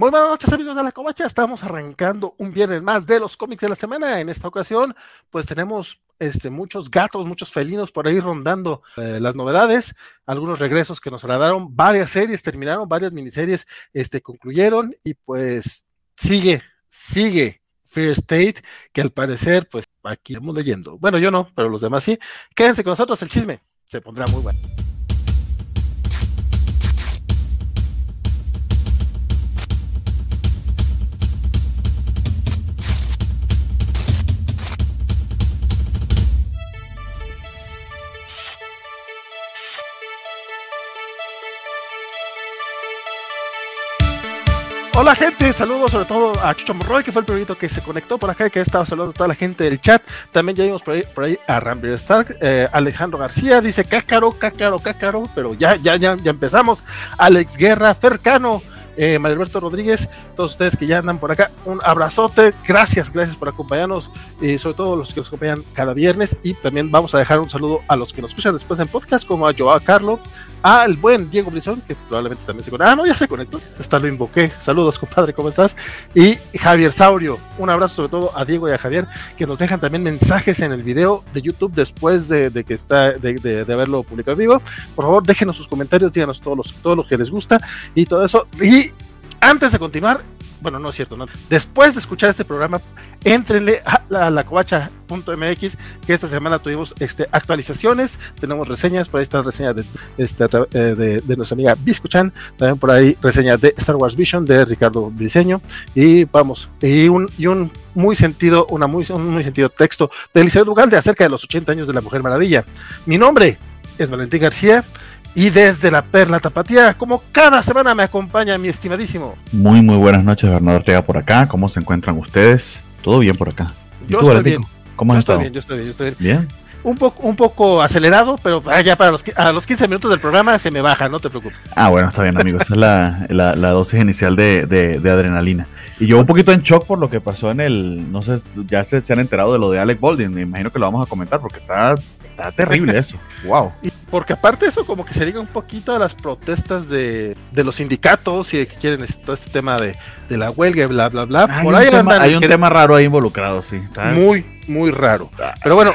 Muy buenas noches amigos de la Covacha, estamos arrancando un viernes más de los cómics de la semana. En esta ocasión, pues tenemos este, muchos gatos, muchos felinos por ahí rondando eh, las novedades, algunos regresos que nos agradaron, varias series terminaron, varias miniseries este, concluyeron y pues sigue, sigue Fear State, que al parecer, pues aquí estamos leyendo. Bueno, yo no, pero los demás sí. Quédense con nosotros, el chisme se pondrá muy bueno. Hola gente, saludos sobre todo a Chucho Morroy, que fue el primerito que se conectó por acá y que estaba saludando a toda la gente del chat. También ya vimos por ahí, por ahí a Rambler Stark, eh, Alejandro García, dice cácaro, cácaro, cácaro, pero ya, ya, ya, ya empezamos. Alex Guerra, Fercano, eh, Mario Alberto Rodríguez, todos ustedes que ya andan por acá, un abrazote, gracias, gracias por acompañarnos, y sobre todo los que nos acompañan cada viernes, y también vamos a dejar un saludo a los que nos escuchan después en podcast, como a Joao Carlo, al buen Diego Brizón, que probablemente también se conectó, ah, no, ya se conectó, hasta lo invoqué, saludos compadre, ¿cómo estás? Y Javier Saurio, un abrazo sobre todo a Diego y a Javier, que nos dejan también mensajes en el video de YouTube después de, que está, de, haberlo publicado en vivo, por favor, déjenos sus comentarios, díganos todos los, todo lo que les gusta y todo eso, y antes de continuar, bueno, no es cierto, no. Después de escuchar este programa, entrenle a la, la covacha.mx, que esta semana tuvimos este, actualizaciones, tenemos reseñas, por ahí está la reseña de, este, eh, de, de, nuestra amiga Biscuchan, también por ahí reseña de Star Wars Vision de Ricardo Briceño, y vamos, y un, y un muy sentido, una muy, un muy sentido texto de Elizabeth Ugalde acerca de los 80 años de la Mujer Maravilla. Mi nombre es Valentín García y desde la Perla Tapatía, como cada semana me acompaña mi estimadísimo. Muy, muy buenas noches, Bernardo Ortega por acá. ¿Cómo se encuentran ustedes? ¿Todo bien por acá? Yo estoy bien. ¿Cómo yo estoy bien, yo estoy bien, yo estoy bien. Un poco, un poco acelerado, pero ah, ya para los, a los 15 minutos del programa se me baja, no te preocupes. Ah, bueno, está bien, amigos. Esa es la, la, la dosis inicial de, de, de, adrenalina. Y yo un poquito en shock por lo que pasó en el. No sé, ya se, se han enterado de lo de Alec Baldwin. Me imagino que lo vamos a comentar porque está Está terrible eso. Wow. Y porque aparte eso como que se liga un poquito a las protestas de, de los sindicatos y de que quieren todo este tema de, de la huelga y bla, bla, bla. Hay Por ahí tema, Hay un tema raro ahí involucrado, sí. Muy, muy raro. Ah. Pero bueno,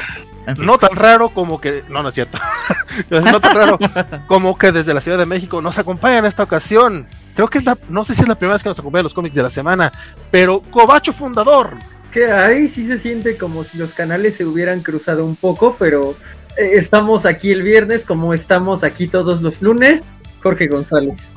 no tan raro como que. No, no es cierto. no tan raro como que desde la Ciudad de México nos acompaña en esta ocasión. Creo que es la. No sé si es la primera vez que nos acompaña los cómics de la semana, pero Cobacho Fundador que ahí sí se siente como si los canales se hubieran cruzado un poco, pero eh, estamos aquí el viernes como estamos aquí todos los lunes. Jorge González.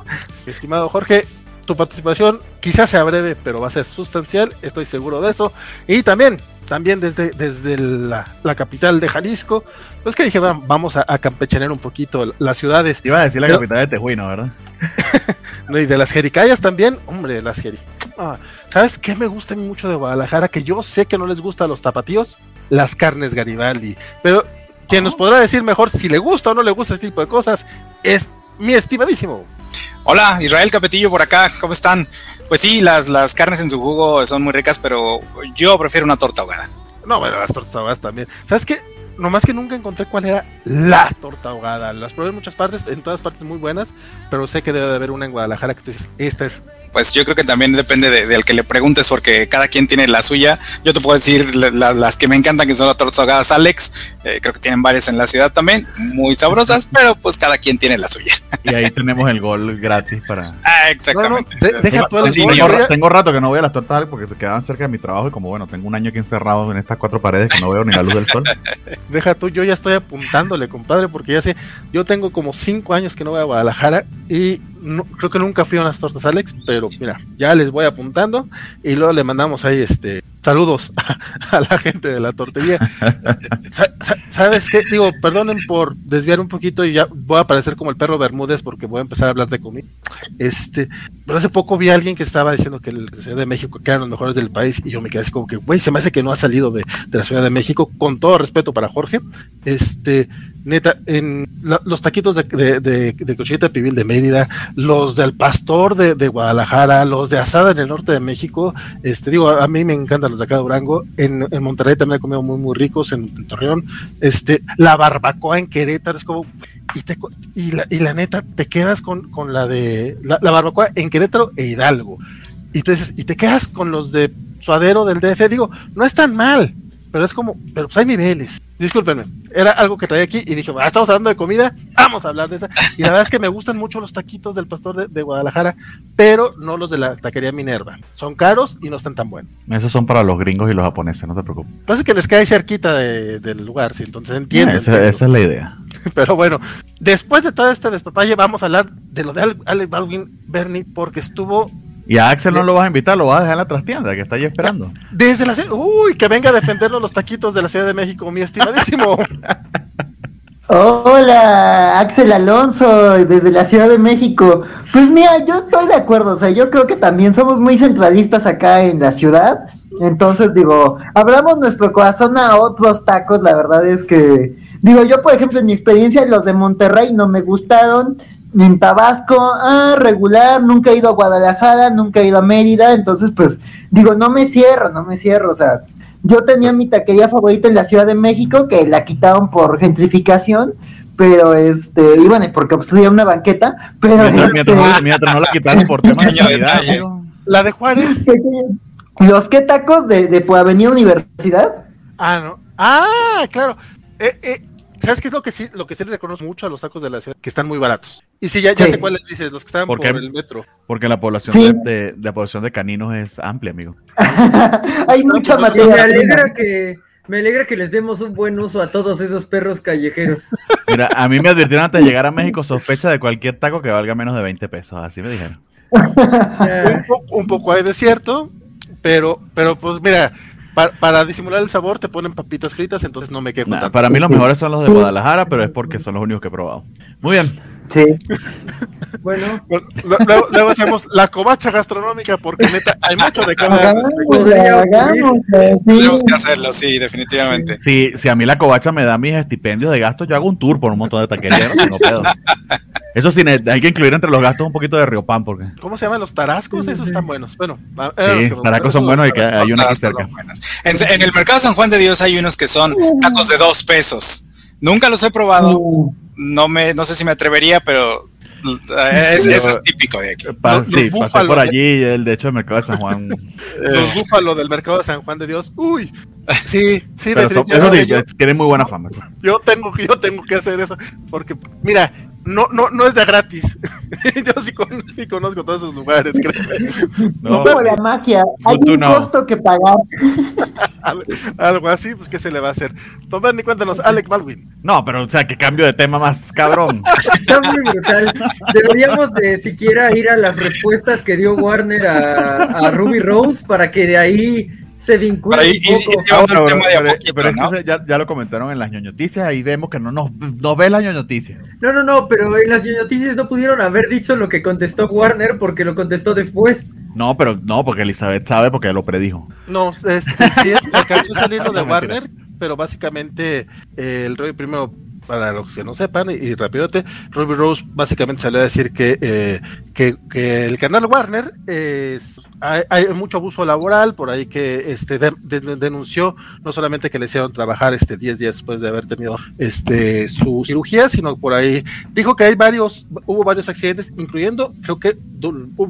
Estimado Jorge, tu participación quizás sea breve, pero va a ser sustancial, estoy seguro de eso. Y también, también desde, desde la, capital de Jalisco, pues que dije, vamos a, a campechanear un poquito las ciudades. Iba a decir la capital de Tejuino, ¿verdad? y de las jericayas también, hombre, las jericayas. Ah, ¿Sabes qué me gusta mucho de Guadalajara? Que yo sé que no les gusta a los tapatíos, las carnes Garibaldi. Pero quien nos podrá decir mejor si le gusta o no le gusta este tipo de cosas es mi estimadísimo. Hola, Israel Capetillo por acá, ¿cómo están? Pues sí, las, las carnes en su jugo son muy ricas, pero yo prefiero una torta ahogada. No, bueno, las tortas ahogadas también. ¿Sabes qué? Nomás que nunca encontré cuál era la torta ahogada. Las probé en muchas partes, en todas partes muy buenas, pero sé que debe de haber una en Guadalajara que tú dices, esta es. Pues yo creo que también depende del de, que le preguntes, porque cada quien tiene la suya. Yo te puedo decir las que me encantan, que son las tortas ahogadas Alex. Eh, creo que tienen varias en la ciudad también, muy sabrosas, pero pues cada quien tiene la suya. Y ahí tenemos el gol gratis para. Ah, exactamente. deja todo el tengo, tengo, rato que no voy a las tortas porque se quedaban cerca de mi trabajo y como bueno, tengo un año aquí encerrado en estas cuatro paredes que no veo ni la luz del sol. deja tú, yo ya estoy apuntándole, compadre, porque ya sé, yo tengo como cinco años que no voy a Guadalajara y creo que nunca fui a unas tortas Alex, pero mira, ya les voy apuntando y luego le mandamos ahí este saludos a, la gente de la tortería. ¿Sabes qué? Digo, perdonen por desviar un poquito y ya voy a aparecer como el perro Bermúdez porque voy a empezar a hablar de comida. Este, pero hace poco vi a alguien que estaba diciendo que la Ciudad de México que eran los mejores del país y yo me quedé así como que, güey, se me hace que no ha salido de, de la Ciudad de México, con todo respeto para Jorge. Este, neta, en los taquitos de, de, de, cochita pibil de Mérida, los del pastor de, de, Guadalajara, los de asada en el norte de México, este, digo, a mí me encantan los de acá de Durango, en, en Monterrey también he comido muy, muy ricos, en, Torreón, este, la barbacoa en Querétaro, es como, y, te, y, la, y la neta, te quedas con, con la de, la, la barbacoa en Querétaro e Hidalgo. Y te y te quedas con los de suadero del DF, digo, no es tan mal, pero es como, pero pues hay niveles. Discúlpenme, era algo que traía aquí y dije, ah, estamos hablando de comida, vamos a hablar de esa. Y la verdad es que me gustan mucho los taquitos del pastor de, de Guadalajara, pero no los de la taquería Minerva. Son caros y no están tan buenos. Esos son para los gringos y los japoneses, no te preocupes. Pasa que les cae cerquita de- del lugar, sí, entonces entiendo. esa, es la idea. Pero bueno, después de todo este despapalle, vamos a hablar de lo de Ale- Alec Baldwin Bernie, porque estuvo Y a Axel no lo vas a invitar, lo vas a dejar en la trastienda, que está ahí esperando. desde la ciudad. Uy, que venga a defendernos los taquitos de la Ciudad de México, mi estimadísimo. Hola, Axel Alonso, desde la Ciudad de México. Pues mira, yo estoy de acuerdo, o sea, yo creo que también somos muy centralistas acá en la ciudad. Entonces, digo, abramos nuestro corazón a otros tacos, la verdad es que, digo, yo por ejemplo, en mi experiencia, los de Monterrey no me gustaron. En Tabasco, ah, regular, nunca he ido a Guadalajara, nunca he ido a Mérida, entonces pues digo, no me cierro, no me cierro, o sea, yo tenía mi taquería favorita en la Ciudad de México, que la quitaron por gentrificación, pero este, y bueno, y porque obstruía una banqueta, pero Mientras, este, mientras no, mientras no la quitaron por temas de detalle. amigo. La de Juárez. los que tacos de, de por Avenida Universidad, Ah, no. Ah, claro. Eh, eh, ¿Sabes qué es lo que sí, lo que sí le reconozco mucho a los tacos de la ciudad? Que están muy baratos. Y sí, ya, ya Sí. sé cuáles dices, los que estaban ¿Por el metro. Porque la población Sí. de, de- la población de caninos es amplia, amigo. hay mucha Y me materia. prima. alegra que me alegra que les demos un buen uso a todos esos perros callejeros. Mira, a mí me advirtieron antes de llegar a México sospecha de cualquier taco que valga menos de 20 pesos, así me dijeron. Un, po- un poco hay desierto, pero, pero pues mira, pa- para disimular el sabor te ponen papitas fritas, entonces no me quejo Nah, tanto. para mí los mejores son los de Guadalajara, pero es porque son los únicos que he probado. Muy bien. Sí. Bueno, luego, luego hacemos la covacha gastronómica, porque neta, hay mucho de sí. Tenemos que hacerlo, sí, definitivamente. Si, si a mí la covacha me da mis estipendios de gastos, yo hago un tour por un montón de taquerías, no pedo. Eso sí, hay que incluir entre los gastos un poquito de Riopan, porque ¿Cómo se llaman los tarascos? Esos están buenos. Bueno, sí, los taracos son buenos y que tarascos. hay uno aquí cerca. en el mercado San Juan de Dios hay unos que son tacos de dos pesos. Nunca los he probado. Uh, No me, no sé si me atrevería, pero eh, es- eso es típico de aquí. Pa- Los- sí, los pasé por de- allí, el de hecho el mercado de San Juan. Los búfalos del mercado de San Juan de Dios. Uy, sí, sí, pero son- eso definitivamente. sí, yo, tienen muy buena fama. yo tengo, yo tengo que hacer eso. Porque, mira, no, no, no es de gratis. yo sí, con- sí conozco todos esos lugares, créeme. No, es como la magia, hay un no. costo que pagar. Al- Algo así, pues, ¿qué se le va a hacer? Don Bernie, cuéntanos, Alec Baldwin. no, pero o sea, que cambio de tema más cabrón. está muy brutal. Deberíamos de siquiera ir a las respuestas que dio Warner a, a Ruby Rose para que de ahí se ir- un poco. el pero, tema de a pero- poquito, pero es que ¿no? ya, ya lo comentaron en las ñoñoticias, ahí vemos que no nos no ve las ñoñoticias. No, no, no, pero en las noticias no pudieron haber dicho lo que contestó Warner porque lo contestó después. No, pero no, porque Elizabeth sabe porque lo predijo. No, este, sí, alcanzó a salir lo de. Warner, pero básicamente eh, el Ruby primero, para los que no sepan, y, y rapidote, Ruby Rose básicamente salió a decir que, eh, que, que el canal Warner es, hay, mucho abuso laboral, por ahí que este de- de- denunció no solamente que le hicieron trabajar este 10 días después de haber tenido este su cirugía, sino por ahí dijo que hay varios, hubo varios accidentes, incluyendo, creo que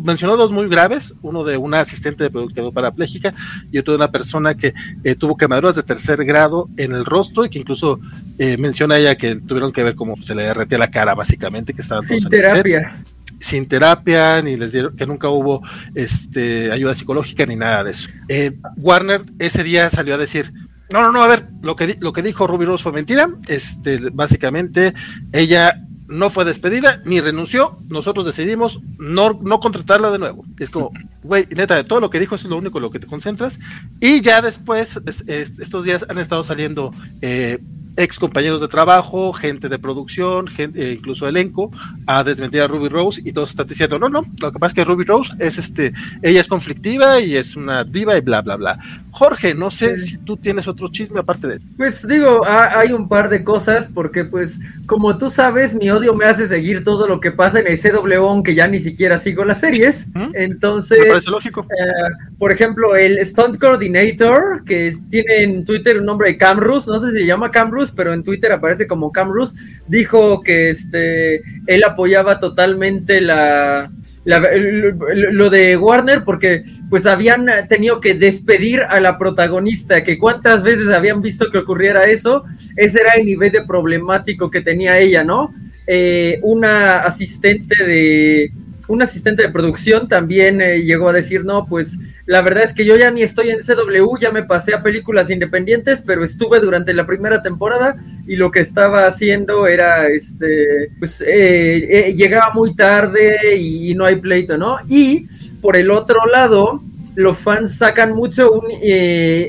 mencionó dos muy graves, uno de una asistente de producto parapléjica y otro de una persona que eh, tuvo quemaduras de tercer grado en el rostro y que incluso eh, menciona ella que tuvieron que ver cómo se le derretía la cara básicamente, que estaban todos Sin en terapia. Sin terapia, ni les dieron, que nunca hubo este, ayuda psicológica ni nada de eso. Eh, Warner ese día salió a decir, no, no, no, a ver, lo que, lo que dijo Ruby Rose fue mentira, este, básicamente ella no fue despedida ni renunció, nosotros decidimos no, no contratarla de nuevo. Es como, güey, neta, de todo lo que dijo eso es lo único en lo que te concentras. Y ya después, es- es- estos días han estado saliendo eh, ex compañeros de trabajo, gente de producción, gente, eh, incluso elenco, a desmentir a Ruby Rose y todos están diciendo, no, no, lo que pasa es que Ruby Rose es este, ella es conflictiva y es una diva y bla, bla, bla. Jorge, no sé Sí. si tú tienes otro chisme aparte de... Pues digo, ha- hay un par de cosas porque pues como tú sabes, mi odio me hace seguir todo lo que pasa en el CW, aunque ya ni siquiera sigo las series. ¿Mm? Entonces, Me parece lógico. Eh, por ejemplo, el Stunt Coordinator, que tiene en Twitter un nombre de Camrus, no sé si se llama Camrus, pero en Twitter aparece como Camrus, dijo que este él apoyaba totalmente la lo de Warner porque pues habían tenido que despedir a la protagonista, que cuántas veces habían visto que ocurriera eso, ese era el nivel de problemático que tenía ella, ¿no? Eh, una asistente de un asistente de producción también eh, llegó a decir, no, pues la verdad es que yo ya ni estoy en CW, ya me pasé a películas independientes, pero estuve durante la primera temporada y lo que estaba haciendo era, este, pues eh, eh, llegaba muy tarde y, no hay pleito, ¿no? Y por el otro lado, los fans sacan mucho un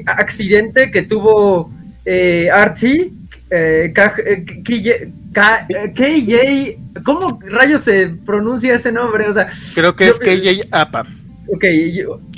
accidente que tuvo Archie, KJ, ¿cómo rayos se pronuncia ese nombre? O sea, creo que es KJ Apa. Ok,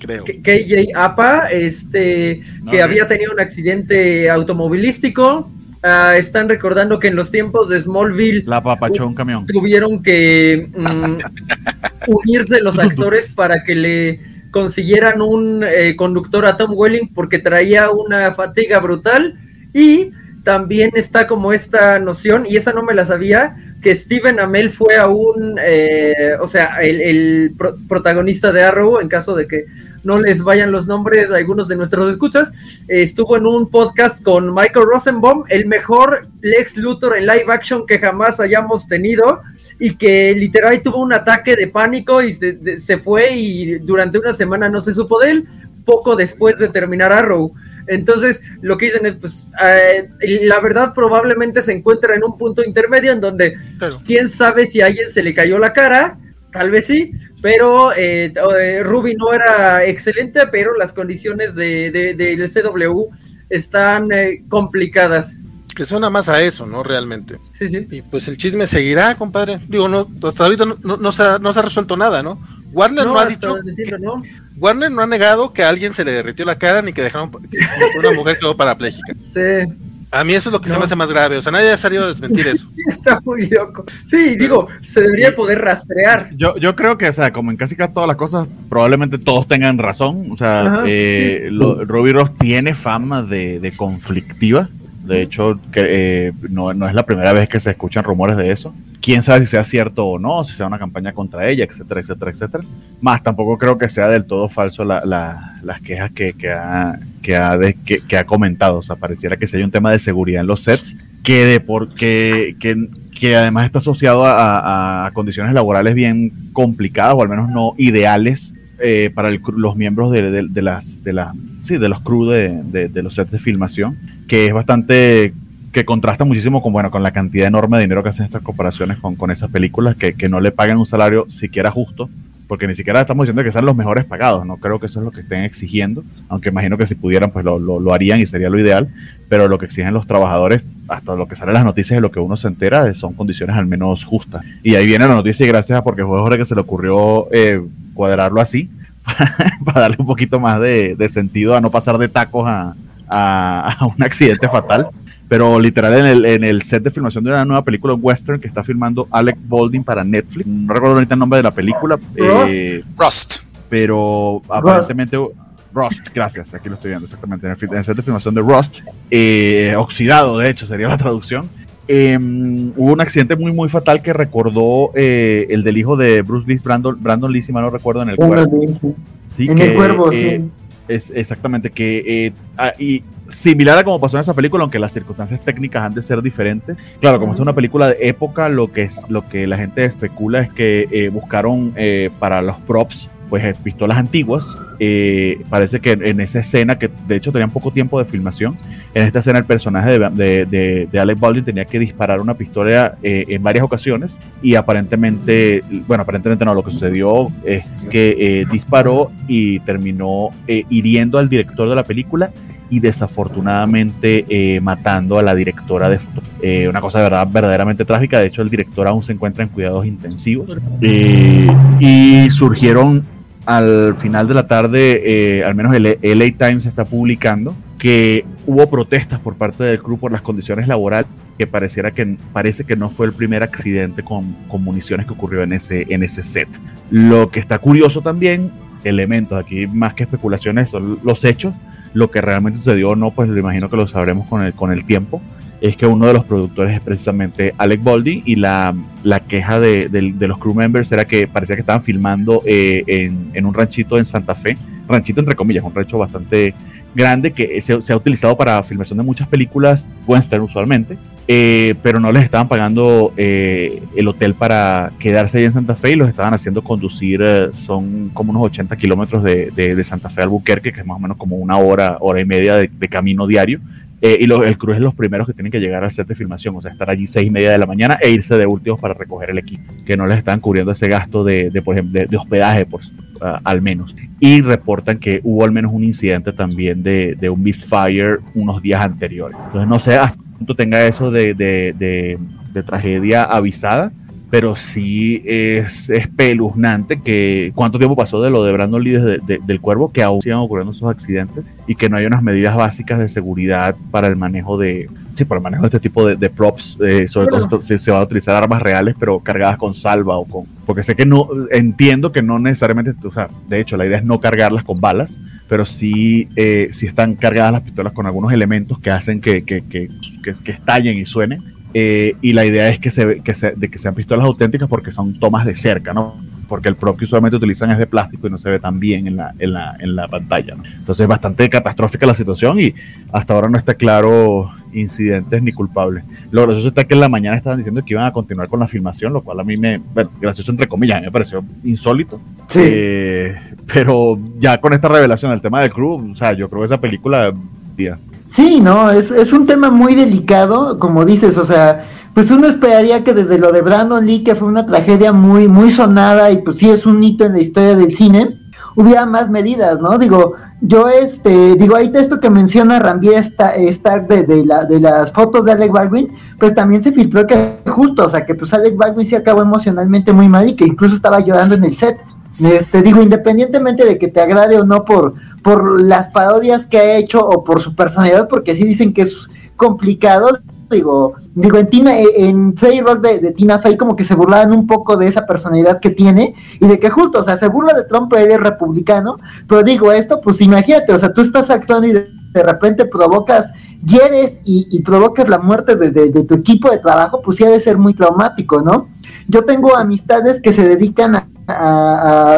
creo. KJ Apa, este, que había tenido un accidente automovilístico. Ah, están recordando que en los tiempos de Smallville. La papachón camión. Tuvieron que mm, unirse los actores para que le consiguieran un eh, conductor a Tom Welling porque traía una fatiga brutal y también está como esta noción, y esa no me la sabía, que Steven Amell fue a un, eh, o sea, el, protagonista de Arrow, en caso de que no les vayan los nombres a algunos de nuestros escuchas, estuvo en un podcast con Michael Rosenbaum, el mejor Lex Luthor en live action que jamás hayamos tenido, y que literal tuvo un ataque de pánico y se, se fue y durante una semana no se supo de él, poco después de terminar Arrow. Entonces, lo que dicen es, pues, eh, la verdad probablemente se encuentra en un punto intermedio en donde, quién sabe si a alguien se le cayó la cara, tal vez sí, pero eh, eh, Ruby no era excelente, pero las condiciones de, del CW están complicadas. Que suena más a eso, ¿no? Realmente. Sí, sí. Y pues el chisme seguirá, compadre. Digo, no, hasta ahorita no, se, ha, no se ha resuelto nada, ¿no? Warner no, ha dicho. ¿no? Warner no ha negado que a alguien se le derritió la cara ni que dejaron una mujer quedó parapléjica. Sí. A mí eso es lo que se me hace más grave. O sea, nadie ha salido a desmentir eso. Está muy loco. Sí, digo, se debería poder rastrear. Yo, yo creo que, o sea, como en casi todas las cosas, probablemente todos tengan razón. O sea, eh, Robbie Ross tiene fama de, de conflictiva. De hecho, que, eh, no, no, es la primera vez que se escuchan rumores de eso. Quién sabe si sea cierto o no, si sea una campaña contra ella, etcétera, etcétera, etcétera. Más tampoco creo que sea del todo falso la, las quejas que, ha, que, ha comentado. O sea, pareciera que si hay un tema de seguridad en los sets, que, de por, que, además está asociado a, condiciones laborales bien complicadas o al menos no ideales eh, para los miembros de, las, de, la, sí, de los crew de los sets de filmación que es bastante que contrasta muchísimo con bueno con la cantidad enorme de dinero que hacen estas corporaciones con, con esas películas que, que, no le pagan un salario siquiera justo porque ni siquiera estamos diciendo que sean los mejores pagados no creo que eso es lo que estén exigiendo aunque imagino que si pudieran pues lo, lo, harían y sería lo ideal pero lo que exigen los trabajadores hasta lo que sale en las noticias de lo que uno se entera son condiciones al menos justas y ahí viene la noticia y gracias a porque fue Jorge que se le ocurrió eh, cuadrarlo así para darle un poquito más de, de sentido a no pasar de tacos a a, un accidente fatal. Pero literal en el, en el set de filmación de una nueva película western que está filmando Alec Baldwin para Netflix. No recuerdo ahorita el nombre de la película. Eh, Rust. Pero aparentemente... Rust, gracias, aquí lo estoy viendo exactamente. En el, set de filmación de Rust, eh, oxidado, de hecho, sería la traducción. Em, hubo un accidente muy, muy fatal que recordó eh, el del hijo de Bruce Lee, Brandon, Brandon Lee, si mal no recuerdo, en el cuervo. Sí, en el cuervo, sí es exactamente que eh, ah, y similar a como pasó en esa película, aunque las circunstancias técnicas han de ser diferentes. Claro, como es una película de época, lo que es lo que la gente especula es que eh, buscaron eh, para los props pues eh, pistolas antiguas. Eh, parece que en esa escena, que de hecho tenían poco tiempo de filmación, en esta escena el personaje de, de, de, Alec Baldwin tenía que disparar una pistola eh, en varias ocasiones y aparentemente, bueno, aparentemente no, lo que sucedió es que disparó y terminó hiriendo al director de la película y desafortunadamente matando a la directora de foto. una cosa de verdad verdaderamente trágica. De hecho, el director aún se encuentra en cuidados intensivos. y surgieron al final de la tarde, eh, al menos el LA Times está publicando que hubo protestas por parte del club por las condiciones laborales, que pareciera que parece que no fue el primer accidente con, con municiones que ocurrió en ese, en ese set. Lo que está curioso también, elementos aquí más que especulaciones, son los hechos, lo que realmente sucedió o no, pues lo imagino que lo sabremos con el, con el tiempo. es que uno de los productores es precisamente Alec Baldwin y la, la queja de, de, los crew members era que parecía que estaban filmando eh, en, en, un ranchito en Santa Fe, ranchito entre comillas, un rancho bastante grande que se, se ha utilizado para filmación de muchas películas western usualmente, eh, pero no les estaban pagando eh, el hotel para quedarse ahí en Santa Fe y los estaban haciendo conducir, son como unos 80 kilómetros de, de, Santa Fe a Albuquerque, que es más o menos como una hora, hora y media de, camino diario. Eh, y el crew es los primeros que tienen que llegar al set de filmación, o sea, estar allí seis y media de la mañana e irse de últimos para recoger el equipo, que no les están cubriendo ese gasto de, por ejemplo, de, hospedaje, por, al menos. Y reportan que hubo al menos un incidente también de, un misfire unos días anteriores. Entonces, no sé hasta cuánto tenga eso de tragedia avisada, pero sí es espeluznante que cuánto tiempo pasó de lo de Brandon Lee del cuervo que aún sigan ocurriendo esos accidentes y que no hay unas medidas básicas de seguridad para el manejo de sí, para el manejo de este tipo de, props, eh, sobre todo si se, van a utilizar armas reales pero cargadas con salva o con porque sé que no entiendo que no necesariamente, o sea, de hecho la idea es no cargarlas con balas, pero sí, eh, sí están cargadas las pistolas con algunos elementos que hacen que, que, que, que estallen y suenen eh, y la idea es que, se, que, se, de que sean pistolas auténticas porque son tomas de cerca, ¿no? Porque el prop que usualmente utilizan es de plástico y no se ve tan bien en la, en la, en la pantalla. ¿no? Entonces es bastante catastrófica la situación y hasta ahora no está claro incidentes ni culpables. Lo gracioso está que en la mañana estaban diciendo que iban a continuar con la filmación, lo cual a mí me, bueno, gracioso entre comillas, me pareció insólito. Sí. Eh, pero ya con esta revelación del tema del crew, o sea, yo creo que esa película, tía, Sí, no, es, es un tema muy delicado, como dices, o sea, pues uno esperaría que desde lo de Brandon Lee, que fue una tragedia muy, muy sonada y pues sí es un hito en la historia del cine, hubiera más medidas, ¿no? Digo, yo este, digo, hay texto que menciona Rambier Stark de, de, la, de las fotos de Alec Baldwin, pues también se filtró que justo, o sea, que pues Alec Baldwin se acabó emocionalmente muy mal y que incluso estaba llorando en el set. Este, digo, independientemente de que te agrade o no por, por las parodias que ha hecho o por su personalidad, porque sí dicen que es complicado, digo, digo, en Tina, en Rock de, Tina Fey como que se burlaban un poco de esa personalidad que tiene y de que justo, o sea, se burla de Trump, él es republicano, pero digo esto, pues imagínate, o sea, tú estás actuando y de, repente provocas, hieres y, provocas la muerte de, tu equipo de trabajo, pues sí ha de ser muy traumático, ¿no? Yo tengo amistades que se dedican a,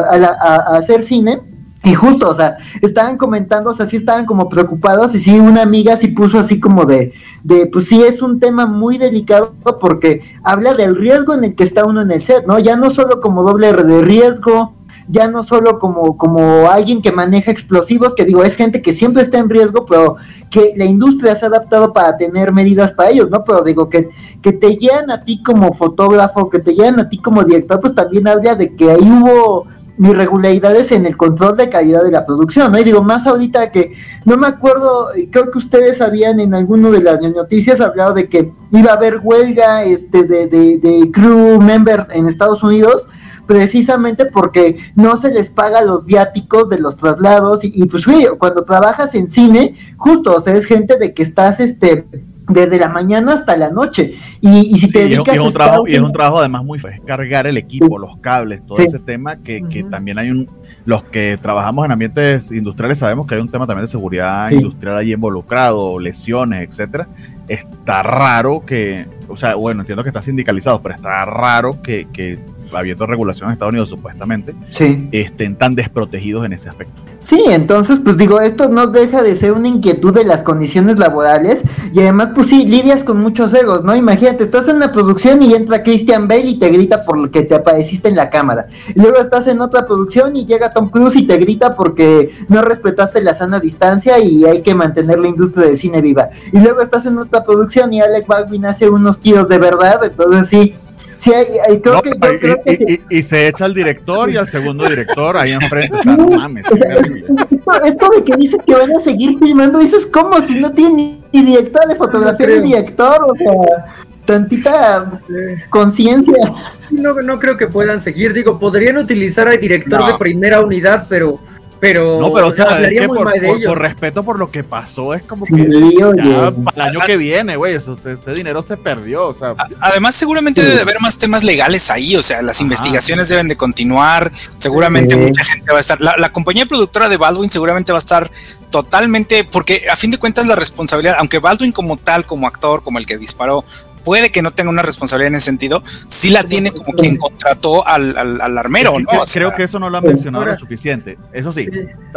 hacer cine. Y justo, o sea, estaban comentando, o sea, sí estaban como preocupados y sí, una amiga sí puso así como de, de, pues sí, es un tema muy delicado porque habla del riesgo en el que está uno en el set, ¿no? Ya no solo como doble de riesgo, ya no solo como, como alguien que maneja explosivos, que digo, es gente que siempre está en riesgo, pero que la industria se ha adaptado para tener medidas para ellos, ¿no? Pero digo, que, que te llegan a ti como fotógrafo, que te llegan a ti como director, pues también habla de que ahí hubo irregularidades en el control de calidad de la producción, ¿no? Y digo, más ahorita que no me acuerdo, creo que ustedes habían en alguno de las noticias hablado de que iba a haber huelga este de, de, de crew members en Estados Unidos, precisamente porque no se les paga los viáticos de los traslados y, pues cuando trabajas en cine, justo, o sea, es gente de que estás este desde la mañana hasta la noche. Y, si te dedicas y es, un trabajo, y es un trabajo además muy fácil, cargar el equipo, los cables, todo ese tema que, que también hay un los que trabajamos en ambientes industriales sabemos que hay un tema también de seguridad industrial ahí involucrado, lesiones, etcétera. Está raro que, o sea, bueno, entiendo que está sindicalizado, pero está raro que, que habiendo regulación en Estados Unidos supuestamente, estén tan desprotegidos en ese aspecto. Sí, entonces, pues digo, esto no deja de ser una inquietud de las condiciones laborales y además, pues sí, lidias con muchos egos, ¿no? Imagínate, estás en una producción y entra Christian Bale y te grita por lo que te apareciste en la cámara. luego estás en otra producción y llega Tom Cruise y te grita porque no respetaste la sana distancia y hay que mantener la industria del cine viva. Y luego estás en otra producción y Alec Baldwin hace unos tiros de verdad, entonces sí Sí, creo que, creo y, que y, se echa al director y al segundo director ahí enfrente. no mames, esto, de que dice que van a seguir filmando, dices, ¿cómo? Si no tiene ni director de fotografía ni director, o sea, tantita conciencia. no, no creo que puedan seguir. Digo, podrían utilizar al director de primera unidad, pero Pero, No, pero o sea, es que por, respeto por lo que pasó, es como Sí, que ya para el año que viene, güey, eso- ese dinero se perdió, o sea, A- Además, seguramente debe de haber más temas legales ahí, o sea, las investigaciones deben de continuar, seguramente Sí. mucha gente va a estar, la, la compañía productora de Baldwin seguramente va a estar totalmente, porque a fin de cuentas la responsabilidad, aunque Baldwin como tal, como actor, como el que disparó, puede que no tenga una responsabilidad en ese sentido, sí la tiene como quien contrató al, al, al armero, Es ¿no? que O sea, creo que eso no lo han mencionado lo suficiente. Eso sí,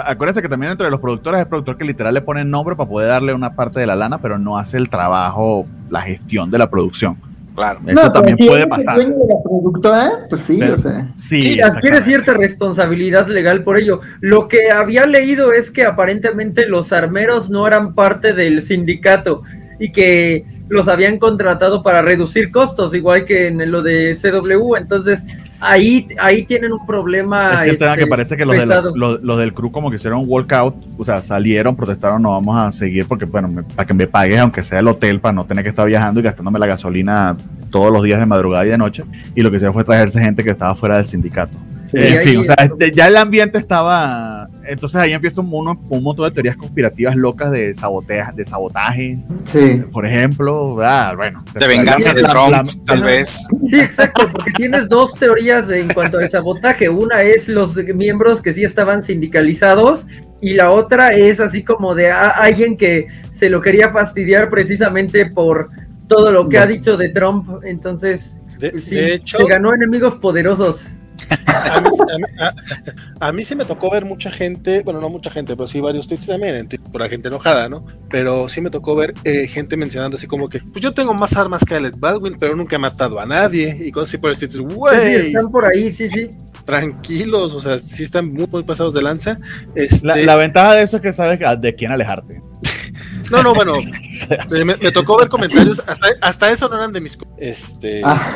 acuérdense que también dentro de los productores hay productor que literal le ponen nombre para poder darle una parte de la lana, pero no hace el trabajo, la gestión de la producción. claro. Eso No, también pero si puede el pasar. dueño de la productora, pues sí, Pero- o sea. Sí, Sí, adquiere cierta responsabilidad legal por ello. Lo que había leído es que aparentemente los armeros no eran parte del sindicato y que los habían contratado para reducir costos, igual que en lo de CW. Entonces, ahí, ahí tienen un problema. Es que, tema este, que parece que los, de la- pesado. los- los del crew como que hicieron un walkout, o sea, salieron, protestaron, no vamos a seguir porque, bueno, me- para que me pagues aunque sea el hotel, para no tener que estar viajando y gastándome la gasolina todos los días de madrugada y de noche. Y lo que hicieron fue traerse gente que estaba fuera del sindicato. Sí, en fin, o sea, este, ya el ambiente estaba... Entonces ahí empieza un, mono- un montón de teorías conspirativas locas de, sabotea- de sabotaje, Sí. por ejemplo. Ah, bueno. De venganza de Trump, la- tal vez. Sí, exacto, porque tienes dos teorías en cuanto al sabotaje. Una es los miembros que sí estaban sindicalizados y la otra es así como de a- alguien que se lo quería fastidiar precisamente por todo lo que ha dicho de Trump. Entonces, De, sí, de hecho, se ganó enemigos poderosos. A mí, a mí- a- a mí sí me tocó ver mucha gente, bueno, no mucha gente, pero sí varios tweets también, en Twitter, por la gente enojada, ¿no? Pero sí me tocó ver eh, gente mencionando así como que, pues yo tengo más armas que Alec Baldwin, pero nunca he matado a nadie, y cosas así por el estilo. Sí, sí, Güey, están por ahí, sí, sí. tranquilos, o sea, sí están muy, muy pasados de lanza. Este, La, la ventaja de eso es que sabes que- de quién alejarte. No, no, bueno, me, me tocó ver comentarios, hasta, hasta eso no eran de mis... Este, Ah,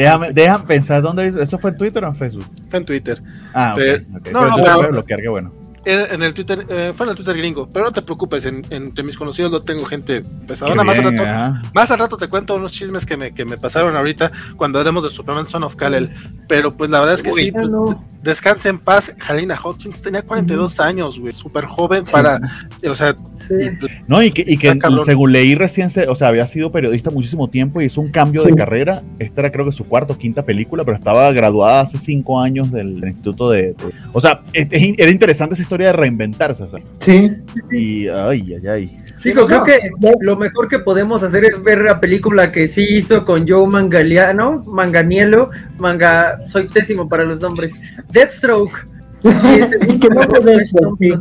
Déjame, déjame pensar dónde ¿Eso fue en Twitter o en Facebook? fue en Twitter. Ah, ok, Pero- ok. no, Pero no, pero- bloquear, qué bueno. En, el Twitter, eh, fue en el Twitter gringo, pero no te preocupes, en- entre mis conocidos no tengo gente pesadona. Qué Más al rato. Más al rato te cuento unos chismes que me, que me pasaron ahorita cuando hablemos de Superman Son of Kal-El. Pero pues la verdad es que Uy. sí, pues, no. descanse en paz. Halina Hutchins tenía 42 años, güey, súper joven para, o sea, Sí. y, pues, No, y que, y que según leí recién, se- o sea, había sido periodista muchísimo tiempo y hizo un cambio Sí. de carrera. Esta era creo que su cuarta o quinta película, pero estaba graduada hace cinco años del, del instituto de, de- O sea, era interesante esa historia de reinventarse. o sea, sí. y, ay, ay, ay. Sí, no, creo no. que lo mejor que podemos hacer es ver la película que sí hizo con Joe Mangaliano, Manganiello, Manga, soy pésimo para los nombres, Deathstroke. Que no sí.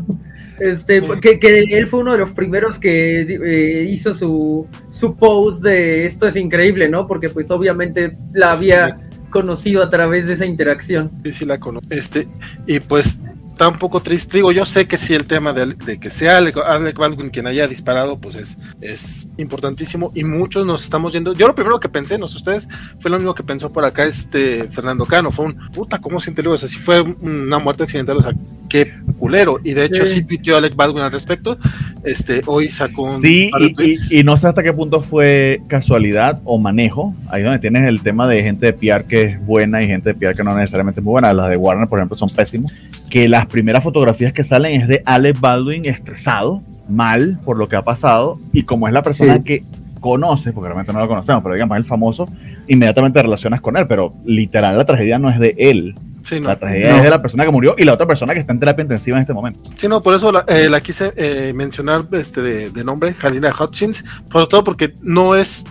Este, que, que él fue uno de los primeros que eh, hizo su, su post de esto es increíble, ¿no? Porque pues obviamente la Sí, había conocido a través de esa interacción. sí, sí la conozco. Este, y pues está un poco triste. Digo, yo sé que sí el tema de, de que sea Alec, Alec Baldwin quien haya disparado, pues es, es importantísimo. Y muchos nos estamos yendo. Yo lo primero que pensé, no sé ustedes, fue lo mismo que pensó por acá este Fernando Cano. Fue un puta, ¿cómo siente luego? O sea, si fue una muerte accidental, o sea, qué culero. Y de hecho, Sí. sí, tuiteó Alec Baldwin al respecto. Este, hoy sacó un Sí, par de y, tweets. y- y no sé hasta qué punto fue casualidad o manejo. Ahí donde tienes el tema de gente de PR que es buena y gente de PR que no necesariamente es muy buena. Las de Warner, por ejemplo, son pésimos. Que las primeras fotografías que salen es de Alec Baldwin estresado, mal por lo que ha pasado. Y como es la persona Sí. que conoces, porque realmente no lo conocemos, pero digamos el famoso, inmediatamente te relacionas con él. Pero literal, la tragedia no es de él. Sí, no. La tragedia No. es de la persona que murió y la otra persona que está en terapia intensiva en este momento. Sí, no, por eso la, eh, la quise eh, mencionar este de, de nombre, Halina Hutchins, sobre todo porque no es,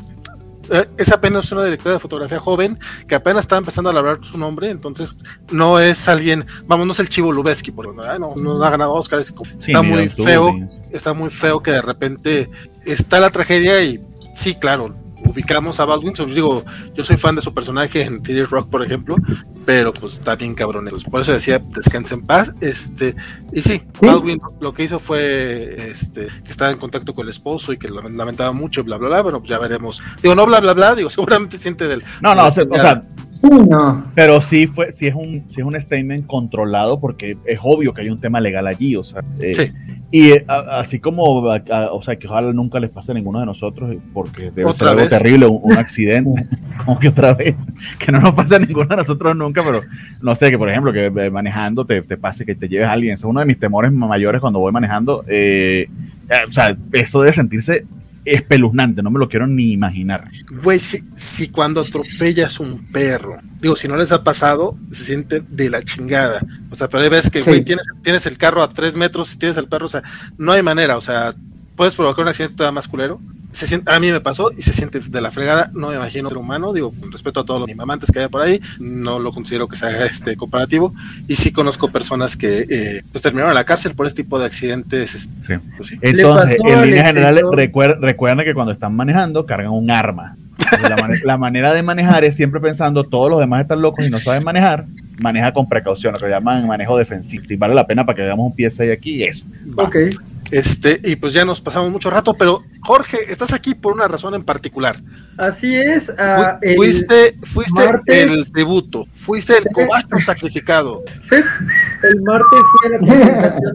es apenas una directora de fotografía joven que apenas está empezando a labrar su nombre, entonces no es alguien, vamos, no es el Chivo Lubeski, por ay, no, no ha ganado Oscar, es Sí, está muy feo, está muy feo que de repente está la tragedia y sí, claro, ubicamos a Baldwin, digo, yo soy fan de su personaje en Theory Rock, por ejemplo, pero pues está bien cabrón. Por eso decía, descanse en paz. Este, y sí, Sí. Baldwin lo que hizo fue este, que estaba en contacto con el esposo y que lamentaba mucho, bla, bla, bla. Bueno, pues ya veremos. Digo, no bla, bla, bla, digo, seguramente siente del. No, no, o sea, Sí, no. Pero sí fue, sí es un, sí es un statement controlado porque es obvio que hay un tema legal allí, o sea, eh, Sí. Y eh, a- así como, a- a- o sea, que ojalá nunca les pase a ninguno de nosotros, eh, porque debe ¿Otra ser algo vez? terrible, un, un accidente, como que otra vez, que no nos pase a ninguno de nosotros nunca, pero no sé, que por ejemplo, que manejando te, te pase, que te lleves a alguien, eso es uno de mis temores mayores cuando voy manejando, eh, eh, o sea, eso debe sentirse espeluznante, no me lo quiero ni imaginar. Güey, si, si cuando atropellas un perro, digo, si no les ha pasado, se siente de la chingada. O sea, pero hay veces que, Sí. güey, tienes, tienes el carro a tres metros y tienes el perro, o sea, no hay manera, o sea, puedes provocar un accidente todavía más culero. Se siente, a mí me pasó y se siente de la fregada, no me imagino ser humano, digo, con respeto a todos los mamantes que haya por ahí, no lo considero que sea este comparativo, y sí conozco personas que eh, pues terminaron en la cárcel por este tipo de accidentes. este, Sí. pues sí. Entonces, en líneas generales, recuer- recuerden que cuando están manejando, cargan un arma. La, mane- la manera de manejar es siempre pensando, todos los demás están locos y no saben manejar, maneja con precaución, lo que llaman manejo defensivo. Si vale la pena para que hagamos un pie ahí aquí y eso. Va. Ok. Este, y pues ya nos pasamos mucho rato, pero Jorge, estás aquí por una razón en particular. Así es. Fu- ah, el- fuiste fuiste martes- el tributo, fuiste el cobacho sacrificado. Sí, el martes fue la presentación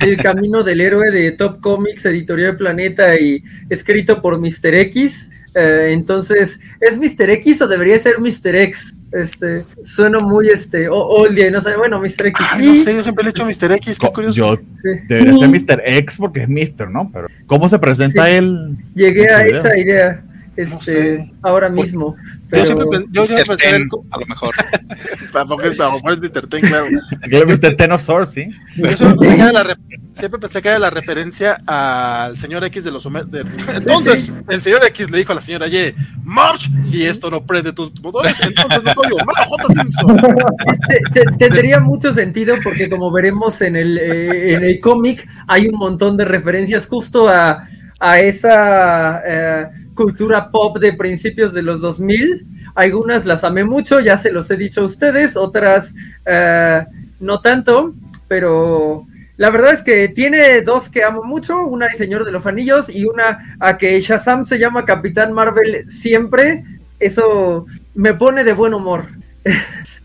de El Camino del Héroe de Top Comics, editorial Planeta y escrito por Mr. X. Eh, entonces, ¿es Mr. X o debería ser Mr. X? Este, suena muy este, o- old y no sé, bueno, Mr. X. Ay, no sé, yo siempre le he hecho Mr. X, qué Co- curioso. Yo sí, debería ser Mr. X porque es Mr., ¿no? Pero ¿cómo se presenta Sí. él? llegué a esa idea este, sé. ahora mismo. Pero, siempre, yo siempre Mr. Ten, a lo mejor. tampoco es, tampoco es Mr. Ten, claro. Que es Mr. Tenosaur, sí. Yo siempre pensé, que era la re- siempre pensé que era la referencia al señor X de los Homer- de- Entonces, el señor X le dijo a la señora Y, March, si esto no prende tus motores, entonces no soy Homero J. Simpson. Te- te- tendría mucho sentido porque como veremos en el, eh, en el cómic hay un montón de referencias justo a, a esa eh, cultura pop de principios de los 2000. Algunas las amé mucho, ya se los he dicho a ustedes, otras eh, no tanto, pero la verdad es que tiene dos que amo mucho, una es Señor de los Anillos y una a que Shazam se llama Capitán Marvel siempre. Eso me pone de buen humor.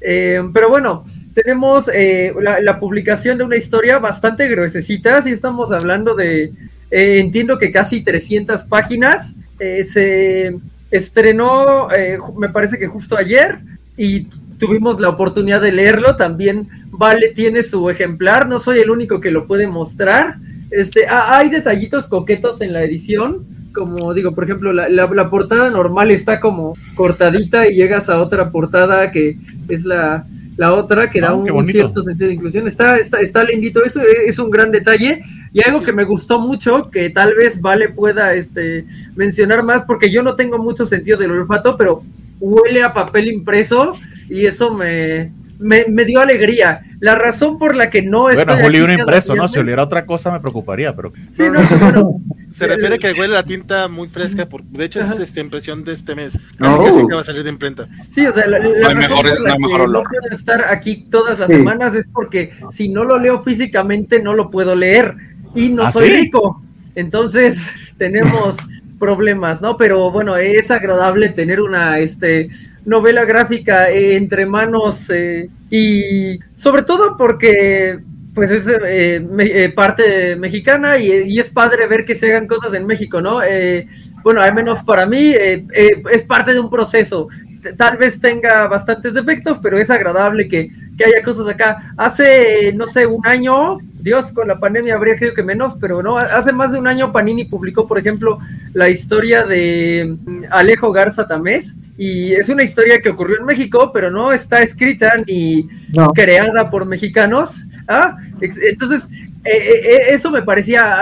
Eh, pero bueno, tenemos eh, la, la publicación de una historia bastante gruesecita, si estamos hablando de, eh, entiendo que casi 300 páginas, eh, se estrenó, eh, me parece que justo ayer, y tuvimos la oportunidad de leerlo, también Vale tiene su ejemplar, no soy el único que lo puede mostrar, este, ah, hay detallitos coquetos en la edición, como digo, por ejemplo, la, la- la portada normal está como cortadita y llegas a otra portada que es la, la otra que da Ah, un, un cierto sentido de inclusión. Está, está, está lindito, eso es un gran detalle. Y algo que me gustó mucho, que tal vez Vale pueda este, mencionar más, porque yo no tengo mucho sentido del olfato, pero huele a papel impreso y eso me, me, me dio alegría. La razón por la que no Bueno, es un aquí libro cada impreso, ¿no? Si oliera otra cosa me preocuparía, pero Sí, no, sí, bueno, Se refiere que huele la tinta muy fresca, por, de hecho es esta impresión de este mes, No. casi que va a salir de imprenta. Sí, o sea, la, razón mejor- por la no hay mejor que olor. puedo estar aquí todas las Sí. semanas es porque si no lo leo físicamente no lo puedo leer y no ¿Ah, soy sí? rico. Entonces tenemos problemas, ¿no? Pero bueno, es agradable tener una este, novela gráfica eh, entre manos eh, y sobre todo porque pues es eh, me- eh, parte mexicana y, y es padre ver que se hagan cosas en México, ¿no? Eh, bueno, al menos para mí es parte de un proceso. Tal vez tenga bastantes defectos, pero es agradable que, que haya cosas acá. Hace, no sé, un año, Dios, con la pandemia habría creído que menos, pero no, hace más de un año Panini publicó, por ejemplo, la historia de mm, Alejo Garza Tamés, y es una historia que ocurrió en México, pero no está escrita ni No. creada por mexicanos. ¿ah? Entonces, eh, eh, eh, eso me parecía,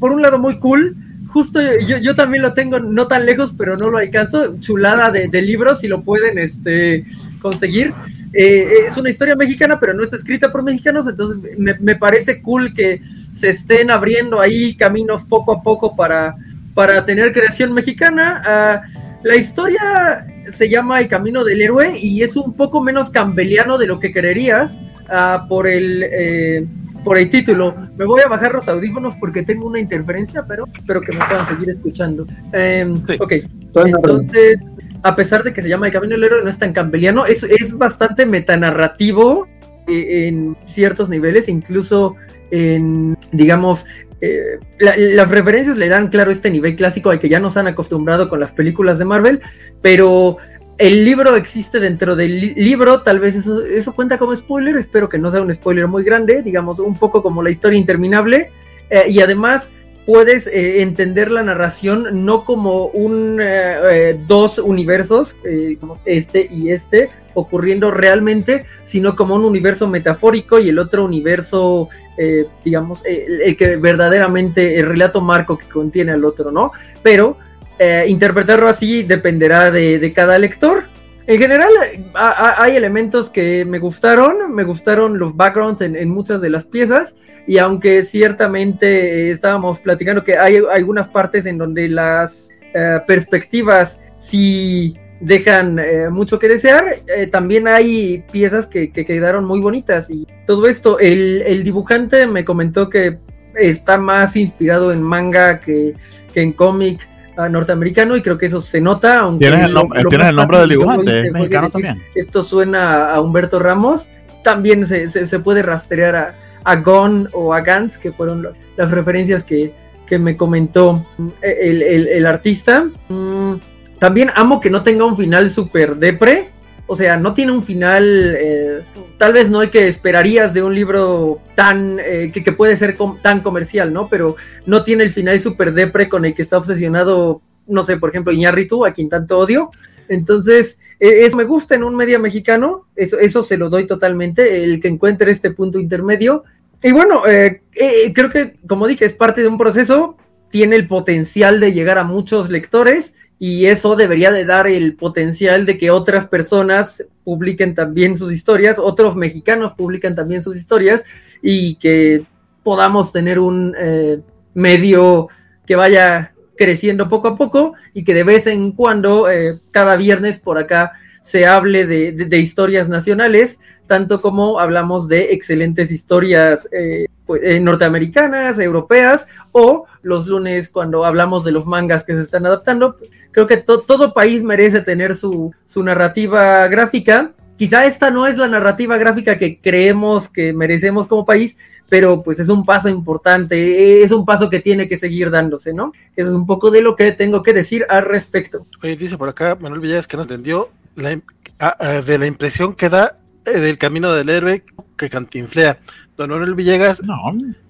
por un lado, muy cool. Justo yo, yo también lo tengo no tan lejos, pero no lo alcanzo. Chulada de, de libros, si lo pueden este, conseguir. Eh, es una historia mexicana, pero no está escrita por mexicanos, entonces me, me parece cool que se estén abriendo ahí caminos poco a poco para, para tener creación mexicana. Ah, la historia se llama El Camino del Héroe y es un poco menos cambeliano de lo que creerías ah, por el eh, por el título. Me voy a bajar los audífonos porque tengo una interferencia, pero espero que me puedan seguir escuchando. Em, Sí. Ok, entonces, a pesar de que se llama El Camino del Héroe, no es tan cambeliano, es, es bastante metanarrativo eh, en ciertos niveles, incluso en, digamos, eh, la- las referencias le dan, claro, este nivel clásico al que ya nos han acostumbrado con las películas de Marvel, pero el libro existe dentro del li- libro, tal vez eso, eso cuenta como spoiler, espero que no sea un spoiler muy grande, digamos, un poco como la historia interminable, eh, y además puedes eh, entender la narración no como un eh, eh, dos universos, eh, este y este, ocurriendo realmente, sino como un universo metafórico y el otro universo, eh, digamos, eh, el, que verdaderamente el relato marco que contiene al otro, ¿no? Pero interpretarlo así dependerá de, de cada lector. En general, ha- ha- hay elementos que me gustaron, me gustaron los backgrounds en, muchas de las piezas, y aunque ciertamente eh, estábamos platicando que hay algunas partes en donde las eh, perspectivas sí dejan eh, mucho que desear, eh, también hay piezas que, que quedaron muy bonitas y todo esto, el, dibujante me comentó que está más inspirado en manga que, en cómic norteamericano y creo que eso se nota, aunque ¿Tienes el, lo- nom- lo tienes más el nombre del dibujante? ¿Es fue mexicano decir, también? esto suena a Humberto Ramos, también se, se- se puede rastrear a, a Gon o a Gantz, que fueron lo- las referencias que, que me comentó el, el- el artista. Mm, también amo que no tenga un final super depre, o sea, no tiene un final, eh, tal vez no hay que esperarías de un libro tan, eh, que, puede ser tan comercial, ¿no? Pero no tiene el final super depre con el que está obsesionado, no sé, por ejemplo, Iñárritu, a quien tanto odio. Entonces, eh, eso me gusta en un media mexicano, eso, eso se lo doy totalmente, el que encuentre este punto intermedio. Y bueno, eh, eh, creo que, como dije, es parte de un proceso, tiene el potencial de llegar a muchos lectores y eso debería de dar el potencial de que otras personas publiquen también sus historias, otros mexicanos publiquen también sus historias y que podamos tener un eh, medio que vaya creciendo poco a poco y que de vez en cuando, eh, cada viernes por acá, se hable de, historias nacionales, tanto como hablamos de excelentes historias eh, pues, eh, norteamericanas, europeas, o los lunes cuando hablamos de los mangas que se están adaptando. Pues, creo que to- todo país merece tener su, narrativa gráfica. Quizá esta no es la narrativa gráfica que creemos que merecemos como país, pero pues es un paso importante, es un paso que tiene que seguir dándose, ¿no? Eso es un poco de lo que tengo que decir al respecto. Oye, dice por acá Manuel Villegas que nos entendió la ah, ah, de la impresión que da eh, del camino del héroe que cantinflea. Don Manuel Villegas No,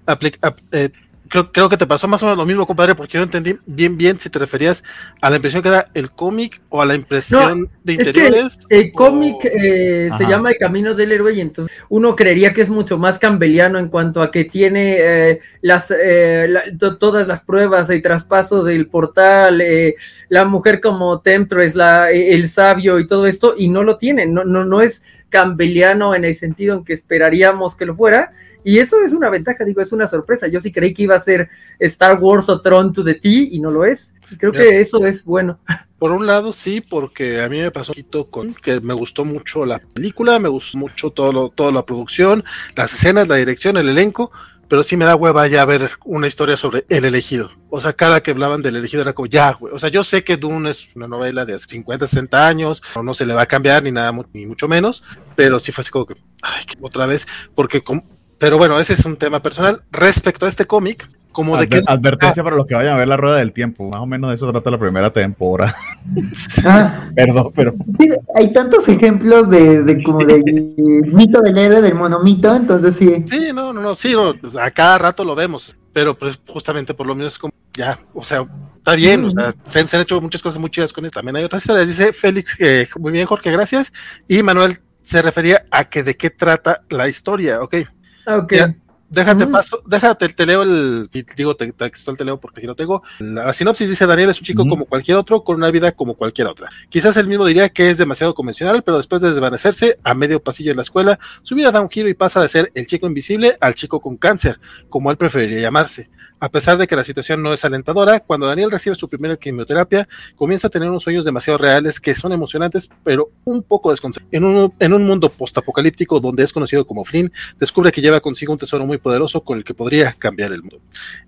apli- ap- eh, creo, creo que te pasó más o menos lo mismo, compadre, porque yo no entendí bien bien si te referías a la impresión que da el cómic o a la impresión de es que interiores. El o- cómic eh, se llama El Camino del Héroe y entonces uno creería que es mucho más cambeliano en cuanto a que tiene eh, las eh, la- to- todas las pruebas, el traspaso del portal, eh, la mujer como Temptress, la, eh, el sabio y todo esto, y no lo tiene, no, no, no es cambeliano en el sentido en que esperaríamos que lo fuera, y eso es una ventaja, digo, es una sorpresa. Yo sí creí que iba a ser Star Wars o Tron to the T y no lo es. Y creo que eso es bueno. Por un lado, sí, porque a mí me pasó un poquito con que me gustó mucho la película, me gustó mucho todo lo- toda la producción, las escenas, la dirección, el elenco, pero sí me da hueva ya ver una historia sobre el elegido. O sea, cada que hablaban del elegido era como, ya, güey. O sea, yo sé que Dune es una novela de hace 50, 60 años, no, no se le va a cambiar ni nada, ni mucho menos, pero sí fue así como que, ay, otra vez, porque, com- pero bueno, ese es un tema personal. Respecto a este cómic, como de que adver- advertencia para los que vayan a ver la rueda del tiempo. Más o menos de eso trata la primera temporada. Ah, Perdón, pero sí, hay tantos ejemplos de, de como del mito del héroe, del monomito, entonces sí. Sí, no, no, no, sí, no, a cada rato lo vemos, pero pues justamente por lo menos es como, ya, o sea, está bien, o sea, se, se han hecho muchas cosas muy chidas con esto, también hay otras historias, dice Félix, que muy bien Jorge, gracias, y Manuel se refería a que de qué trata la historia, ok, Ah, Ok. Ya. déjate paso, déjate, te leo el, digo te- textual te leo porque aquí lo tengo, la, sinopsis dice Daniel es un chico como cualquier otro, con una vida como cualquier otra, quizás él mismo diría que es demasiado convencional, pero después de desvanecerse a medio pasillo en la escuela, su vida da un giro y pasa de ser el chico invisible al chico con cáncer, como él preferiría llamarse. A pesar de que la situación no es alentadora, cuando Daniel recibe su primera quimioterapia, comienza a tener unos sueños demasiado reales que son emocionantes, pero un poco desconcertantes. En un, en un mundo postapocalíptico donde es conocido como Flynn, descubre que lleva consigo un tesoro muy poderoso con el que podría cambiar el mundo.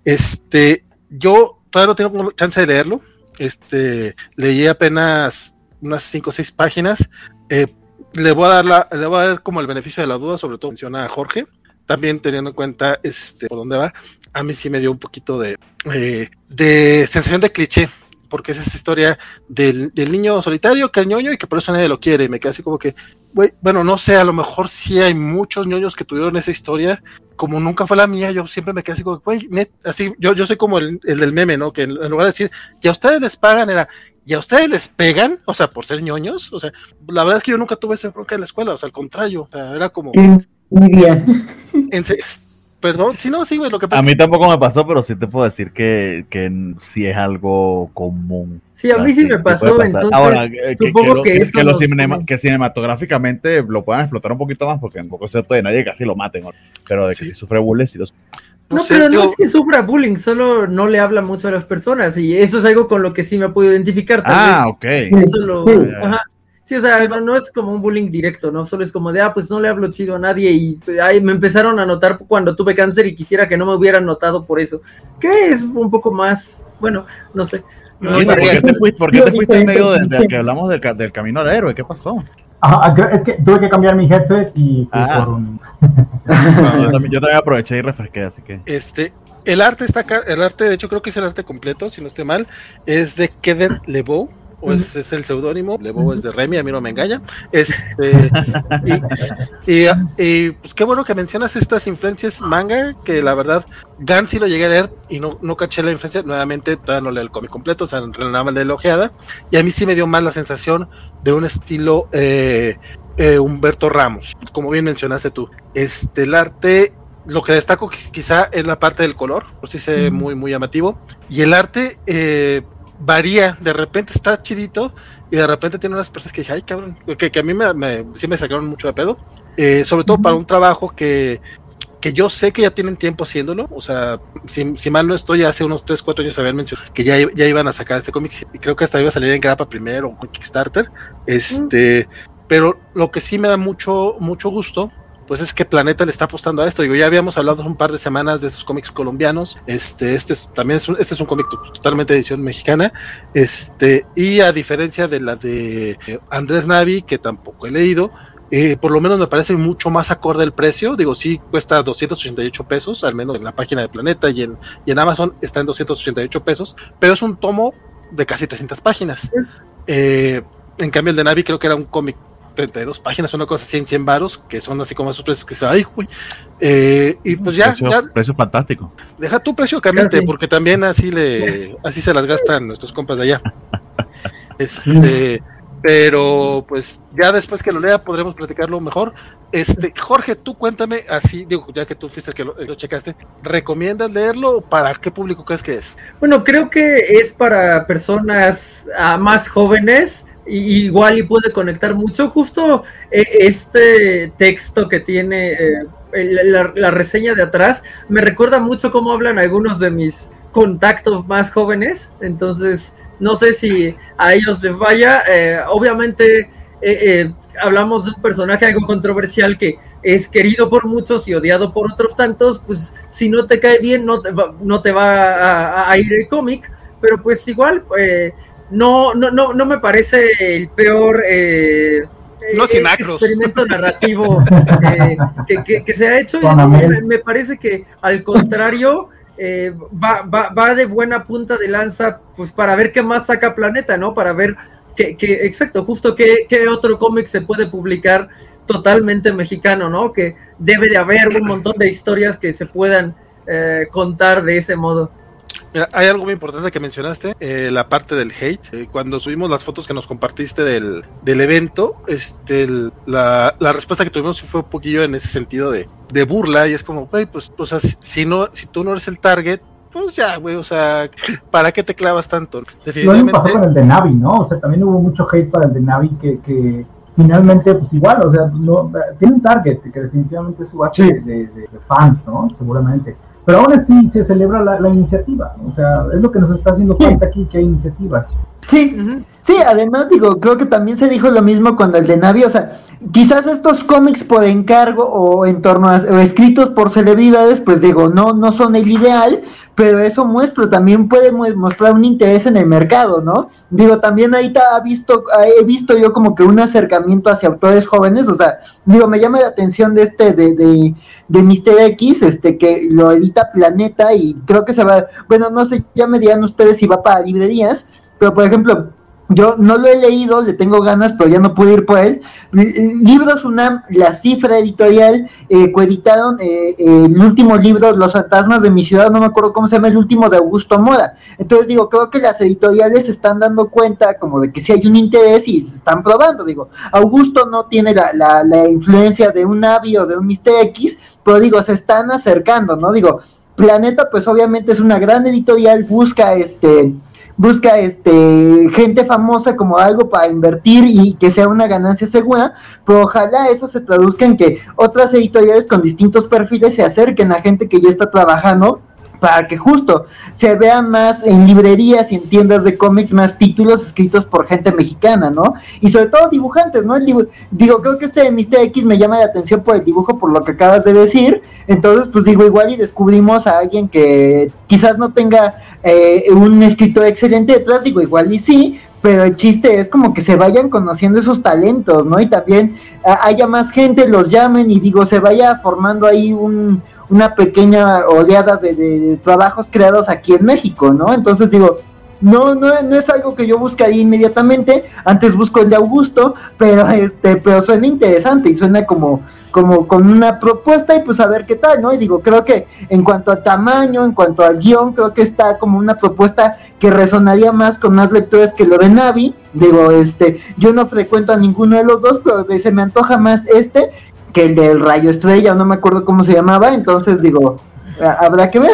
Este, yo todavía no tengo chance de leerlo. Este, leí apenas unas 5 o 6 páginas. Eh, le voy a dar la, le voy a dar como el beneficio de la duda, sobre todo menciona a Jorge. También teniendo en cuenta este por dónde va, a mí sí me dio un poquito de, eh, de sensación de cliché, porque es esa historia del, del, niño solitario que es ñoño y que por eso nadie lo quiere. Me queda así como que, güey, bueno, no sé, a lo mejor sí hay muchos ñoños que tuvieron esa historia, como nunca fue la mía, yo siempre me quedé así como, güey, así, yo, yo soy como el, el, del meme, ¿no? Que en, lugar de decir, que a ustedes les pagan, era, y a ustedes les pegan, o sea, por ser ñoños, o sea, la verdad es que yo nunca tuve esa bronca en la escuela, o sea, al contrario, o sea, era como... Muy bien. En, en, Perdón, sí, no, sí, güey, lo que pasa. A mí tampoco me pasó, pero sí te puedo decir que, que sí es algo común. Sí, a mí sí me pasó, entonces Ahora, que, supongo que, que, eso que, lo cinema, que, cinematográficamente lo puedan explotar un poquito más, porque tampoco se puede nadie casi lo maten, pero de que sí. si sufre bullying, sí los... No, no sé, pero yo... no es que sufra bullying, solo no le habla mucho a las personas, y eso es algo con lo que sí me puedo identificar. Tal ah, vez. ok. Eso lo... Ajá. Sí, o sea, sí, no, no, es como un bullying directo, ¿no? Solo es como de, ah, pues no le hablo chido a nadie y ay, me empezaron a notar cuando tuve cáncer y quisiera que no me hubieran notado por eso. Que es un poco más, bueno, no sé. No, ¿Por, qué te fuiste, ¿Por qué te fuiste en medio de, de que hablamos del, del, camino al héroe? ¿Qué pasó? Ajá, es que tuve que cambiar mi headset y ah. por un... no, yo, también, yo también aproveché y refresqué, así que... Este, el arte está acá, el arte, de hecho creo que es el arte completo, si no estoy mal, es de Keder Lebeau o es, es el seudónimo, Levo es de Remy, a mí no me engaña. Este, y, y, y, pues qué bueno que mencionas estas influencias manga, que la verdad, Gan sí lo llegué a leer y no, no caché la influencia, nuevamente todavía no leo el cómic completo, o sea, nada más de la ojeada, y a mí sí me dio más la sensación de un estilo eh, eh, Humberto Ramos, como bien mencionaste tú. Este, el arte lo que destaco quizá es la parte del color, pues sí se muy, muy llamativo. Y el arte, eh, varía, de repente está chidito y de repente tiene unas personas que dije, ay cabrón, que, que a mí me, me, sí me sacaron mucho de pedo, eh, sobre todo uh -huh. para un trabajo que, que yo sé que ya tienen tiempo haciéndolo, o sea, si, si mal no estoy, hace unos 3, 4 años habían mencionado que ya, ya iban a sacar este cómic y creo que hasta iba a salir en grapa primero o con Kickstarter, este, uh -huh. pero lo que sí me da mucho, mucho gusto pues es que Planeta le está apostando a esto. Digo, ya habíamos hablado un par de semanas de esos cómics colombianos. Este, este es, también es un, este es un cómic totalmente de edición mexicana. Este, y a diferencia de la de Andrés Navi, que tampoco he leído, eh, por lo menos me parece mucho más acorde el precio. Digo, sí cuesta 288 pesos, al menos en la página de Planeta y en, y en Amazon está en 288 pesos, pero es un tomo de casi 300 páginas. Eh, en cambio, el de Navi creo que era un cómic 32 páginas, una cosa así en 100 varos, que son así como esos precios que se, ay, güey. Eh, y pues ya precio, ya. precio, fantástico. Deja tu precio caliente, porque también así le, así se las gastan nuestros compas de allá. Este, pero pues ya después que lo lea podremos platicarlo mejor. Este, Jorge, tú cuéntame así, digo, ya que tú fuiste el que lo, lo checaste, ¿recomiendas leerlo o para qué público crees que es? Bueno, creo que es para personas uh, más jóvenes igual y puede conectar mucho. Justo eh, este texto que tiene eh, la, reseña de atrás me recuerda mucho cómo hablan algunos de mis contactos más jóvenes. Entonces, no sé si a ellos les vaya. Eh, obviamente, hablamos de un personaje algo controversial que es querido por muchos y odiado por otros tantos. Pues si no te cae bien, no te va, no te va a ir el cómic. Pero pues igual, no, no, no, no me parece el peor eh, no sin acros. experimento narrativo eh, que, que, que, se ha hecho. Me, me, parece que al contrario eh, va, va, va, de buena punta de lanza, pues para ver qué más saca Planeta, ¿no? Para ver que, que exacto, justo qué, qué otro cómic se puede publicar totalmente mexicano, ¿no? Que debe de haber un montón de historias que se puedan eh, contar de ese modo. Mira, hay algo muy importante que mencionaste, eh, la parte del hate. Eh, cuando subimos las fotos que nos compartiste del, del evento, este, el, la, la, respuesta que tuvimos fue un poquillo en ese sentido de, de burla y es como, güey, pues, o sea, si, no, si tú no eres el target, pues ya, güey, o sea, ¿para qué te clavas tanto? Definitivamente. Lo pasó con el de Navi, ¿no? O sea, también hubo mucho hate para el de Navi que, que finalmente, pues igual, o sea, no, tiene un target que definitivamente es su base sí. de, de, de fans, ¿no? Seguramente pero aún así se celebra la, la, iniciativa, o sea, es lo que nos está haciendo falta aquí, que hay iniciativas. Sí, uh -huh. sí, además digo, creo que también se dijo lo mismo cuando el de Navi, o sea, quizás estos cómics por encargo o en torno a o escritos por celebridades, pues digo, no, no son el ideal, pero eso muestra, también puede mostrar un interés en el mercado, ¿no? Digo, también ahí ha visto, he visto yo como que un acercamiento hacia autores jóvenes, o sea, digo, me llama la atención de este, de, de, de Mister X, este, que lo edita Planeta y creo que se va, bueno, no sé, ya me dirán ustedes si va para librerías, pero por ejemplo, yo no lo he leído, le tengo ganas, pero ya no pude ir por él. Libros UNAM, la cifra editorial, eh, coeditaron eh, el último libro, Los fantasmas de mi ciudad, no me acuerdo cómo se llama, el último de Augusto Mora. Entonces digo, creo que las editoriales se están dando cuenta como de que si hay un interés y se están probando. Digo, Augusto no tiene la, la, la influencia de un Navi o de un Mister X, pero digo, se están acercando, ¿no? Digo, Planeta, pues obviamente es una gran editorial, busca este busca este gente famosa como algo para invertir y que sea una ganancia segura, pero ojalá eso se traduzca en que otras editoriales con distintos perfiles se acerquen a gente que ya está trabajando para que justo se vean más en librerías y en tiendas de cómics más títulos escritos por gente mexicana, ¿no? Y sobre todo dibujantes, ¿no? digo, creo que este de Mr. X me llama la atención por el dibujo, por lo que acabas de decir. Entonces, pues digo, igual y descubrimos a alguien que quizás no tenga eh, un escritor excelente detrás, digo, igual y sí, pero el chiste es como que se vayan conociendo esos talentos, ¿no? Y también haya más gente, los llamen y digo, se vaya formando ahí un, una pequeña oleada de, de, trabajos creados aquí en México, ¿no? Entonces digo, no, no, no es algo que yo buscaría inmediatamente, antes busco el de Augusto, pero este, pero suena interesante y suena como, como con una propuesta y pues a ver qué tal, ¿no? Y digo, creo que en cuanto a tamaño, en cuanto al guion, creo que está como una propuesta que resonaría más con más lectores que lo de Navi. Digo, este, yo no frecuento a ninguno de los dos, pero se me antoja más este que el del Rayo Estrella, no me acuerdo cómo se llamaba, entonces digo, habrá que ver.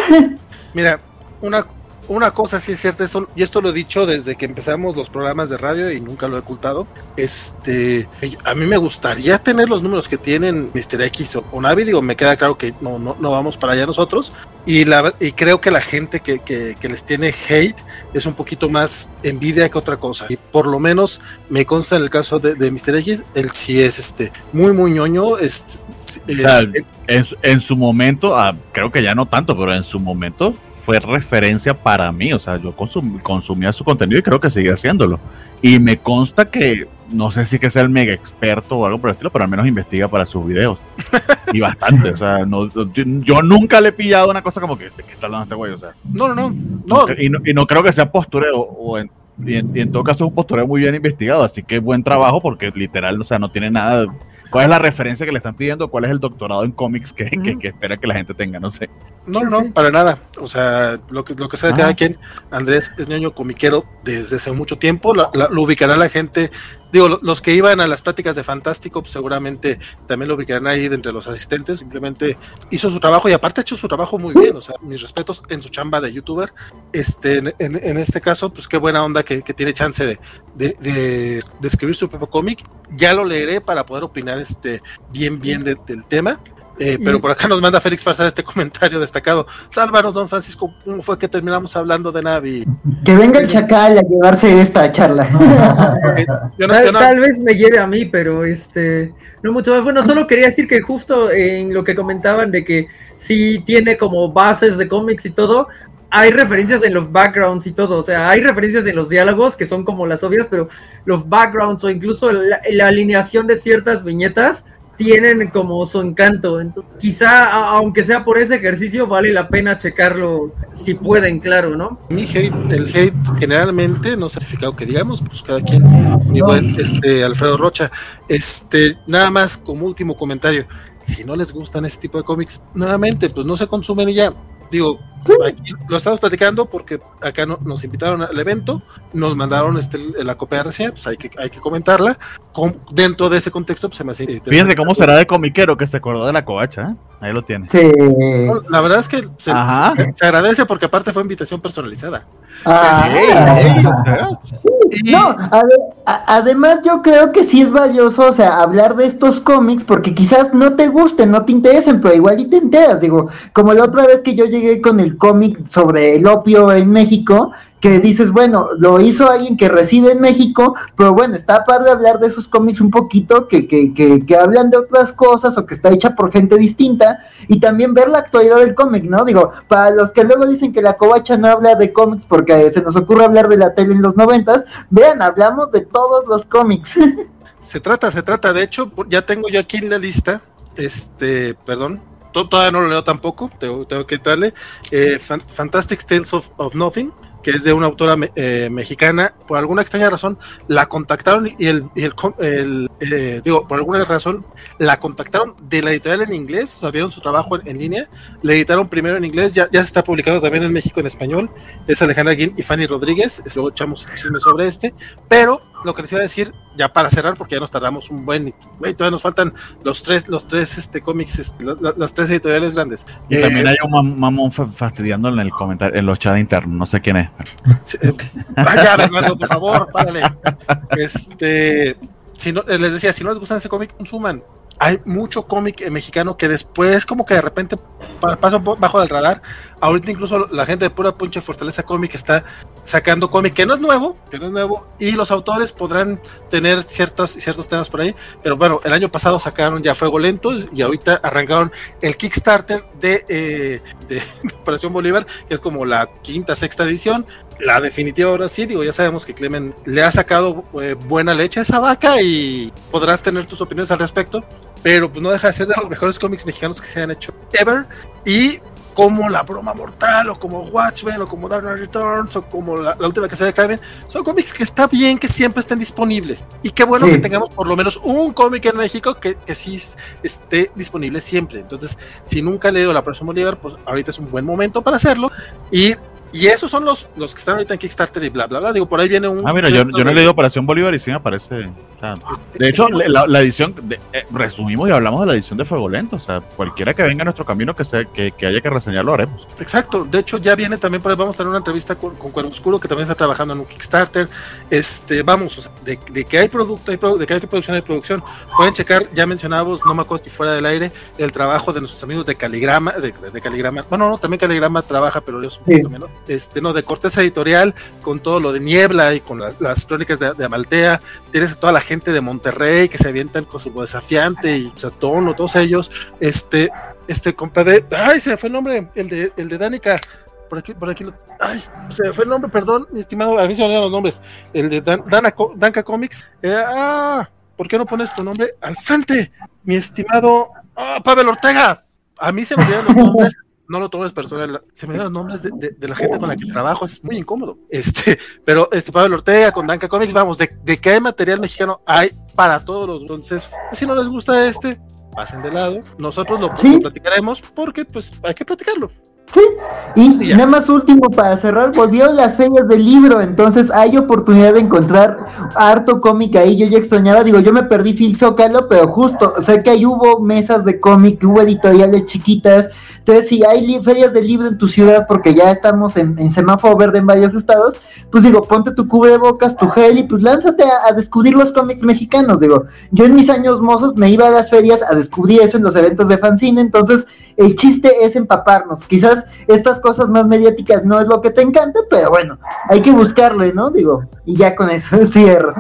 Mira, una una cosa sí es cierta, esto, y esto lo he dicho desde que empezamos los programas de radio y nunca lo he ocultado. Este, a mí me gustaría tener los números que tienen Mr. X o, Navi, digo, me queda claro que no, no, no vamos para allá nosotros. Y, la, y creo que la gente que, que, que, les tiene hate es un poquito más envidia que otra cosa. Y por lo menos me consta en el caso de, de Mr. X, él sí es este muy, muy ñoño. Es, eh, en, en, su momento, ah, creo que ya no tanto, pero en su momento fue referencia para mí. O sea, yo consum consumía su contenido y creo que sigue haciéndolo. Y me consta que, no sé si que sea el mega experto o algo por el estilo, pero al menos investiga para sus videos. y bastante. O sea, no, yo nunca le he pillado una cosa como que, que está hablando este güey. O sea, no, no, no. Y, no y no creo que sea postureo. O en, y, en, y en todo caso es un postureo muy bien investigado. Así que buen trabajo porque literal, o sea, no tiene nada ¿Cuál es la referencia que le están pidiendo? ¿Cuál es el doctorado en cómics que, que, que, espera que la gente tenga? No sé. No, no, para nada. O sea, lo que, lo que sea de cada quien, Andrés es ñoño comiquero desde hace mucho tiempo. La, la, lo ubicará la gente digo, los que iban a las pláticas de Fantástico, pues seguramente también lo ubicarán ahí de entre los asistentes, simplemente hizo su trabajo y aparte ha hecho su trabajo muy bien, o sea, mis respetos en su chamba de youtuber, este, en, en, en este caso, pues qué buena onda que, tiene chance de, escribir su propio cómic, ya lo leeré para poder opinar este, bien, bien de, del tema, eh, pero por acá nos manda Félix Farsar este comentario destacado. Sálvanos, don Francisco, ¿cómo fue que terminamos hablando de Navi? Que venga el chacal a llevarse esta charla. okay. yo no, tal, yo no... tal, vez me lleve a mí, pero este no mucho más. Bueno, solo quería decir que justo en lo que comentaban de que sí tiene como bases de cómics y todo, hay referencias en los backgrounds y todo, o sea, hay referencias en los diálogos que son como las obvias, pero los backgrounds o incluso la, la alineación de ciertas viñetas tienen como su encanto. Entonces, quizá, aunque sea por ese ejercicio, vale la pena checarlo si pueden, claro, ¿no? Mi hate, el hate generalmente, no certificado que digamos, pues cada quien, mi buen este, Alfredo Rocha, este, nada más como último comentario, si no les gustan este tipo de cómics, nuevamente, pues no se consumen y ya. Digo, aquí lo estamos platicando porque acá no, nos invitaron al evento, nos mandaron este, la copia de reseña, pues hay que, hay que comentarla. Con, dentro de ese contexto, pues se me hace. Fíjense cómo será de comiquero que se acordó de la covacha, ¿eh? Ahí lo tiene. Sí. No, la verdad es que se, se, se, agradece porque aparte fue invitación personalizada. Ah, sí. No, a ver, a, además yo creo que sí es valioso, o sea, hablar de estos cómics porque quizás no te gusten, no te interesen, pero igual y te enteras, digo, como la otra vez que yo llegué con el cómic sobre el opio en México, que dices, bueno, lo hizo alguien que reside en México, pero bueno, está padre hablar de esos cómics un poquito, que, que, que, que hablan de otras cosas o que está hecha por gente distinta, y también ver la actualidad del cómic, ¿no? Digo, para los que luego dicen que la covacha no habla de cómics porque se nos ocurre hablar de la tele en los noventas, vean, hablamos de todos los cómics. Se trata, se trata, de hecho, ya tengo yo aquí la lista, este, perdón, todavía no lo leo tampoco, tengo, que darle, eh, Fantastic Tales of, Nothing, que es de una autora eh, mexicana, por alguna extraña razón la contactaron y el, eh, digo, por alguna razón la contactaron de la editorial en inglés, o su trabajo en, línea, le editaron primero en inglés, ya, ya se está publicado también en México en español, es Alejandra Guin y Fanny Rodríguez, luego echamos chisme sobre este, pero lo que les iba a decir, ya para cerrar, porque ya nos tardamos un buen, güey, todavía nos faltan los tres, los tres este cómics, este, la, las tres editoriales grandes. Y eh, también hay un mamón fastidiando en el comentario, en los chats internos, no sé quién es. Sí, vaya, Bernardo, por favor, párale. Este, si no, les decía, si no les gusta ese cómic, consuman. Hay mucho cómic mexicano que después como que de repente pasa bajo del radar. Ahorita incluso la gente de pura punche Fortaleza Cómic está sacando cómic que no es nuevo, que no es nuevo, y los autores podrán tener ciertos, ciertos temas por ahí, pero bueno, el año pasado sacaron ya Fuego Lento y ahorita arrancaron el Kickstarter de, eh, de Operación Bolívar, que es como la quinta, sexta edición, la definitiva ahora sí, digo, ya sabemos que Clemen le ha sacado eh, buena leche a esa vaca y podrás tener tus opiniones al respecto, pero pues no deja de ser de los mejores cómics mexicanos que se han hecho ever y como La Broma Mortal, o como Watchmen, o como Dark Knight Returns, o como la, la última que se de Kraven, son cómics que está bien que siempre estén disponibles. Y qué bueno sí. que tengamos por lo menos un cómic en México que, que sí esté disponible siempre. Entonces, si nunca he leído La Operación Bolívar, pues ahorita es un buen momento para hacerlo. Y y esos son los, los que están ahorita en Kickstarter y bla, bla, bla. Digo, por ahí viene un. Ah, mira, yo, yo no he leído Operación Bolívar y sí me parece. Sea, de hecho, la, la edición. De, eh, resumimos y hablamos de la edición de Fuego Lento. O sea, cualquiera que venga a nuestro camino que, sea, que, que haya que reseñarlo, haremos. Exacto. De hecho, ya viene también por ahí. Vamos a tener una entrevista con, con Cuervo Oscuro, que también está trabajando en un Kickstarter. Este, vamos, o sea, de, de, que hay producto, hay produ de que hay producción, hay producción. Pueden checar, ya mencionábamos, no me acuerdo si fuera del aire, el trabajo de nuestros amigos de Caligrama. De, de Caligrama. Bueno, no, también Caligrama trabaja, pero es un poquito sí. menos. Este, no, de Corteza Editorial, con todo lo de Niebla y con las, las crónicas de, de, Amaltea, tienes toda la gente de Monterrey que se avientan con su desafiante y Satono, todos ellos, este, este compadre, ay, se me fue el nombre, el de, el de Danica, por aquí, por aquí, ay, se me fue el nombre, perdón, mi estimado, a mí se me olvidan los nombres, el de Dan, Dana, Danca Comics, eh, ah, ¿por qué no pones tu nombre al frente, mi estimado oh, Pavel Ortega? A mí se me olvidan los nombres no lo tomes personal, se me los nombres de, de, de, la gente con la que trabajo, es muy incómodo. Este, pero este Pablo Ortega con Danca Comics, vamos, de, de que hay material mexicano, hay para todos los. Entonces, pues, si no les gusta este, pasen de lado. Nosotros lo, ¿Sí? lo platicaremos porque, pues, hay que platicarlo. Sí, y, nada más último para cerrar, volvió las ferias del libro, entonces hay oportunidad de encontrar harto cómic ahí, yo ya extrañaba, digo, yo me perdí Phil Zócalo, pero justo, sé que ahí hubo mesas de cómic, hubo editoriales chiquitas, entonces si hay ferias del libro en tu ciudad, porque ya estamos en, en, semáforo verde en varios estados, pues digo, ponte tu cubrebocas, tu gel y pues lánzate a, a descubrir los cómics mexicanos, digo, yo en mis años mozos me iba a las ferias a descubrir eso en los eventos de fanzine, entonces el chiste es empaparnos, quizás estas cosas más mediáticas no es lo que te encanta, pero bueno, hay que buscarle, ¿no? Digo, y ya con eso cierro.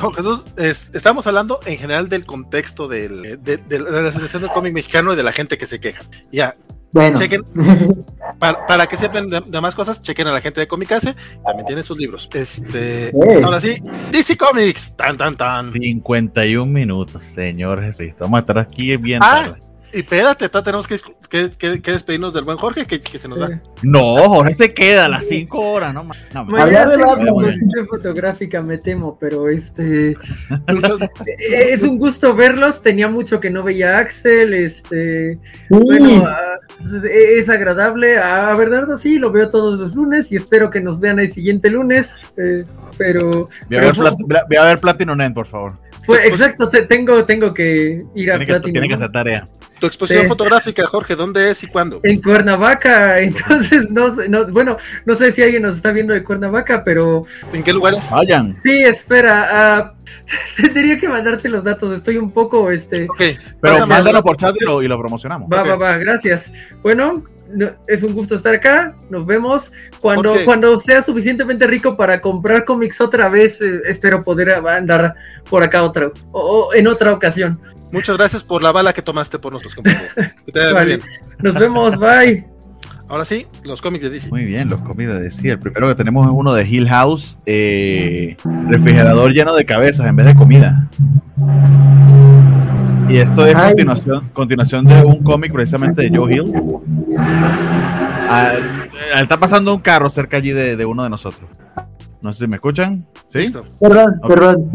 No, Jesús, es, estamos hablando en general del contexto del, de, de, de, la selección del cómic mexicano y de la gente que se queja. Ya. Bueno. Chequen, para, para, que sepan de, de, más cosas, chequen a la gente de Comicase, también tiene sus libros. Este, hey. ahora sí, DC Comics, tan, tan, tan. 51 minutos, señor Jesús. Vamos a estar aquí bien ah, tarde. Y espérate, tenemos que, que, que, que, despedirnos del buen Jorge, que, se nos va. No, Jorge se queda a las 5 horas, no, no Mañana de la composición fotográfica me temo, pero este es un gusto verlos. Tenía mucho que no veía a Axel, este sí. bueno, es agradable. A Bernardo sí, lo veo todos los lunes y espero que nos vean el siguiente lunes. Eh, pero, voy a, ver, pero fue, voy a ver Platinum Net, por favor. Fue, exacto, te, tengo, tengo que ir a tiene Platinum. Que, tiene que hacer tarea. Tu exposición sí. fotográfica, Jorge, ¿dónde es y cuándo? En Cuernavaca, entonces no, no, bueno, no sé si alguien nos está viendo de Cuernavaca, pero... ¿En qué lugares? Vayan. Sí, espera, uh, tendría que mandarte los datos, estoy un poco, este... Ok, pero mándalo por chat y lo, y lo promocionamos. Va, okay. va, va, gracias. Bueno, no- es un gusto estar acá. Nos vemos cuando, cuando sea suficientemente rico para comprar cómics otra vez. eh, espero poder andar por acá otra o, o en otra ocasión. Muchas gracias por la bala que tomaste por nuestros compañeros. Vale. bien. Nos vemos, bye. Ahora sí, los cómics de DC. Muy bien, los cómics de DC. El primero que tenemos es uno de Hill House, eh, refrigerador lleno de cabezas en vez de comida. Y esto es Ay. continuación, continuación de un cómic precisamente de Joe Hill. Está pasando un carro cerca allí de, de uno de nosotros. No sé si me escuchan. ¿Sí? Perdón, Ok. perdón.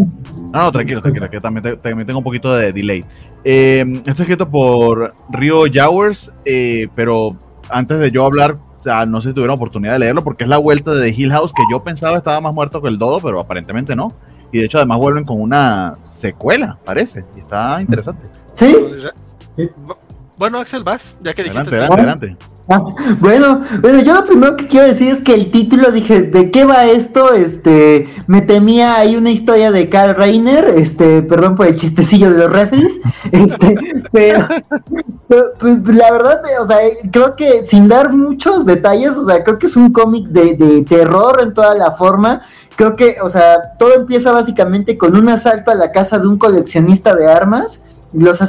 No, no, tranquilo, tranquilo, que también, te- también tengo un poquito de delay. Eh, esto es escrito por Rio Jowers, eh, pero antes de yo hablar, no sé si tuvieron oportunidad de leerlo, porque es la vuelta de The Hill House, que yo pensaba estaba más muerto que el Dodo, pero aparentemente no. Y de hecho, además vuelven con una secuela, parece. Y está interesante. Sí, Sí. Bueno, Axel, vas, ya que dijiste adelante, adelante. Bueno, bueno, yo lo primero que quiero decir es que el título dije, ¿de qué va esto? Este, me temía hay una historia de Carl Reiner, este, perdón por el chistecillo de los referees, este, pero, pero, pues, la verdad, o sea, creo que sin dar muchos detalles, o sea, creo que es un cómic de, de terror en toda la forma. Creo que, o sea, todo empieza básicamente con un asalto a la casa de un coleccionista de armas. Los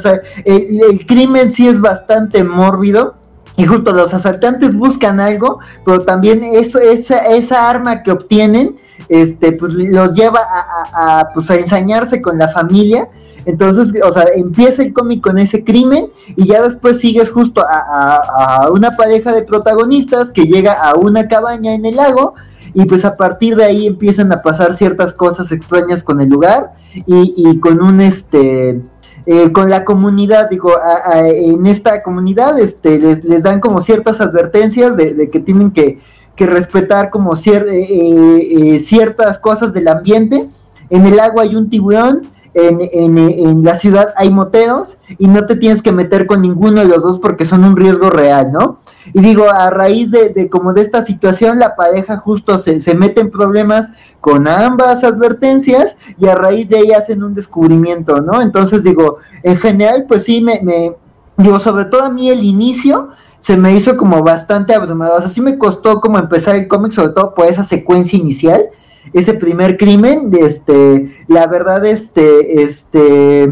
el, el crimen sí es bastante mórbido. Y justo los asaltantes buscan algo, pero también eso, esa, esa arma que obtienen, este, pues los lleva a, a- pues, a ensañarse con la familia. Entonces, o sea, empieza el cómic con ese crimen y ya después sigues justo a, a- a una pareja de protagonistas que llega a una cabaña en el lago y pues a partir de ahí empiezan a pasar ciertas cosas extrañas con el lugar y, y con un este eh, con la comunidad, digo, a- en esta comunidad este, les, les dan como ciertas advertencias de, de que tienen que, que respetar como cier- eh, eh, eh, ciertas cosas del ambiente. En el agua hay un tiburón, en, en, en la ciudad hay moteros y no te tienes que meter con ninguno de los dos porque son un riesgo real, ¿no? Y digo, a raíz de, de como de esta situación, la pareja justo se, se mete en problemas con ambas advertencias y a raíz de ahí hacen un descubrimiento, ¿no? Entonces digo, en general, pues sí, me, me digo, sobre todo a mí el inicio se me hizo como bastante abrumador, o sea, sí me costó como empezar el cómic, sobre todo por esa secuencia inicial, ese primer crimen, este, la verdad, este, este,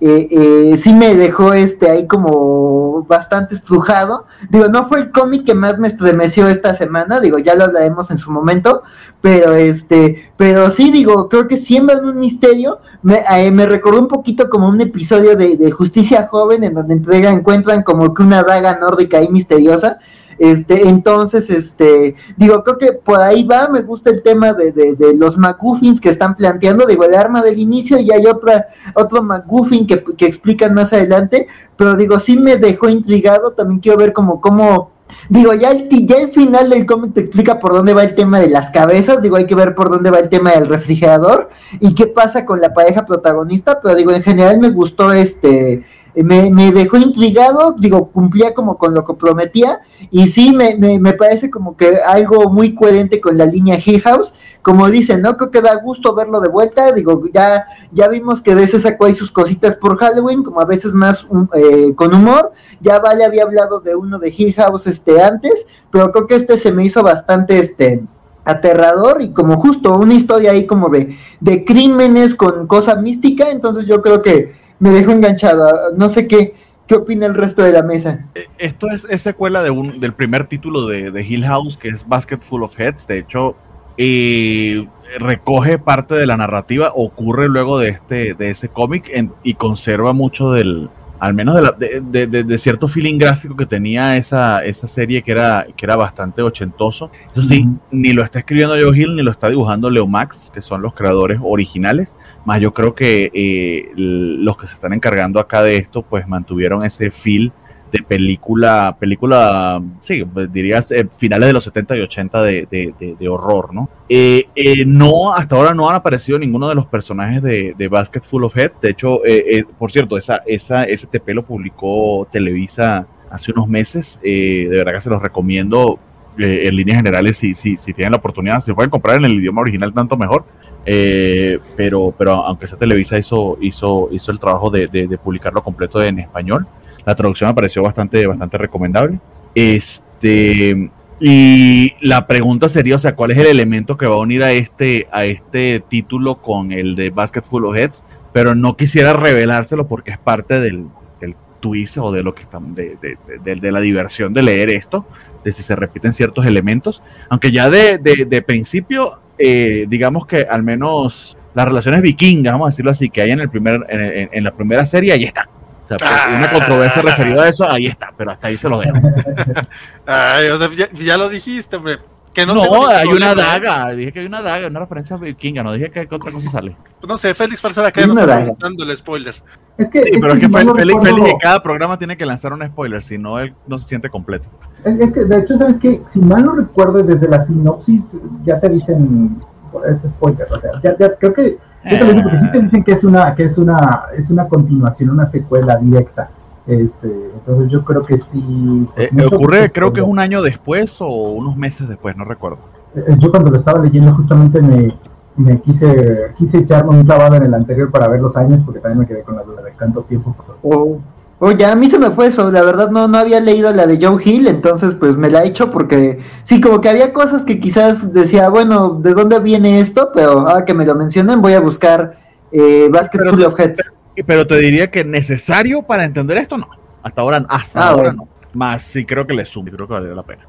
eh, eh, sí me dejó este ahí como bastante estrujado. Digo, no fue el cómic que más me estremeció esta semana, digo, ya lo hablaremos en su momento, pero este, pero sí, digo, creo que siembra un misterio. Me, eh, me recordó un poquito como un episodio de, de Justicia Joven, en donde entrega, encuentran como que una daga nórdica ahí misteriosa. Este, entonces, este, digo, creo que por ahí va, me gusta el tema de, de, de los McGuffins que están planteando, digo, el arma del inicio y hay otra, otro McGuffin que, que explican más adelante, pero digo, sí me dejó intrigado, también quiero ver como, cómo, digo, ya el, ya el final del cómic te explica por dónde va el tema de las cabezas, digo, hay que ver por dónde va el tema del refrigerador y qué pasa con la pareja protagonista, pero digo, en general me gustó este, me, dejó intrigado, digo, cumplía como con lo que prometía, y sí, me, me, me parece como que algo muy coherente con la línea Hill House, como dicen, ¿no? Creo que da gusto verlo de vuelta, digo, ya, ya vimos que a veces sacó ahí sus cositas por Halloween, como a veces más um, eh, con humor, ya Vale había hablado de uno de Hill House este antes, pero creo que este se me hizo bastante este aterrador y como justo una historia ahí como de, de crímenes con cosa mística, entonces yo creo que me dejó enganchado, no sé qué, qué opina el resto de la mesa. Esto es, secuela de un, del primer título de, de Hill House, que es Basket Full of Heads. De hecho, eh, recoge parte de la narrativa, ocurre luego de, este, de ese cómic y conserva mucho del, al menos de, la- de- de- de- de cierto feeling gráfico que tenía esa, esa serie que era, que era bastante ochentoso. Eso sí, ni lo está escribiendo Joe Hill ni lo está dibujando Leo Max, que son los creadores originales. Más yo creo que eh, los que se están encargando acá de esto, pues mantuvieron ese feel de película, película, sí, pues, dirías eh, finales de los 70 y 80 de, de- de- de horror, ¿no? Eh, eh, no, hasta ahora no han aparecido ninguno de los personajes de, de Basket Full of Head. De hecho, eh, eh, por cierto, esa, esa, ese TP lo publicó Televisa hace unos meses. eh, de verdad que se los recomiendo en líneas generales si, si, si tienen la oportunidad. Si pueden comprar en el idioma original, tanto mejor. Eh, pero, pero aunque sea Televisa hizo, hizo, hizo el trabajo de, de- de publicarlo completo en español. La traducción me pareció bastante, bastante recomendable. Este, y la pregunta sería, o sea, ¿cuál es el elemento que va a unir a este, a este título con el de Basket Full of Heads? Pero no quisiera revelárselo porque es parte del, del twist o de lo que de, de, de, de, la diversión de leer esto, de si se repiten ciertos elementos. Aunque ya de, principio, eh, digamos que al menos las relaciones vikingas, vamos a decirlo así, que hay en el primer, en, en, la primera serie, ahí está. O sea, una controversia referida a eso, ahí está, pero hasta ahí se lo dejo. Ay, o sea, ya, ya lo dijiste, hombre. Que no, no hay una daga, dije que hay una daga, una referencia vikinga, no dije que otra cosa sale. No sé, Félix Farsala acá nos está dando el spoiler. Es que, sí, es pero que es que Félix, Félix, Félix en cada programa tiene que lanzar un spoiler, si no, él no se siente completo. Es, es que, de hecho, ¿sabes que Si mal no recuerdo, desde la sinopsis ya te dicen este spoiler, o sea, ya, ya creo que yo te lo digo porque sí te dicen que es una, que es una, es una continuación, una secuela directa. Este, entonces yo creo que sí. Pues, eh, ocurre, creo que es un año después o unos meses después, no recuerdo. Eh, yo cuando lo estaba leyendo justamente me, me quise, quise echarme un clavado en el anterior para ver los años porque también me quedé con la duda de cuánto tiempo pasó. Oh. Oye, a mí se me fue eso, la verdad no, no había leído la de Joe Hill, entonces pues me la he hecho porque sí, como que había cosas que quizás decía, bueno, ¿de dónde viene esto? Pero ahora que me lo mencionen voy a buscar eh, Basket Full of Heads. Pero te diría que necesario para entender esto, no. Hasta ahora, hasta ah, ahora bueno. no. Más sí creo que le sumo, creo que vale la pena.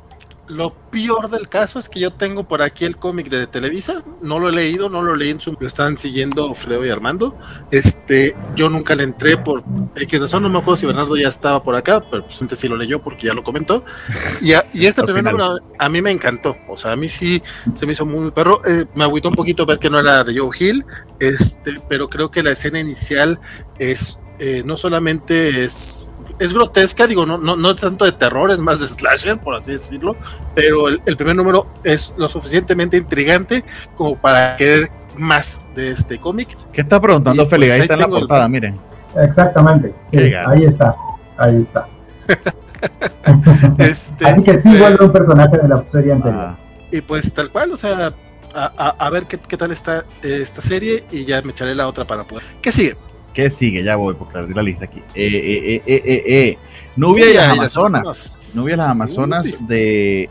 Lo peor del caso es que yo tengo por aquí el cómic de Televisa, no lo he leído, no lo leí en su, lo están siguiendo Fredo y Armando. Este, yo nunca le entré por X razón, no me acuerdo si Bernardo ya estaba por acá, pero pues antes sí lo leyó porque ya lo comentó. Y, a, y este primer número a mí me encantó, o sea, a mí sí se me hizo muy perro, eh, me agüitó un poquito ver que no era de Joe Hill, este, pero creo que la escena inicial es, eh, no solamente es es grotesca, digo, no, no, no es tanto de terror, es más de slasher, por así decirlo, pero el, el primer número es lo suficientemente intrigante como para querer más de este cómic. ¿Qué está preguntando Félix? Pues, ahí, ahí está en la portada, el... miren. Exactamente, sí, ahí está, ahí está. este, Así que sí, vuelve un personaje de la serie anterior. Ah. Y pues tal cual, o sea, a, a, a ver qué, qué, tal está esta serie y ya me echaré la otra para poder. ¿Qué sigue? ¿Qué sigue? Ya voy, porque abrí la lista aquí. Eh, eh, eh, eh, eh. Nubia y las Amazonas. Nubia y las Amazonas de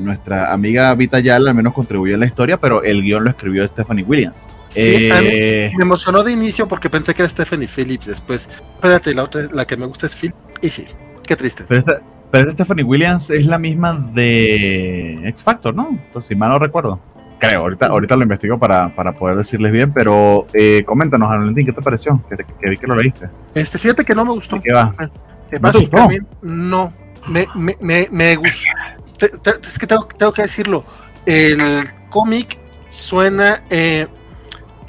nuestra amiga Vita Yala, al menos contribuyó en la historia, pero el guion lo escribió Stephanie Williams. Sí, me emocionó de inicio porque pensé que era Stephanie Phillips. Después, espérate, la otra, la que me gusta es Phil. Y sí, qué triste. Pero esta, pero esta Stephanie Williams es la misma de X Factor, ¿no? Entonces, si mal no recuerdo. Creo, ahorita, ahorita lo investigo para, para poder decirles bien, pero eh, coméntanos, Valentín, ¿qué te pareció? Que, que, vi que lo leíste. Este, fíjate que no me gustó. ¿Qué va? Eh, básicamente, no. Me, me, me, me gustó. Te, te, es que tengo, tengo, que decirlo. El cómic suena. Eh,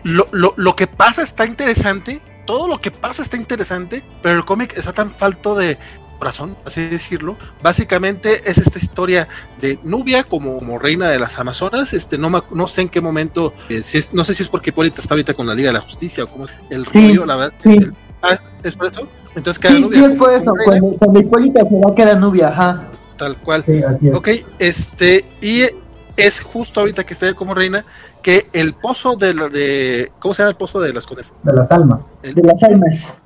lo, lo, lo que pasa está interesante. Todo lo que pasa está interesante, pero el cómic está tan falto de, corazón, así decirlo. Básicamente es esta historia de Nubia como, como reina de las Amazonas. Este, no, no sé en qué momento, eh, si es, no sé si es porque Hipólita está ahorita con la Liga de la Justicia o cómo es el sí, rollo, la verdad. Sí. El, ah, ¿es por eso? Entonces queda sí, Nubia. Sí, es por eso. Cuando, cuando, Hipólita se va, queda Nubia, ajá. Tal cual. Sí, así es. Ok, este, y es justo ahorita que está como reina que el pozo de, la, de ¿cómo se llama el pozo de las cosas? De las almas. El, de las almas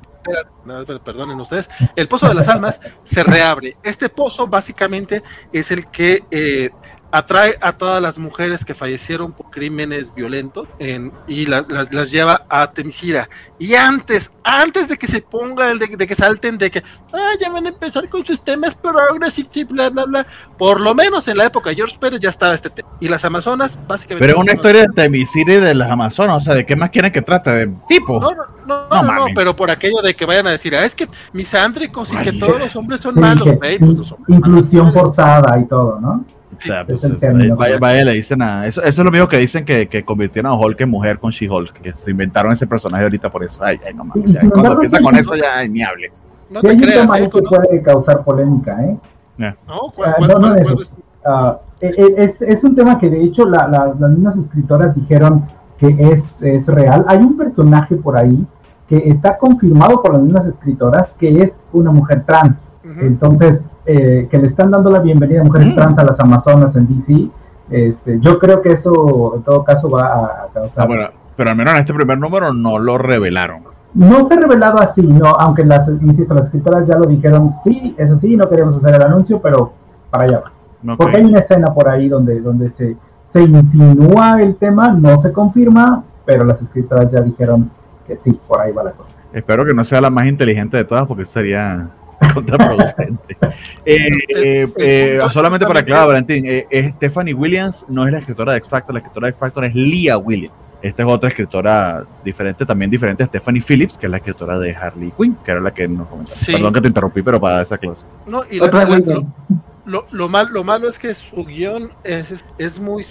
perdonen ustedes, el Pozo de las Almas se reabre. Este pozo básicamente es el que eh, atrae a todas las mujeres que fallecieron por crímenes violentos en, y la, las, las, lleva a Temisira. Y antes, antes de que se ponga el de, de, que salten de que ah, ya van a empezar con sus temas, pero ahora sí, sí, bla, bla, bla. Por lo menos en la época de George Pérez ya estaba este tema. Y las Amazonas, básicamente. Pero una historia de Temisira y de las Amazonas, o sea, ¿de qué más quieren que trate? ¿De tipo? No, no, no, no, no, no pero por aquello de que vayan a decir, ah, es que misándricos y que todos los hombres son sí, malos, que, pues, los hombres Inclusión forzada y todo, ¿no? Sí, o sea, pues, término, vaya, vaya, le dicen a. Eso, eso, es lo mismo que dicen que, que convirtieron a Hulk en mujer con She-Hulk, que se inventaron ese personaje ahorita por eso. Ay, ay, no mames. Ya, cuando empieza con eso, ya ay, ni hables. No te creas, ¿eh? que puede causar polémica, ¿eh? Yeah. No, ¿cuál, cuál, uh, no, no es, uh, es, es, un tema que de hecho la, la, las mismas escritoras dijeron que es, es real. Hay un personaje por ahí que está confirmado por las mismas escritoras que es una mujer trans. Uh -huh. Entonces, eh, que le están dando la bienvenida a mujeres uh -huh. trans a las Amazonas en DC. Este, yo creo que eso en todo caso va a causar. Ah, bueno, pero al menos en este primer número no lo revelaron. No se ha revelado así, no, aunque las, insisto, las escritoras ya lo dijeron, sí, es así, no queremos hacer el anuncio, pero para allá va. Porque hay una escena por ahí donde, donde se, se insinúa el tema, no se confirma, pero las escritoras ya dijeron que sí, por ahí va la cosa. Espero que no sea la más inteligente de todas porque eso sería contraproducente. Eh, eh, eh, solamente para aclarar, Valentín, Stephanie Williams no es la escritora de X Factor, la escritora de X Factor es Leah Williams. Esta es otra escritora diferente, también diferente a Stephanie Phillips, que es la escritora de Harley Quinn, que era la que nos comentó. Sí. Perdón que te interrumpí, pero para esa clase. No, y la- Otra lo, lo, lo mal- lo malo es que su guion es, muy,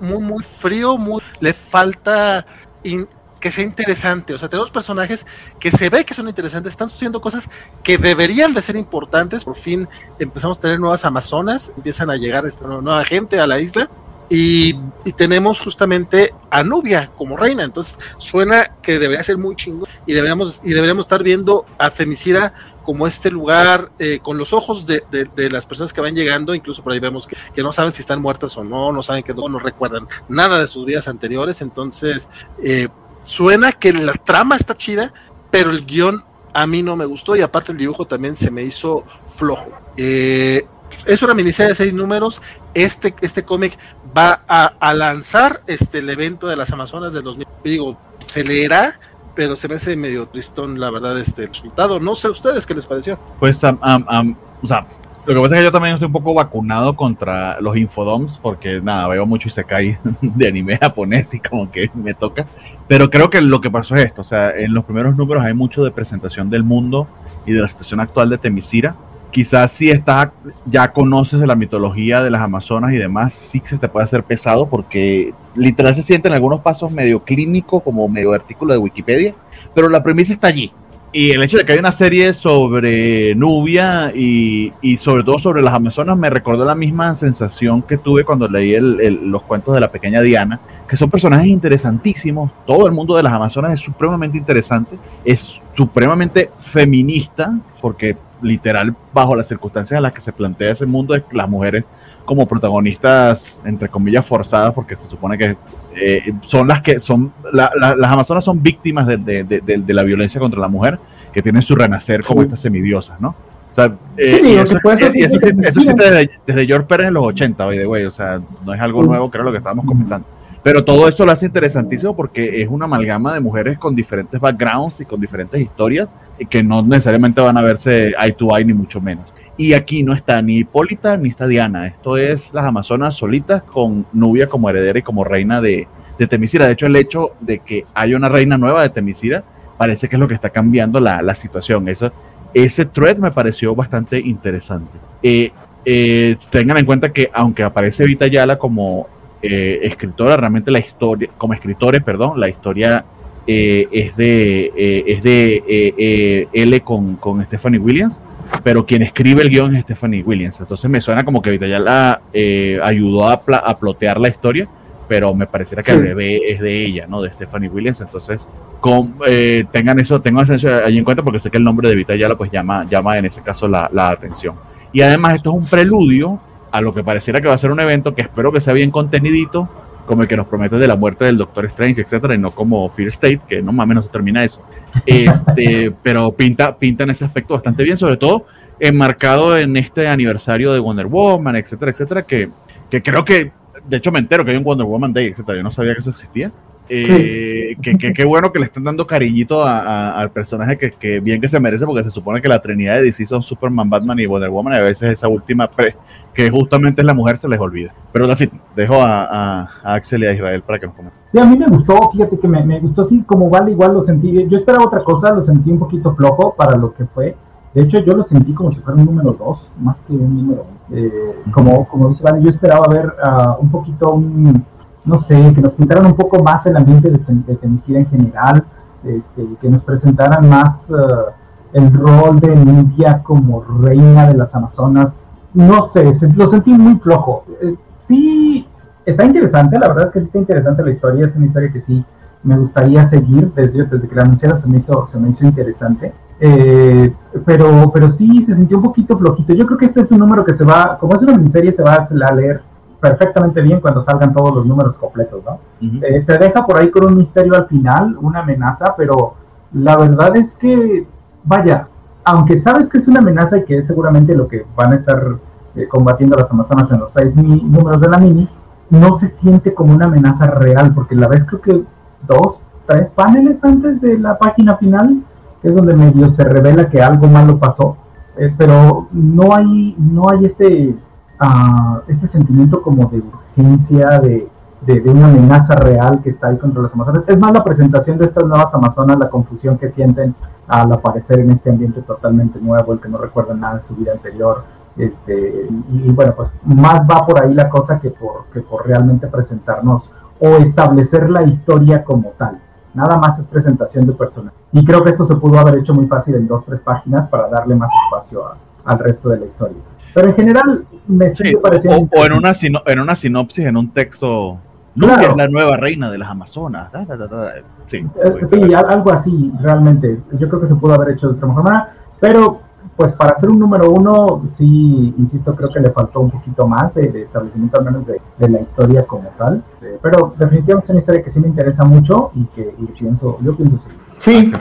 muy, muy frío, muy, le falta in- que sea interesante. O sea, tenemos personajes que se ve que son interesantes, están sucediendo cosas que deberían de ser importantes. Por fin empezamos a tener nuevas Amazonas, empiezan a llegar esta nu- nueva gente a la isla. Y, y tenemos justamente a Nubia como reina, entonces suena que debería ser muy chingo y deberíamos y deberíamos estar viendo a Femicida como este lugar eh, con los ojos de, de- de las personas que van llegando, incluso por ahí vemos que, que no saben si están muertas o no, no saben que no, no recuerdan nada de sus vidas anteriores, entonces eh, suena que la trama está chida, pero el guion a mí no me gustó y aparte el dibujo también se me hizo flojo. Eh, es una miniserie de seis números, este, este cómic va a, lanzar este, el evento de las Amazonas del 2000, digo, se leerá, pero se me hace medio tristón, la verdad, este el resultado. No sé ustedes qué les pareció. Pues, o sea, lo que pasa es que yo también estoy un poco vacunado contra los infodoms, porque nada, veo mucho Isekai de anime japonés y como que me toca. Pero creo que lo que pasó es esto, o sea, en los primeros números hay mucho de presentación del mundo y de la situación actual de Temisira. Quizás si estás, ya conoces de la mitología de las Amazonas y demás, sí que se te puede hacer pesado porque literal se sienten algunos pasos medio clínico, como medio artículo de Wikipedia, pero la premisa está allí. Y el hecho de que hay una serie sobre Nubia y, y sobre todo sobre las Amazonas me recordó la misma sensación que tuve cuando leí el- el- los cuentos de la pequeña Diana, que son personajes interesantísimos. Todo el mundo de las Amazonas es supremamente interesante, es supremamente feminista, porque literal, bajo las circunstancias en las que se plantea ese mundo, las mujeres como protagonistas, entre comillas, forzadas, porque se supone que eh, son las que son, la- la- las Amazonas son víctimas de, de- de- de- de la violencia contra la mujer, que tienen su renacer como Sí. estas semidiosas, ¿no? O sea, eh, Sí, y eso, que eso eso eso sí desde, desde George Pérez en los 80, by the way, o sea, no es algo nuevo, creo lo que estábamos comentando. Pero todo esto lo hace interesantísimo porque es una amalgama de mujeres con diferentes backgrounds y con diferentes historias y que no necesariamente van a verse eye to eye ni mucho menos. Y aquí no está ni Hipólita ni está Diana. Esto es las Amazonas solitas con Nubia como heredera y como reina de, de Temisira. De hecho, el hecho de que haya una reina nueva de Temisira parece que es lo que está cambiando la, la situación. Eso, ese thread me pareció bastante interesante. Eh, eh, tengan en cuenta que aunque aparece Vita Yala como eh, escritora, realmente la historia, como escritores, perdón, la historia es de, es de L con, con Stephanie Williams, pero quien escribe el guion es Stephanie Williams. Entonces me suena como que Vita Yala eh, ayudó a, pla- a plotear la historia, pero me pareciera que Sí. el bebé es de ella, ¿no? De Stephanie Williams. Entonces, con, eh, tengan eso, tengan eso ahí en cuenta porque sé que el nombre de Vita Yala pues llama, llama en ese caso la, la atención. Y además esto es un preludio a lo que pareciera que va a ser un evento que espero que sea bien contenidito, como el que nos promete de la muerte del Doctor Strange, etcétera, y no como Fear State, que no mames no se termina eso. Este, pero pinta, pinta en ese aspecto bastante bien, sobre todo enmarcado en este aniversario de Wonder Woman, etcétera, etcétera, que, que creo que, de hecho me entero que hay un Wonder Woman Day, etcétera, yo no sabía que eso existía. Eh, que, que, qué bueno que le están dando cariñito a- a- al personaje que, que bien que se merece, porque se supone que la trinidad de DC son Superman, Batman y Wonder Woman, y a veces esa última pre- que justamente es la mujer se les olvida. Pero así, dejo a, a- a Axel y a Israel para que nos comenten. Sí, a mí me gustó, fíjate que me, me gustó, sí, como vale, igual lo sentí. Yo esperaba otra cosa, lo sentí un poquito flojo para lo que fue. De hecho, yo lo sentí como si fuera un número 2, más que un número uno. Eh, como, como dice Vale, yo esperaba ver ah, un poquito, un, no sé, que nos pintaran un poco más el ambiente de, de en general, este, que nos presentaran más ah, el rol de Nubia como reina de las Amazonas. No sé, lo sentí muy flojo. Eh, sí, está interesante, la verdad es que sí está interesante la historia, es una historia que sí me gustaría seguir, desde, desde que la anunciaron se me hizo, se me hizo interesante, Eh, pero, pero sí se sintió un poquito flojito, yo creo que este es un número que se va, como es una miniserie, se va a leer perfectamente bien cuando salgan todos los números completos, ¿no? Eh, te deja por ahí con un misterio al final, una amenaza, pero la verdad es que, vaya, aunque sabes que es una amenaza y que es seguramente lo que van a estar eh, combatiendo las Amazonas en los seis números de la mini, no se siente como una amenaza real, porque la vez creo que dos, tres paneles antes de la página final, es donde medio se revela que algo malo pasó, eh, pero no hay, no hay este, uh, este sentimiento como de urgencia, de, de, una amenaza real que está ahí contra las Amazonas. Es más la presentación de estas nuevas Amazonas, la confusión que sienten al aparecer en este ambiente totalmente nuevo, el que no recuerdan nada de su vida anterior. Este, y, bueno, pues más va por ahí la cosa que por, que por realmente presentarnos o establecer la historia como tal. Nada más es presentación de personaje. Y creo que esto se pudo haber hecho muy fácil en dos, tres páginas para darle más espacio al resto de la historia. Pero en general me sigue pareciendo. O, en, una en una sinopsis, en un texto. Nubia es la nueva reina de las Amazonas. sí, eh, algo así, realmente. Yo creo que se pudo haber hecho de otra manera. Pero pues para ser un número uno, sí, insisto, creo que le faltó un poquito más de, establecimiento al menos de, la historia como tal. Eh, pero definitivamente es una historia que sí me interesa mucho y que pienso, yo pienso sí. Sí.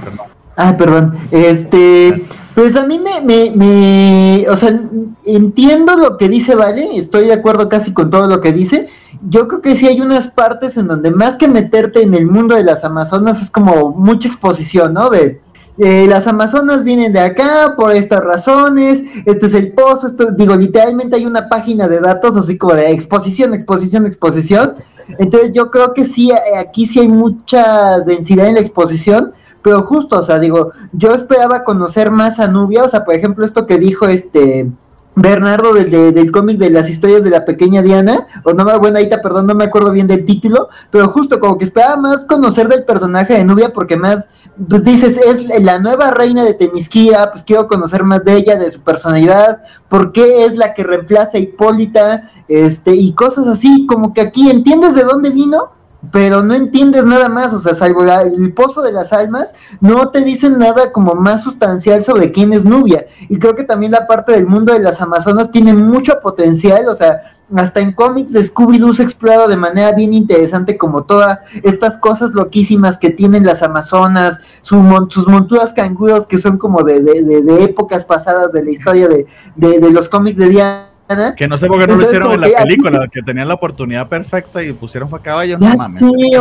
Ay, perdón. Este, pues a mí me, me, me, o sea, entiendo lo que dice Vale, estoy de acuerdo casi con todo lo que dice. Yo creo que sí hay unas partes en donde más que meterte en el mundo de las Amazonas es como mucha exposición, ¿no? De las Amazonas vienen de acá por estas razones, este es el pozo, esto, digo, literalmente hay una página de datos así como de exposición, exposición, exposición. Entonces yo creo que sí, aquí sí hay mucha densidad en la exposición, pero justo, o sea, digo, yo esperaba conocer más a Nubia, o sea, por ejemplo, esto que dijo este Bernardo del cómic de las historias de la pequeña Diana, o no me buena perdón, no me acuerdo bien del título, pero justo como que esperaba más conocer del personaje de Nubia porque más pues dices, es la nueva reina de Temisquía, pues quiero conocer más de ella, de su personalidad, por qué es la que reemplaza a Hipólita, este, y cosas así, como que aquí entiendes de dónde vino, pero no entiendes nada más, o sea, salvo el pozo de las almas, no te dicen nada como más sustancial sobre quién es Nubia. Y creo que también la parte del mundo de las Amazonas tiene mucho potencial, o sea, hasta en cómics de Scooby-Doo se explora de manera bien interesante como todas estas cosas loquísimas que tienen las Amazonas, sus monturas canguros que son como de, de, épocas pasadas de la historia de, de los cómics de Diana que no sé por qué no lo hicieron en la película, que tenían la oportunidad perfecta y pusieron a caballo. No mames, sí,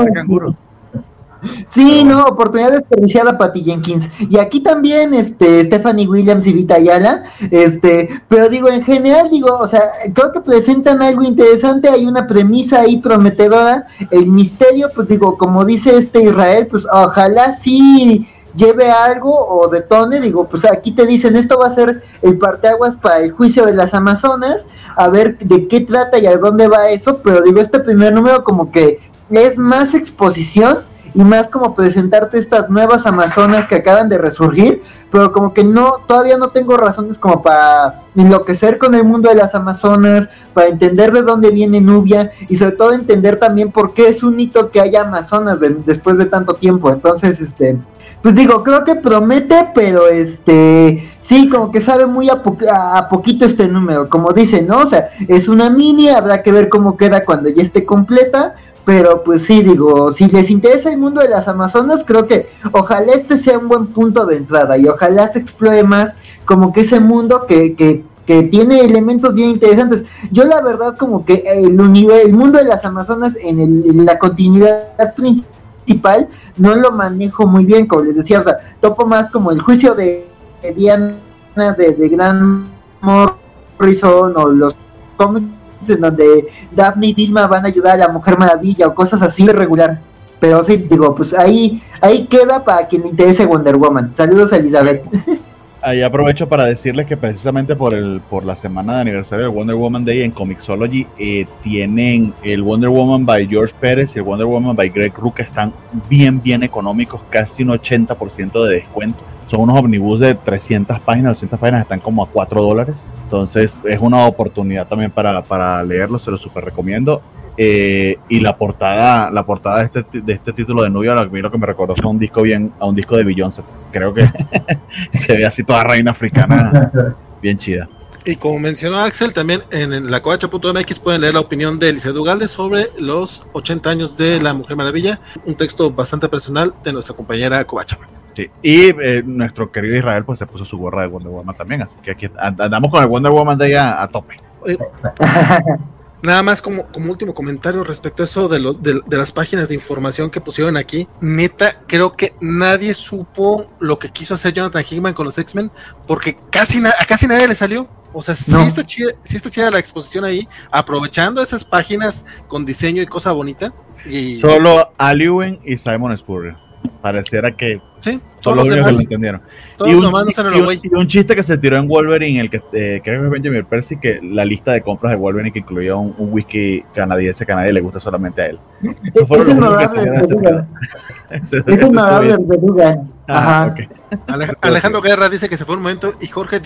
Sí, no, oportunidad desperdiciada para Jenkins. Y aquí también, este, Stephanie Williams y Vita Ayala, este, pero digo, en general, digo, o sea, creo que presentan algo interesante, hay una premisa ahí prometedora, el misterio, pues digo, como dice este Israel, pues ojalá sí lleve algo o detone, digo, pues aquí te dicen, esto va a ser el parteaguas para el juicio de las Amazonas, a ver de qué trata y a dónde va eso, pero digo, este primer número como que es más exposición y más como presentarte estas nuevas amazonas que acaban de resurgir, pero como que no, todavía no tengo razones como para enloquecer con el mundo de las amazonas, para entender de dónde viene Nubia y sobre todo entender también por qué es un hito que haya amazonas después de tanto tiempo. Entonces, este, pues digo, creo que promete, pero este, sí, como que sabe muy a, a, poquito este número, como dicen, ¿no? O sea, es una mini, habrá que ver cómo queda cuando ya esté completa, pero pues sí, digo, si les interesa el mundo de las Amazonas, creo que ojalá este sea un buen punto de entrada y ojalá se explore más como que ese mundo que, que, que tiene elementos bien interesantes. Yo la verdad como que el, el mundo de las Amazonas en, el, la continuidad principal no lo manejo muy bien, como les decía, o sea, topo más como el juicio de, Diana, de, de Gran Morrison o los cómics en donde Daphne y Vilma van a ayudar a la Mujer Maravilla o cosas así regular. Pero sí, digo, pues ahí, ahí queda para quien le interese Wonder Woman. Saludos a Elizabeth. Ahí aprovecho para decirles que precisamente por el por la semana de aniversario del Wonder Woman Day en Comixology eh, tienen el Wonder Woman by George Pérez y el Wonder Woman by Greg Rook están bien bien económicos, casi un 80% de descuento. Son unos omnibus de 300 páginas, 200 páginas, están como a 4 dólares. Entonces es una oportunidad también para, para leerlo, se lo super recomiendo. Eh, y la portada, la portada de este, de este título de Nubia, a mí lo que me recordó fue un disco bien, a un disco de Beyoncé. Creo que se ve así toda reina africana, bien chida. Y como mencionó Axel, también en la covacha.mx pueden leer la opinión de Eliseo Ugalde sobre los 80 años de la Mujer Maravilla, un texto bastante personal de nuestra compañera Y eh, nuestro querido Israel pues se puso su gorra de Wonder Woman también, así que aquí andamos con el Wonder Woman de ella a tope. Eh, Nada más como, como último comentario respecto a eso de, lo, de, de, las páginas de información que pusieron aquí. Neta, creo que nadie supo lo que quiso hacer Jonathan Hickman con los X-Men porque casi a casi nadie le salió. O sea, no. sí, está chida, sí está chida la exposición ahí, aprovechando esas páginas con diseño y cosa bonita. Y... Solo Aliwen y Simon Spurrier. Pareciera que sí, todos los demás, que lo entendieron. Y un, y, un, y un, chiste que se tiró en Wolverine, el que eh, creo que es Benjamin Percy, que la lista de compras de Wolverine que incluía un, un whisky canadiense que a nadie le gusta solamente a él. Es innovable Es innovable el beluga. Ajá. Okay. Alejandro Guerra dice que se fue un momento y Jorge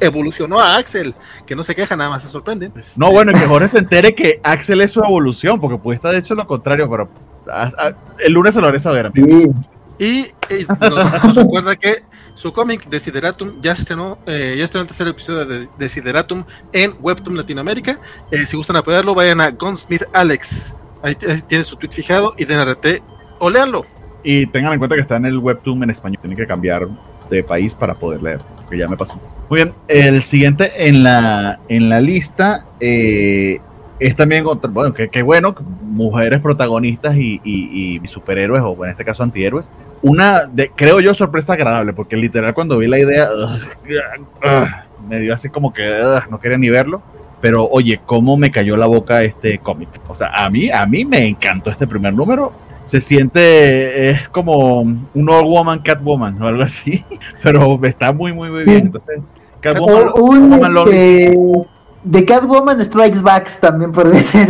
evolucionó a Axel, que no se queja, nada más se sorprende. No, bueno, y que Jorge se entere que Axel es su evolución, porque puede estar de hecho lo contrario, pero a, a, el lunes se lo haré saber. Sí. Y, y nos, nos, recuerda que su cómic Desideratum ya estrenó, eh, ya estrenó el tercer episodio de Desideratum en Webtoon Latinoamérica. Eh, si gustan apoyarlo, vayan a Gunsmith Alex. Ahí, ahí tiene su tweet fijado y den RT o leanlo. Y tengan en cuenta que está en el Webtoon en español. Tienen que cambiar de país para poder leer, que ya me pasó. Muy bien, el siguiente en la, en la lista eh, es también, bueno, que, que bueno, mujeres protagonistas y, y, y, superhéroes, o en este caso antihéroes. Una, de, creo yo, sorpresa agradable, porque literal cuando vi la idea, uh, uh, me dio así como que uh, no quería ni verlo. Pero oye, cómo me cayó la boca este cómic. O sea, a mí, a mí me encantó este primer número se siente, es como un Old Woman, Catwoman o algo así, pero está muy, muy, muy bien. Entonces, Catwoman, Catwoman de, Catwoman Strikes Back también puede ser.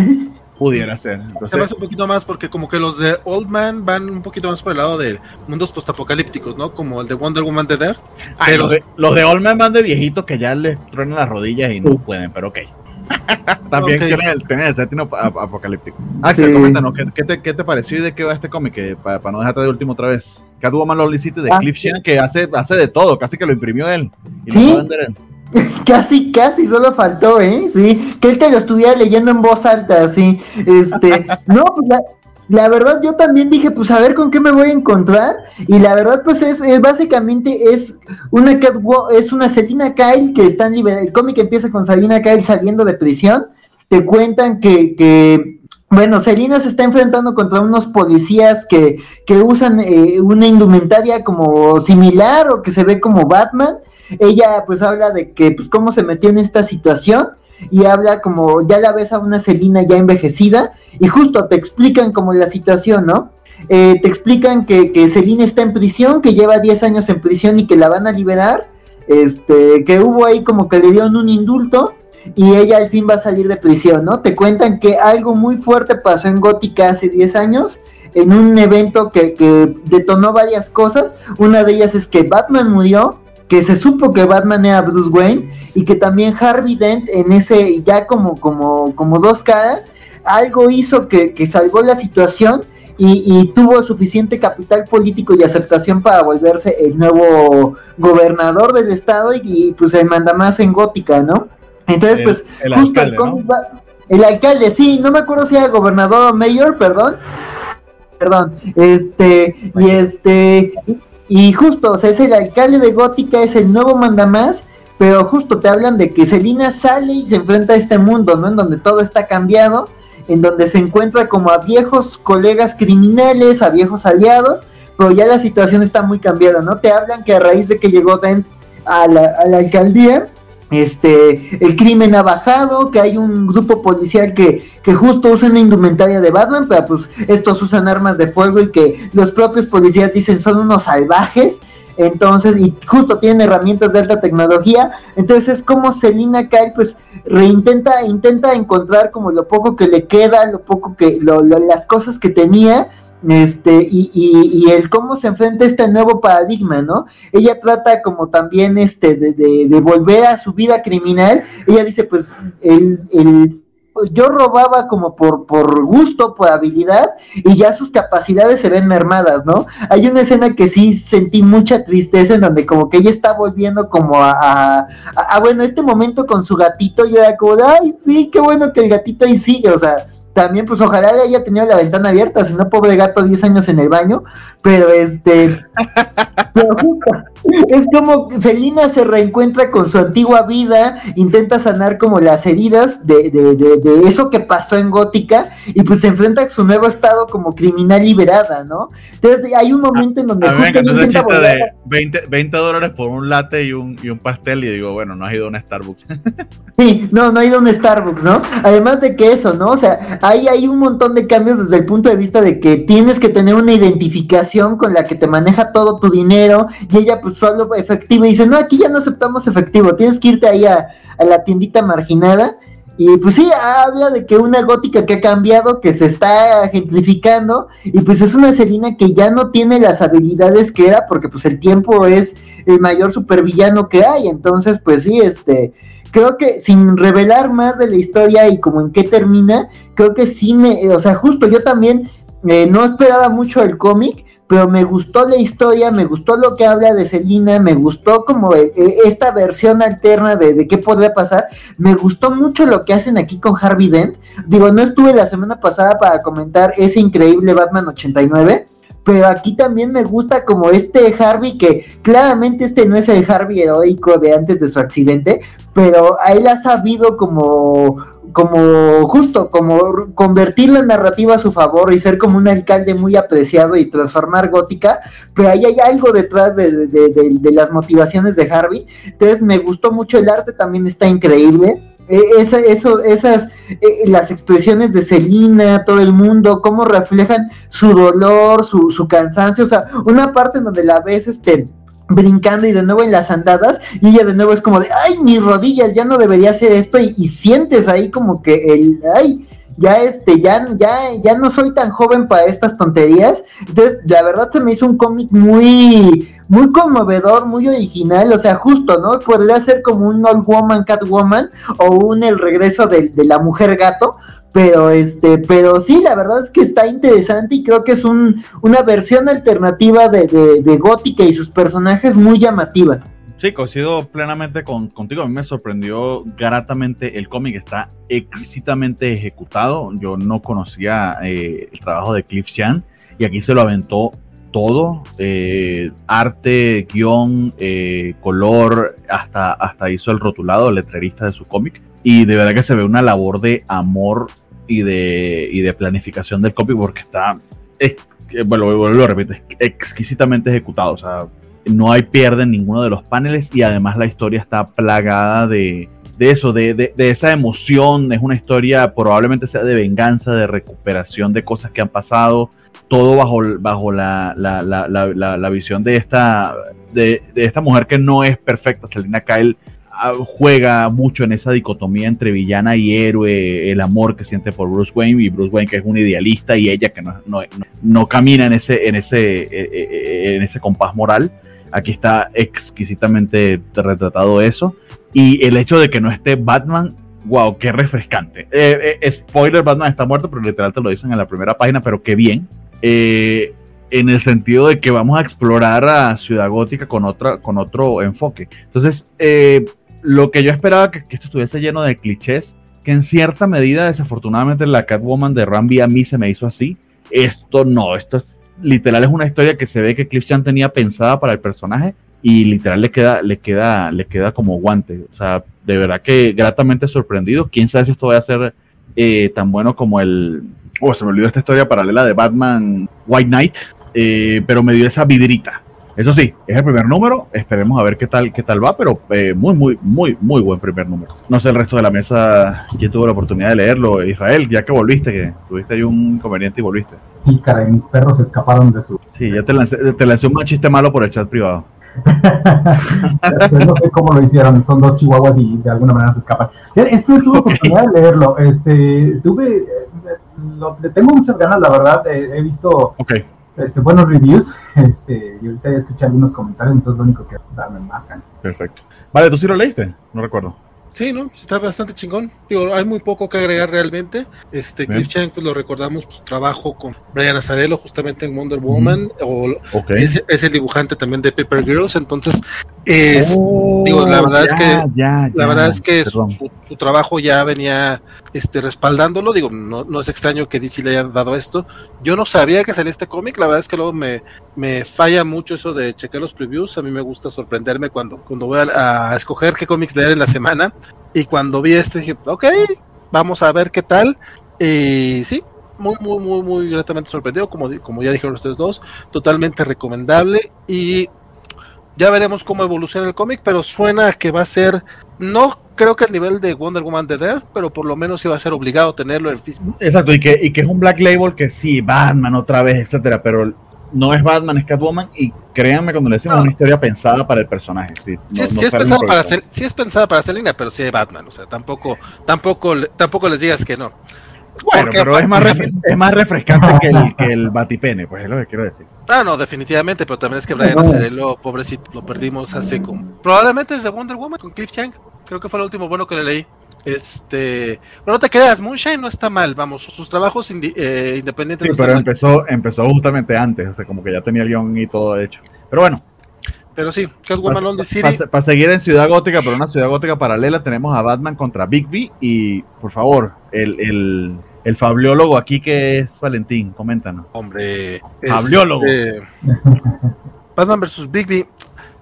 Pudiera ser. Entonces, se me hace un poquito más porque como que los de Old Man van un poquito más por el lado de mundos postapocalípticos, ¿no? Como el de Wonder Woman de Earth. Ah, los, de, los de Old Man van de viejitos que ya les truenan las rodillas y no sí. pueden, pero ok. También okay. tiene, el, tiene el setting ap apocalíptico. Axel, sí. coméntanos, ¿qué, ¿qué, te, ¿qué, te, pareció y de qué va este cómic? Para pa no dejarte de último otra vez. Catwoman Lonely City de ah, Cliff Shan, que hace, hace de todo, casi que lo imprimió él. Y ¿Sí? Lo él. Casi, casi, solo faltó, ¿eh? Sí, que él te lo estuviera leyendo en voz alta, sí. Este, no, pues la, la verdad yo también dije, pues a ver con qué me voy a encontrar. Y la verdad, pues es, es básicamente es una Catwoman, es una Selina Kyle que están liberados. El cómic empieza con Selina Kyle saliendo de prisión. Te cuentan que, que bueno, Selina se está enfrentando contra unos policías que, que usan eh, una indumentaria como similar o que se ve como Batman. Ella pues habla de que pues cómo se metió en esta situación y habla como ya la ves a una Selina ya envejecida y justo te explican como la situación, ¿no? Eh, te explican que, que Selina está en prisión, que lleva 10 años en prisión y que la van a liberar, este, que hubo ahí como que le dieron un indulto y ella al fin va a salir de prisión, ¿no? Te cuentan que algo muy fuerte pasó en Gótica hace 10 años en un evento que, que detonó varias cosas, una de ellas es que Batman murió, que se supo que Batman era Bruce Wayne y que también Harvey Dent en ese ya como como como dos caras algo hizo que, que salvó la situación y, y, tuvo suficiente capital político y aceptación para volverse el nuevo gobernador del estado y, y pues el mandamás en Gótica, ¿no? Entonces, el, pues, el justo alcalde, el, ¿no? el alcalde, sí, no me acuerdo si era gobernador o mayor, perdón. Perdón, este, y este, y justo, o sea, es el alcalde de Gótica, es el nuevo mandamás, pero justo te hablan de que Selina sale y se enfrenta a este mundo, ¿no? En donde todo está cambiado, en donde se encuentra como a viejos colegas criminales, a viejos aliados, pero ya la situación está muy cambiada, ¿no? Te hablan que a raíz de que llegó Dent a la, a la alcaldía, este, el crimen ha bajado, que hay un grupo policial que, que justo usa una indumentaria de Batman, pero pues estos usan armas de fuego y que los propios policías dicen son unos salvajes, entonces, y justo tienen herramientas de alta tecnología, entonces es como Selina Kyle pues reintenta, intenta encontrar como lo poco que le queda, lo poco que, lo, lo, las cosas que tenía, este y, y, y, el cómo se enfrenta este nuevo paradigma, ¿no? Ella trata como también este de, de, de volver a su vida criminal, ella dice pues el, el yo robaba como por, por gusto, por habilidad, y ya sus capacidades se ven mermadas, ¿no? Hay una escena que sí sentí mucha tristeza en donde como que ella está volviendo como a, a, a, a bueno, este momento con su gatito, yo era como de, ay, sí, qué bueno que el gatito ahí sigue, o sea, también pues ojalá le haya tenido la ventana abierta, si no pobre gato 10 años en el baño, pero este pero justo, Es como Selina se reencuentra con su antigua vida, intenta sanar como las heridas de, de, de, de eso que pasó en Gótica y pues se enfrenta a su nuevo estado como criminal liberada, ¿no? Entonces hay un momento en donde A mí me encantó intenta chiste de 20, 20 dólares por un latte y un, y un pastel y digo, bueno, no has ido a una Starbucks. Sí, no, no ha ido a un Starbucks, ¿no? Además de que eso, ¿no? O sea, ahí hay un montón de cambios desde el punto de vista de que tienes que tener una identificación con la que te maneja todo tu dinero y ella pues solo efectivo y dice, no, aquí ya no aceptamos efectivo, tienes que irte ahí a, la tiendita marginada. Y pues sí, habla de que una gótica que ha cambiado, que se está gentrificando, y pues es una Selina que ya no tiene las habilidades que era, porque pues el tiempo es el mayor supervillano que hay. Entonces, pues sí, este, creo que sin revelar más de la historia y como en qué termina, creo que sí me, o sea, justo yo también eh, no esperaba mucho el cómic, pero me gustó la historia, me gustó lo que habla de Selina, me gustó como eh, eh, esta versión alterna de, de qué podría pasar, me gustó mucho lo que hacen aquí con Harvey Dent, digo, no estuve la semana pasada para comentar ese increíble Batman 89, pero aquí también me gusta como este Harvey que claramente este no es el Harvey heroico de antes de su accidente, pero a él ha sabido como como justo como convertir la narrativa a su favor y ser como un alcalde muy apreciado y transformar gótica, pero ahí hay algo detrás de, de- las motivaciones de Harvey. Entonces me gustó mucho el arte, también está increíble. Eh, esa- eso, esas, eh, las expresiones de Selina, todo el mundo, cómo reflejan su dolor, su, su cansancio, o sea, una parte en donde la ves, este, brincando y de nuevo en las andadas y ella de nuevo es como de ay mis rodillas ya no debería hacer esto y, sientes ahí como que el ay ya este ya ya ya no soy tan joven para estas tonterías entonces la verdad se me hizo un cómic muy muy conmovedor muy original o sea justo no podría ser como un old woman catwoman o un el regreso de, de la mujer gato pero este, pero sí, la verdad es que está interesante y creo que es un, una versión alternativa de, de, de Gótica y sus personajes muy llamativa. Sí, coincido plenamente con, contigo. A mí me sorprendió gratamente. El cómic está exquisitamente ejecutado. Yo no conocía eh, el trabajo de Cliff Chan y aquí se lo aventó todo: eh, arte, guion, eh, color, hasta, hasta hizo el rotulado, el letrerista de su cómic. Y de verdad que se ve una labor de amor y de, y de planificación del cómic porque está, eh, bueno, vuelvo lo repito, exquisitamente ejecutado. O sea, no hay pierde en ninguno de los paneles y además la historia está plagada de, de eso, de, de- esa emoción. Es una historia probablemente sea de venganza, de recuperación de cosas que han pasado. Todo bajo, bajo la, la, la, la, visión de esta, de, esta mujer que no es perfecta. Selina Kyle juega mucho en esa dicotomía entre villana y héroe, el amor que siente por Bruce Wayne y Bruce Wayne que es un idealista y ella que no, no, no- camina en ese, en, ese, eh, eh, en ese compás moral. Aquí está exquisitamente retratado eso. Y el hecho de que no esté Batman, wow, qué refrescante. Eh, eh, spoiler, Batman está muerto, pero literal te lo dicen en la primera página, pero qué bien. Eh, en el sentido de que vamos a explorar a Ciudad Gótica con, otra, con otro enfoque. Entonces, eh, lo que yo esperaba que, esto estuviese lleno de clichés, que en cierta medida, desafortunadamente, la Catwoman de Rambi a mí se me hizo así. Esto no, esto es literal es una historia que se ve que Cliff Chan tenía pensada para el personaje y literal le queda, le queda, le queda como guante. O sea, de verdad que gratamente sorprendido. Quién sabe si esto va a ser eh, tan bueno como el. Oh, se me olvidó esta historia paralela de Batman White Knight, eh, pero me dio esa vidrita. Eso sí, es el primer número. Esperemos a ver qué tal, qué tal va, pero eh, muy, muy, muy, muy buen primer número. No sé el resto de la mesa quién tuvo la oportunidad de leerlo. Israel, ya que volviste, que tuviste ahí un inconveniente y volviste. Sí, caray, mis perros escaparon de su. Sí, ya te lancé, te lancé un chiste malo por el chat privado. No sé cómo lo hicieron, son dos chihuahuas y de alguna manera se escapan. Este tuve oportunidad de leerlo, este, tuve, eh, lo- tengo muchas ganas, la verdad, eh, he visto Ok, este, buenos reviews, este, y ahorita ya escuché algunos comentarios, entonces lo único que es darme más ganas. perfecto. Vale, ¿tú sí lo leíste? No recuerdo. Sí, ¿no? Está bastante chingón. Digo, hay muy poco que agregar realmente. Este. Cliff Chang, pues lo recordamos, pues, su trabajo con Brian Azarello justamente en Wonder Woman, o Ok. es, es el dibujante también de Paper Girls, entonces Es, digo, la verdad es que ya, la ya, verdad es que su, trabajo ya venía este, respaldándolo. Digo, no, no es extraño que DC le haya dado esto. Yo no sabía que salía este cómic. La verdad es que luego me, me falla mucho eso de chequear los previews. A mí me gusta sorprenderme cuando, cuando voy a, a escoger qué cómics leer en la semana. Y cuando vi este, dije, ok, vamos a ver qué tal. Y sí, muy, muy, muy, muy gratamente sorprendido. Como, como ya dijeron ustedes dos, totalmente recomendable. Y ya veremos cómo evoluciona el cómic, pero suena que va a ser, no creo que al nivel de Wonder Woman de Death, pero por lo menos sí va a ser obligado tenerlo en físico. Exacto, y que, y que es un Black Label que sí, Batman otra vez, etcétera, pero no es Batman, es Catwoman, y créanme cuando le decimos No. una historia pensada para el personaje. Sí, Sí, no- sí no es pensada para hacer, sí es pensada para línea, pero sí hay Batman, o sea, tampoco, tampoco, tampoco les digas que no. Bueno, porque pero es más, es más refrescante que el, que el Batipene, pues es lo que quiero decir. Ah, no, definitivamente, pero también es que Brian No. Azzarello, pobrecito, lo perdimos hace como, probablemente desde Wonder Woman con Cliff Chang, creo que fue el último bueno que le leí. Este, bueno, no te creas, Moonshine no está mal, vamos, sus trabajos indi- eh, independientes Sí, no pero mal. empezó, empezó justamente antes, o sea, como que ya tenía el guion y todo hecho. Pero bueno, Pero sí, Catwoman on the City. para seguir en Ciudad Gótica, pero una Ciudad Gótica paralela, tenemos a Batman contra Bigby y, por favor, el, el, el fabliólogo aquí que es Valentín, coméntanos. Hombre, Fabliólogo. este, Batman vs. Bigby.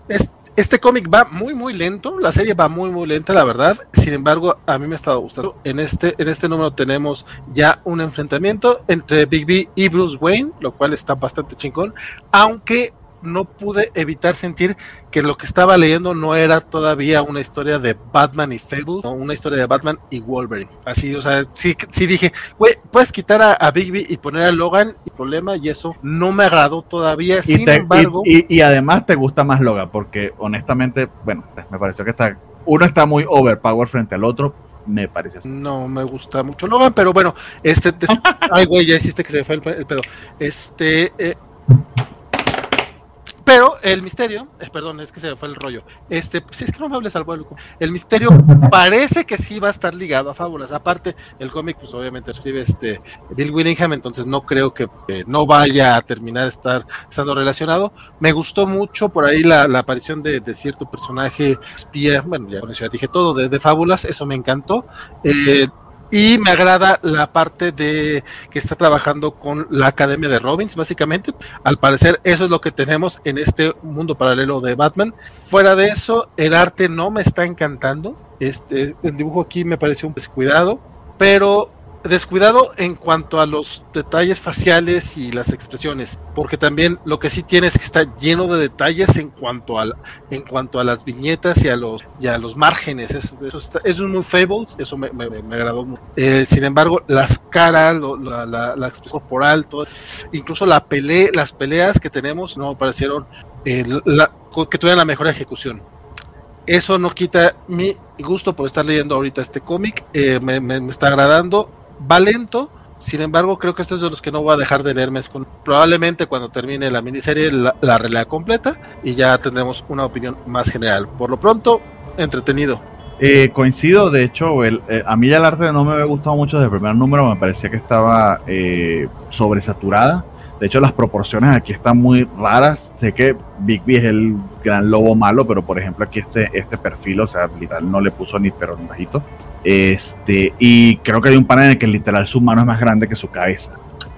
Es, este cómic va muy muy lento, la serie va muy muy lenta, la verdad. Sin embargo, a mí me ha estado gustando. En este en este número tenemos ya un enfrentamiento entre Bigby y Bruce Wayne, lo cual está bastante chingón, aunque no pude evitar sentir que lo que estaba leyendo no era todavía una historia de Batman y Fables, no, una historia de Batman y Wolverine. Así, o sea, sí, sí dije, güey, puedes quitar a, a Bigby y poner a Logan y problema, y eso no me agradó todavía. Y, Sin te- embargo, y, y- y además te gusta más Logan, porque honestamente, bueno, me pareció que está, uno está muy overpower frente al otro, me pareció así. no me gusta mucho Logan, pero bueno, este, ay, güey, ya hiciste que se fue el pedo. Este, eh, pero el misterio, eh, perdón, es que se me fue el rollo. Este, si es que no me hables al vuelo. El misterio parece que sí va a estar ligado a fábulas. Aparte, el cómic, pues obviamente escribe este Bill Willingham, entonces no creo que eh, no vaya a terminar estar estando relacionado. Me gustó mucho por ahí la, aparición de, cierto personaje espía, bueno, ya, ya dije todo, de, de fábulas, eso me encantó. Eh, y me agrada la parte de que está trabajando con la Academia de Robbins, básicamente. Al parecer, eso es lo que tenemos en este mundo paralelo de Batman. Fuera de eso, el arte no me está encantando. Este, el dibujo aquí me pareció un descuidado, pero descuidado en cuanto a los detalles faciales y las expresiones, porque también lo que sí tiene es que está lleno de detalles en cuanto al, en cuanto a las viñetas y a los y a los márgenes. Eso, eso, está- eso es muy Fables, eso me, me- me agradó mucho. Eh, sin embargo, las caras, lo- la, la- la expresión corporal, todo, incluso la pelea, las peleas que tenemos no parecieron eh, la- que tuvieran la mejor ejecución. Eso no quita mi gusto por estar leyendo ahorita este cómic. eh, me, me- me está agradando. Va lento. Sin embargo, creo que este es de los que no voy a dejar de leerme. Probablemente cuando termine la miniserie la, la completa y ya tendremos una opinión más general. Por lo pronto, entretenido. Eh, coincido, de hecho, eh, a mí ya el arte no me había gustado mucho desde el primer número, me parecía que estaba eh, sobresaturada. De hecho, las proporciones aquí están muy raras. Sé que Bigby es el gran lobo malo, pero por ejemplo, aquí este, este perfil, o sea, literal no le puso ni pero ni bajito. Este, y creo que hay un panel en el que literal su mano es más grande que su cabeza.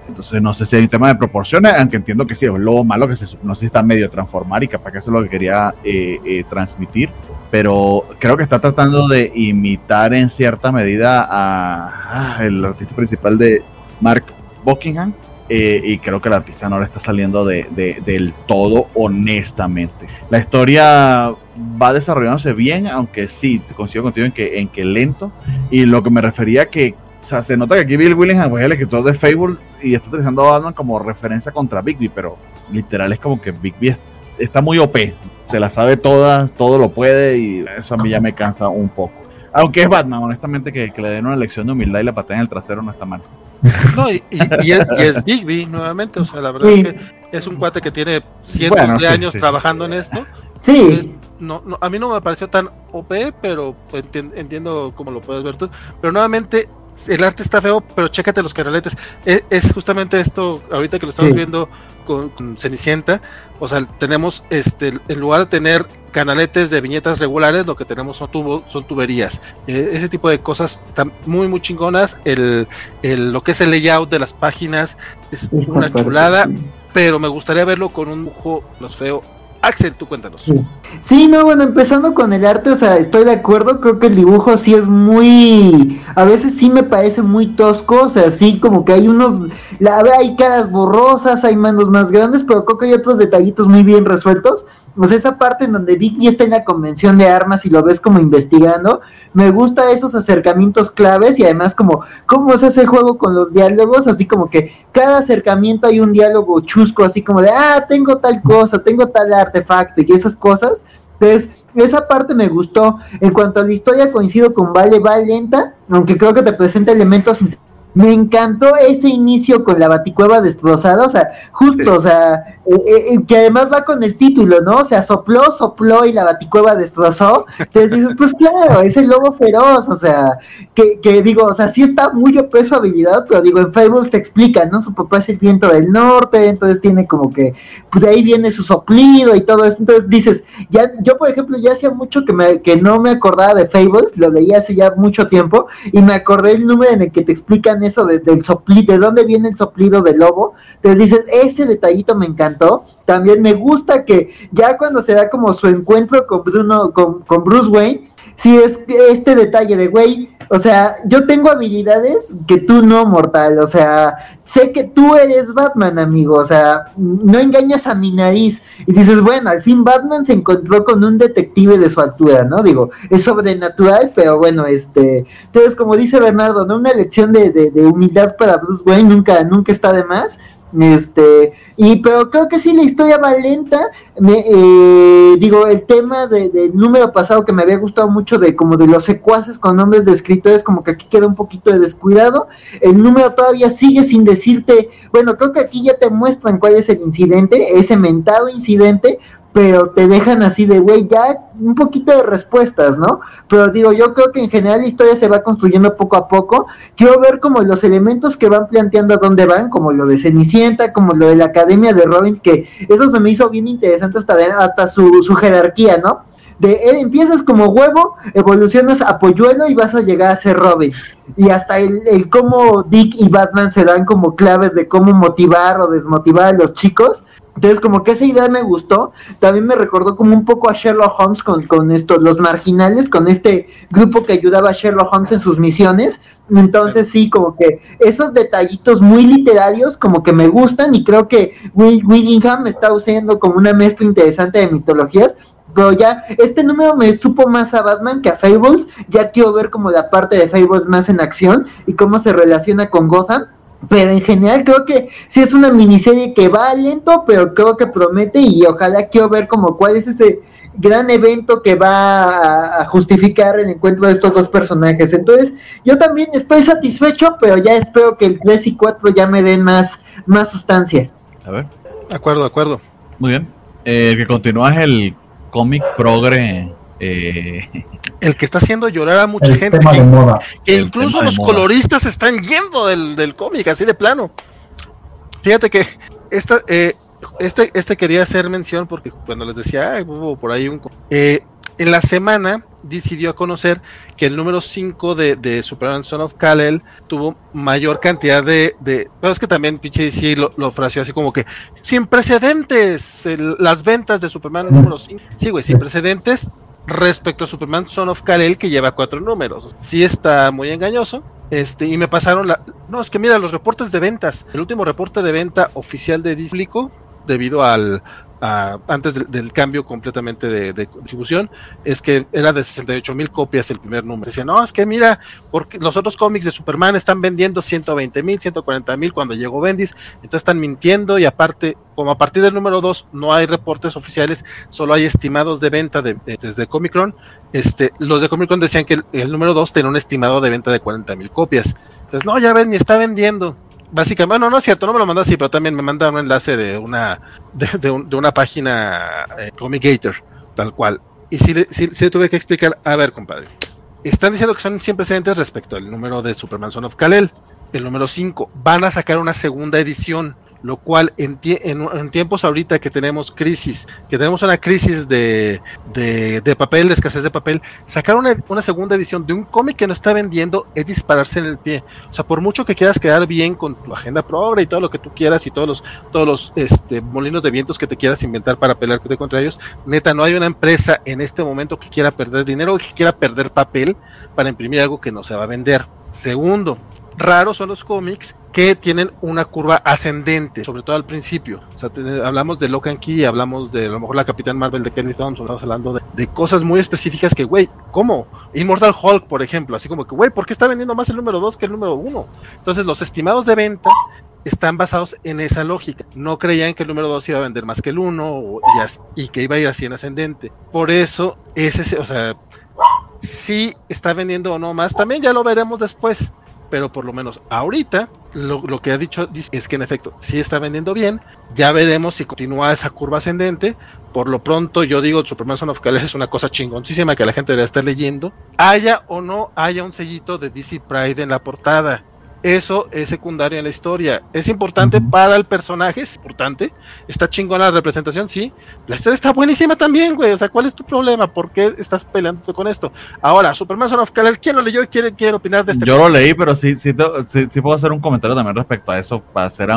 Entonces no sé si hay un tema de proporciones, aunque entiendo que sí, es lobo malo que se, no sé si está medio transformar y capaz que eso es lo que quería eh, eh, transmitir. Pero creo que está tratando de imitar en cierta medida a, el artista principal de Mark Buckingham. eh, y creo que el artista no le está saliendo de, de- del todo honestamente. La historia va desarrollándose bien, aunque sí, coincido contigo en que, en que lento. Y lo que me refería que o sea, se nota que aquí Bill Willingham pues, es el escritor de Fable y está utilizando a Batman como referencia contra Bigby, pero literal es como que Bigby es- está muy OP, se la sabe toda, todo lo puede y eso a mí ya me cansa un poco. Aunque es Batman, honestamente, que, que le den una lección de humildad y le pateen el trasero no está mal. No, y, y- y es, y es Bigby nuevamente. O sea, la verdad Sí. es que es un cuate que tiene cientos Bueno, de sí, años sí. trabajando en esto. Sí, no, no, a mí no me pareció tan OP, pero entien- entiendo cómo lo puedes ver tú. Pero nuevamente, el arte está feo, pero chécate los canaletes. Es, es justamente esto, ahorita que lo estamos Sí. viendo con, con Cenicienta, o sea, tenemos este, en lugar de tener canaletes de viñetas regulares, lo que tenemos son tubo, son tuberías. Eh, ese tipo de cosas están muy muy chingonas. El, el- lo que es el layout de las páginas es una chulada, pero me gustaría verlo con un dibujo los feo. Axel, tú cuéntanos. Sí. Sí, no, bueno, empezando con el arte, o sea, estoy de acuerdo, creo que el dibujo sí es muy, a veces sí me parece muy tosco, o sea, sí como que hay unos, la, hay caras borrosas, hay manos más grandes, pero creo que hay otros detallitos muy bien resueltos. Sea, esa parte en donde Vicky está en la convención de armas y lo ves como investigando, me gusta esos acercamientos claves y además como cómo es ese juego con los diálogos, así como que cada acercamiento hay un diálogo chusco, así como de, ah, tengo tal cosa, tengo tal artefacto y esas cosas. Entonces, esa parte me gustó. En cuanto a la historia, coincido con Vale, va lenta, aunque creo que te presenta elementos. Me encantó ese inicio con la baticueva destrozada, o sea, justo, o sea, eh, eh, que además va con el título, ¿no? O sea, sopló, sopló y la baticueva destrozó. Entonces dices, pues claro, es el lobo feroz, o sea, que, que digo, o sea, sí está muy OP su habilidad, pero digo, en Fables te explican, ¿no? Su papá es el viento del norte, entonces tiene como que, pues de ahí viene su soplido y todo eso. Entonces dices, ya, yo por ejemplo, ya hacía mucho que, me, que no me acordaba de Fables, lo leí hace ya mucho tiempo, y me acordé el número en el que te explican eso de- del soplido, de dónde viene el soplido del lobo. Entonces dices, ese detallito me encantó. También me gusta que ya cuando se da como su encuentro con Bruno, con, con Bruce Wayne, sí es este detalle de, güey, o sea, yo tengo habilidades que tú no, mortal, o sea, sé que tú eres Batman, amigo, o sea, no engañas a mi nariz. Y dices, bueno, al fin Batman se encontró con un detective de su altura, ¿no? Digo, es sobrenatural, pero bueno, este, entonces como dice Bernardo, ¿no? Una lección de, de, de humildad para Bruce Wayne nunca, nunca está de más. Este, y pero creo que sí la historia va lenta. Me, eh, digo, el tema de- del número pasado que me había gustado mucho de como de los secuaces con nombres de escritores, como que aquí queda un poquito de descuidado. El número todavía sigue sin decirte, bueno, creo que aquí ya te muestran cuál es el incidente, ese mentado incidente, pero te dejan así de, güey, ya un poquito de respuestas, ¿no? Pero digo, yo creo que en general la historia se va construyendo poco a poco. Quiero ver como los elementos que van planteando a dónde van, como lo de Cenicienta, como lo de la Academia de Robbins, que eso se me hizo bien interesante hasta, hasta su, su jerarquía, ¿no? De eh, empiezas como huevo, evolucionas a polluelo y vas a llegar a ser Robin. Y hasta el, el cómo Dick y Batman se dan como claves de cómo motivar o desmotivar a los chicos. Entonces, como que esa idea me gustó. También me recordó como un poco a Sherlock Holmes con, con esto, los marginales, con este grupo que ayudaba a Sherlock Holmes en sus misiones. Entonces, sí, como que esos detallitos muy literarios, como que me gustan. Y creo que Will Willingham está usando como una mezcla interesante de mitologías. Pero ya, este número me supo más a Batman que a Fables. Ya quiero ver como la parte de Fables más en acción y cómo se relaciona con Gotham. Pero en general creo que sí es una miniserie que va lento, pero creo que promete y ojalá quiero ver como cuál es ese gran evento que va a, a justificar el encuentro de estos dos personajes. Entonces, yo también estoy satisfecho, pero ya espero que el 3 y 4 ya me den más, más sustancia. A ver, De acuerdo, de acuerdo. muy bien. Eh, el que continúa es el cómic progre. eh, El que está haciendo llorar a mucha el gente. tema que- de moda. que El incluso tema de los moda. coloristas están yendo del, del cómic, así de plano. Fíjate que esta, eh, este, este quería hacer mención porque cuando les decía, "Ay, hubo por ahí un... co-". Eh, en la semana decidió a conocer que el número 5 de, de Superman Son of Kal-El tuvo mayor cantidad de, de... Pero es que también pinche DC lo, lo fraseó así como que sin precedentes las ventas de Superman número 5. Sí, güey, sin precedentes respecto a Superman Son of Kal-El que lleva cuatro números. Sí está muy engañoso. Este, y me pasaron la. No, es que mira, los reportes de ventas. El último reporte de venta oficial de Displico, debido al. A- antes del, cambio completamente de, distribución, es que era de 68 mil copias el primer número. Decía, no, es que mira, porque los otros cómics de Superman están vendiendo 120 mil, 140 mil cuando llegó Bendis, entonces están mintiendo y aparte, como a partir del número 2 no hay reportes oficiales, solo hay estimados de venta de, de- desde Comicron, este, los de Comic Con decían que el, el número 2 tenía un estimado de venta de 40 mil copias. Entonces, no, ya ven, ni está vendiendo. Básicamente, bueno, no es cierto, no me lo mandó así, pero también me mandaron un enlace de una, de, de un- una página eh, Comic Gator, tal cual. Y sí, sí, tuve que explicar, a ver, compadre, están diciendo que son siempre precedentes respecto al número de Superman Son of Kal-El. El número 5, van a sacar una segunda edición lo cual en, en, tiempos ahorita que tenemos crisis, que tenemos una crisis de, de, papel, de escasez de papel, sacar una, una, segunda edición de un cómic que no está vendiendo es dispararse en el pie. O sea, por mucho que quieras quedar bien con tu agenda progre y todo lo que tú quieras y todos los, todos los este, molinos de vientos que te quieras inventar para pelearte contra ellos, neta, no hay una empresa en este momento que quiera perder dinero o que quiera perder papel para imprimir algo que no se va a vender. Segundo, raros son los cómics que tienen una curva ascendente, sobre todo al principio. O sea, hablamos de Locan Key, hablamos de a lo mejor la Capitán Marvel de Kenny Thompson, estamos hablando de, cosas muy específicas que, güey, ¿cómo? Immortal Hulk, por ejemplo, así como que, güey, ¿por qué está vendiendo más el número 2 que el número 1? Entonces, los estimados de venta están basados en esa lógica. No creían que el número 2 iba a vender más que el 1 y, y, que iba a ir así en ascendente. Por eso, ese, o sea, si está vendiendo o no más, también ya lo veremos después pero por lo menos ahorita lo, que ha dicho es que en efecto sí está vendiendo bien. Ya veremos si continúa esa curva ascendente. Por lo pronto, yo digo, Superman Son of Kal es una cosa chingoncísima que la gente debería estar leyendo. Haya o no haya un sellito de DC Pride en la portada eso es secundario en la historia. Es importante para el personaje, es importante. Está chingona la representación, sí. La historia está buenísima también, güey. O sea, ¿cuál es tu problema? ¿Por qué estás peleando con esto? Ahora, Superman Son of Kal-El, ¿quién lo leyó y quiere, opinar de este? Yo lo leí, pero sí, sí, sí, puedo hacer un comentario también respecto a eso para ser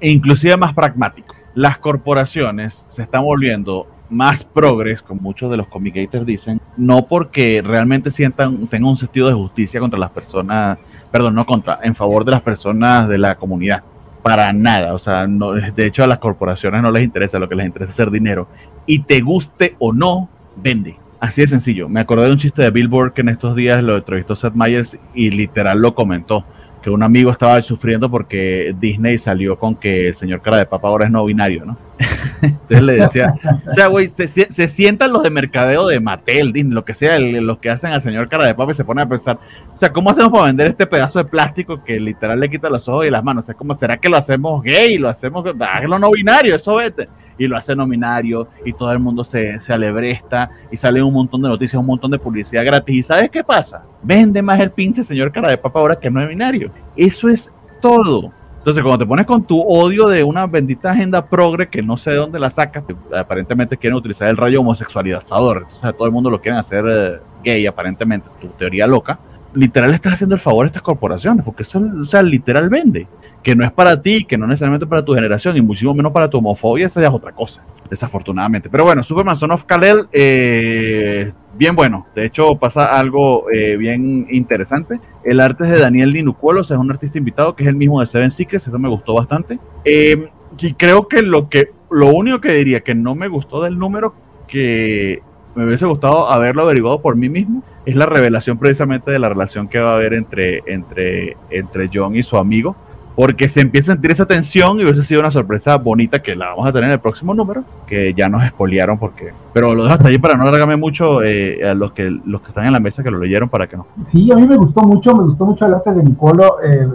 inclusive más pragmático. Las corporaciones se están volviendo más progres, como muchos de los comicators dicen, no porque realmente sientan, tengan un sentido de justicia contra las personas perdón, no contra, en favor de las personas de la comunidad. Para nada, o sea, no, de hecho a las corporaciones no les interesa, lo que les interesa es hacer dinero. Y te guste o no, vende. Así de sencillo. Me acordé de un chiste de Billboard que en estos días lo entrevistó Seth Meyers y literal lo comentó un amigo estaba sufriendo porque Disney salió con que el señor cara de papa ahora es no binario, ¿no? Entonces le decía, o sea, güey, se, sientan los de mercadeo de Mattel, Disney, lo que sea, los que hacen al señor cara de papa y se ponen a pensar, o sea, ¿cómo hacemos para vender este pedazo de plástico que literal le quita los ojos y las manos? O sea, ¿cómo será que lo hacemos gay? Lo hacemos, hágalo no binario, eso vete. Y lo hace nominario y todo el mundo se, se alebresta y sale un montón de noticias, un montón de publicidad gratis. ¿Y sabes qué pasa? Vende más el pinche señor cara de papa ahora que es binario. Eso es todo. Entonces, cuando te pones con tu odio de una bendita agenda progre que no sé de dónde la sacas, aparentemente quieren utilizar el rayo homosexualizador, entonces todo el mundo lo quieren hacer eh, gay, aparentemente, es tu teoría loca, literal estás haciendo el favor a estas corporaciones, porque eso, o sea, literal vende, que no es para ti, que no necesariamente para tu generación, y muchísimo menos para tu homofobia, esa ya es otra cosa, desafortunadamente. Pero bueno, Superman Son of Kal-El, eh, bien bueno. De hecho, pasa algo eh, bien interesante. El arte es de Daniel Linucuolos, es un artista invitado que es el mismo de Seven Secrets, eso me gustó bastante. Eh, y creo que lo que lo único que diría que no me gustó del número que me hubiese gustado haberlo averiguado por mí mismo es la revelación precisamente de la relación que va a haber entre, entre, entre John y su amigo porque se empieza a sentir esa tensión y hubiese sido una sorpresa bonita que la vamos a tener en el próximo número, que ya nos espoliaron porque... Pero lo dejo hasta allí para no alargarme mucho eh, a los que, los que están en la mesa que lo leyeron para que no. Sí, a mí me gustó mucho, me gustó mucho el arte de Nicolo. Eh,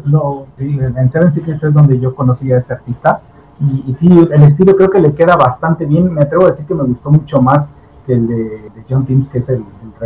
sí, en Seven Secrets es donde yo conocí a este artista. Y, y, sí, el estilo creo que le queda bastante bien. Me atrevo a decir que me gustó mucho más que el de, John Timms, que es el,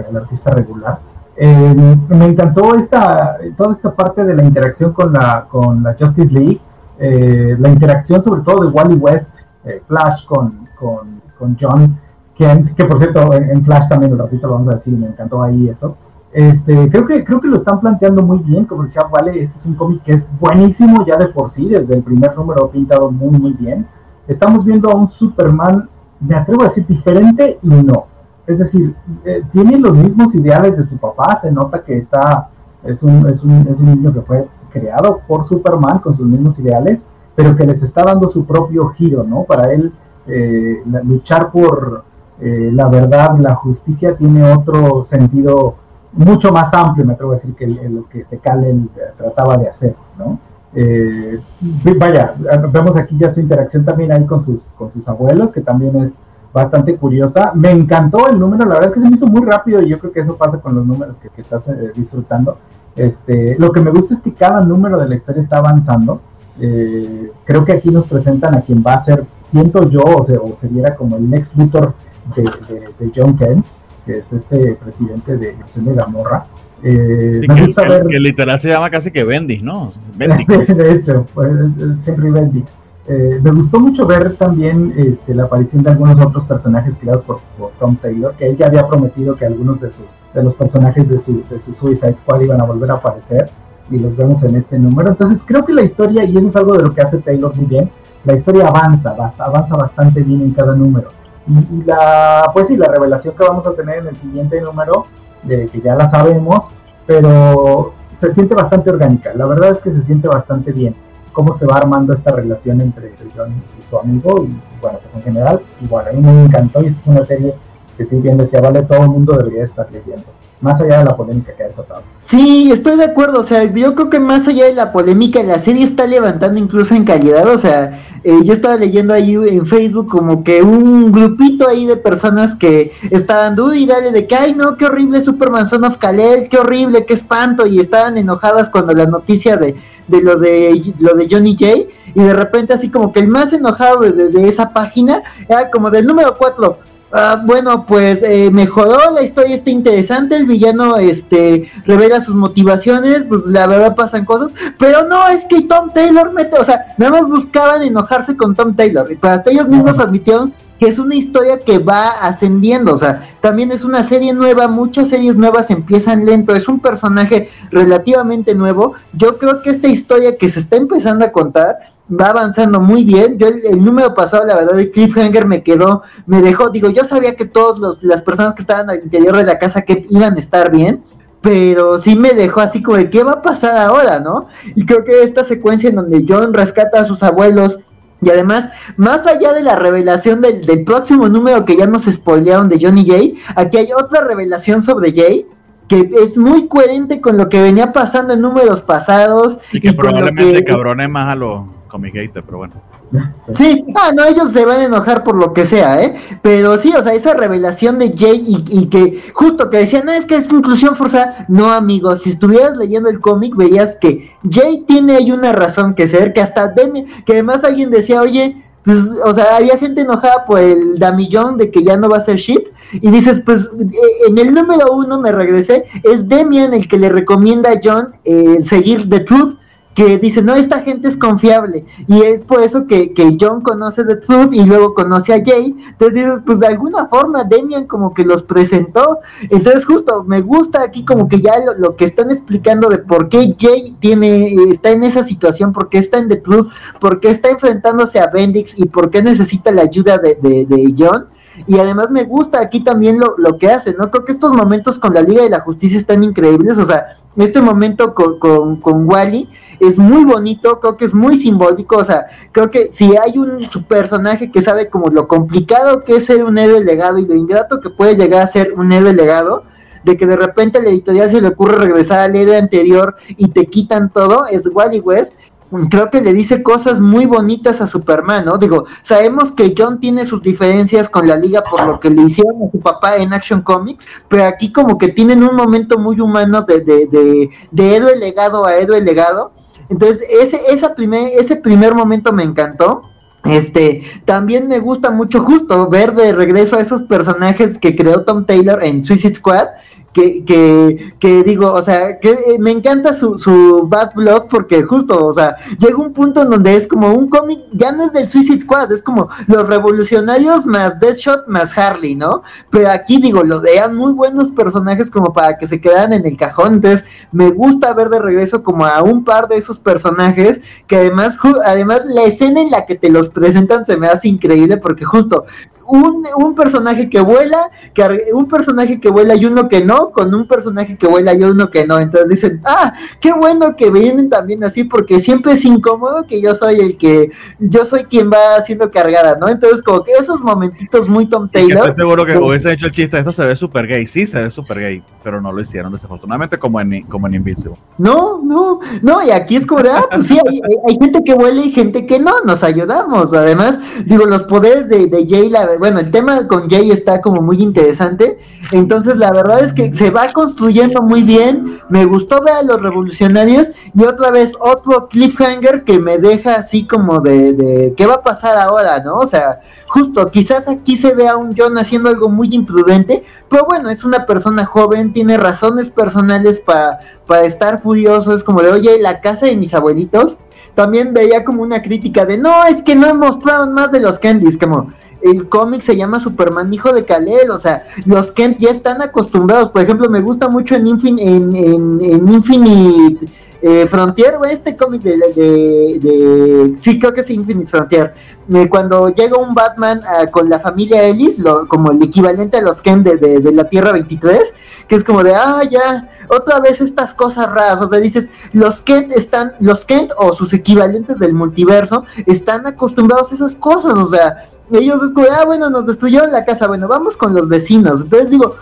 el artista regular. Eh, me encantó esta, toda esta parte de la interacción con la, con la Justice League, eh, la interacción sobre todo de Wally West, eh, Flash con, con, con, John Kent, que por cierto en, Flash también, ahorita lo vamos a decir, me encantó ahí eso. Este, creo que creo que lo están planteando muy bien, como decía Wally, este es un cómic que es buenísimo ya de por sí, desde el primer número pintado muy muy bien. Estamos viendo a un Superman, me atrevo a decir diferente y no es decir, eh, tiene los mismos ideales de su papá, se nota que está, es un, es un, es un niño que fue creado por Superman con sus mismos ideales, pero que les está dando su propio giro, ¿no? Para él eh, luchar por eh, la verdad, la justicia tiene otro sentido mucho más amplio, me atrevo a decir, que lo que este Kalel trataba de hacer, ¿no? vaya, vemos aquí ya su interacción también ahí con sus, con sus abuelos, que también es bastante curiosa. Me encantó el número, la verdad es que se me hizo muy rápido y yo creo que eso pasa con los números que, estás eh, disfrutando. Este, lo que me gusta es que cada número de la historia está avanzando. Eh, creo que aquí nos presentan a quien va a ser, siento yo, o, se, o sería como el next Luthor de, John Kent. que es este presidente de Nación de Gamorra. Eh, Sí, me que, gusta que- ver. que literal se llama casi que Bendis, ¿no? De hecho, pues, es, es Henry Bendix. Eh, me gustó mucho ver también este, la aparición de algunos otros personajes creados por, por Tom Taylor, que él ya había prometido que algunos de, sus, de los personajes de su, de su Suicide Squad iban a volver a aparecer, y los vemos en este número. Entonces creo que la historia, y eso es algo de lo que hace Taylor muy bien, la historia avanza, avanza bastante bien en cada número. Y, y la, pues sí, la revelación que vamos a tener en el siguiente número, de que ya la sabemos, pero se siente bastante orgánica. La verdad es que se siente bastante bien cómo se va armando esta relación entre John y su amigo y bueno, pues en general, igual a mí me encantó y esta es una serie que si bien decía, vale, todo el mundo debería estar leyendo, más allá de la polémica que ha desatado. Sí, estoy de acuerdo, o sea, yo creo que más allá de la polémica, la serie está levantando incluso en calidad, o sea, eh, yo estaba leyendo ahí en Facebook como que un grupito ahí de personas que estaban, uy, dale, de que, ay, no, qué horrible Superman Son of Kal-El, qué horrible, qué espanto, y estaban enojadas cuando la noticia de, de lo de lo de Johnny J, y de repente así como que el más enojado de, de- de esa página era como del número 4, Ah, bueno, pues eh, mejoró, la historia está interesante, el villano este revela sus motivaciones, pues la verdad pasan cosas, pero no, es que Tom Taylor mete, o sea, nada más buscaban enojarse con Tom Taylor, y pues hasta ellos mismos admitieron que es una historia que va ascendiendo, o sea, también es una serie nueva, muchas series nuevas empiezan lento, es un personaje relativamente nuevo, yo creo que esta historia que se está empezando a contar va avanzando muy bien, yo el, el número pasado, la verdad, el cliffhanger me quedó, me dejó, digo, yo sabía que todas las personas que estaban al interior de la casa que iban a estar bien, pero sí me dejó así como de qué va a pasar ahora, ¿no? Y creo que esta secuencia en donde John rescata a sus abuelos y además, más allá de la revelación del, del próximo número que ya nos spoilearon de Johnny Jay, aquí hay otra revelación sobre Jay que es muy coherente con lo que venía pasando en números pasados Y que probablemente que- cabrone más a los comic haters, pero bueno. Sí, ah, no, ellos se van a enojar por lo que sea, ¿eh? Pero sí, o sea, esa revelación de Jay y, y que justo que decían, no, es que es inclusión forzada. No, amigos, si estuvieras leyendo el cómic, verías que Jay tiene ahí una razón que ser, que hasta Demi, que además alguien decía, oye, pues, o sea, había gente enojada por el damillón de que ya no va a ser Ship. Y dices, pues, eh, en el número uno me regresé, es Demian el que le recomienda a John eh, seguir The Truth que dice, no, esta gente es confiable. Y es por eso que, que John conoce The Truth y luego conoce a Jay. Entonces dices, pues de alguna forma Demian como que los presentó. Entonces justo me gusta aquí como que ya lo, lo que están explicando de por qué Jay tiene, está en esa situación, por qué está en The Truth, por qué está enfrentándose a Bendix y por qué necesita la ayuda de, de, de John. Y además me gusta aquí también lo, lo que hace, ¿no? Creo que estos momentos con la Liga de la Justicia están increíbles, o sea, este momento con, con, con Wally es muy bonito, creo que es muy simbólico, o sea, creo que si hay un personaje que sabe como lo complicado que es ser un héroe legado y lo ingrato que puede llegar a ser un héroe legado, de que de repente a la editorial se le ocurre regresar al héroe anterior y te quitan todo, es Wally West, creo que le dice cosas muy bonitas a Superman, ¿no? Digo, sabemos que John tiene sus diferencias con la liga por lo que le hicieron a su papá en Action Comics, pero aquí como que tienen un momento muy humano de, de, de, de héroe legado a héroe legado. Entonces, ese, esa primer, ese primer momento me encantó. Este, también me gusta mucho justo ver de regreso a esos personajes que creó Tom Taylor en Suicide Squad, que, que, digo, o sea, que eh, me encanta su, su Bad Blood porque justo, o sea, llega un punto en donde es como un cómic, ya no es del Suicide Squad, es como los revolucionarios más Deadshot más Harley, ¿no? Pero aquí digo, los eran muy buenos personajes como para que se quedaran en el cajón, entonces me gusta ver de regreso como a un par de esos personajes que además, además la escena en la que te los presentan se me hace increíble porque justo un, un personaje que vuela, que un personaje que vuela y uno que no, con un personaje que vuela y uno que no. Entonces dicen, ah, qué bueno que vienen también así, porque siempre es incómodo que yo soy el que, yo soy quien va siendo cargada, ¿no? Entonces como que esos momentitos muy Tom Taylor. estoy seguro que hubiese hecho el chiste, esto se ve super gay, sí se ve super gay, pero no lo hicieron desafortunadamente como en, como en Invincible. No, no, no, y aquí es como de, ah, pues sí, hay, hay- hay gente que vuela y gente que no, nos ayudamos. Además, digo, los poderes de, de Jay, la, bueno, el tema con Jay está como muy interesante. Entonces, la verdad es que se va construyendo muy bien. Me gustó ver a los revolucionarios y otra vez otro cliffhanger que me deja así como de, de ¿qué va a pasar ahora, no? O sea, justo, quizás aquí se vea un John haciendo algo muy imprudente, pero bueno, es una persona joven, tiene razones personales para, para estar furioso. Es como de, oye, la casa de mis abuelitos también veía como una crítica de no, es que no mostraron más de los Kentys, como el cómic se llama Superman Hijo de Kalel, o sea, los Kent ya están acostumbrados, por ejemplo, me gusta mucho en, Infin en Infinite eh, Frontier, o este cómic de, de, sí, creo que es Infinite Frontier, eh, cuando llega un Batman uh, con la familia Ellis, lo, como el equivalente a los Kent de, de, de la Tierra 23, que es como de, ah, ya, otra vez estas cosas raras, o sea, dices, los Kent están, los Kent o sus equivalentes del multiverso están acostumbrados a esas cosas, o sea, ellos es ah, bueno, nos destruyeron la casa, bueno, vamos con los vecinos. Entonces digo,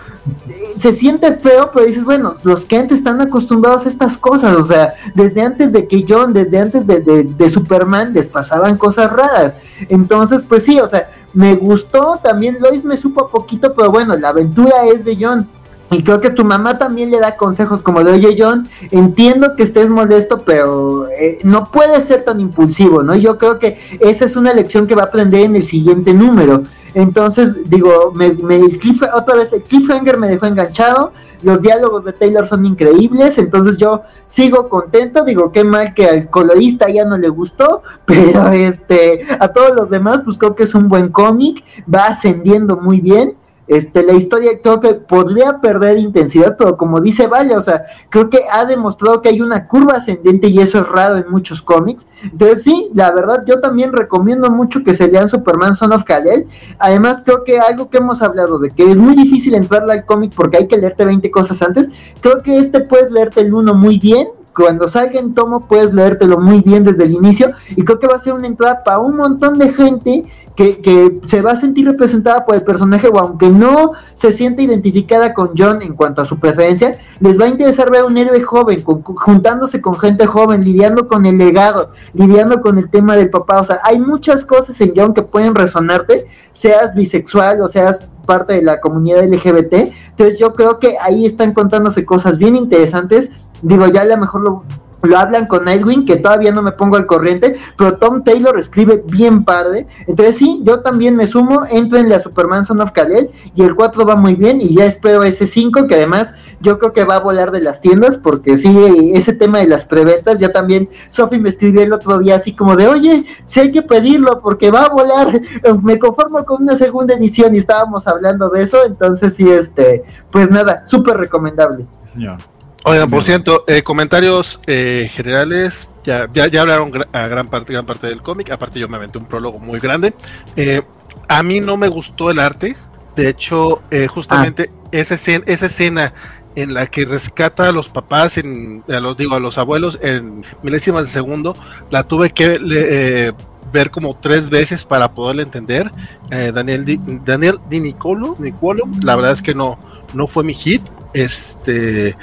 se siente feo, pero dices, bueno, los Kent están acostumbrados a estas cosas, o sea, desde antes de que John, desde antes de, de, de Superman les pasaban cosas raras. Entonces, pues sí, o sea, me gustó, también Lois me supo a poquito, pero bueno, la aventura es de John. Y creo que tu mamá también le da consejos como de, oye John, entiendo que estés molesto, pero eh, no puedes ser tan impulsivo, ¿no? Yo creo que esa es una lección que va a aprender en el siguiente número. Entonces, digo, me, me, el cliff, otra vez el cliffhanger me dejó enganchado, los diálogos de Taylor son increíbles, entonces yo sigo contento, digo, qué mal que al colorista ya no le gustó, pero este, a todos los demás, pues creo que es un buen cómic, va ascendiendo muy bien este, la historia creo que podría perder intensidad, pero como dice Vale, o sea, creo que ha demostrado que hay una curva ascendente y eso es raro en muchos cómics. Entonces sí, la verdad yo también recomiendo mucho que se lean Superman Son of Kal-El. Además creo que algo que hemos hablado de que es muy difícil entrarle al cómic porque hay que leerte 20 cosas antes, creo que este puedes leerte el uno muy bien, cuando salga en tomo puedes leértelo muy bien desde el inicio y creo que va a ser una entrada para un montón de gente que, que, se va a sentir representada por el personaje o aunque no se siente identificada con John en cuanto a su preferencia, les va a interesar ver a un héroe joven, con, juntándose con gente joven, lidiando con el legado, lidiando con el tema del papá. O sea, hay muchas cosas en John que pueden resonarte, seas bisexual o seas parte de la comunidad LGBT. Entonces yo creo que ahí están contándose cosas bien interesantes. Digo, ya a lo mejor lo lo hablan con Nightwing, que todavía no me pongo al corriente, pero Tom Taylor escribe bien padre. Entonces sí, yo también me sumo, entro en la Superman Son of Kal-El y el 4 va muy bien y ya espero ese 5 que además yo creo que va a volar de las tiendas porque sí, ese tema de las preventas, ya también Sophie me escribió el otro día así como de, oye, si hay que pedirlo porque va a volar, me conformo con una segunda edición y estábamos hablando de eso, entonces sí, este, pues nada, súper recomendable. Señor. Oigan, por cierto, eh, comentarios eh, generales, ya, ya, ya, hablaron a gran parte, gran parte del cómic, aparte yo me aventé un prólogo muy grande. Eh, a mí no me gustó el arte, de hecho, eh, justamente ah. esa, escena, esa escena en la que rescata a los papás, en, a los digo a los abuelos en milésimas de segundo, la tuve que le, ver como tres veces para poderle entender. Daniel Di, Daniel Di Nicolo, Nicolo, la verdad es que no, no fue mi hit. Este,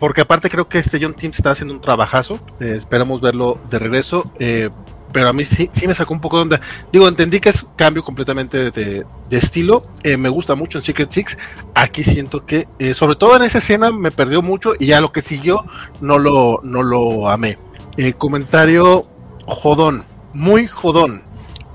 porque aparte creo que este John Tim está haciendo un trabajazo. Eh, esperamos verlo de regreso. Eh, pero a mí sí, sí, me sacó un poco de onda. Digo, entendí que es cambio completamente de, estilo. Eh, me gusta mucho en Secret Six. Aquí siento que, sobre todo en esa escena, me perdió mucho y ya lo que siguió no lo, no lo amé. Comentario jodón, muy jodón.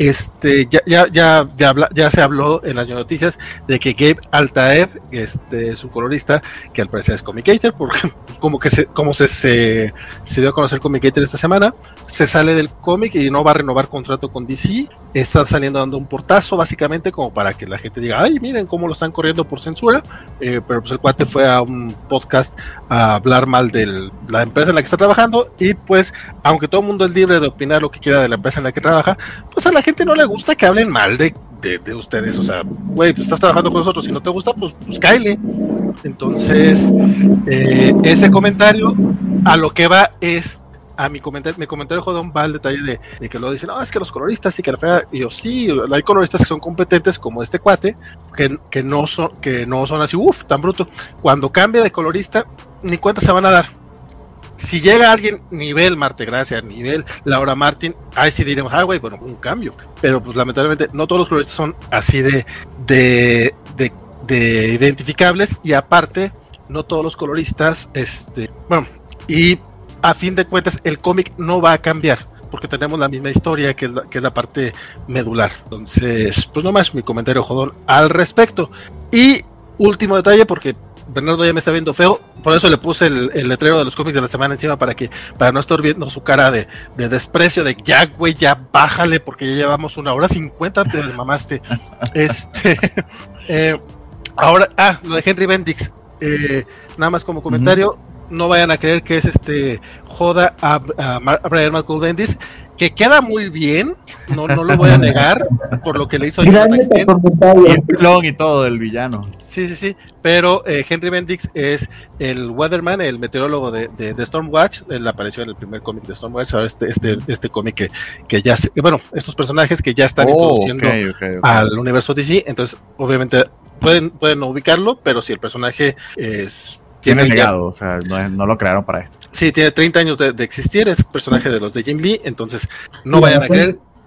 Este, ya, ya, ya, ya, se habló en las noticias de que Gabe Altaev, este, su colorista, que al parecer es Comicator, porque como que se, como se, se, se dio a conocer Comicator esta semana, se sale del cómic y no va a renovar contrato con DC, está saliendo dando un portazo básicamente como para que la gente diga, ay, miren cómo lo están corriendo por censura, eh, pero pues el cuate fue a un podcast a hablar mal de la empresa en la que está trabajando y pues, aunque todo el mundo es libre de opinar lo que quiera de la empresa en la que trabaja, pues a la gente no le gusta que hablen mal de, de, de ustedes. O sea, güey, pues estás trabajando con nosotros. Si no te gusta, pues, pues cáele. Entonces, eh, ese comentario a lo que va es. A mi comentario, mi comentario jodón va al detalle de, de, que lo dicen, no, es que los coloristas sí que la y yo sí, hay coloristas que son competentes como este cuate, que, que no son, que no son así, uff, tan bruto. Cuando cambia de colorista, ni cuenta se van a dar si llega alguien nivel Marte Gracia, nivel Laura Martin, ahí sí diremos, ah, güey, bueno, un cambio. Pero pues lamentablemente no todos los coloristas son así de, de, de, de identificables y aparte no todos los coloristas, este, bueno, y a fin de cuentas el cómic no va a cambiar porque tenemos la misma historia que es la, que es la parte medular. Entonces, pues nomás mi comentario jodón al respecto. Y último detalle, porque Bernardo ya me está viendo feo, por eso le puse el, el letrero de los cómics de la semana encima para que, para no estar viendo su cara de, de desprecio, de ya, güey, ya bájale, porque ya llevamos una hora cincuenta, te mamaste. este, eh, ahora, ah, lo de Henry Bendix, eh, nada más como comentario, no vayan a creer que es este joda a, a, Brian Michael Bendis, que queda muy bien, no, no lo voy a negar, por lo que le hizo Jonathan Kent. Y comentario. el pilón y todo del villano. Sí, sí, sí. Pero eh, Henry Bendix es el weatherman, el meteorólogo de, de, de Stormwatch. Él apareció en el primer cómic de Stormwatch. Ahora este, este, este cómic que, que ya, se- bueno, estos personajes que ya están Oh, introduciendo ok, ok, ok. al universo DC. Entonces, obviamente, pueden, pueden no ubicarlo, pero si el personaje es. Tiene Tiene ya- legado, o sea, no, es- no lo crearon para esto. sí, tiene 30 años de, de existir, es personaje de los de Jim Lee, entonces no Sí, vayan a creer.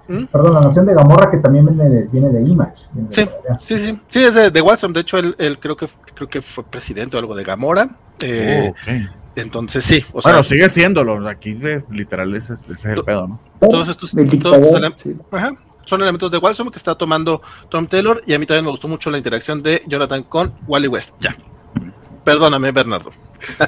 nación- Perdón, la nación de Gamorra que también viene de, viene de Image. viene Sí, sí, sí, sí, es de, de Watson. De hecho, él, él creo que creo que fue presidente o algo de Gamora. Eh, Oh, ok. Entonces sí, o sea, bueno, sigue siéndolo. Aquí literal ese, ese es el pedo, ¿no? todos estos, todos estos dictador, ele- sí. ajá, son elementos de Watson que está tomando Tom Taylor y a mí también me gustó mucho la interacción de Jonathan con Wally West. Ya. Perdóname, Bernardo.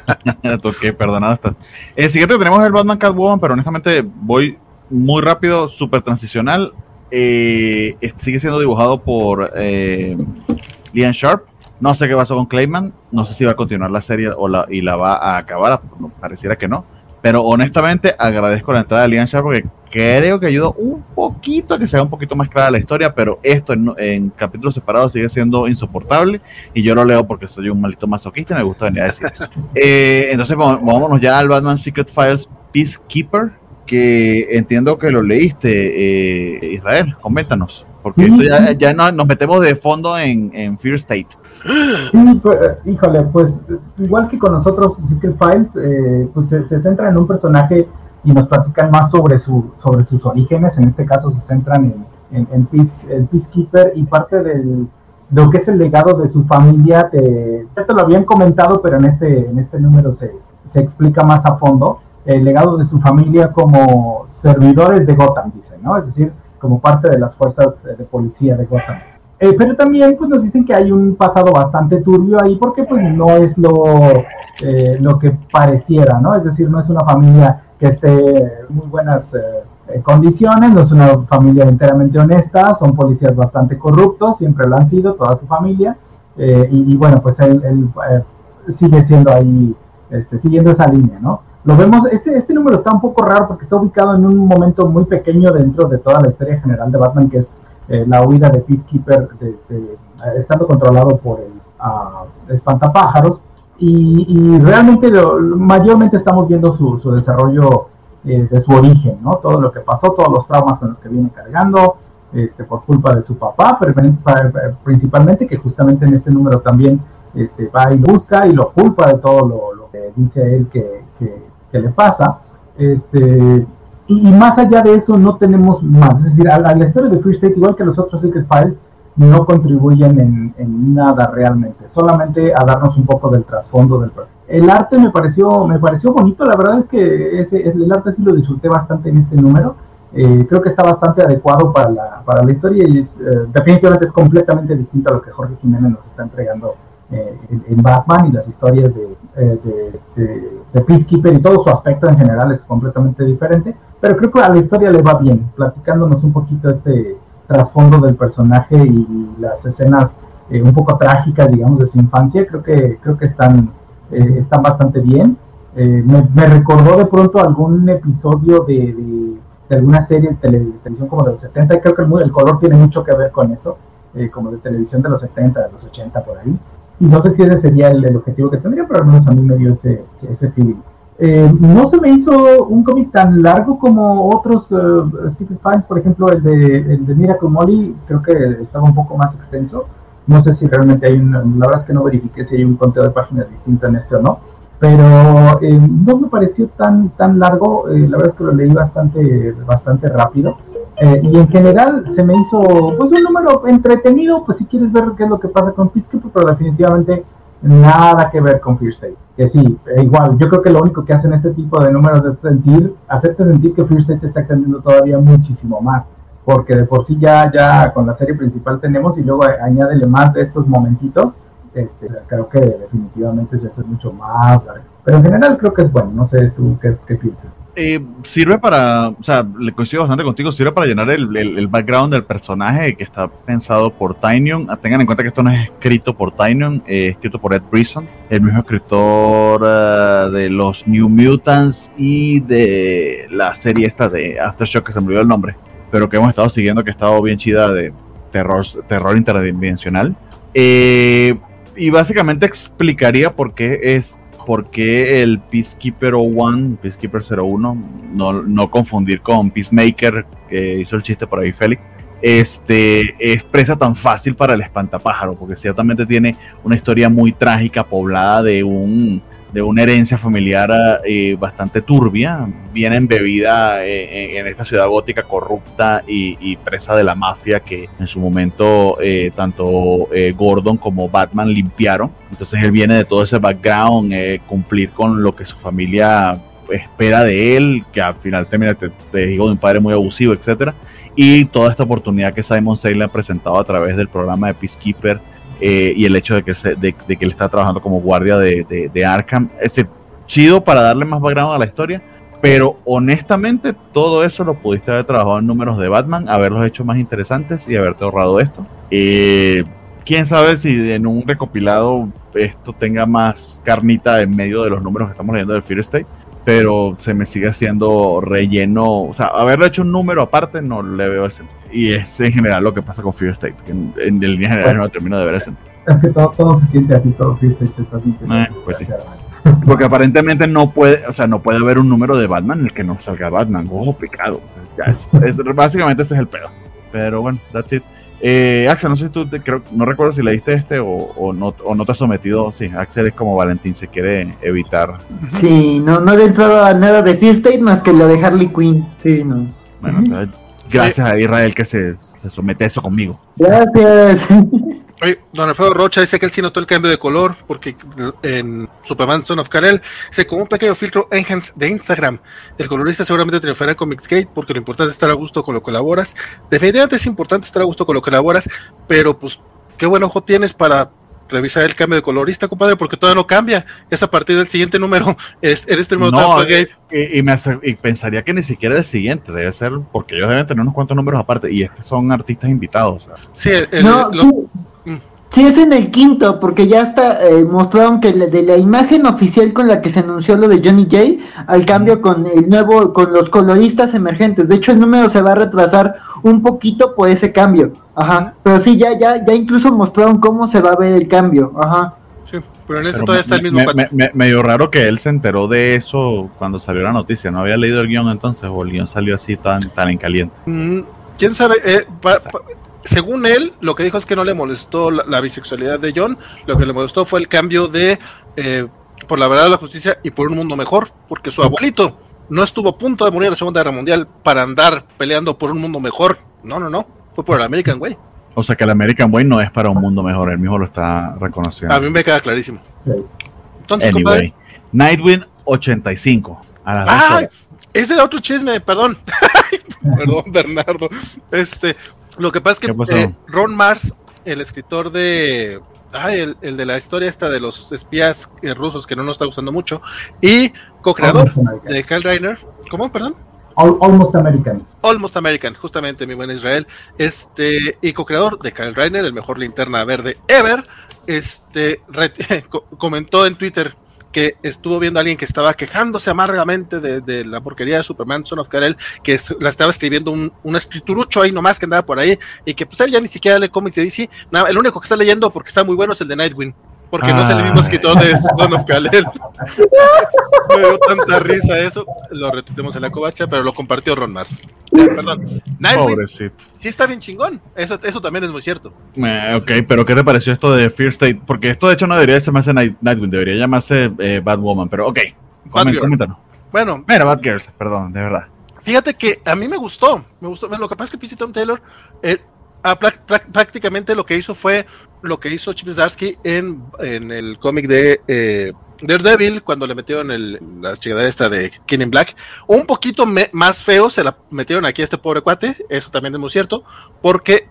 Toqué, perdonado estás. El siguiente tenemos el Batman Catwoman, pero honestamente voy muy rápido, súper transicional. Eh, es- sigue siendo dibujado por eh, Liam Sharp. No sé qué pasó con Clayman. No sé si va a continuar la serie o la, y la va a acabar. pareciera que no. Pero honestamente agradezco la entrada de Sharp porque creo que ayudó un poquito a que sea un poquito más clara la historia. Pero esto en, en capítulos separados sigue siendo insoportable. Y yo lo leo porque soy un maldito masoquista y me gusta venir a decir eso. Eh, entonces vámonos ya al Batman Secret Files Peacekeeper, que entiendo que lo leíste, eh, Israel, coméntanos, porque Sí, ya, ya no- nos metemos de fondo en, en Fear State. Sí, pues, híjole, pues igual que con nosotros, Secret Files, eh, pues se, se centra en un personaje y nos platican más sobre, su, sobre sus orígenes. En este caso se centran en, en, en Peace- el Peacekeeper y parte del, de lo que es el legado de su familia. Te, ya te lo habían comentado, pero en este, en este número se, se explica más a fondo. El legado de su familia como servidores de Gotham, dice, ¿no? Es decir, como parte de las fuerzas eh, de policía de Gotham. Eh, pero también pues nos dicen que hay un pasado bastante turbio ahí porque pues no es lo, eh, lo que pareciera, ¿no? Es decir, no es una familia que esté en muy buenas eh, eh, condiciones, no es una familia enteramente honesta, son policías bastante corruptos, siempre lo han sido, toda su familia, y, y, bueno, pues él, sigue siendo ahí, este, siguiendo esa línea, ¿no? Lo vemos, este, este número está un poco raro porque está ubicado en un momento muy pequeño dentro de toda la historia general de Batman, que es eh, la huida de Peacekeeper, eh, estando controlado por el uh, espantapájaros. Y, realmente, mayormente estamos viendo su, desarrollo eh, de su origen, ¿no? Todo lo que pasó, todos los traumas con los que viene cargando, este, por culpa de su papá, pero principalmente que justamente en este número también este, va y busca y lo culpa de todo lo, que dice él que, le pasa. Este, y, más allá de eso no tenemos más. Es decir, a la, a historia de Free State, igual que los otros Secret Files, no contribuyen en, nada realmente, solamente a darnos un poco del trasfondo del personaje. El arte me pareció, me pareció bonito, la verdad es que ese, el arte sí lo disfruté bastante en este número. Eh, creo que está bastante adecuado para la, para la historia y es, eh, definitivamente es completamente distinto a lo que Jorge Jiménez nos está entregando eh, en, Batman y las historias de, eh, de, de, de, Peacekeeper y todo su aspecto en general es completamente diferente, pero creo que a la historia le va bien, platicándonos un poquito este trasfondo del personaje y las escenas eh, un poco trágicas, digamos, de su infancia, creo que, creo que están, eh, están bastante bien. Eh, Me, me, recordó de pronto algún episodio de, alguna serie de, tele, de, televisión como de los 70, y creo que el, el color tiene mucho que ver con eso, como de televisión de los 70, de los 80 por ahí. Y no sé si ese sería el, el objetivo que tendría, pero al menos a mí me dio ese, ese feeling. Eh, no se me hizo un cómic tan largo como otros uh, Secret Files, por ejemplo, el de, el de Miracle Molly, creo que estaba un poco más extenso. No sé si realmente hay un, la verdad es que no verifiqué si hay un conteo de páginas distinto en este o no, pero eh, no me pareció tan, tan largo, eh, la verdad es que lo leí bastante, bastante rápido. Eh, y en general se me hizo pues un número entretenido, pues si quieres ver qué es lo que pasa con Peacekeeper, pero definitivamente nada que ver con Fear State. Que sí, igual, yo creo que lo único que hacen este tipo de números es sentir, hacerte sentir que Fear State se está extendiendo todavía muchísimo más. Porque de por sí ya, ya con la serie principal tenemos y luego añádele más de estos momentitos este, creo que definitivamente se hace mucho más Pero en general creo que es bueno, no sé tú qué, piensas. Eh, sirve para, o sea, le coincido bastante contigo, sirve para llenar el, background del personaje que está pensado por Tynion. Ah, tengan en cuenta que esto no es escrito por Tynion, es escrito por Ed Brisson, el mismo escritor eh, de los New Mutants y de la serie esta de Aftershock, que se me olvidó el nombre, pero que hemos estado siguiendo, que ha estado bien chida de terror, terror interdimensional. Eh, y básicamente explicaría por qué es por qué el Peacekeeper 01, Peacekeeper 01, no, no confundir con Peacemaker, que hizo el chiste por ahí Félix, este, es presa tan fácil para el espantapájaro, porque ciertamente tiene una historia muy trágica, poblada de un de una herencia familiar eh, bastante turbia, bien embebida eh, en, esta ciudad gótica corrupta y, presa de la mafia que en su momento eh, tanto Gordon como Batman limpiaron. Entonces él viene de todo ese background, cumplir con lo que su familia espera de él, que al final termina, te, digo, de un padre muy abusivo, etcétera Y toda esta oportunidad que Simon Say le ha presentado a través del programa de Peacekeeper eh, y el hecho de que, de, que él está trabajando como guardia de, de, Arkham. Es chido para darle más background a la historia, pero honestamente todo eso lo pudiste haber trabajado en números de Batman, haberlos hecho más interesantes y haberte ahorrado esto. Eh, quién sabe si en un recopilado esto tenga más carnita en medio de los números que estamos leyendo del Fear State, pero se me sigue haciendo relleno. O sea, haberlo hecho un número aparte no le veo ese y es en general lo que pasa con Fear State, que en, en, línea general pues, no termino de ver eso. Es que todo, todo se siente así, todo Fear State se está sintiendo eh, pues sí. Porque aparentemente no puede, o sea, no puede haber un número de Batman en el que no salga Batman. Ojo, picado. es, básicamente ese es el pedo. Pero bueno, that's it. Eh, Axel, no sé si tú, creo, no recuerdo si leíste este o, o, no, o no te has sometido. Sí, Axel es como Valentín, se quiere evitar. Sí, no, no le he entrado a nada de Fear State más que lo de Harley Quinn. Sí, no. Bueno, Gracias a Israel que se, somete a eso conmigo. Gracias. Oye, don Alfredo Rocha dice que él sí notó el cambio de color porque en Superman Son of Karel se con un pequeño filtro Enhance de Instagram. El colorista seguramente triunfará en Comicsgate porque lo importante es estar a gusto con lo que colaboras. Definitivamente es importante estar a gusto con lo que colaboras, pero pues qué buen ojo tienes para revisar el cambio de colorista, compadre, porque todavía no cambia. Es a partir del siguiente número. Es, en este número no, eh, Y, me y pensaría que ni siquiera el siguiente debe ser, porque ellos deben tener unos cuantos números aparte. Y estos son artistas invitados. Sí, mm. sí, es en el quinto, porque ya está eh, mostraron que de la imagen oficial con la que se anunció lo de Johnny J, al cambio con el nuevo, con los coloristas emergentes. De hecho, el número se va a retrasar un poquito por ese cambio. Ajá, pero sí, ya, ya, ya incluso mostraron cómo se va a ver el cambio. Ajá. Sí, pero en ese todavía está el mismo. Me, medio raro que él se enteró de eso cuando salió la noticia. No había leído el guion entonces, o el guion salió así tan, tan en caliente. Mm, Quién sabe, eh, según él, lo que dijo es que no le molestó la, bisexualidad de John, lo que le molestó fue el cambio de eh, por la verdad de la justicia y por un mundo mejor, porque su abuelito no estuvo a punto de morir en la Segunda Guerra Mundial para andar peleando por un mundo mejor. No, no, no. Fue por el American Way. O sea que el American Way no es para un mundo mejor, él mismo lo está reconociendo. A mí me queda clarísimo. Entonces, anyway, Nightwing 85. ah, ese era otro chisme, perdón. perdón, Bernardo. Este, lo que pasa es que eh, Ron Mars, el escritor de el, de la historia esta de los espías eh, rusos que no nos está gustando mucho, y co-creador de Kyle Reiner, ¿cómo? Perdón. Almost American. Almost American, justamente, mi buen Israel. Este, y co-creador de Kyle Reiner, el mejor linterna verde ever, este, comentó en Twitter que estuvo viendo a alguien que estaba quejándose amargamente de, la porquería de Superman Son of Karel, que la estaba escribiendo un, un, escriturucho ahí nomás que andaba por ahí, y que pues él ya ni siquiera lee cómics de DC, nada, el único que está leyendo porque está muy bueno es el de Nightwing. Porque no es el mismo Ah. escritor de Son of Kalel. Me dio tanta risa eso. Lo retuitemos en la covacha, pero lo compartió Ron Mars. Ya, perdón. Nightwing Pobrecito. sí está bien chingón. Eso, eso también es muy cierto. Eh, ok, pero ¿qué te pareció esto de Fear State? Porque esto de hecho no debería llamarse Night- Nightwing, debería llamarse eh, Batwoman, pero ok. Comen- coméntanos. Bueno, Mira, Batgirls, perdón, de verdad. Fíjate que a mí me gustó, me gustó. Lo que pasa es que pinche Tom Taylor eh, ah, prácticamente lo que hizo fue lo que hizo Chip en, en el cómic de eh, Daredevil cuando le metieron el, la chingadera esta de King in Black. Un poquito más feo se la metieron aquí a este pobre cuate, eso también es muy cierto, porque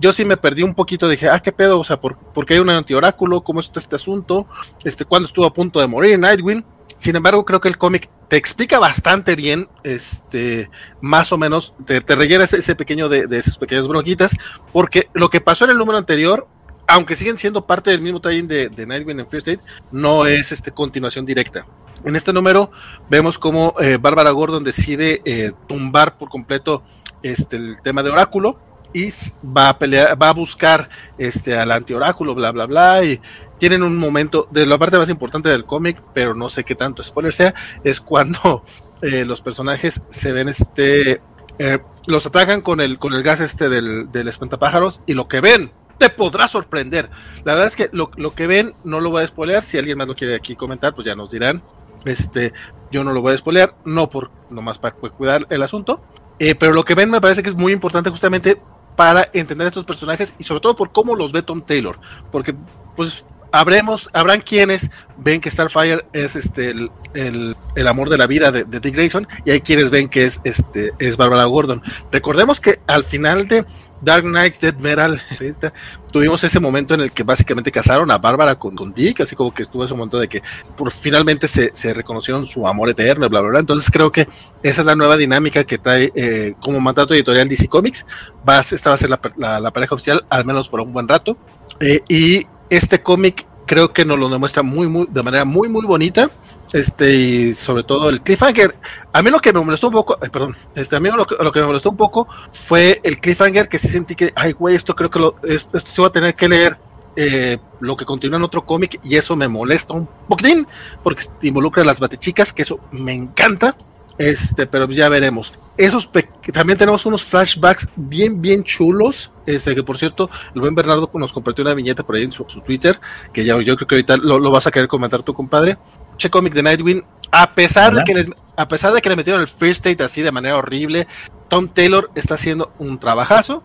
yo sí me perdí un poquito, dije, ah, qué pedo, o sea, ¿por, por qué hay un antioráculo? ¿Cómo está este asunto? Este, ¿Cuándo estuvo a punto de morir Nightwing? Sin embargo, creo que el cómic te explica bastante bien, este, más o menos, te, te rellena ese, pequeño de, esas pequeñas bronquitas, porque lo que pasó en el número anterior, aunque siguen siendo parte del mismo tie de, Nightwing en Free State, no es este, continuación directa. En este número vemos cómo eh, Bárbara Gordon decide eh, tumbar por completo este, el tema de Oráculo y va a pelear, va a buscar este, al antioráculo, bla, bla, bla, y tienen un momento de la parte más importante del cómic, pero no sé qué tanto spoiler sea, es cuando eh, los personajes se ven este, eh, los atacan con el, con el gas este del, del espantapájaros y lo que ven te podrá sorprender. La verdad es que lo, lo que ven no lo voy a spoilear, si alguien más lo quiere aquí comentar, pues ya nos dirán. Este, yo no lo voy a spoilear, no por nomás para cuidar el asunto, eh, pero lo que ven me parece que es muy importante justamente para entender a estos personajes y sobre todo por cómo los ve Tom Taylor, porque pues habremos, habrán quienes ven que Starfire es este el, el- amor de la vida de, de Dick Grayson y hay quienes ven que es este es Barbara Gordon. Recordemos que al final de Dark Knights Dead Metal tuvimos ese momento en el que básicamente casaron a Bárbara con, con Dick, así como que estuvo ese momento de que por, finalmente se, se reconocieron su amor eterno, bla, bla, bla. Entonces creo que esa es la nueva dinámica que trae eh, como mandato editorial DC Comics. Va esta va a ser la, la- la pareja oficial, al menos por un buen rato. Eh, y este cómic creo que nos lo demuestra muy, muy, de manera muy, muy bonita. Este, y sobre todo el cliffhanger. A mí lo que me molestó un poco, perdón, este, a mí lo que, lo que me molestó un poco fue el cliffhanger que sí sentí que, ay, güey, esto creo que lo, esto, esto sí voy a tener que leer eh, lo que continúa en otro cómic y eso me molesta un poquitín porque involucra a las batichicas, que eso me encanta. Este, pero ya veremos. Esos también tenemos unos flashbacks bien, bien chulos. Este, que por cierto, el buen Bernardo nos compartió una viñeta por ahí en su, su Twitter, que ya yo creo que ahorita lo, lo vas a querer comentar tú, compadre. Che cómic de Nightwing, a pesar de que les, a pesar de que le metieron el First State así de manera horrible, Tom Taylor está haciendo un trabajazo.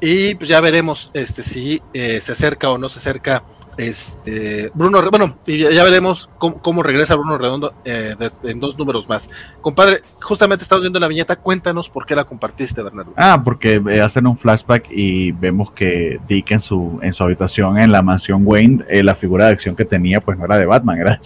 Y pues ya veremos este si eh, se acerca o no se acerca este Bruno, bueno, ya, ya veremos cómo, regresa Bruno Redondo eh, en dos números más. Compadre, justamente estamos viendo la viñeta, cuéntanos por qué la compartiste, Bernardo. Ah, porque eh, hacen un flashback y vemos que Dick en su, en su habitación en la mansión Wayne, eh, la figura de acción que tenía, pues no era de Batman, era.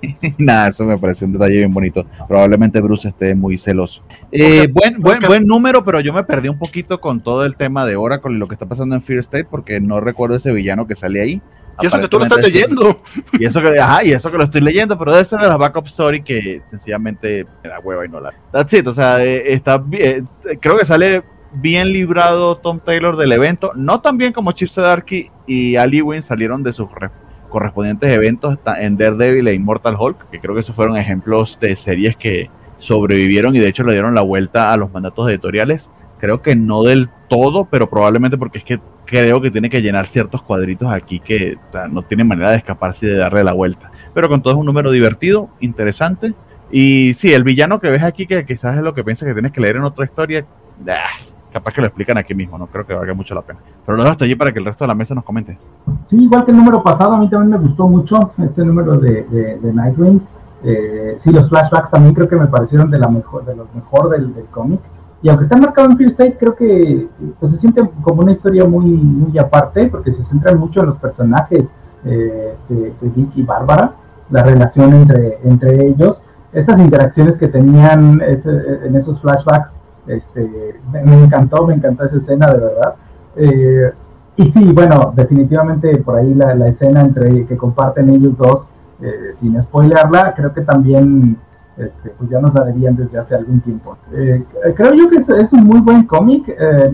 Nada, eso me pareció un detalle bien bonito. Probablemente Bruce esté muy celoso. Eh, buen, buen, buen número, pero yo me perdí un poquito con todo el tema de Oracle y lo que está pasando en Fear State, porque no recuerdo ese villano que sale ahí. Y eso que tú lo estás leyendo. y eso que, ajá, y eso que lo estoy leyendo, pero debe ser de las backup story que sencillamente me da hueva y no la. That's it, o sea, eh, está bien, eh, creo que sale bien librado Tom Taylor del evento, no tan bien como Chip Zdarsky y Ali Wynn salieron de sus re- correspondientes eventos en Daredevil e Immortal Hulk, que creo que esos fueron ejemplos de series que sobrevivieron y de hecho le dieron la vuelta a los mandatos editoriales. Creo que no del todo, pero probablemente porque es que creo que tiene que llenar ciertos cuadritos aquí que no tiene manera de escaparse y de darle la vuelta. Pero con todo es un número divertido, interesante. Y sí, el villano que ves aquí, que quizás es lo que piensas que tienes que leer en otra historia, ah, capaz que lo explican aquí mismo, no creo que valga mucho la pena. Pero lo dejo hasta allí para que el resto de la mesa nos comente. Sí, igual que el número pasado, a mí también me gustó mucho este número de, de, de Nightwing. Eh, sí, los flashbacks también creo que me parecieron de, la mejor, de los mejor del, del cómic. Y aunque está marcado en Fear State, creo que pues, se siente como una historia muy, muy aparte, porque se centra mucho en los personajes eh, de, de Dick y Bárbara, la relación entre, entre ellos, estas interacciones que tenían ese- en esos flashbacks. Este, me, encantó, me encantó esa escena, de verdad. Eh, y sí, bueno, definitivamente por ahí la, escena entre que comparten ellos dos, eh, sin spoilearla, creo que también este, pues ya nos la debían desde hace algún tiempo. Eh, creo yo que es, un muy buen cómic.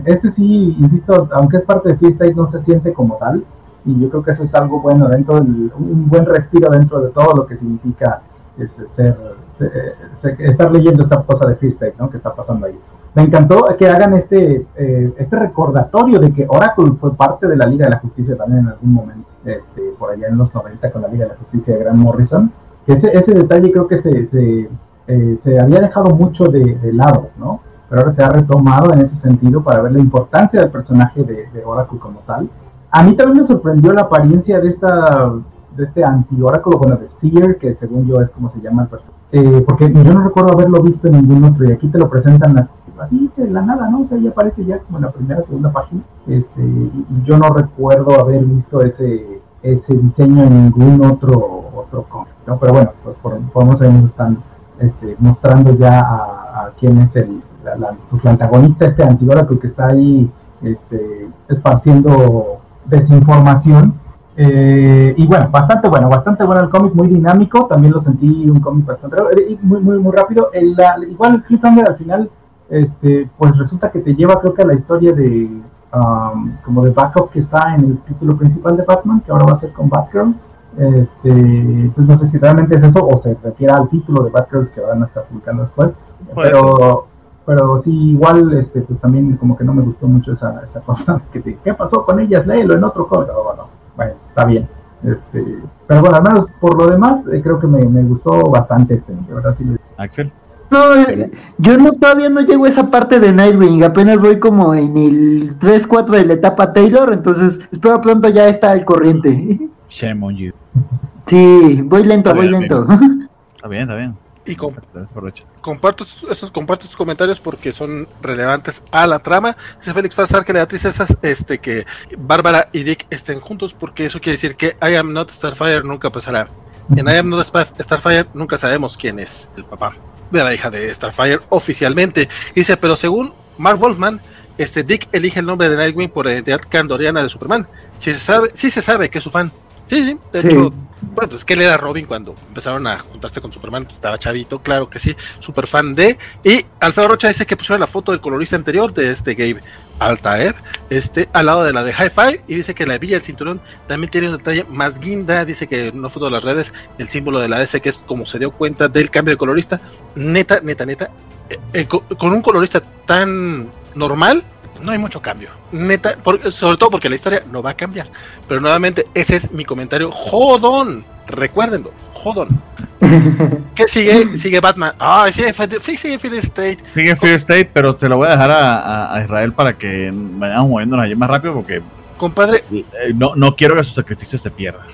este sí, insisto, aunque es parte de Fear State, no se siente como tal. y yo creo que eso es algo bueno dentro del, un buen respiro dentro de todo lo que significa este, ser, estar leyendo esta cosa de State, ¿no? Que está pasando ahí. Me encantó que hagan este, eh, este recordatorio de que Oracle fue parte de la Liga de la Justicia también en algún momento, este, por allá en los 90 con la Liga de la Justicia de Grant Morrison. Ese, ese detalle creo que se, se, eh, se había dejado mucho de, de, lado, ¿no? Pero ahora se ha retomado en ese sentido para ver la importancia del personaje de, de Oracle como tal. A mí también me sorprendió la apariencia de esta de este anti-oráculo, bueno, de Seer, que según yo es como se llama el personaje. Eh, porque yo no recuerdo haberlo visto en ningún otro, y aquí te lo presentan así de la nada, ¿no? O sea, ya aparece ya como en la primera, segunda página. Este, y, yo no recuerdo haber visto ese, ese diseño en ningún otro, otro cómic, ¿no? Pero bueno, pues por, por están este, mostrando ya a, quién es el, pues, la antagonista, este anti-oráculo que está ahí este, esparciendo desinformación eh, y bueno, bastante bueno, bastante bueno el cómic, muy dinámico, también lo sentí un cómic bastante eh, muy, muy, muy rápido. El, igual el cliffhanger al final, este, pues resulta que te lleva creo que a la historia de um, como de backup que está en el título principal de Batman, que ahora va a ser con Batgirls. Este, entonces no sé si realmente es eso o se refiere al título de Batgirls que van a estar publicando después. pero, pero sí, igual, este, pues también como que no me gustó mucho esa, esa cosa. Que te, ¿Qué pasó con ellas? Léelo en otro cómic. bueno, bueno, está bien. Este, pero bueno, al menos por lo demás, eh, creo que me, me, gustó bastante este. De verdad, sí. Axel. No, yo no todavía no llego a esa parte de Nightwing, apenas voy como en el 3-4 de la etapa Taylor, entonces espero pronto ya está al corriente. Shame on you. Sí, voy lento, voy lento. Está bien, está bien. Y comparto esos, comparto sus comentarios porque son relevantes a la trama. Dice Félix Farsar que la actriz es este, que Bárbara y Dick estén juntos porque eso quiere decir que I am not Starfire nunca pasará. En I am not Starfire nunca sabemos quién es el papá de la hija de Starfire oficialmente. Dice, pero según Mark Wolfman, este Dick elige el nombre de Nightwing por la identidad candoriana de Superman. Si se sabe, sí se sabe que es su fan. Sí, sí, de hecho bueno, pues que él era Robin cuando empezaron a juntarse con Superman, pues estaba chavito, claro que sí, super fan de. Y Alfredo Rocha dice que pusieron la foto del colorista anterior de este Gabe Altair, este, al lado de la de Hi-Fi, y dice que la villa del cinturón también tiene una talla más guinda. Dice que en una foto de las redes, el símbolo de la S, que es como se dio cuenta del cambio de colorista. Neta, neta, neta, eh, eh, con un colorista tan normal, no hay mucho cambio. Neta, sobre todo porque la historia no va a cambiar. Pero nuevamente, ese es mi comentario. Jodón. Recuérdenlo. Jodón. ¿Qué sigue? Sigue Batman. Ah, sigue, sigue Fear State. Sigue Fear State, pero te lo voy a dejar a, a Israel para que vayamos moviéndonos allí más rápido porque Compadre. Eh, no, no quiero que su sacrificio se pierda.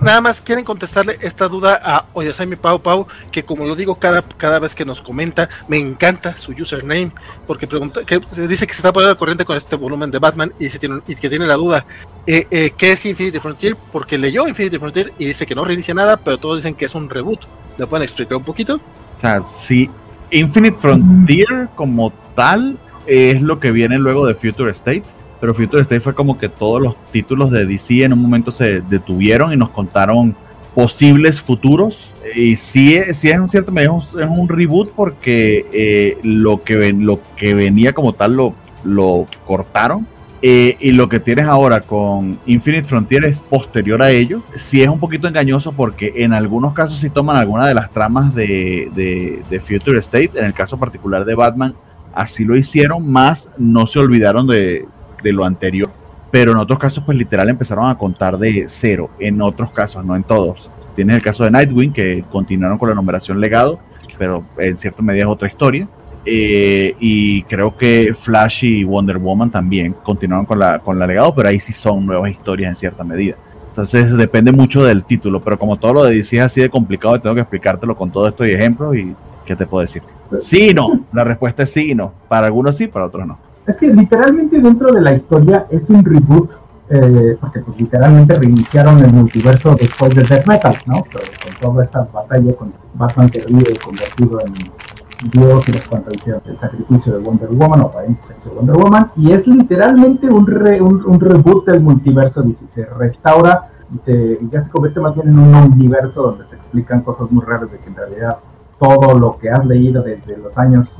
Nada más quieren contestarle esta duda a Oyasami Pau Pau, que como lo digo cada, cada vez que nos comenta, me encanta su username, porque pregunta, que dice que se está poniendo la corriente con este volumen de Batman y, se tiene, y que tiene la duda. Eh, eh, ¿Qué es Infinity Frontier? Porque leyó Infinity Frontier y dice que no reinicia nada, pero todos dicen que es un reboot. ¿Le pueden explicar un poquito? O sea, sí, Infinite Frontier como tal es lo que viene luego de Future State pero Future State fue como que todos los títulos de DC en un momento se detuvieron y nos contaron posibles futuros. Y sí, sí es un cierto medio, es un reboot porque eh, lo, que lo que venía como tal lo, lo cortaron. Eh, y lo que tienes ahora con Infinite Frontier es posterior a ello. Sí es un poquito engañoso porque en algunos casos sí toman alguna de las tramas de, de, de Future State. En el caso particular de Batman, así lo hicieron, más no se olvidaron de, de lo anterior, pero en otros casos pues literal empezaron a contar de cero, en otros casos, no en todos. Tienes el caso de Nightwing, que continuaron con la numeración legado, pero en cierta medida es otra historia. Eh, y creo que Flash y Wonder Woman también continuaron con la, con la legado, pero ahí sí son nuevas historias en cierta medida. Entonces depende mucho del título, pero como todo lo de DC es así de complicado, tengo que explicártelo con todo esto y ejemplos y ¿qué te puedo decir? Sí no, la respuesta es sí y no. Para algunos sí, para otros no. Es que literalmente dentro de la historia es un reboot, eh, porque pues literalmente reiniciaron el multiverso después de Death Metal, ¿no? Pero con toda esta batalla con Batman que vive convertido en Dios y las contradicciones el sacrificio de Wonder Woman o aparente sacrificio de Wonder Woman, y es literalmente un, un, reboot del multiverso, dice, se restaura y ya se convierte más bien en un universo donde te explican cosas muy raras de que en realidad todo lo que has leído desde los años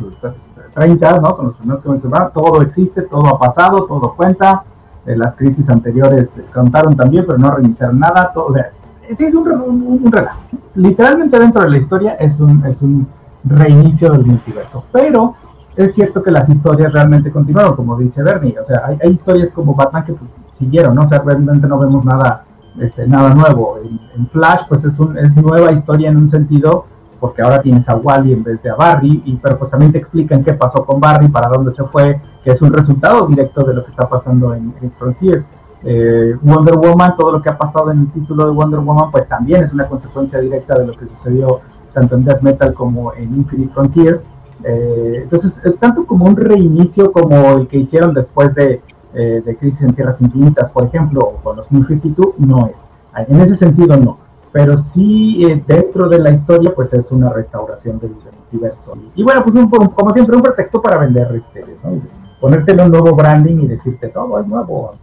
30, ¿no? Con los primeros que mencionaba, todo existe, todo ha pasado, todo cuenta, eh, las crisis anteriores contaron también, pero no reiniciaron nada. Todo, o sea, sí, es un, un, un, relajo. Literalmente dentro de la historia es un, es un reinicio del multiverso, pero es cierto que las historias realmente continuaron, como dice Bernie. O sea, hay, hay historias como Batman que pues, siguieron, ¿no? O sea, realmente no vemos nada, este, nada nuevo. En, en Flash, pues es, un, es nueva historia en un sentido porque ahora tienes a Wally en vez de a Barry, y, pero pues también te explican qué pasó con Barry, para dónde se fue, que es un resultado directo de lo que está pasando en, Frontier. Eh, Wonder Woman, todo lo que ha pasado en el título de Wonder Woman, pues también es una consecuencia directa de lo que sucedió tanto en Death Metal como en Infinite Frontier. Eh, entonces, eh, tanto como un reinicio como el que hicieron después de, de Crisis en Tierras Infinitas, por ejemplo, o con los New 52, no es. En ese sentido, no pero sí eh, dentro de la historia pues es una restauración del, del multiverso. Y, y, bueno, pues un, como siempre un pretexto para vender este, ¿no? ponértele un nuevo branding y decirte todo es nuevo.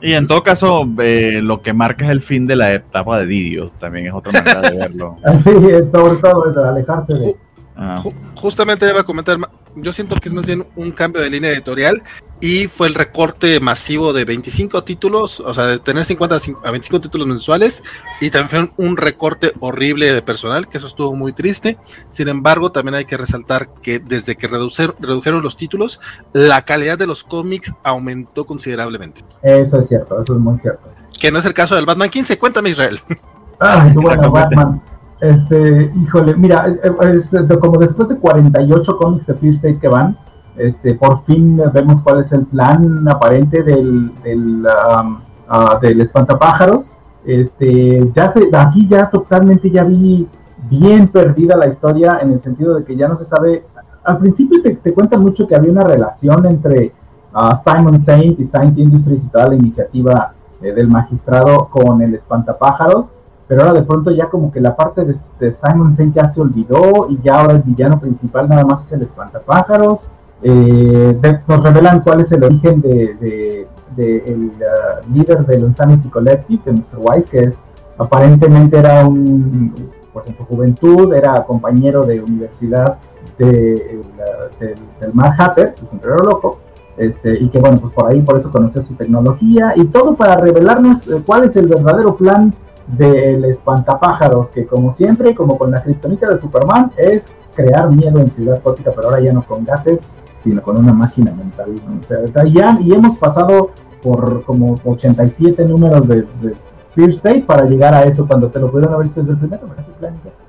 Y en todo caso, eh, lo que marca es el fin de la etapa de Didio, también es otra manera de verlo. Así, sobre todo eso, alejarse de... Ah. Justamente iba a comentar, yo siento que es más bien un cambio de línea editorial y fue el recorte masivo de 25 títulos, o sea, de tener 50 a 25 títulos mensuales y también fue un recorte horrible de personal, que eso estuvo muy triste. Sin embargo, también hay que resaltar que desde que reducer, redujeron los títulos, la calidad de los cómics aumentó considerablemente. Eso es cierto, eso es muy cierto. Que no es el caso del Batman 15, cuéntame Israel. Ay, bueno, Batman. Este, híjole, mira, es, como después de 48 cómics de Free State que van, este, por fin vemos cuál es el plan aparente del, del, um, uh, del espantapájaros. Este, ya se, aquí ya totalmente ya vi bien perdida la historia en el sentido de que ya no se sabe. Al principio te, te cuentan mucho que había una relación entre uh, Simon Saint y Saint Industries y toda la iniciativa eh, del magistrado con el espantapájaros pero ahora de pronto ya como que la parte de, de, Simon Saint ya se olvidó y ya ahora el villano principal nada más es el espantapájaros. Eh, de, nos revelan cuál es el origen de, de, de el uh, líder del Insanity Collective, de Mr. Wise, que es aparentemente era un, pues en su juventud era compañero de universidad de, del, del Mad Hatter, el sombrero loco, este, y que bueno, pues por ahí por eso conoce su tecnología y todo para revelarnos eh, cuál es el verdadero plan del espantapájaros, que como siempre, como con la kriptonita de Superman, es crear miedo en Ciudad Gótica, pero ahora ya no con gases, sino con una máquina mental. ¿no? O sea, ya, y hemos pasado por como 87 números de, de Fear State para llegar a eso cuando te lo pudieron haber hecho desde el primero,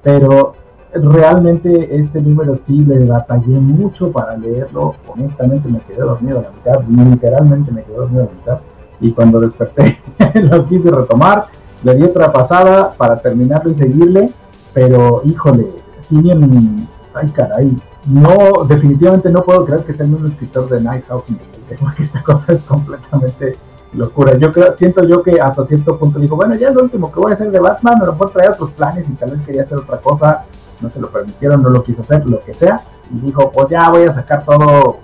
pero realmente este número sí le batallé mucho para leerlo, honestamente me quedé dormido a la mitad, literalmente me quedé dormido a la mitad, y cuando desperté lo quise retomar, le di otra pasada para terminarlo y seguirle, pero híjole, tienen, ay caray, no, definitivamente no puedo creer que sea el mismo escritor de Nice House porque esta cosa es completamente locura. Yo creo, siento yo que hasta cierto punto dijo, bueno, ya es lo último que voy a hacer de Batman, me lo puedo traer otros planes y tal vez quería hacer otra cosa, no se lo permitieron, no lo quiso hacer, lo que sea, y dijo, pues ya voy a sacar todo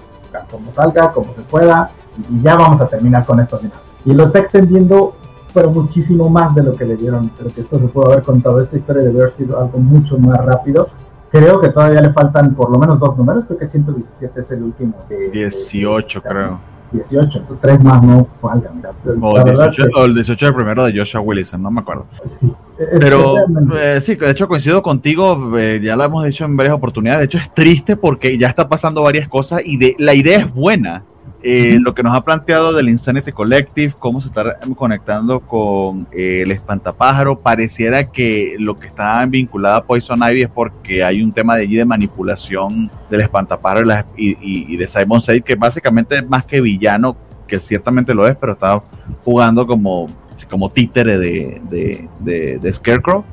como salga, como se pueda, y ya vamos a terminar con esto final. Y lo está extendiendo pero muchísimo más de lo que le dieron. Creo que esto se pudo haber contado. Esta historia debe haber sido algo mucho más rápido. Creo que todavía le faltan por lo menos dos números. Creo que el 117 es el último. De, 18, de, creo. 18, entonces tres más no valgan. O, 18, que... o el 18 el primero de Joshua Willison, no me acuerdo. Sí, Pero eh, sí, de hecho coincido contigo, eh, ya lo hemos dicho en varias oportunidades, de hecho es triste porque ya está pasando varias cosas y de, la idea es buena, eh, lo que nos ha planteado del Insanity Collective, cómo se está conectando con eh, el espantapájaro, pareciera que lo que está vinculado a Poison Ivy es porque hay un tema de allí de manipulación del espantapájaro y, la, y, de Simon Said, que básicamente es más que villano, que ciertamente lo es, pero está jugando como, como títere de, de, de, Scarecrow.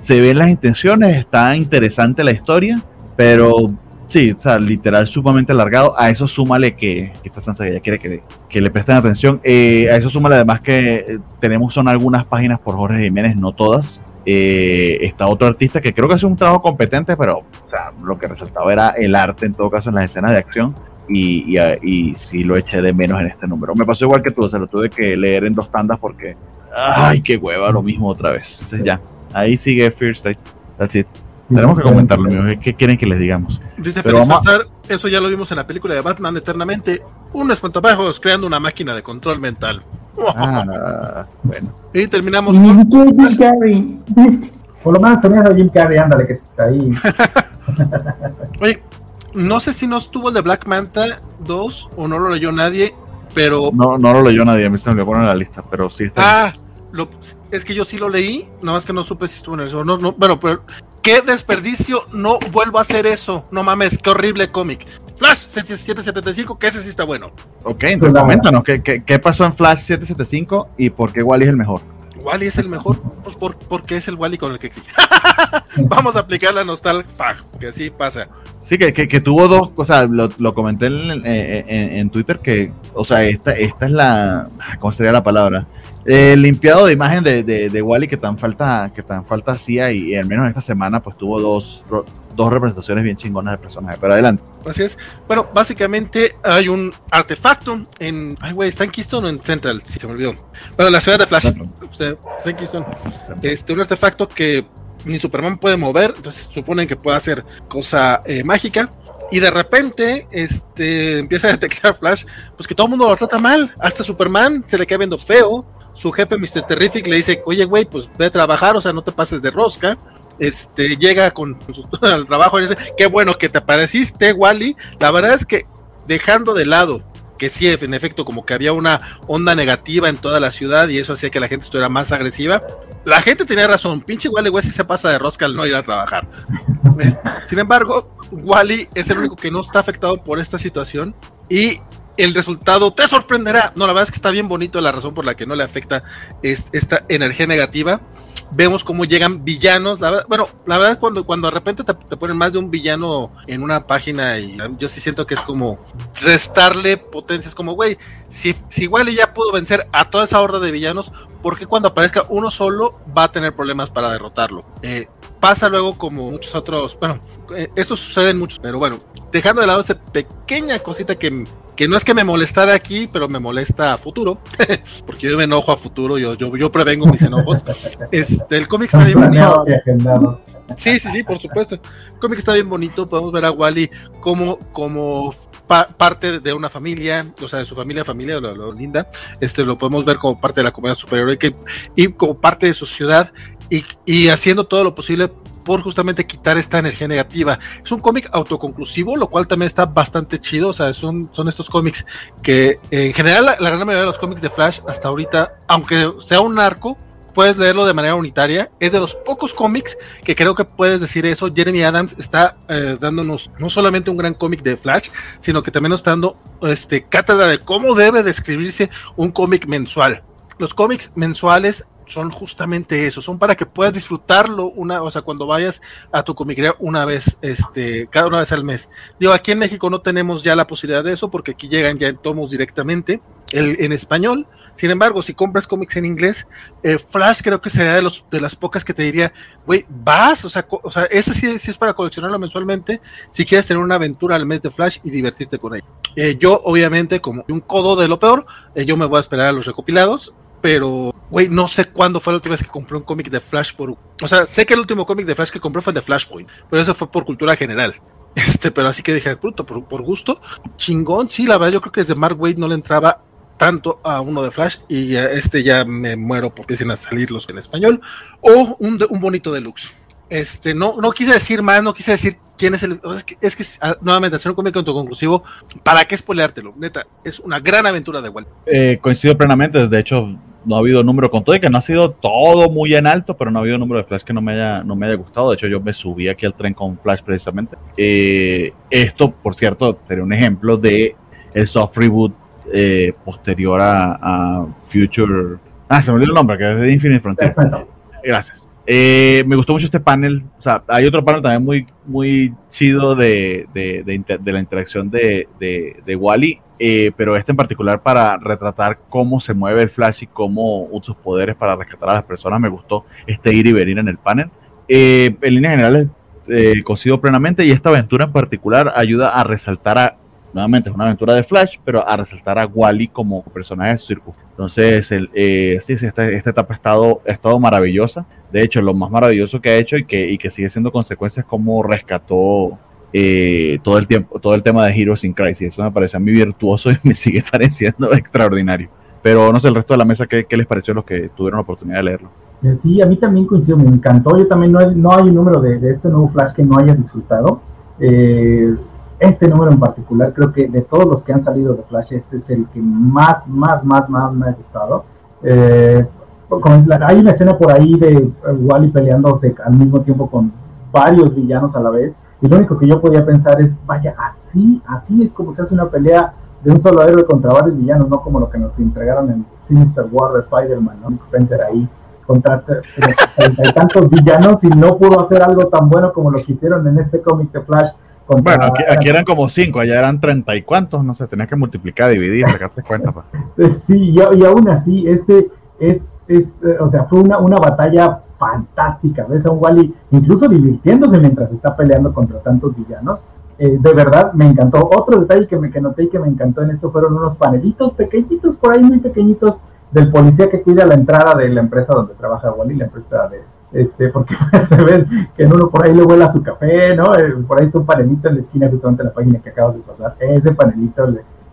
Se ven las intenciones, está interesante la historia, pero Sí, o sea, literal, sumamente alargado. A eso súmale que, que esta Sansa ya quiere que, que, le presten atención. Eh, a eso súmale además que tenemos son algunas páginas por Jorge Jiménez, no todas. Eh, está otro artista que creo que hace un trabajo competente, pero o sea, lo que resaltaba era el arte en todo caso en las escenas de acción. Y, y, y sí lo eché de menos en este número. Me pasó igual que tú, o sea, lo tuve que leer en dos tandas porque. ¡Ay, qué hueva! Lo mismo otra vez. Entonces ya, ahí sigue Fear. That's it. Tenemos que comentarlo, ¿Qué quieren que les digamos? Dice Félix Salazar, Eso ya lo vimos en la película de Batman Eternamente. Un espantapájaros creando una máquina de control mental. Ah, bueno. Y terminamos con. Jim Carrey. Por lo menos tenías a Jim Carrey, ándale, que está ahí. Oye, no sé si no estuvo el de Black Manta 2 o no lo leyó nadie, pero. No, no lo leyó nadie, a mí se me lo ponen en la lista, pero sí está. Ah, lo- es que yo sí lo leí, nada más que no supe si estuvo en el o no, no, bueno, pero qué desperdicio, no vuelvo a hacer eso, no mames, qué horrible cómic. Flash 775, que ese sí está bueno. Ok, entonces Pues, coméntanos, ¿qué, qué, qué pasó en Flash 775 y por qué Wally es el mejor? Wally es el mejor, pues por, porque es el Wally con el que exige. Vamos a aplicar la nostalgia, que así pasa. Sí, que, que, que tuvo dos cosas, lo, lo comenté en, en- en- en Twitter, que, o sea, esta, esta es la, ¿cómo sería la palabra? El limpiado de imagen de, de, de Wally que tan falta, que tan falta hacía y, y al menos esta semana pues tuvo dos, dos representaciones bien chingonas de personaje. Pero adelante. Así es. Bueno, básicamente hay un artefacto en. Ay, güey, ¿está en Keystone o en Central? Sí, se me olvidó. Bueno, la ciudad de Flash. O sea, está en Keystone. Este, un artefacto que ni Superman puede mover, entonces suponen que puede hacer cosa eh, mágica. Y de repente, este, empieza a detectar Flash, pues que todo el mundo lo trata mal. Hasta Superman se le queda viendo feo. Su jefe, Mr. Terrific, le dice, oye, güey, pues ve a trabajar, o sea, no te pases de rosca. Este, llega con su, al trabajo y dice, qué bueno que te apareciste, Wally. La verdad es que dejando de lado que sí, en efecto, como que había una onda negativa en toda la ciudad y eso hacía que la gente estuviera más agresiva. La gente tenía razón, pinche Wally West sí se pasa de rosca al no ir a trabajar. Sin embargo, Wally es el único que no está afectado por esta situación y el resultado te sorprenderá. No, la verdad es que está bien bonito la razón por la que no le afecta es- esta energía negativa. Vemos cómo llegan villanos. La verdad- bueno, la verdad, cuando, cuando de repente te, ponen más de un villano en una página, y yo sí siento que es como restarle potencia. Es como, güey, si, si Wally ya pudo vencer a toda esa horda de villanos, ¿por qué cuando aparezca uno solo va a tener problemas para derrotarlo? Eh, pasa luego como muchos otros, bueno, eh, esto sucede en muchos, pero bueno, dejando de lado esa pequeña cosita que, que no es que me molestara aquí, pero me molesta a futuro, porque yo me enojo a futuro, yo, yo, yo prevengo mis enojos. Este, el cómic está bien bonito. Sí, sí, sí, por supuesto. El cómic está bien bonito. Podemos ver a Wally como, como pa- parte de una familia, o sea, de su familia, familia, lo, lo linda. Este lo podemos ver como parte de la comunidad superior y, que- y como parte de su ciudad y, y haciendo todo lo posible por justamente quitar esta energía negativa. Es un cómic autoconclusivo, lo cual también está bastante chido. O sea, son, son estos cómics que en general la, la gran mayoría de los cómics de Flash hasta ahorita, aunque sea un arco, puedes leerlo de manera unitaria. Es de los pocos cómics que creo que puedes decir eso. Jeremy Adams está eh, dándonos no solamente un gran cómic de Flash, sino que también nos está dando este, cátedra de cómo debe describirse un cómic mensual. Los cómics mensuales son justamente eso, son para que puedas disfrutarlo una, o sea, cuando vayas a tu comiquería una vez, este, cada una vez al mes. Digo, aquí en México no tenemos ya la posibilidad de eso porque aquí llegan ya en tomos directamente el, en español. Sin embargo, si compras cómics en inglés, eh, Flash creo que sería de, los, de las pocas que te diría, güey, vas, o sea, o sea ese sí, sí es para coleccionarlo mensualmente, si quieres tener una aventura al mes de Flash y divertirte con él. Eh, yo, obviamente, como un codo de lo peor, eh, yo me voy a esperar a los recopilados, pero, güey, no sé cuándo fue la última vez que compré un cómic de Flash por... O sea, sé que el último cómic de Flash que compré fue el de Flashpoint, pero eso fue por cultura general. Este, pero así que dije, bruto, por, por gusto, chingón, sí, la verdad, yo creo que desde Mark Wade no le entraba tanto a uno de Flash y ya este ya me muero porque empiecen a salir los en español o un, un bonito deluxe. Este, no, no quise decir más, no quise decir quién es el. Es que, es que ah, nuevamente, hacer un cómic autoconclusivo, ¿para qué spoileártelo? Neta, es una gran aventura de Walt. Eh, coincido plenamente, de hecho no ha habido número con todo y que no ha sido todo muy en alto, pero no ha habido número de Flash que no me haya, no me haya gustado. De hecho, yo me subí aquí al tren con Flash precisamente. Eh, esto, por cierto, sería un ejemplo de el soft reboot eh, posterior a, a Future. Ah, se me olvidó el nombre, que es de Infinite Frontier. Gracias. Eh, me gustó mucho este panel. O sea, hay otro panel también muy, muy chido de, de, de inter- de la interacción de, de, Wally, eh, pero este en particular para retratar cómo se mueve el Flash y cómo usa sus poderes para rescatar a las personas. Me gustó este ir y venir en el panel. Eh, en líneas generales, eh, coincido plenamente y esta aventura en particular ayuda a resaltar a. Nuevamente, es una aventura de Flash, pero a resaltar a Wally como personaje de su circo. Entonces, el, eh, sí, sí, esta, esta etapa ha estado, ha estado maravillosa. De hecho, lo más maravilloso que ha hecho y que, y que sigue siendo consecuencias como rescató eh, todo el tiempo, todo el tema de Heroes in Crisis. Eso me parece a mí virtuoso y me sigue pareciendo extraordinario. Pero no sé, el resto de la mesa, ¿qué, qué les pareció a los que tuvieron la oportunidad de leerlo? Eh, Sí, a mí también coincido, me encantó. Yo también no, hay- no hay un número de, de este nuevo Flash que no haya disfrutado. Eh, este número en particular, creo que de todos los que han salido de Flash, este es el que más, más, más, más me ha gustado. Es hay una escena por ahí de eh, Wally peleándose al mismo tiempo con varios villanos a la vez. Y lo único que yo podía pensar es, vaya, así, así es como se hace una pelea de un solo héroe contra varios villanos, no como lo que nos entregaron en Sinister War de Spider-Man, ¿no? Nick Spencer ahí contra t- treinta y tantos villanos y no pudo hacer algo tan bueno como lo que hicieron en este cómic de Flash. Contra, Bueno, aquí, aquí eran como cinco, allá eran treinta y cuantos, no sé, tenías que multiplicar, dividir, sacarte cuenta. pues. Eh, Sí, y, y aún así, este es, es eh, o sea, fue una, una batalla fantástica. Ves a un Wally incluso divirtiéndose mientras está peleando contra tantos villanos. Eh, de verdad, me encantó. Otro detalle que, me, que noté y que me encantó en esto fueron unos panelitos pequeñitos, por ahí muy pequeñitos, del policía que cuida la entrada de la empresa donde trabaja Wally, la empresa de, este, porque se ves que en uno por ahí le huela su café, ¿no? Eh, por ahí está un panelito en la esquina, justamente en la página que acabas de pasar. Ese panelito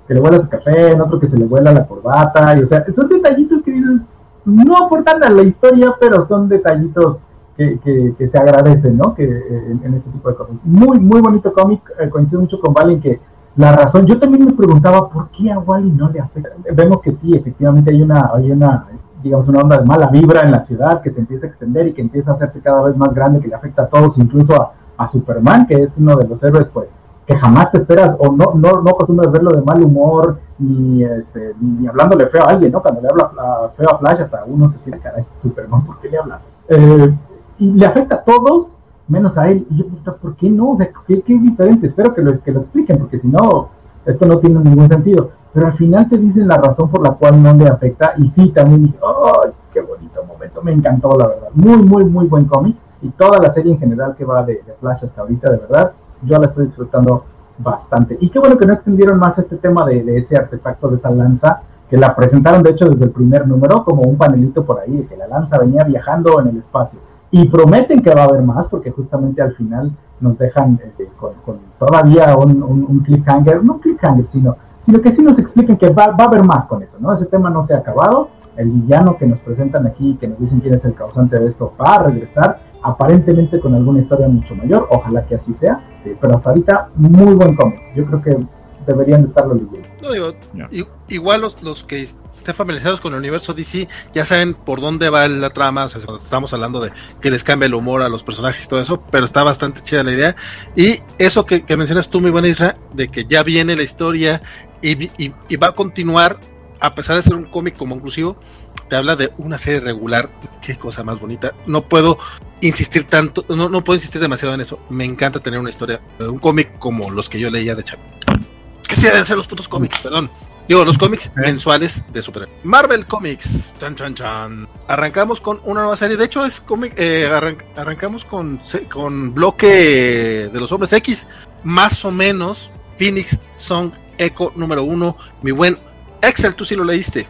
que le huela su café, en otro que se le huela la corbata, y o sea, son detallitos que dices, no aportan a la historia, pero son detallitos que, que, que se agradecen, ¿no? Que eh, en, ese tipo de cosas. Muy, muy bonito cómic, eh, coincido mucho con Valen que la razón, yo también me preguntaba por qué a Wally no le afecta. Vemos que sí, efectivamente hay una, hay una, digamos, una onda de mala vibra en la ciudad que se empieza a extender y que empieza a hacerse cada vez más grande, que le afecta a todos, incluso a, a Superman, que es uno de los héroes, pues, que jamás te esperas o no, no, no acostumbras verlo de mal humor, ni, este, ni, hablándole feo a alguien, ¿no? Cuando le habla feo a Flash, hasta uno se siente, caray, Superman, ¿por qué le hablas? Eh, y le afecta a todos, menos a él. Y yo ¿por qué no? O sea, ¿qué, qué diferente? Espero que lo, que lo expliquen, porque si no, esto no tiene ningún sentido. Pero al final te dicen la razón por la cual no le afecta. Y sí, también dije, ¡ay, qué bonito momento! Me encantó, la verdad. Muy, muy, muy buen cómic. Y toda la serie en general que va de Flash hasta ahorita, de verdad, yo la estoy disfrutando bastante. Y qué bueno que no extendieron más este tema de, ese artefacto, de esa lanza, que la presentaron de hecho desde el primer número, como un panelito por ahí, de que la lanza venía viajando en el espacio. Y prometen que va a haber más, porque justamente al final nos dejan este, con, todavía un, un, cliffhanger, no cliffhanger, sino, sino que sí nos expliquen que va, va a haber más con eso, ¿no? Ese tema no se ha acabado, el villano que nos presentan aquí, que nos dicen quién es el causante de esto, va a regresar, aparentemente con alguna historia mucho mayor, ojalá que así sea, eh, pero hasta ahorita muy buen cómic, yo creo que deberían de estarlo leyendo. No, digo, igual los, los que estén familiarizados con el universo DC ya saben por dónde va la trama, o sea, cuando estamos hablando de que les cambia el humor a los personajes y todo eso, pero está bastante chida la idea. Y eso que, que mencionas tú, muy buena Isra, de que ya viene la historia y- y va a continuar, a pesar de ser un cómic como inclusivo, te habla de una serie regular, qué cosa más bonita. No puedo insistir tanto, no, no puedo insistir demasiado en eso. Me encanta tener una historia, un cómic como los que yo leía de chavo. Es que sí deben ser los putos cómics, perdón. Digo, los cómics mensuales de Super. Marvel Comics. Chan, chan, chan. Arrancamos con una nueva serie. De hecho, es cómic. eh, arran- arrancamos con, se- con bloque de los hombres X. Más o menos. Phoenix Song Echo número uno. Mi buen Excel, tú sí lo leíste.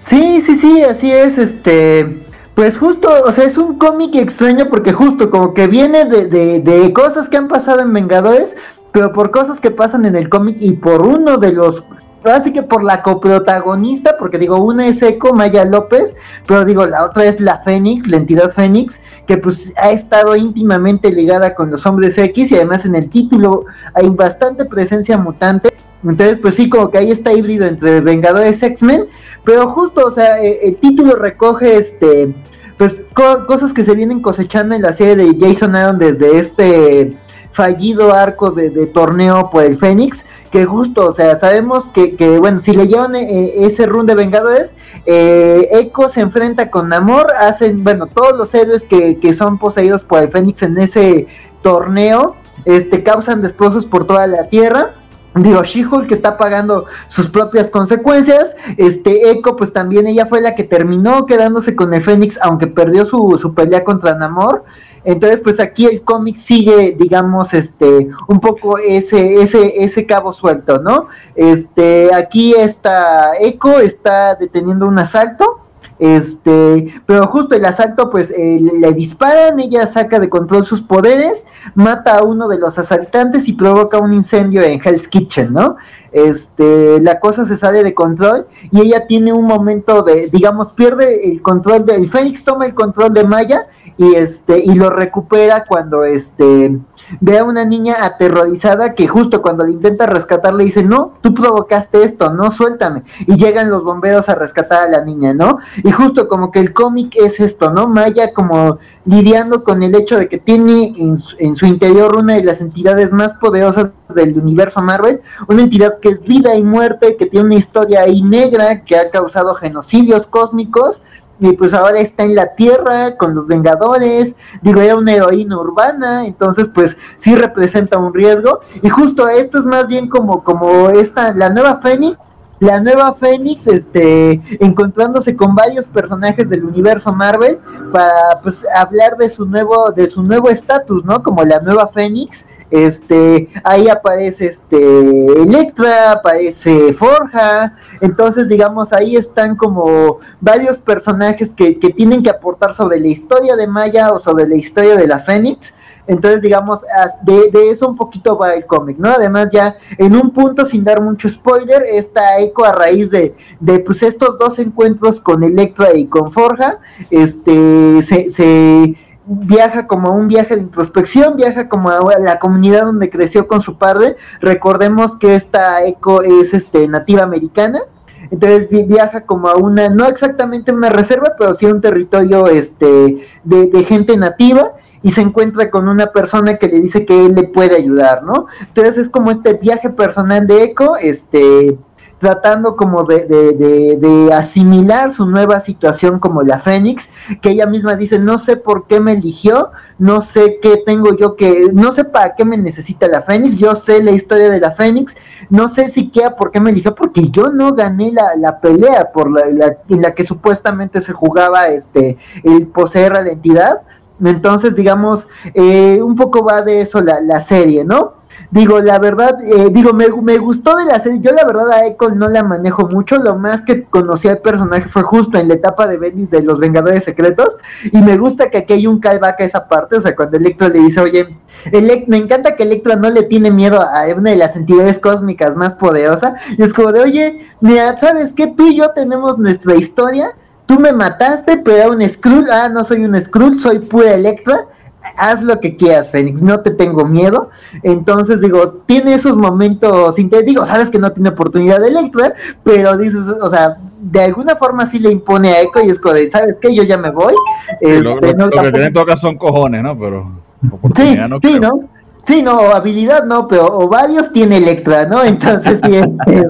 Sí, sí, sí, así es, este, pues justo, o sea, es un cómic extraño porque justo como que viene de, de, de cosas que han pasado en Vengadores, pero por cosas que pasan en el cómic y por uno de los, así que por la coprotagonista, porque digo, una es Echo, Maya López, pero digo, la otra es la Fénix, la entidad Fénix, que pues ha estado íntimamente ligada con los hombres X y además en el título hay bastante presencia mutante. Entonces, pues sí, como que ahí está híbrido entre Vengadores X-Men, pero justo, o sea, eh, el título recoge este, pues co- cosas que se vienen cosechando en la serie de Jason Aaron desde este fallido arco de, torneo por el Fénix, que justo, o sea, sabemos que, que bueno, si le llevan eh, ese run de Vengadores, eh, Echo se enfrenta con Namor, hacen, bueno, todos los héroes que, que son poseídos por el Fénix en ese torneo, este, causan destrozos por toda la Tierra. Digo, She-Hulk que está pagando sus propias consecuencias. Este Echo, pues también ella fue la que terminó quedándose con el Fénix, aunque perdió su, su pelea contra Namor. Entonces, pues aquí el cómic sigue, digamos, este, un poco ese, ese, ese cabo suelto, ¿no? Este, aquí está Echo, está deteniendo un asalto. Este, pero justo el asalto, pues eh, le disparan, ella saca de control sus poderes, mata a uno de los asaltantes y provoca un incendio en Hell's Kitchen, ¿no? Este, la cosa se sale de control y ella tiene un momento de, digamos, pierde el control del Fénix toma el control de Maya y este y lo recupera cuando este ve a una niña aterrorizada que justo cuando le intenta rescatar le dice no tú provocaste esto no suéltame y llegan los bomberos a rescatar a la niña no y justo como que el cómic es esto no Maya como lidiando con el hecho de que tiene en su, en su interior una de las entidades más poderosas del universo Marvel una entidad que es vida y muerte que tiene una historia ahí negra que ha causado genocidios cósmicos y pues ahora está en la Tierra con los Vengadores, digo, era una heroína urbana, entonces pues sí representa un riesgo, y justo esto es más bien como, como esta, la nueva Fénix, la nueva Fénix, este, encontrándose con varios personajes del universo Marvel para pues hablar de su nuevo, de su nuevo estatus, ¿no? Como la nueva Fénix, este, ahí aparece este Electra, aparece Forja, entonces digamos ahí están como varios personajes que, que tienen que aportar sobre la historia de Maya o sobre la historia de la Fénix, entonces, digamos, de, de, eso un poquito va el cómic, ¿no? Además, ya en un punto, sin dar mucho spoiler, está Echo a raíz de, de pues estos dos encuentros con Electra y con Forja, este, se viaja como un viaje de introspección, viaja como a la comunidad donde creció con su padre. Recordemos que esta Echo es este nativa americana. Entonces viaja como a una, no exactamente una reserva, pero sí a un territorio este, de, de gente nativa y se encuentra con una persona que le dice que él le puede ayudar, ¿no? Entonces es como este viaje personal de Echo, este, tratando como de, de, de, de, asimilar su nueva situación como la Fénix, que ella misma dice, no sé por qué me eligió, no sé qué tengo yo que, no sé para qué me necesita la Fénix, yo sé la historia de la Fénix, no sé siquiera por qué me eligió, porque yo no gané la, la pelea por la, en la que supuestamente se jugaba este el poseer a la entidad, entonces, digamos, eh, un poco va de eso la, la serie, ¿no? Digo, la verdad, eh, digo, me, me, gustó de la serie. Yo, la verdad, a Echo no la manejo mucho. Lo más que conocí al personaje fue justo en la etapa de Bendis de los Vengadores Secretos. Y me gusta que aquí hay un callback a esa parte. O sea, cuando Electro le dice, oye, Elect me encanta que Electro no le tiene miedo a una de las entidades cósmicas más poderosas. Y es como de, oye, mira, ¿sabes qué? Tú y yo tenemos nuestra historia tú me mataste, pero era un Skrull, ah, no soy un Skrull, soy pura Electra, haz lo que quieras, Fénix, no te tengo miedo. Entonces, digo, tiene esos momentos, te digo, sabes que no tiene oportunidad de Electra, pero dices, o sea, de alguna forma sí le impone a Echo y es como de, ¿sabes qué? Yo ya me voy. Este, lo, lo, no, lo que tienen toca son cojones, ¿no? Pero sí, no sí, ¿no? Sí, no, habilidad no, pero o varios tiene Electra, ¿no? Entonces sí, este,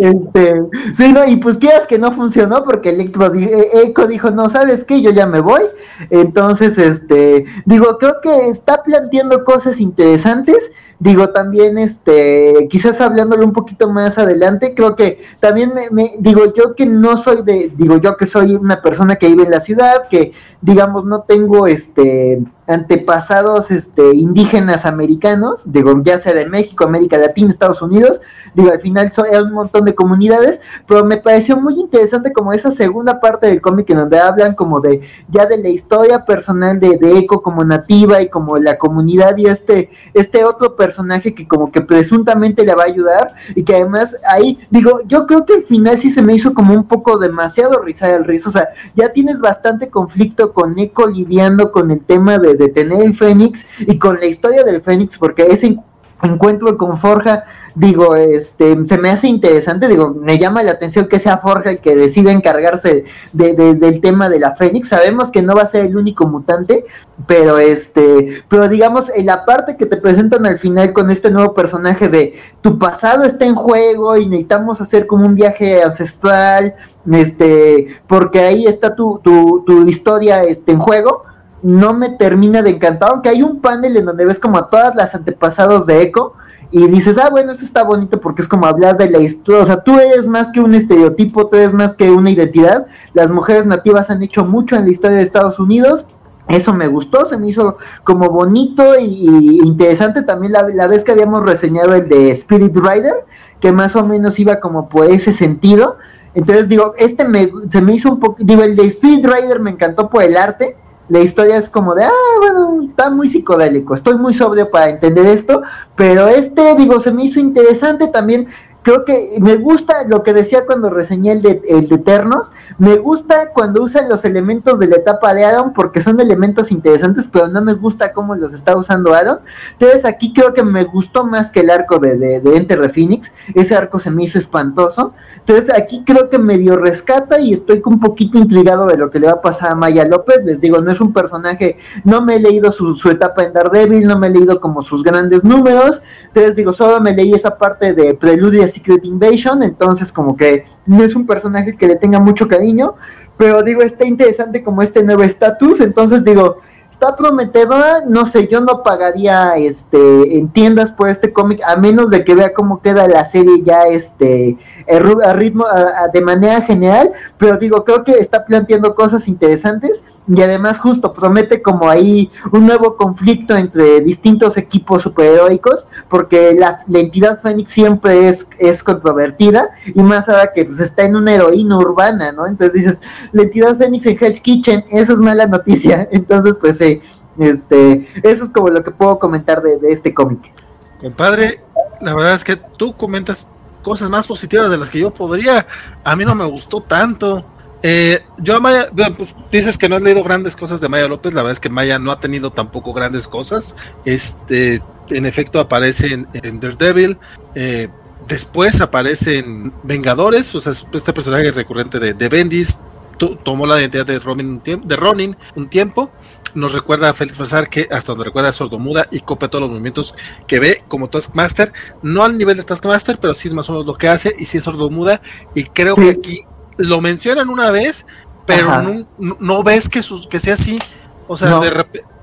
este, sí, no, y pues quieras que no funcionó porque Electro Echo dijo, no, ¿sabes qué? Yo ya me voy. Entonces, este, digo, creo que está planteando cosas interesantes. Digo, también, este, quizás hablándolo un poquito más adelante, creo que también me, me, digo, yo que no soy de, digo, yo que soy una persona que vive en la ciudad, que, digamos, no tengo, este, antepasados este, indígenas americanos, digo, ya sea de México, América Latina, Estados Unidos, digo, al final son un montón de comunidades, pero me pareció muy interesante como esa segunda parte del cómic en donde hablan como de ya de la historia personal de, de Echo como nativa y como la comunidad y este, este otro personaje que como que presuntamente le va a ayudar y que además ahí, digo, yo creo que al final sí se me hizo como un poco demasiado rizar el rizo, o sea, ya tienes bastante conflicto con Echo lidiando con el tema de de tener el Fénix y con la historia del Fénix, porque ese encuentro con Forja, digo, este, se me hace interesante, digo, me llama la atención que sea Forja el que decida encargarse de, de, del tema de la Fénix, sabemos que no va a ser el único mutante, pero este, pero digamos, en la parte que te presentan al final con este nuevo personaje de tu pasado está en juego y necesitamos hacer como un viaje ancestral, este, porque ahí está tu, tu, tu historia este, en juego, no me termina de encantar, aunque hay un panel en donde ves como a todas las antepasados de Echo y dices, ah, bueno, eso está bonito porque es como hablar de la historia, o sea, tú eres más que un estereotipo, tú eres más que una identidad, las mujeres nativas han hecho mucho en la historia de Estados Unidos, Eso me gustó, se me hizo como bonito y, interesante también la, la, vez que habíamos reseñado el de Spirit Rider, que más o menos iba como por ese sentido. Entonces digo, este me, se me hizo un poco, digo, el de Spirit Rider me encantó por el arte, la historia es como de, ah, bueno, está muy psicodélico, estoy muy sobrio para entender esto, pero este, digo, se me hizo interesante también creo que me gusta lo que decía cuando reseñé el de, el de Eternos, me gusta cuando usan los elementos de la etapa de Adam porque son elementos interesantes, pero no me gusta cómo los está usando Adam. Entonces aquí creo que me gustó más que el arco de, de, de Enter the Phoenix, ese arco se me hizo espantoso. Entonces aquí creo que medio rescata y estoy un poquito intrigado de lo que le va a pasar a Maya López. Les digo, no es un personaje, no me he leído su, su etapa en Daredevil, no me he leído como sus grandes números. Entonces digo, solo me leí esa parte de Preludio Secret Invasion, entonces como que no es un personaje que le tenga mucho cariño, pero digo, está interesante como este nuevo estatus, entonces digo, está prometedora, no sé, yo no pagaría este en tiendas por este cómic a menos de que vea cómo queda la serie ya este a ritmo de manera general, pero digo, creo que está planteando cosas interesantes y además justo promete como ahí un nuevo conflicto entre distintos equipos superheroicos porque la, entidad Fénix siempre es, es controvertida y más ahora que pues, está en una heroína urbana, ¿no? Entonces dices, la entidad Fénix en Hell's Kitchen, eso es mala noticia, entonces pues sí, este, eso es como lo que puedo comentar de, de este cómic. Compadre, la verdad es que tú comentas cosas más positivas de las que yo podría, a mí no me gustó tanto. Eh, yo Maya, pues, dices que no has leído grandes cosas de Maya López, la verdad es que Maya no ha tenido tampoco grandes cosas. Este, en efecto aparece en, Daredevil, eh, después aparece en Vengadores, o sea, este personaje recurrente de, de Bendis, tomó la identidad de Ronin, de Ronin un tiempo. Nos recuerda a Félix Fazar que hasta donde recuerda sordomuda y copia todos los movimientos que ve como Taskmaster, no al nivel de Taskmaster, pero sí es más o menos lo que hace y sí es sordomuda y creo que aquí lo mencionan una vez, pero no, no, ves que, sus, que sea así. O sea, de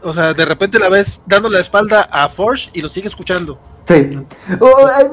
o sea, de repente la ves dando la espalda a Forge y lo sigue escuchando. Sí.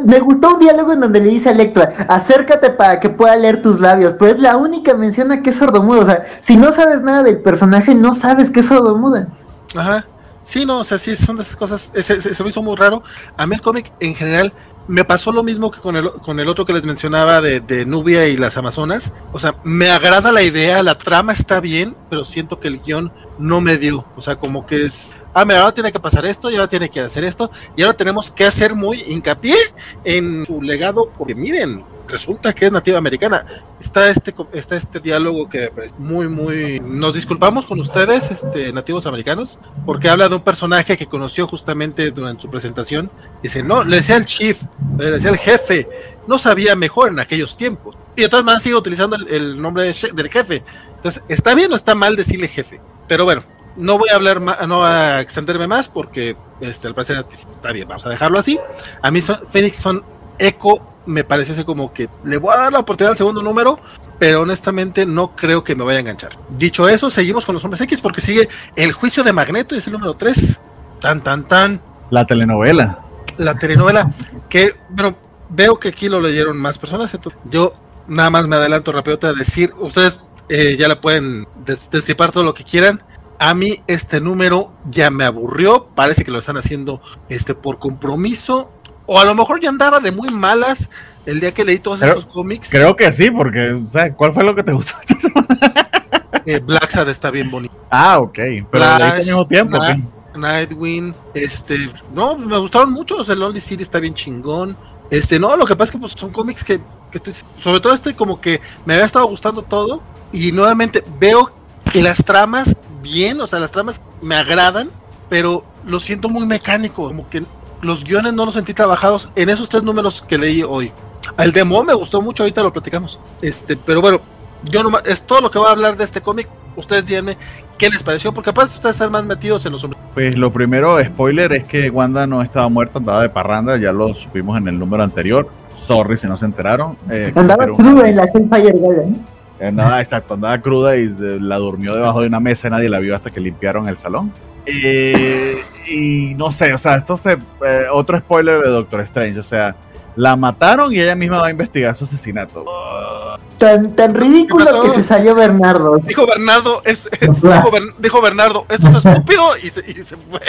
me gustó un diálogo en donde le dice a Electra, acércate para que pueda leer tus labios, pero es la única mención a que es sordomuda. O sea, si no sabes nada del personaje, no sabes que es sordomuda. Ajá. Sí, no, o sea, sí, son de esas cosas. Se, se me hizo muy raro. A mí el cómic en general me pasó lo mismo que con el, con el otro que les mencionaba de, de, Nubia y las Amazonas. O sea, me agrada la idea, la trama está bien, pero siento que el guion no me dio. O sea, como que es, ah, mira, ahora tiene que pasar esto y ahora tiene que hacer esto y ahora tenemos que hacer muy hincapié en su legado, porque miren, resulta que es nativa americana. Está este, está este diálogo que es muy, muy... Nos disculpamos con ustedes, este, nativos americanos, porque habla de un personaje que conoció justamente durante su presentación. Dice, no, le decía el chief, le decía el jefe, no sabía mejor en aquellos tiempos. Y de todas maneras sigue utilizando el, nombre del jefe. Entonces, ¿está bien o está mal decirle jefe? Pero bueno, no voy a hablar más, no a extenderme más porque este, al parecer está bien, vamos a dejarlo así. A mí son, Phoenix son eco me parece así como que le voy a dar la oportunidad al segundo número, pero honestamente no creo que me vaya a enganchar. Dicho eso, seguimos con los hombres X porque sigue el juicio de Magneto, es el número 3. Tan, tan, tan. La telenovela. La telenovela, que, bueno, veo que aquí lo leyeron más personas. yo nada más me adelanto rápido a decir, ustedes eh, ya le pueden destripar todo lo que quieran. A mí este número ya me aburrió, parece que lo están haciendo este por compromiso o a lo mejor ya andaba de muy malas el día que leí todos estos cómics. Creo que sí, porque, o sea, ¿cuál fue lo que te gustó eh, Black Sad está bien bonito. Ah, ok. Pero al mismo tiempo. Nightwing, este, no, me gustaron mucho. O sea, Lonely City está bien chingón. Este, no, lo que pasa es que pues, son cómics que, que sobre todo este, como que me había estado gustando todo. Y nuevamente veo que las tramas, bien, o sea, las tramas me agradan, pero lo siento muy mecánico, como que los guiones no los sentí trabajados en esos tres números que leí hoy. El demo me gustó mucho, ahorita lo platicamos. Este, pero bueno, yo no es todo lo que voy a hablar de este cómic. Ustedes díganme qué les pareció, porque aparte ustedes están más metidos en los hombres. Pues lo primero, spoiler, es que Wanda no estaba muerta, andaba de parranda, ya lo supimos en el número anterior. Sorry si no se enteraron. Eh, andaba cruda en la Hellfire Gala, Andaba, exacto, andaba cruda y la durmió debajo de una mesa y nadie la vio hasta que limpiaron el salón. Eh, y no sé, o sea, esto se. Eh, otro spoiler de Doctor Strange, o sea, la mataron y ella misma va a investigar su asesinato. tan, tan ridículo que se salió Bernardo. Dijo Bernardo, es, dijo, Ber- dijo Bernardo, esto es estúpido y se, y se fue.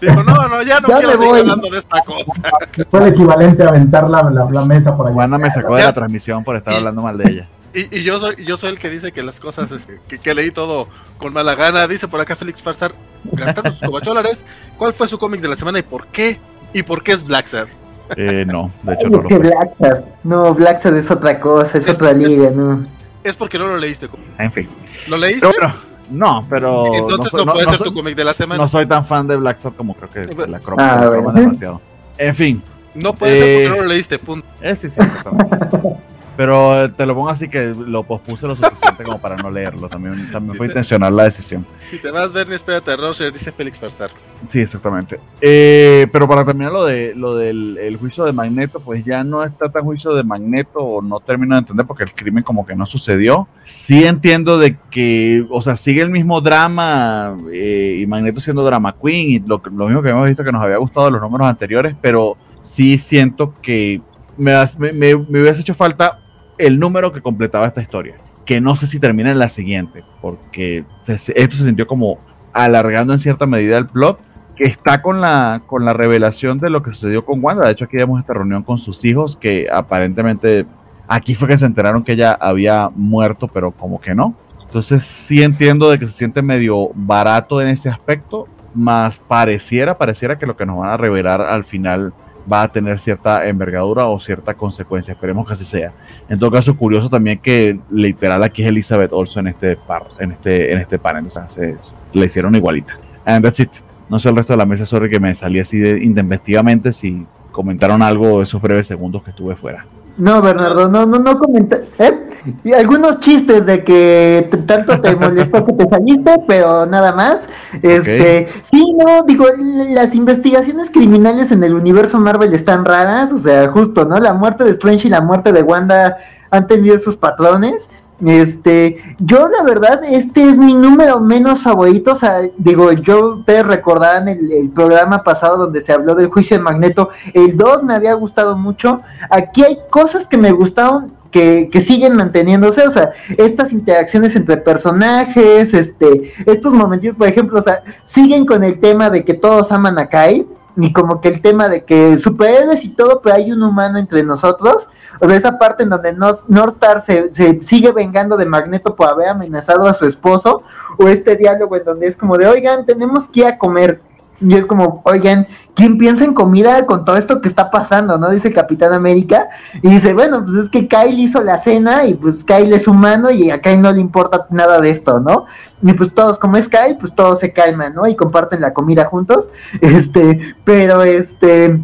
Dijo, no, no, ya no Ya quiero seguir hablando de esta cosa. Fue el equivalente a aventar la, la, la mesa por allá. Juana me sacó de la transmisión por estar hablando mal de ella. Y, y yo soy yo soy el que dice que las cosas este, que, que leí todo con mala gana. Dice por acá Félix Farsar, gastando sus cobacholares. ¿Cuál fue su cómic de la semana y por qué? ¿Y por qué es Black Sad? Eh, no, de hecho Ay, no es lo que. Black Sad. No, Black Sad es otra cosa, es Es- otra es- liga, ¿no? Es porque no lo leíste. En fin. ¿Lo leíste? Pero no, pero. Entonces no, soy- puede ser soy- tu cómic de la semana. no soy tan fan de Black Sabbath como creo que Sí, pero- la croma Ah, la demasiado. En fin, No puede ser Eh, porque no lo leíste, punto. eh, sí, sí, exactamente. Pero te lo pongo así que lo pospuse lo suficiente como para no leerlo. También, también Sí, fue te- intencional la decisión. Si te vas, Bernie, espérate, Roger, dice Félix Farsar. Sí, exactamente. Eh, pero para terminar lo de lo del el juicio de Magneto, pues ya no está tan juicio de Magneto o no termino de entender porque el crimen como que no sucedió. Sí entiendo de que, o sea, sigue el mismo drama eh, y Magneto siendo drama queen y lo, lo mismo que hemos visto que nos había gustado de los números anteriores, pero sí siento que me, me- me hubiese hecho falta el número que completaba esta historia. Que no sé si termina en la siguiente, porque esto se sintió como alargando en cierta medida el plot que está con la, con la revelación de lo que sucedió con Wanda. De hecho, aquí vemos esta reunión con sus hijos que aparentemente aquí fue que se enteraron que ella había muerto, pero como que no. Entonces sí entiendo de que se siente medio barato en ese aspecto, más pareciera, pareciera que lo que nos van a revelar al final va a tener cierta envergadura o cierta consecuencia. Esperemos que así sea. En todo caso, curioso también que literal aquí es Elizabeth Olsen en este par, en este, en este panel. Entonces, le hicieron igualita. And that's it. No sé el resto de la mesa, sorry que me salí así de intempestivamente si comentaron algo esos breves segundos que estuve fuera. No, Bernardo, no, no, no comenta. ¿eh? Y algunos chistes de que tanto te molestó que te saliste, pero nada más. Este, sí, no, digo, las investigaciones criminales en el universo Marvel están raras, o sea, justo, ¿no? La muerte de Strange y la muerte de Wanda han tenido esos patrones. Este, yo la verdad, este es mi número menos favorito, o sea, digo, yo, ustedes recordarán el, el programa pasado donde se habló del juicio de Magneto, el 2 me había gustado mucho, aquí hay cosas que me gustaron que, que siguen manteniéndose, o sea, estas interacciones entre personajes, este, estos momentos, por ejemplo, o sea, siguen con el tema de que todos aman a Kyle, y como que el tema de que superhéroes y todo, pero hay un humano entre nosotros, o sea, esa parte en donde Northstar se, se sigue vengando de Magneto por haber amenazado a su esposo, o este diálogo en donde es como de, oigan, tenemos que ir a comer, y es como, oigan, ¿quién piensa en comida con todo esto que está pasando? ¿No? Dice Capitán América. Y dice, bueno, pues es que Kyle hizo la cena y pues Kyle es humano y a Kyle no le importa nada de esto, ¿no? Y pues todos, como es Kyle, pues todos se calman, ¿no? Y comparten la comida juntos. Este, pero este,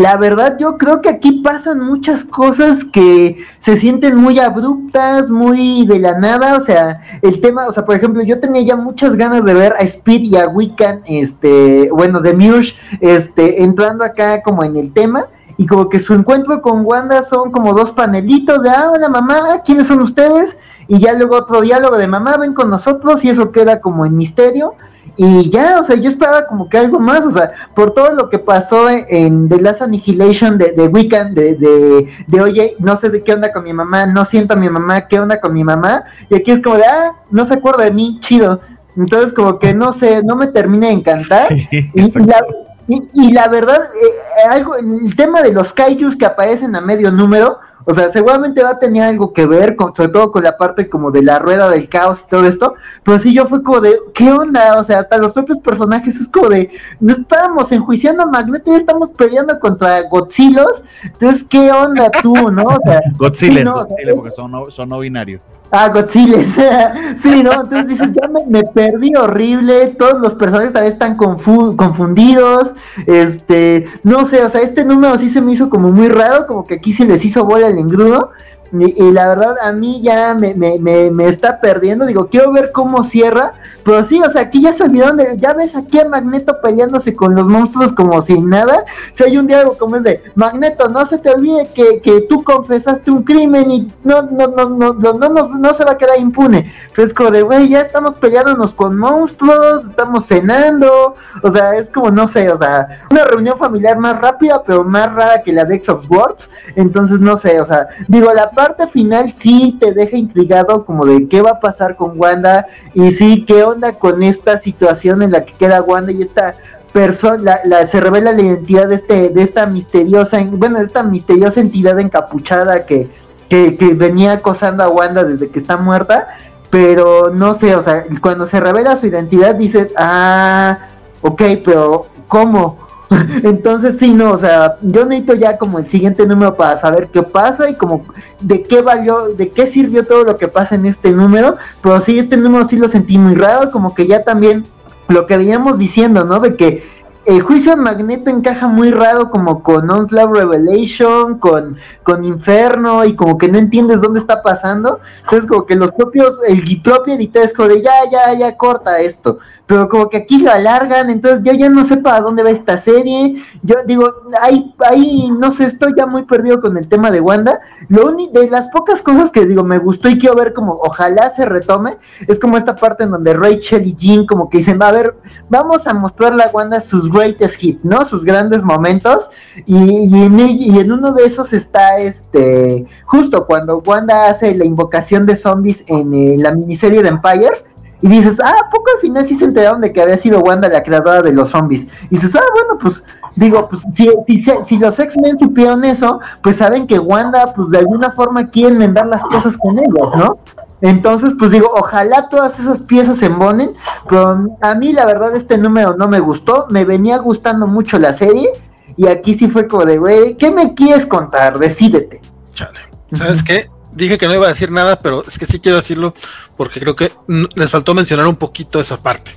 la verdad yo creo que aquí pasan muchas cosas que se sienten muy abruptas, muy de la nada, o sea, el tema, o sea, por ejemplo, yo tenía ya muchas ganas de ver a Speed y a Wiccan, este, bueno, de Muse, este, entrando acá como en el tema, y como que su encuentro con Wanda son como dos panelitos de, ah, hola mamá, ¿quiénes son ustedes? Y ya luego otro diálogo de mamá, ven con nosotros, y eso queda como en misterio, y ya, o sea, yo esperaba como que algo más, o sea, por todo lo que pasó en, en The Last Annihilation de, de Wiccan, de, de, de, oye, no sé de qué onda con mi mamá, no siento a mi mamá, qué onda con mi mamá, y aquí es como de, ah, no se acuerda de mí, chido. Entonces, como que no sé, no me termina de encantar. Y, y la, y, y la verdad, eh, algo, el tema de los kaijus que aparecen a medio número, o sea, seguramente va a tener algo que ver, con, sobre todo con la parte como de la rueda del caos y todo esto, pero sí yo fue como de, ¿qué onda? O sea, hasta los propios personajes es como de, no estábamos enjuiciando a Magneto, ya estamos peleando contra Godzillos, entonces, ¿qué onda tú, no? O sea, Godzilla, sí, no, o sea, Godzilla, porque son no, son no binarios. Ah, Godzilla. sí, ¿no? Entonces dices, ya me, perdí horrible. Todos los personajes tal vez están confu- confundidos. Este, no sé, o sea, este número sí se me hizo como muy raro, como que aquí se les hizo bola el engrudo. Y, la verdad, a mí ya me, me, me, me está perdiendo. Digo, quiero ver cómo cierra. Pero sí, o sea, aquí ya se olvidaron de. Ya ves aquí a Magneto peleándose con los monstruos como si nada. Si hay un diálogo como es de Magneto, no se te olvide que, que tú confesaste un crimen y no, no, no, no, no, no, no, no se va a quedar impune. Pero es como de, güey, ya estamos peleándonos con monstruos, estamos cenando. O sea, es como, no sé, o sea, una reunión familiar más rápida, pero más rara que la de X of Swords. Entonces, no sé, o sea, digo, la parte final sí te deja intrigado como de qué va a pasar con Wanda y sí, qué onda con esta situación en la que queda Wanda y esta persona, la, se revela la identidad de este, de esta misteriosa, bueno, de esta misteriosa entidad encapuchada que, que, que venía acosando a Wanda desde que está muerta, pero no sé, o sea, cuando se revela su identidad dices, ah, ok, pero ¿cómo? Entonces sí, no, o sea, yo necesito ya como el siguiente número para saber qué pasa y como de qué valió, de qué sirvió todo lo que pasa en este número, pero sí, este número sí lo sentí muy raro, como que ya también lo que veníamos diciendo, ¿no? De que el juicio de Magneto encaja muy raro como con Onslaught Revelation, con, con Inferno y como que no entiendes dónde está pasando. Entonces como que los propios, el propio editor de ya, ya, ya corta esto. Pero como que aquí lo alargan, entonces yo ya no sé para dónde va esta serie. Yo digo, ahí, ahí no sé, estoy ya muy perdido con el tema de Wanda. Lo único, de las pocas cosas que digo me gustó y quiero ver como ojalá se retome, es como esta parte en donde Rachel y Jean como que dicen, va a ver, vamos a mostrarle a Wanda sus greatest hits, ¿no? Sus grandes momentos. Y, en, y en uno de esos está este, justo cuando Wanda hace la invocación de zombies en eh, la miniserie de Empire. Y dices, ah, poco al final sí se enteraron de que había sido Wanda la creadora de los zombies. Y dices, ah, bueno, pues digo, pues si, si, si los X-Men supieron eso, pues saben que Wanda, pues de alguna forma quiere enmendar las cosas con ellos, ¿no? Entonces, pues digo, ojalá todas esas piezas se embonen, pero a mí la verdad este número no me gustó, me venía gustando mucho la serie y aquí sí fue como de, güey, ¿qué me quieres contar? Decídete. Chale. ¿Sabes qué? Dije que no iba a decir nada, pero es que sí quiero decirlo porque creo que les faltó mencionar un poquito esa parte.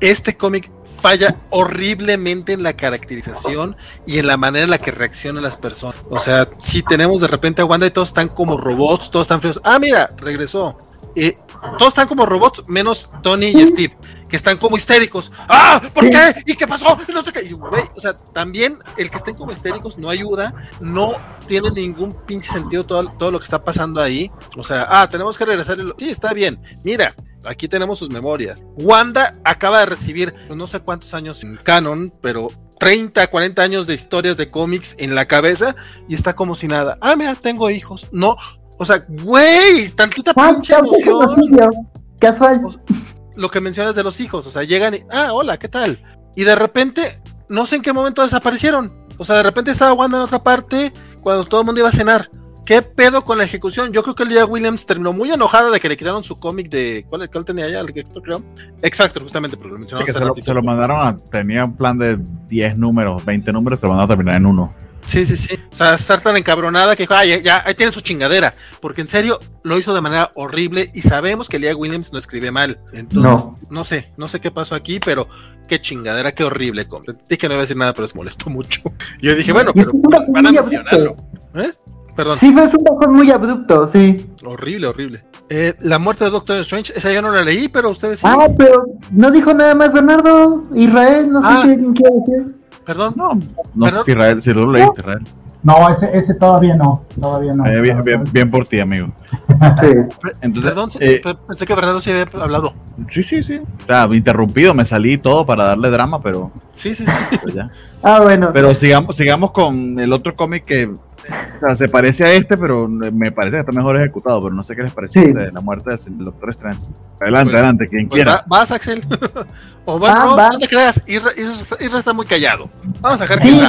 Este cómic falla horriblemente en la caracterización y en la manera en la que reaccionan las personas. O sea, si tenemos de repente a Wanda y todos están como robots, todos están fríos. Ah, mira, regresó. Eh, todos están como robots, menos Tony y Steve, que están como histéricos. ¡Ah! ¿Por qué? ¿Y qué pasó? No sé qué. o sea, también el que estén como histéricos no ayuda, no tiene ningún pinche sentido todo, todo lo que está pasando ahí. O sea, ah, tenemos que regresar. Sí, está bien. Mira, aquí tenemos sus memorias. Wanda acaba de recibir no sé cuántos años en canon, pero 30, 40 años de historias de cómics en la cabeza y está como si nada. Ah, mira, tengo hijos. No, o sea, güey, tantita ah, pinche emoción. Casual. lo que mencionas de los hijos, o sea, llegan y, ah, hola, ¿qué tal? Y de repente, no sé en qué momento desaparecieron. O sea, de repente estaba Wanda en otra parte cuando todo el mundo iba a cenar. ¿Qué pedo con la ejecución? Yo creo que el día Williams terminó muy enojada de que le quitaron su cómic de. ¿Cuál, cuál tenía ya? El que creo. Exacto, justamente, porque lo mencionamos. se, lo, se, lo, mandaron a. Tenía un plan de 10 números, 20 números, se lo mandaron a terminar en uno. Sí, sí, sí. O sea, estar tan encabronada que ya, ya, ahí tiene su chingadera. Porque en serio, lo hizo de manera horrible y sabemos que Leah Williams no escribe mal. Entonces, no. sé, no sé qué pasó aquí, pero qué chingadera, qué horrible. Dije que no iba a decir nada, pero se molestó mucho. Yo dije, bueno, pero van a mencionarlo. ¿Eh? Perdón. Sí, fue un bajón muy abrupto, sí. Horrible, horrible. Eh, la muerte de Doctor Strange, esa yo no la leí, pero ustedes sí. Ah, pero no dijo nada más Bernardo. Israel, no sé ah. si alguien quiere decir. Perdón. No, no ¿Perdón? Israel, si lo leí, Israel. No, ese, ese todavía no, todavía no. Eh, bien, bien, bien, por ti, amigo. Sí. Entonces, Perdón, eh, pensé que Bernardo sí había hablado. Sí, sí, sí. O sea, interrumpido, me salí todo para darle drama, pero... Sí, sí, sí. Pues ya. Ah, bueno. Pero sigamos, sigamos con el otro cómic que o sea, se parece a este, pero me parece que está mejor ejecutado, pero no sé qué les parece de la muerte del Doctor Strange. Adelante, pues, adelante, quien pues quiera. vas, Axel. o bueno, ah, no, te creas, Isra, está muy callado. Vamos a dejar sí,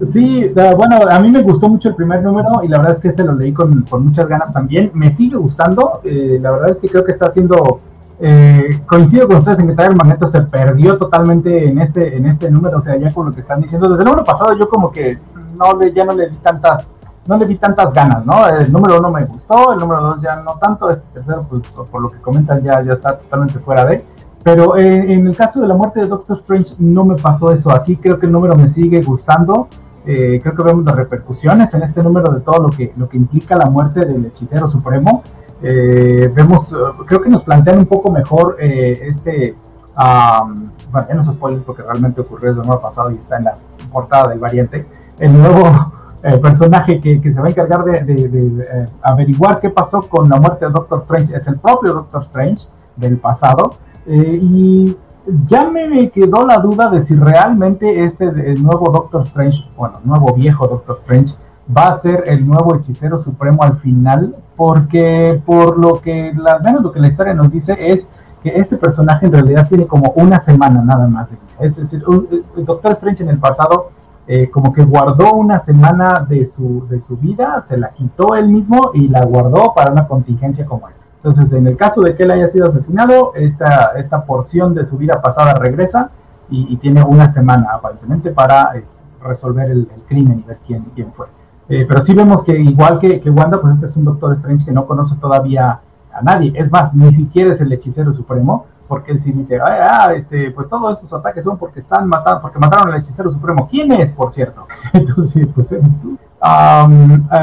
que Sí, bueno, a mí me gustó mucho el primer número y la verdad es que este lo leí con, con muchas ganas también. Me sigue gustando, eh, la verdad es que creo que está haciendo... Eh, coincido con ustedes en que el Magneto se perdió totalmente en este, en este número, o sea, ya con lo que están diciendo. Desde el número pasado yo como que no le, ya no le di tantas, no le di tantas ganas, ¿no? El número uno me gustó, el número dos ya no tanto, este tercero, pues por lo que comentan, ya, ya está totalmente fuera de. Pero eh, en el caso de la muerte de Doctor Strange no me pasó eso. Aquí creo que el número me sigue gustando. Eh, creo que vemos las repercusiones en este número de todo lo que, lo que implica la muerte del hechicero supremo. Eh, vemos, creo que nos plantean un poco mejor este, bueno, ya no se spoiler porque realmente ocurrió el número pasado y está en la portada del variante el nuevo eh, personaje que, se va a encargar de, eh, averiguar qué pasó con la muerte de Doctor Strange es el propio Doctor Strange del pasado. Eh, y ya me quedó la duda de si realmente este nuevo Doctor Strange, bueno, nuevo viejo Doctor Strange, va a ser el nuevo hechicero supremo al final, porque por lo que, menos lo que la historia nos dice es que este personaje en realidad tiene como una semana nada más de vida. Es decir, Doctor Strange en el pasado eh, como que guardó una semana de su, de su vida, se la quitó él mismo y la guardó para una contingencia como esta. Entonces, en el caso de que él haya sido asesinado, esta, esta porción de su vida pasada regresa y, tiene una semana aparentemente para resolver el, crimen y ver quién, quién fue. Eh, pero sí vemos que igual que, que, Wanda, pues este es un Doctor Strange que no conoce todavía a nadie. Es más, ni siquiera es el hechicero supremo, porque él sí dice, ah, este, pues todos estos ataques son porque están matando, porque mataron al hechicero supremo. ¿Quién es, por cierto? Entonces, pues eres tú.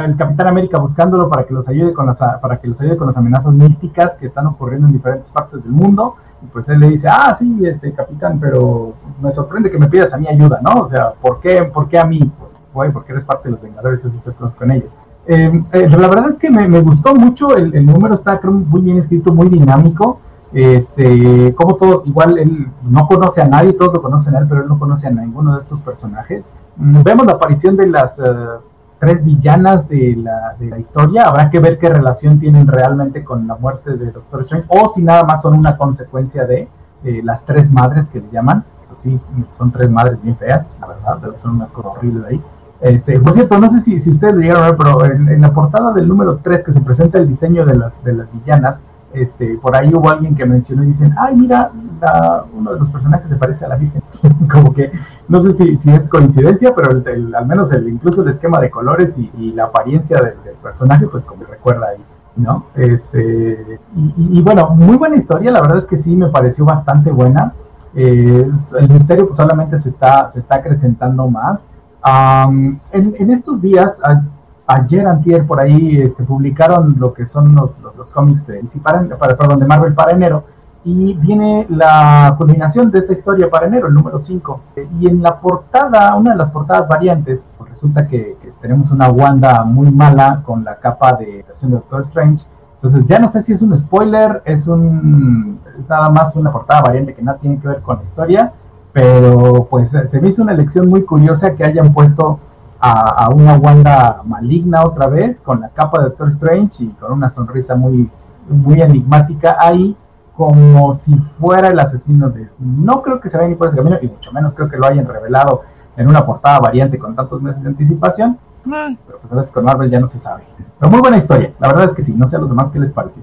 el Capitán América buscándolo para que los ayude con las para que los ayude con las amenazas místicas que están ocurriendo en diferentes partes del mundo y pues él le dice ah sí este capitán pero me sorprende que me pidas a mí ayuda no o sea por qué por qué a mí pues voy porque eres parte de los Vengadores y has hecho cosas con ellos em, eh, la verdad es que me, gustó mucho el, número está creo, muy bien escrito muy dinámico este como todos igual él no conoce a nadie todos lo conocen a él pero él no conoce a ninguno de estos personajes mm, vemos la aparición de las eh, tres villanas de la, de la historia. Habrá que ver qué relación tienen realmente con la muerte de Doctor Strange o si nada más son una consecuencia de las tres madres que le llaman. Pues sí, son tres madres bien feas, la verdad, son unas cosas horribles ahí. Este, por cierto, no sé si, si ustedes lo llegaron a ver, pero en, la portada del número 3 que se presenta el diseño de las, de las villanas, este, por ahí hubo alguien que mencionó y dicen, ay, mira, uno de los personajes se parece a la Virgen. Como que, no sé si, si es coincidencia, pero al menos el, incluso el esquema de colores y, la apariencia del, personaje, pues como recuerda ahí, ¿no? Este, y, bueno, muy buena historia, la verdad es que sí me pareció bastante buena. el misterio solamente se está, se está acrecentando más. en, en, estos días, ayer antier por ahí este, publicaron lo que son los, los, cómics de, para, de Marvel para enero y viene la culminación de esta historia para enero, el número 5. Y en la portada, una de las portadas variantes, pues resulta que, tenemos una Wanda muy mala con la capa de de Doctor Strange. Entonces ya no sé si es un spoiler, es un es nada más una portada variante que no tiene que ver con la historia, pero pues se me hizo una elección muy curiosa que hayan puesto a, una Wanda maligna otra vez, con la capa de Doctor Strange y con una sonrisa muy, muy enigmática ahí, como si fuera el asesino de... No creo que se vaya ni por ese camino, y mucho menos creo que lo hayan revelado en una portada variante con tantos meses de anticipación. Ah. Pero pues a veces con Marvel ya no se sabe. Pero muy buena historia, la verdad es que sí, no sé a los demás qué les parece.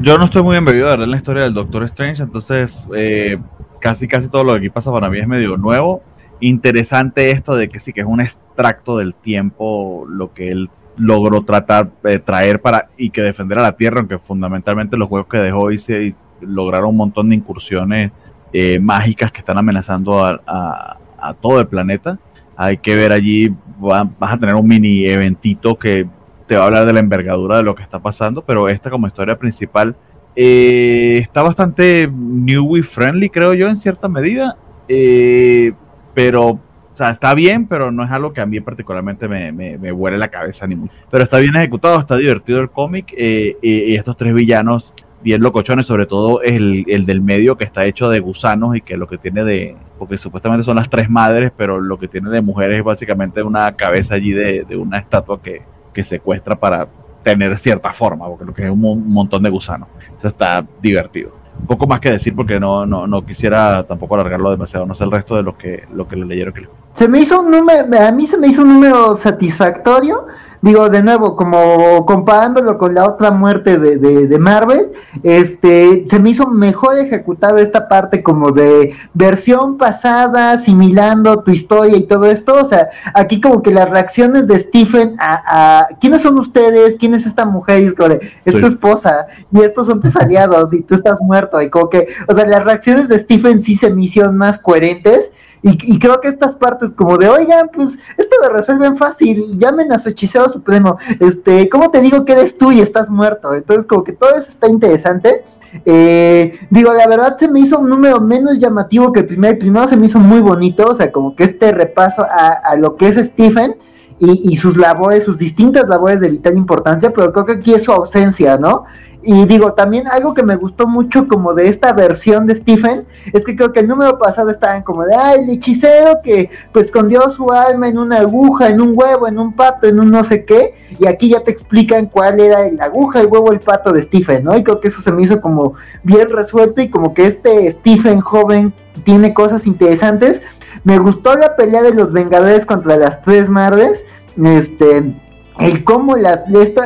Yo no estoy muy embebido en la historia del Doctor Strange, entonces eh, casi casi todo lo que aquí pasa para mí es medio nuevo interesante esto de que sí que es un extracto del tiempo lo que él logró tratar de traer para y que defender a la Tierra, aunque fundamentalmente los juegos que dejó y se lograron un montón de incursiones eh, mágicas que están amenazando a, todo el planeta. Hay que ver allí, vas a tener un mini eventito que te va a hablar de la envergadura de lo que está pasando, pero esta como historia principal eh, está bastante new friendly, creo yo, en cierta medida. Eh, pero, o sea, está bien, pero no es algo que a mí particularmente me, me, me huele la cabeza ni mucho. Pero está bien ejecutado, está divertido el cómic eh, y, estos tres villanos bien locochones, sobre todo el, el, del medio que está hecho de gusanos y que lo que tiene de, porque supuestamente son las tres madres, pero lo que tiene de mujeres es básicamente una cabeza allí de, de una estatua que, que, secuestra para tener cierta forma, porque lo que es un, un montón de gusanos. Eso está divertido poco más que decir porque no, no, no quisiera tampoco alargarlo demasiado. No sé el resto de lo que, lo que le leyeron. Se me hizo un número, a mí se me hizo un número satisfactorio digo de nuevo, como comparándolo con la otra muerte de, de, Marvel, este, se me hizo mejor ejecutado esta parte como de versión pasada, asimilando tu historia y todo esto, o sea, aquí como que las reacciones de Stephen a, ¿quiénes son ustedes? ¿Quién es esta mujer? Y es, tu esposa, y estos son tus aliados, y tú estás muerto, y como que, o sea, las reacciones de Stephen sí se me hicieron más coherentes, y, creo que estas partes como de, oigan, pues esto lo resuelven fácil, llamen a su hechicero supremo, este, ¿cómo te digo que eres tú y estás muerto? Entonces como que todo eso está interesante. Eh, digo, la verdad se me hizo un número menos llamativo que el primer, el primero se me hizo muy bonito, o sea, como que este repaso a, lo que es Stephen y, y, sus labores, sus distintas labores de vital importancia, pero creo que aquí es su ausencia, ¿no? Y digo, también algo que me gustó mucho como de esta versión de Stephen, es que creo que el número pasado estaban como de, ay, el hechicero que pues escondió su alma en una aguja, en un huevo, en un pato, en un no sé qué, y aquí ya te explican cuál era la aguja, el huevo, el pato de Stephen, ¿no? Y creo que eso se me hizo como bien resuelto y como que este Stephen joven tiene cosas interesantes. Me gustó la pelea de los Vengadores contra las tres madres, este el cómo las,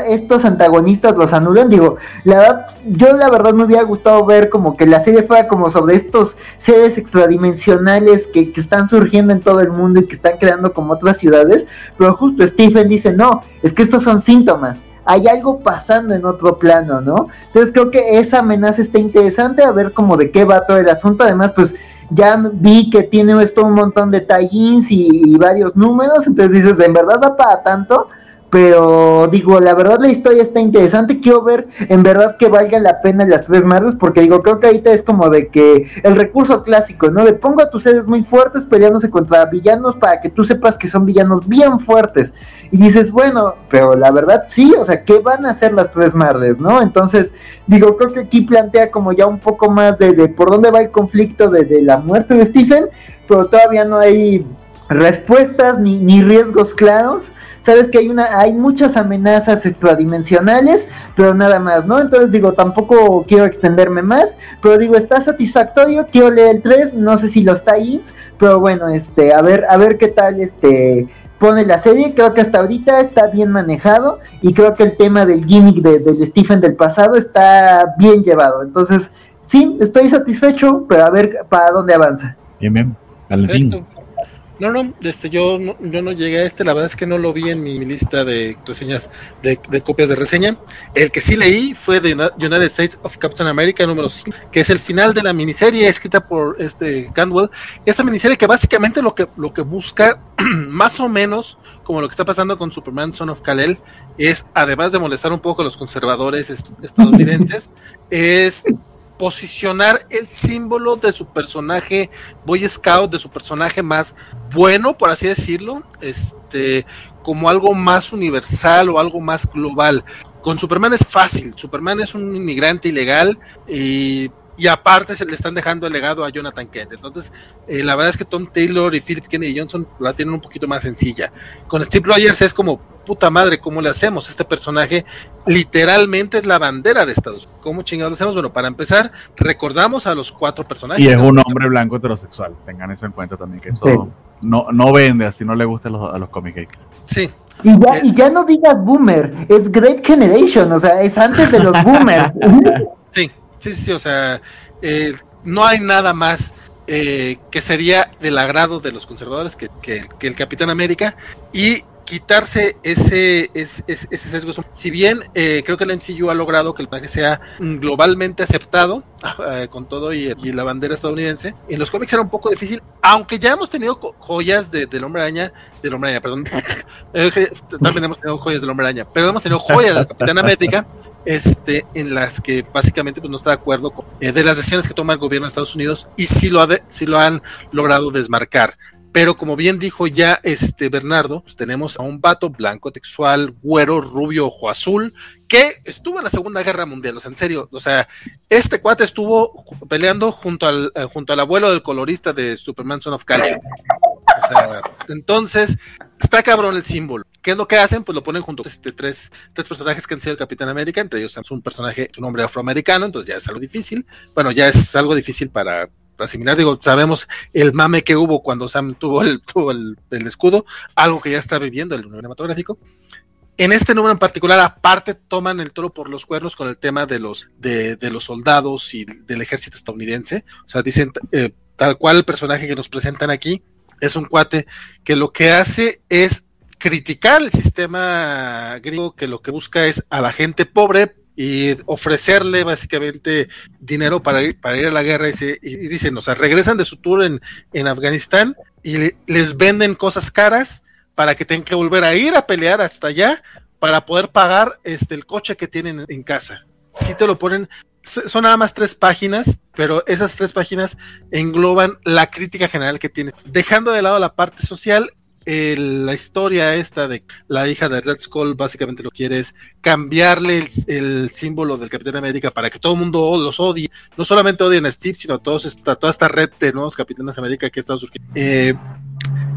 estos antagonistas los anulan, digo, la verdad, yo la verdad me hubiera gustado ver como que la serie fuera como sobre estos seres extradimensionales que, que están surgiendo en todo el mundo y que están creando como otras ciudades, pero justo Stephen dice, no, es que estos son síntomas, hay algo pasando en otro plano, ¿no? Entonces creo que esa amenaza está interesante, a ver como de qué va todo el asunto, además pues ya vi que tiene esto un montón de tallings y, y varios números, entonces dices, ¿en verdad da para tanto? Pero digo, la verdad la historia está interesante, quiero ver en verdad que valga la pena las tres madres, porque digo, creo que ahorita es como de que el recurso clásico, ¿no? De pongo a tus seres muy fuertes peleándose contra villanos para que tú sepas que son villanos bien fuertes. Y dices, bueno, pero la verdad sí, o sea, ¿qué van a hacer las tres madres, no? Entonces, digo, creo que aquí plantea como ya un poco más de, de por dónde va el conflicto de, de la muerte de Stephen, pero todavía no hay respuestas ni, ni, riesgos claros. Sabes que hay una, hay muchas amenazas extradimensionales, pero nada más, ¿no? Entonces digo, tampoco quiero extenderme más, pero digo, está satisfactorio, quiero leer el 3, no sé si los tie-ins, pero bueno, este, a ver, a ver qué tal este pone la serie, creo que hasta ahorita está bien manejado y creo que el tema del gimmick de, del Stephen del pasado está bien llevado. Entonces, sí, estoy satisfecho, pero a ver para dónde avanza. Bien, bien. Valentín. No, no, este, yo, no, yo no llegué a este, la verdad es que no lo vi en mi lista de reseñas, de, de, copias de reseña. El que sí leí fue de United States of Captain America número 5, que es el final de la miniserie escrita por este Candwell. Esta miniserie que básicamente lo que, lo que busca, más o menos, como lo que está pasando con Superman Son of Kal-El, es, además de molestar un poco a los conservadores estadounidenses, es posicionar el símbolo de su personaje Boy Scout, de su personaje más bueno, por así decirlo, este, como algo más universal o algo más global. Con Superman es fácil, Superman es un inmigrante ilegal y, y aparte se le están dejando el legado a Jonathan Kent. Entonces, eh, la verdad es que Tom Taylor y Philip Kennedy Johnson la tienen un poquito más sencilla. Con Steve Rogers es como, puta madre, ¿cómo le hacemos? Este personaje literalmente es la bandera de Estados Unidos. ¿Cómo chingados le hacemos? Bueno, para empezar, recordamos a los cuatro personajes. Y es un hombre blanco heterosexual, tengan eso en cuenta también, que eso sí. no, no vende, así no le gusta a los, a los comic Sí. Y ya, y ya no digas boomer, es Great Generation, o sea, es antes de los boomers. sí, sí, sí, o sea, eh, no hay nada más eh, que sería del agrado de los conservadores que, que, que el Capitán América y quitarse ese, ese, ese sesgo. Si bien eh, creo que el MCU ha logrado que el personaje sea globalmente aceptado eh, con todo y, la bandera estadounidense, en los cómics era un poco difícil, aunque ya hemos tenido joyas de, del hombre araña, del hombre araña, perdón, también hemos tenido joyas del hombre araña, pero hemos tenido joyas del Capitán América. Este, en las que básicamente pues, no está de acuerdo con, eh, de las decisiones que toma el gobierno de Estados Unidos y si lo, ha de, si lo han logrado desmarcar pero como bien dijo ya este Bernardo, pues tenemos a un vato blanco, textual, güero, rubio, ojo azul, que estuvo en la Segunda Guerra Mundial, o sea, en serio, o sea, este cuate estuvo peleando junto al, eh, junto al abuelo del colorista de Superman Son of Kal. O sea, entonces, está cabrón el símbolo. ¿Qué es lo que hacen? Pues lo ponen junto a este, tres, tres personajes que han sido el Capitán América, entre ellos es un personaje, un hombre afroamericano, entonces ya es algo difícil. Bueno, ya es algo difícil para asimilar, digo, sabemos el mame que hubo cuando Sam tuvo el, tuvo el, el escudo, algo que ya está viviendo el universo cinematográfico. En este número en particular, aparte, toman el toro por los cuernos con el tema de los, de, de los soldados y del ejército estadounidense. O sea, dicen eh, tal cual el personaje que nos presentan aquí es un cuate que lo que hace es criticar el sistema gringo, que lo que busca es a la gente pobre y ofrecerle básicamente dinero para ir, para ir a la guerra y, se, y, dicen, o sea, regresan de su tour en, en Afganistán y le, les venden cosas caras para que tengan que volver a ir a pelear hasta allá para poder pagar este el coche que tienen en casa. Si te lo ponen, son nada más tres páginas, pero esas tres páginas engloban la crítica general que tiene, dejando de lado la parte social el- la historia esta de la hija de Red Skull básicamente lo quiere es cambiarle el, símbolo del Capitán América para que todo el mundo los odie. No solamente odien a Steve, sino a todos esta, toda esta red de nuevos Capitanes América que está surgiendo. Eh,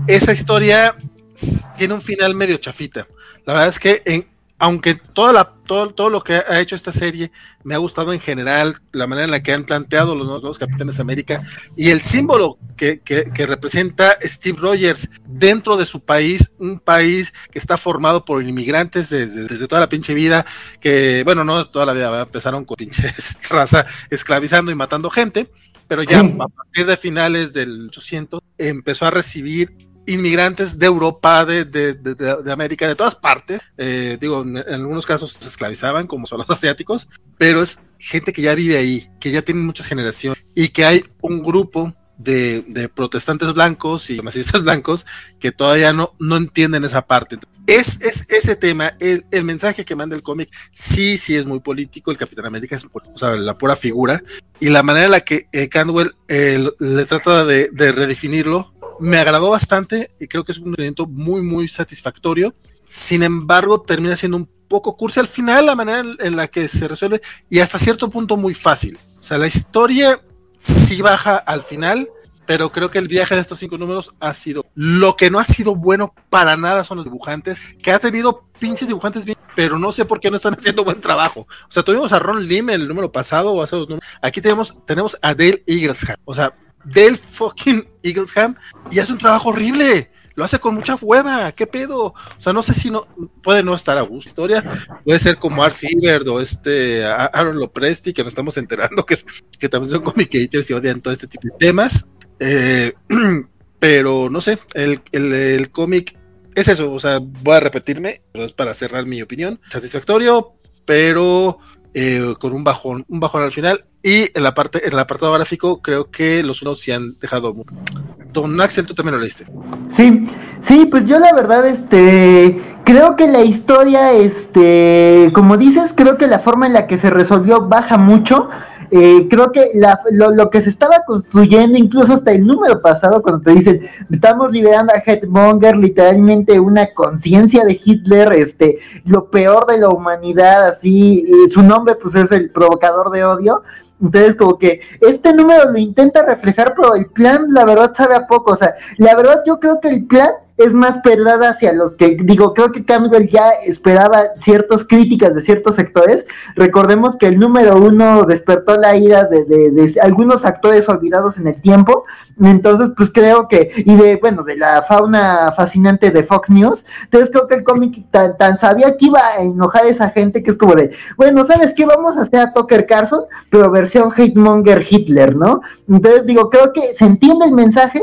esa historia tiene un final medio chafita. La verdad es que en- aunque toda la, todo, todo lo que ha hecho esta serie me ha gustado en general, la manera en la que han planteado los nuevos, Capitanes América y el símbolo que, que- que representa Steve Rogers dentro de su país, un país que está formado por inmigrantes desde, desde toda la pinche vida, que bueno, no toda la vida, ¿verdad? empezaron con pinches raza esclavizando y matando gente, pero ya a partir de finales del 800 empezó a recibir inmigrantes de Europa, de, de, de- de- América, de todas partes. Eh, digo, en, en algunos casos se esclavizaban, como son los asiáticos, pero es gente que ya vive ahí, que ya tienen muchas generaciones y que hay un grupo de, de protestantes blancos y masistas blancos que todavía no, no entienden esa parte. Es, es ese tema, el, el mensaje que manda el cómic, sí, sí es muy político. El Capitán América es o sea, la pura figura. Y la manera en la que eh, Cantwell eh, le trata de, de redefinirlo me agradó bastante y creo que es un evento muy, muy satisfactorio. Sin embargo, termina siendo un poco cursi al final la manera en, en la que se resuelve y hasta cierto punto muy fácil. O sea, la historia sí baja al final, pero creo que el viaje de estos cinco números ha sido lo que no ha sido bueno para nada son los dibujantes, que ha tenido pinches dibujantes bien, pero no sé por qué no están haciendo buen trabajo. O sea, tuvimos a Ron Lim el número pasado o hace dos números. Aquí tenemos, tenemos a Dale Eaglesham. O sea, Dale fucking Eaglesham y hace un trabajo horrible. Lo hace con mucha hueva, ¿qué pedo? O sea, no sé si no puede no estar a gusto. Historia puede ser como Art Fieberd o este Aaron Lopresti, que nos estamos enterando que, es- que también son comicators y odian todo este tipo de temas. Eh, pero no sé, el, el, el cómic es eso. O sea, voy a repetirme, pero es para cerrar mi opinión. Satisfactorio, pero eh, con un bajón, un bajón al final. Y en la parte, en el apartado gráfico, creo que los unos sí han dejado. Don Axel, tú también lo leíste. Sí, sí, pues yo la verdad, este, creo que la historia, este, como dices, creo que la forma en la que se resolvió baja mucho. Eh, creo que la- lo, lo que se estaba construyendo, incluso hasta el número pasado, cuando te dicen, estamos liberando a Headmonger, literalmente una conciencia de Hitler, este, lo peor de la humanidad, así, y su nombre pues es el provocador de odio. Entonces, como que este número lo intenta reflejar, pero el plan, la verdad, sabe a poco. O sea, la verdad, yo creo que el plan es más perdada hacia los que, digo, creo que Campbell ya esperaba ciertas críticas de ciertos sectores. Recordemos que el número uno despertó la ira de, de- algunos actores olvidados en el tiempo. Entonces, pues creo que, y de, bueno, de la fauna fascinante de Fox News. Entonces, creo que el cómic tan, tan sabía que iba a enojar a esa gente que es como de, bueno, ¿sabes qué? Vamos a hacer a Tucker Carlson, pero versión Hatemonger Hitler, ¿no? Entonces, digo, creo que se entiende el mensaje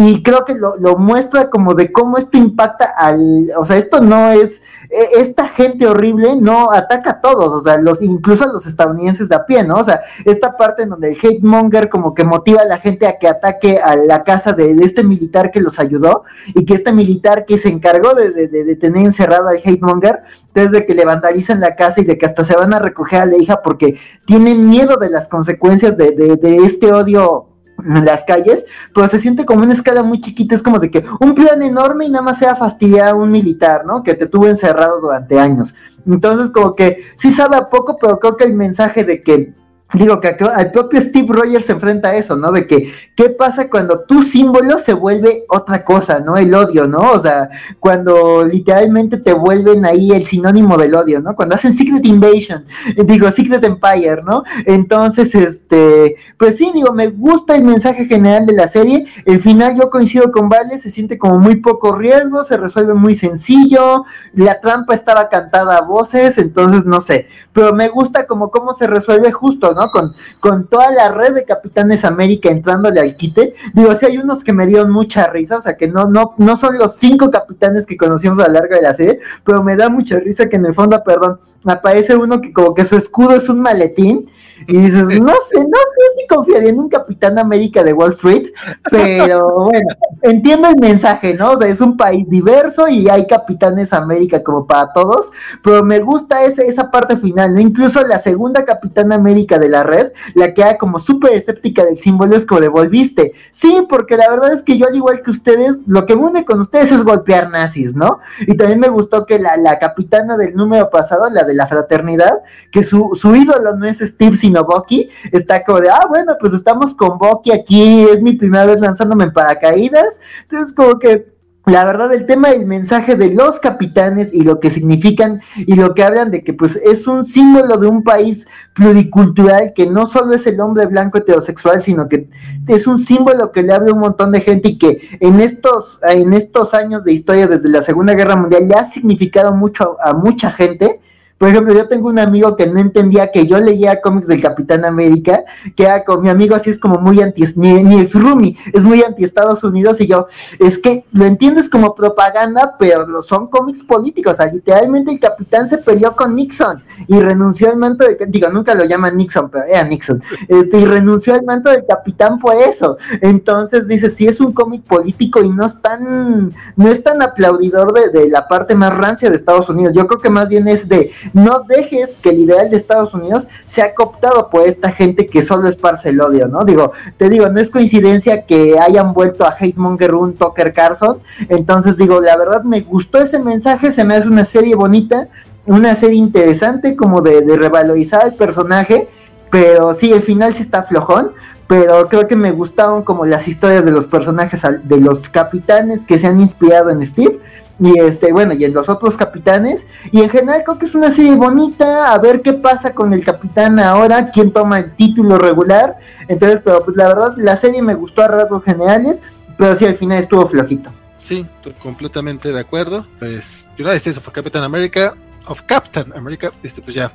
y creo que lo, lo muestra como de cómo esto impacta al, o sea, esto no es, eh, esta gente horrible no ataca a todos, o sea, los, incluso a los estadounidenses de a pie, ¿no? O sea, esta parte en donde el hate monger como que motiva a la gente a que ataque a la casa de, este militar que los ayudó y que este militar que se encargó de, de, de- tener encerrado al hate monger, entonces de que le vandalizan la casa y de que hasta se van a recoger a la hija porque tienen miedo de las consecuencias de, de este odio en las calles, pero se siente como una escala muy chiquita, es como de que un plan enorme y nada más sea fastidiar a un militar, ¿no? Que te tuvo encerrado durante años. Entonces, como que sí sabe a poco, pero creo que el mensaje de que Digo que al propio Steve Rogers se enfrenta a eso, ¿no? De que, ¿qué pasa cuando tu símbolo se vuelve otra cosa, ¿no? El odio, ¿no? O sea, cuando literalmente te vuelven ahí el sinónimo del odio, ¿no? Cuando hacen Secret Invasion, digo, Secret Empire, ¿no? Entonces, este, pues sí, digo, me gusta el mensaje general de la serie. El final yo coincido con Vale, se siente como muy poco riesgo, se resuelve muy sencillo, la trampa estaba cantada a voces, entonces no sé, pero me gusta como cómo se resuelve justo. Con, con toda la red de Capitanes América entrándole al quite. Digo, sí hay unos que me dieron mucha risa, o sea, que no, no, no son los cinco capitanes que conocimos a lo largo de la serie, pero me da mucha risa que en el fondo, perdón, aparece uno que como que su escudo es un maletín Y dices, no sé, no sé si confiaría en un Capitán América de Wall Street, pero bueno, entiendo el mensaje, ¿no? O sea, es un país diverso y hay Capitanes América como para todos, pero me gusta esa, esa parte final, ¿no? Incluso la segunda Capitana América de la red, la que era como súper escéptica del símbolo, es como de volviste. Sí, porque la verdad es que yo, al igual que ustedes, lo que me une con ustedes es golpear nazis, ¿no? Y también me gustó que la, la capitana del número pasado, la de la fraternidad, que su, su ídolo no es Steve, sino Bucky, está como de, ah, bueno, pues estamos con Bucky aquí, es mi primera vez lanzándome en paracaídas. Entonces, como que la verdad, el tema del mensaje de los capitanes y lo que significan y lo que hablan de que pues es un símbolo de un país pluricultural que no solo es el hombre blanco heterosexual, sino que es un símbolo que le habla a un montón de gente y que en estos, en estos años de historia desde la Segunda Guerra Mundial le ha significado mucho a mucha gente por ejemplo, yo tengo un amigo que no entendía que yo leía cómics del Capitán América, que era con mi amigo así es como muy anti, mi, ex roomie es muy anti Estados Unidos y yo, es que lo entiendes como propaganda, pero son cómics políticos, o sea, literalmente el Capitán se peleó con Nixon y renunció al manto de, digo, nunca lo llaman Nixon, pero era Nixon, este, y renunció al manto del Capitán por eso. Entonces dice, si es un cómic político y no es tan, no es tan aplaudidor de la parte más rancia de Estados Unidos, yo creo que más bien es de no dejes que el ideal de Estados Unidos sea cooptado por esta gente que solo esparce el odio, ¿no? Digo, te digo, no es coincidencia que hayan vuelto a Hate Monger un Tucker Carlson, entonces digo, la verdad me gustó ese mensaje, se me hace una serie bonita, una serie interesante como de, de revalorizar el personaje, pero sí, el final sí está flojón, pero creo que me gustaron como las historias de los personajes, de los capitanes que se han inspirado en Steve, y este, bueno, y en los otros capitanes, y en general creo que es una serie bonita, a ver qué pasa con el capitán ahora, quién toma el título regular, entonces, pero pues la verdad, la serie me gustó a rasgos generales, pero sí, al final estuvo flojito. Sí, estoy completamente de acuerdo, pues United States of Captain America, of Captain America, este, pues ya,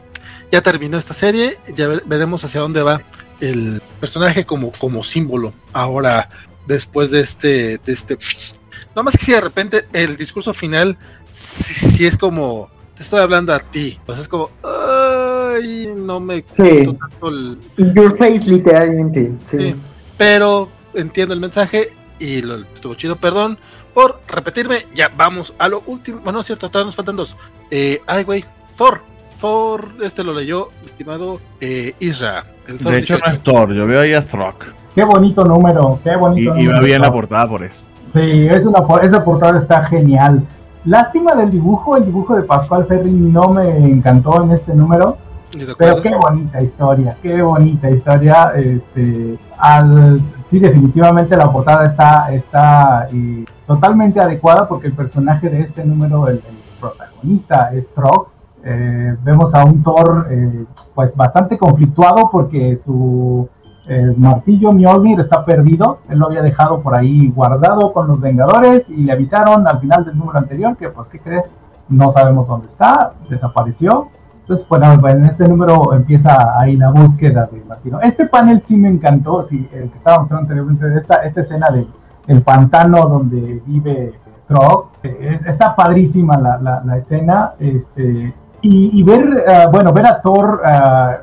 ya terminó esta serie, ya veremos hacia dónde va el personaje como, como símbolo ahora después de este, de este no más que si de repente el discurso final, si, es como, te estoy hablando a ti, pues es como, ay, no me sí. tanto el... your face, literalmente. Sí. Pero entiendo el mensaje y lo estuvo chido, perdón por repetirme, ya vamos a lo último, bueno, es cierto, todavía nos faltan dos. Eh, ay, güey, Thor, Thor, este lo leyó, estimado eh, Isra. de hecho, no es Thor, yo veo ahí a Throck. Qué bonito número, qué bonito y, número. Y bien la portada por eso. Sí, es una, esa portada está genial. Lástima del dibujo, el dibujo de Pascual Ferri no me encantó en este número. Pero qué bonita historia, qué bonita historia. Este, al, sí, definitivamente la portada está, está eh, totalmente adecuada porque el personaje de este número, el, protagonista es Trog. Eh, vemos a un Thor eh, pues bastante conflictuado porque su el martillo Mjolnir está perdido, él lo había dejado por ahí guardado con los Vengadores y le avisaron al final del número anterior que pues ¿qué crees? No sabemos dónde está, desapareció. Entonces, bueno, en este número empieza ahí la búsqueda de Martino. Este panel sí me encantó, sí, el que estábamos mostrando anteriormente, esta, esta escena de el pantano donde vive Trog, está padrísima la, la, escena, este, y, ver, ah, bueno, ver a Thor eh,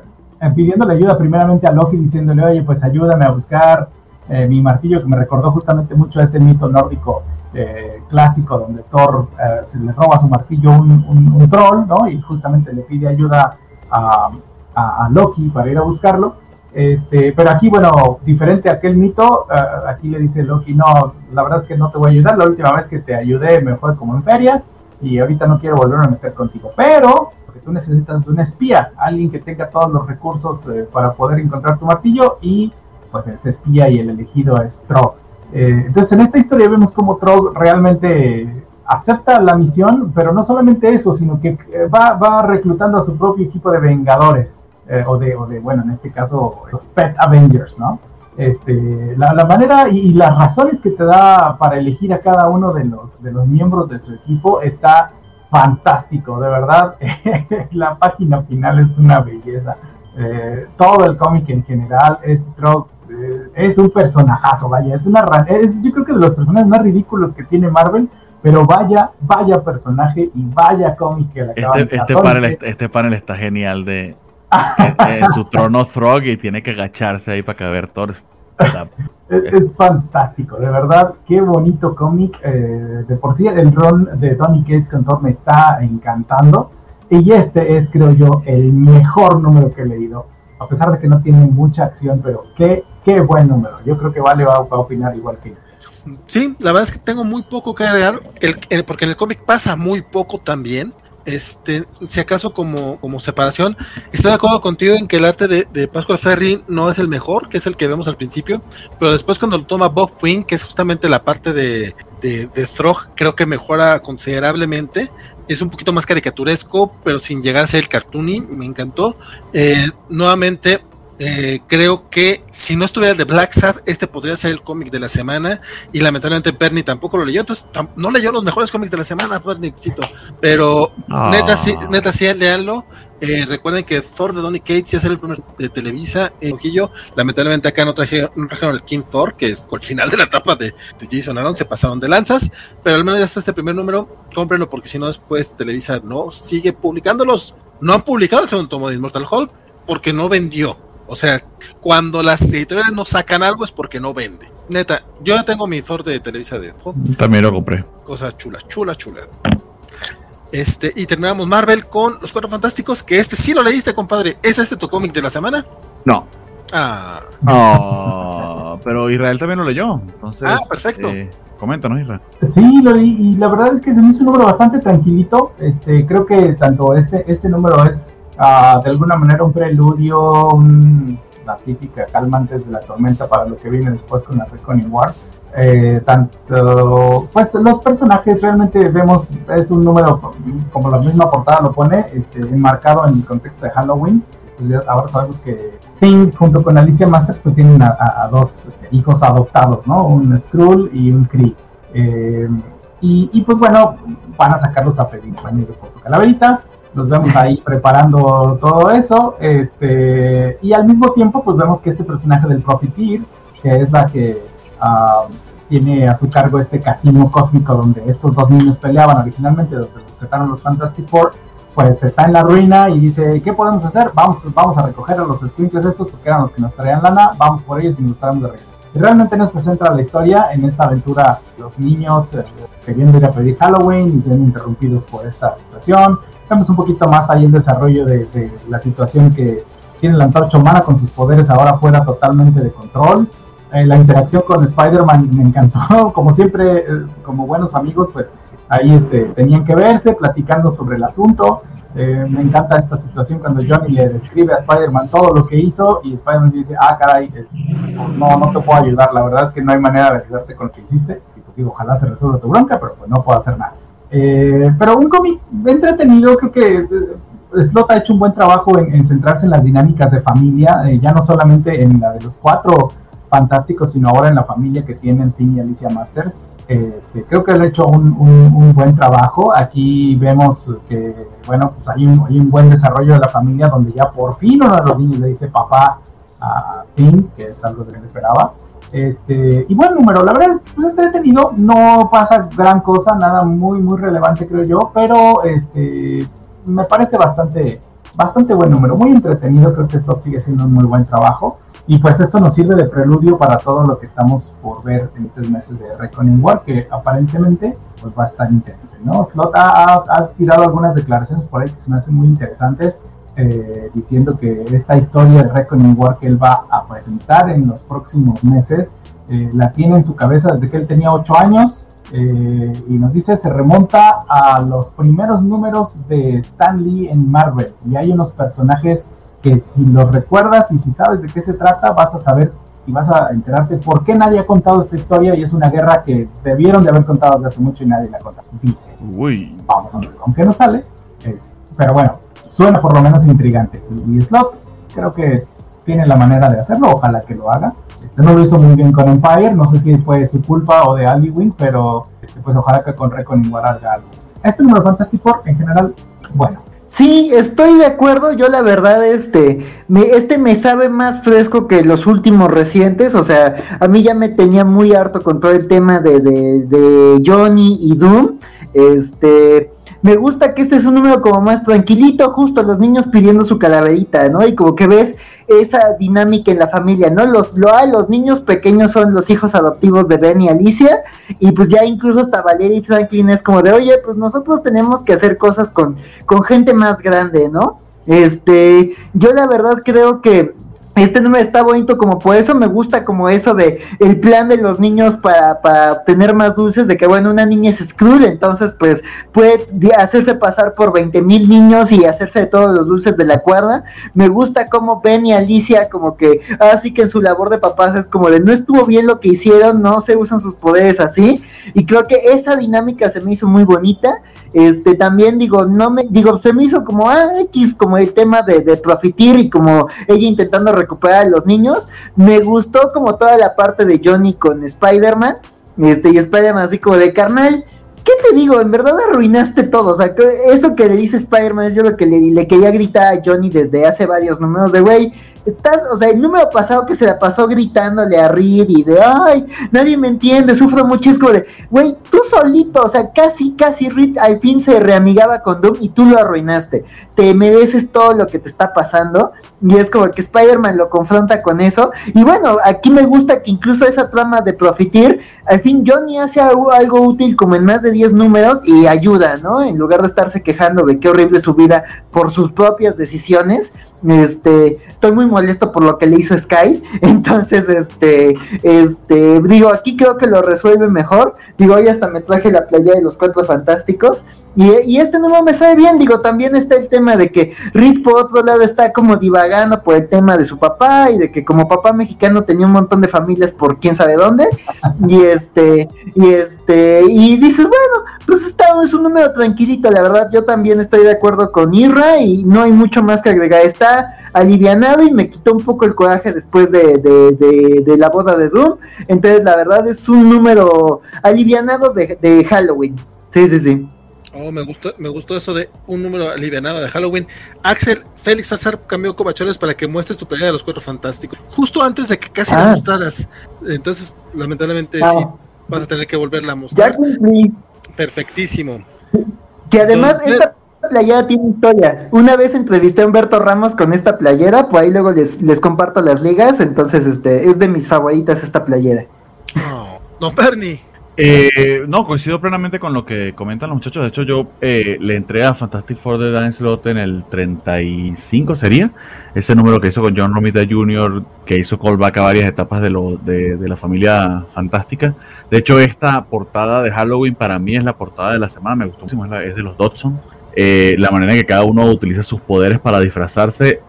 pidiéndole ayuda primeramente a Loki, diciéndole, oye, pues ayúdame a buscar eh, mi martillo, que me recordó justamente mucho a este mito nórdico eh, clásico, donde Thor se le roba su martillo un, un, troll, ¿no? Y justamente le pide ayuda a, a, Loki para ir a buscarlo. Este, pero aquí, bueno, diferente a aquel mito, aquí le dice Loki, no, la verdad es que no te voy a ayudar, la última vez que te ayudé me fue como en feria y ahorita no quiero volver a meter contigo, pero tú necesitas un espía, alguien que tenga todos los recursos eh, para poder encontrar tu martillo y pues ese espía y el elegido es Trog. Eh, entonces en esta historia vemos cómo Trog realmente acepta la misión, pero no solamente eso, sino que eh, va, va reclutando a su propio equipo de vengadores, o, de, o de, bueno, en este caso, los Pet Avengers, ¿no? Este, la, la, manera y, las razones que te da para elegir a cada uno de los, de los miembros de su equipo está fantástico, de verdad. la página final es una belleza. Eh, todo el cómic en general es, eh, es un personajazo, vaya, es una es, yo creo que de los personajes más ridículos que tiene Marvel, pero vaya, vaya personaje y vaya cómic que le este, este, panel, este panel está genial de, en su trono Frog y tiene que agacharse ahí para caber Thor. Es, es fantástico, de verdad, qué bonito cómic. eh, de por sí el rol de Tony Cates con Thor me está encantando. Y este es, creo yo, el mejor número que he leído. A pesar de que no tiene mucha acción, pero qué, qué buen número. Yo creo que Vale va, va a opinar igual que yo. Sí, la verdad es que tengo muy poco que agregar, el, el- porque en el cómic pasa muy poco también. Este, si acaso como, como separación, estoy de acuerdo contigo en que el arte de, de Pascual Ferry no es el mejor, que es el que vemos al principio, pero después cuando lo toma Bob Quinn, que es justamente la parte de, de, Throg, creo que mejora considerablemente. Es un poquito más caricaturesco, pero sin llegar a ser el cartoony, me encantó. Eh, nuevamente, eh, creo que si no estuviera el de Black Sad, este podría ser el cómic de la semana. Y lamentablemente Bernie tampoco lo leyó. Entonces no leyó los mejores cómics de la semana, Berniecito. Pero Ah. neta, sí, neta, sí, leanlo. Eh, recuerden que Thor de Donny Cates ya es el primer de Televisa en Ojillo. Lamentablemente acá no trajeron, no trajeron el King Thor, que es el final de la etapa de, de Jason Aaron, se pasaron de lanzas. Pero al menos ya está este primer número. Cómprenlo porque si no después Televisa no sigue publicándolos. No han publicado el segundo tomo de Immortal Hulk porque no vendió. O sea, cuando las editoriales no sacan algo es porque no vende. Neta, yo ya tengo mi Thor de Televisa de Thor. También lo compré. Cosa chula, chula, chula. Este, y terminamos Marvel con Los Cuatro Fantásticos, que este sí lo leíste, compadre. ¿Es este tu cómic de la semana? No. Ah, Ah, pero Israel también lo leyó. Entonces, Ah, perfecto. eh, coméntanos, Israel. Sí, lo leí y la verdad es que se me hizo un número bastante tranquilito. Este, creo que tanto este, este número es ah, de alguna manera un preludio, un- la típica calma antes de la tormenta para lo que viene después con la Reckoning War. Eh, tanto, pues los personajes realmente vemos, es un número, como la misma portada lo pone, este, enmarcado en el contexto de Halloween. Pues ya ahora sabemos que Thing junto con Alicia Masters pues tienen a, a- a dos este, hijos adoptados, ¿no? Un Skrull y un Kree. Eh, y, y, pues bueno, van a sacarlos a pedir, ir por su calaverita. Los vemos ahí preparando todo eso. Este, y al mismo tiempo, pues vemos que este personaje del Profiteer, que es la que ah, tiene a su cargo este casino cósmico donde estos dos niños peleaban originalmente, donde rescataron los Fantastic Four, pues está en la ruina y dice, ¿qué podemos hacer? Vamos, vamos a recoger a los squinkles estos porque eran los que nos traían lana, vamos por ellos y nos traemos de regreso. Y realmente no se centra la historia en esta aventura, los niños eh, queriendo ir a pedir Halloween y siendo interrumpidos por esta situación. Vemos un poquito más ahí el desarrollo de, de la situación que tiene la antorcha humana con sus poderes ahora fuera totalmente de control. Eh, la interacción con Spider-Man me encantó, como siempre, eh, como buenos amigos, pues ahí este, tenían que verse, platicando sobre el asunto. Eh, me encanta esta situación cuando Johnny le describe a Spider-Man todo lo que hizo y Spider-Man dice, ah, caray, no, no te puedo ayudar, la verdad es que no hay manera de ayudarte con lo que hiciste. Y pues digo, ojalá se resuelva tu bronca, pero pues no puedo hacer nada. Eh, pero un cómic entretenido, creo que eh, Slot ha hecho un buen trabajo en, en centrarse en las dinámicas de familia, eh, ya no solamente en la de los cuatro fantásticos, sino ahora en la familia que tienen Tim y Alicia Masters. Este, creo que él ha hecho un, buen trabajo. Aquí vemos que, bueno, pues hay un, hay un buen desarrollo de la familia donde ya por fin uno de los niños le dice papá a Tim, que es algo que él esperaba. Este, y buen número, la verdad, pues entretenido, no pasa gran cosa, nada muy, muy relevante creo yo, pero este, me parece bastante, bastante buen número, muy entretenido, creo que Slot sigue siendo un muy buen trabajo. Y pues esto nos sirve de preludio para todo lo que estamos por ver en tres meses de Reckoning War, que aparentemente pues va a estar interesante, ¿no? Slot ha tirado algunas declaraciones por ahí que se me hacen muy interesantes, eh, diciendo que esta historia de Reckoning War que él va a presentar en los próximos meses, eh, la tiene en su cabeza desde que él tenía 8 años, eh, y nos dice se remonta a los primeros números de Stan Lee en Marvel, y hay unos personajes que si los recuerdas y si sabes de qué se trata, vas a saber y vas a enterarte por qué nadie ha contado esta historia y es una guerra que debieron de haber contado desde hace mucho y nadie la ha contado. Dice, Uy. vamos a ver, aunque no sale, es- pero bueno, suena por lo menos intrigante. Y, Slot creo que tiene la manera de hacerlo, ojalá que lo haga. Este no lo hizo muy bien con Empire, no sé si fue su culpa o de Ali Wing, pero este, pues ojalá que con Reckoning War haga algo. Este número Fantastic Four en general, bueno. Sí, estoy de acuerdo. Yo la verdad, este, me, este me sabe más fresco que los últimos recientes. O sea, a mí ya me tenía muy harto con todo el tema de, de, de Johnny y Doom. Este, me gusta que este es un número como más tranquilito, justo los niños pidiendo su calaverita, ¿no? Y como que ves esa dinámica en la familia, ¿no? Los, lo, ah, los niños pequeños son los hijos adoptivos de Ben y Alicia, y pues ya incluso hasta Valeria y Franklin es como de, oye, pues nosotros tenemos que hacer cosas con, con gente más grande, ¿no? Este, yo la verdad creo que este número está bonito como por eso me gusta como eso de el plan de los niños para, para obtener más dulces, de que bueno, una niña es Skrull, entonces pues puede hacerse pasar por 20 mil niños y hacerse de todos los dulces de la cuerda. Me gusta como Ben y Alicia como que así que en su labor de papás es como de no estuvo bien lo que hicieron, no se usan sus poderes así y creo que esa dinámica se me hizo muy bonita. Este también digo, no me digo, se me hizo como ah, X como el tema de, de profitir y como ella intentando recuperar a los niños. Me gustó como toda la parte de Johnny con Spider-Man. Este, y Spider-Man así como de carnal. ¿Qué te digo? En verdad arruinaste todo. O sea, eso que le dice Spider-Man es yo lo que le, le, quería gritar a Johnny desde hace varios números de güey. Estás, o sea, el número pasado que se la pasó gritándole a Reed y de, ay, nadie me entiende, sufro mucho, es como de, güey, tú solito, o sea, casi, casi Reed al fin se reamigaba con Doom y tú lo arruinaste. Te mereces todo lo que te está pasando y es como que Spider-Man lo confronta con eso. Y bueno, aquí me gusta que incluso esa trama de profitir, al fin Johnny hace algo, algo útil como en más de 10 números y ayuda, ¿no? En lugar de estarse quejando de qué horrible su vida por sus propias decisiones este, estoy muy molesto por lo que le hizo Sky. Entonces, este, este, digo, aquí creo que lo resuelve mejor. Digo, hoy hasta me traje la playa de los cuatro fantásticos. Y, y, este nuevo me sabe bien, digo, también está el tema de que Reed por otro lado está como divagando por el tema de su papá y de que como papá mexicano tenía un montón de familias por quién sabe dónde. Y este, y este, y dices, bueno, pues está, es un número tranquilito, la verdad, yo también estoy de acuerdo con Irra y no hay mucho más que agregar. Está alivianado y me quitó un poco el coraje después de, de, de, de la boda de Doom. Entonces, la verdad es un número alivianado de, de Halloween. Sí, sí, sí. Oh, me gustó, me gustó eso de un número alivianado de Halloween. Axel, Félix Farsar cambió covachones para que muestres tu pelea de los cuatro fantásticos. Justo antes de que casi ah. la mostraras. Entonces, lamentablemente, ah. sí, vas a tener que volverla a mostrar. Ya cumplí. Perfectísimo. Que además, esta playera tiene historia. Una vez entrevisté a Humberto Ramos con esta playera, pues ahí luego les, les comparto las ligas. Entonces, este, es de mis favoritas esta playera. Oh, no, Bernie. Eh, no, coincido plenamente con lo que comentan los muchachos. De hecho, yo eh, le entré a Fantastic Four de Dan Slott en el 35, sería. Ese número que hizo con John Romita Jr., que hizo callback a varias etapas de, lo, de, la familia fantástica. De hecho, esta portada de Halloween para mí es la portada de la semana. Me gustó muchísimo. Es, es de los Dodson. Eh, la manera en que cada uno utiliza sus poderes para disfrazarse.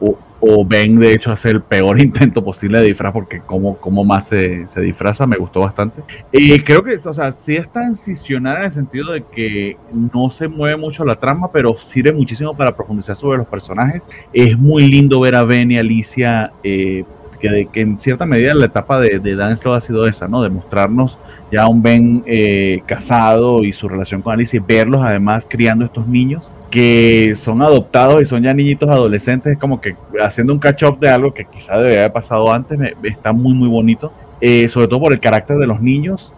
O Ben de hecho hace el peor intento posible de disfraz porque como, como más se, se, disfraza me gustó bastante. Y creo que o sea sí es transicional en el sentido de que no se mueve mucho la trama pero sirve muchísimo para profundizar sobre los personajes. Es muy lindo ver a Ben y Alicia eh, que, que, en cierta medida la etapa de, de Dan Slow ha sido esa no de mostrarnos ya un Ben eh, casado y su relación con Alicia y verlos además criando estos niños que son adoptados y son ya niñitos adolescentes, como que haciendo un catch-up de algo que quizá debería haber pasado antes, me, está muy, muy bonito. Eh, sobre todo por el carácter de los niños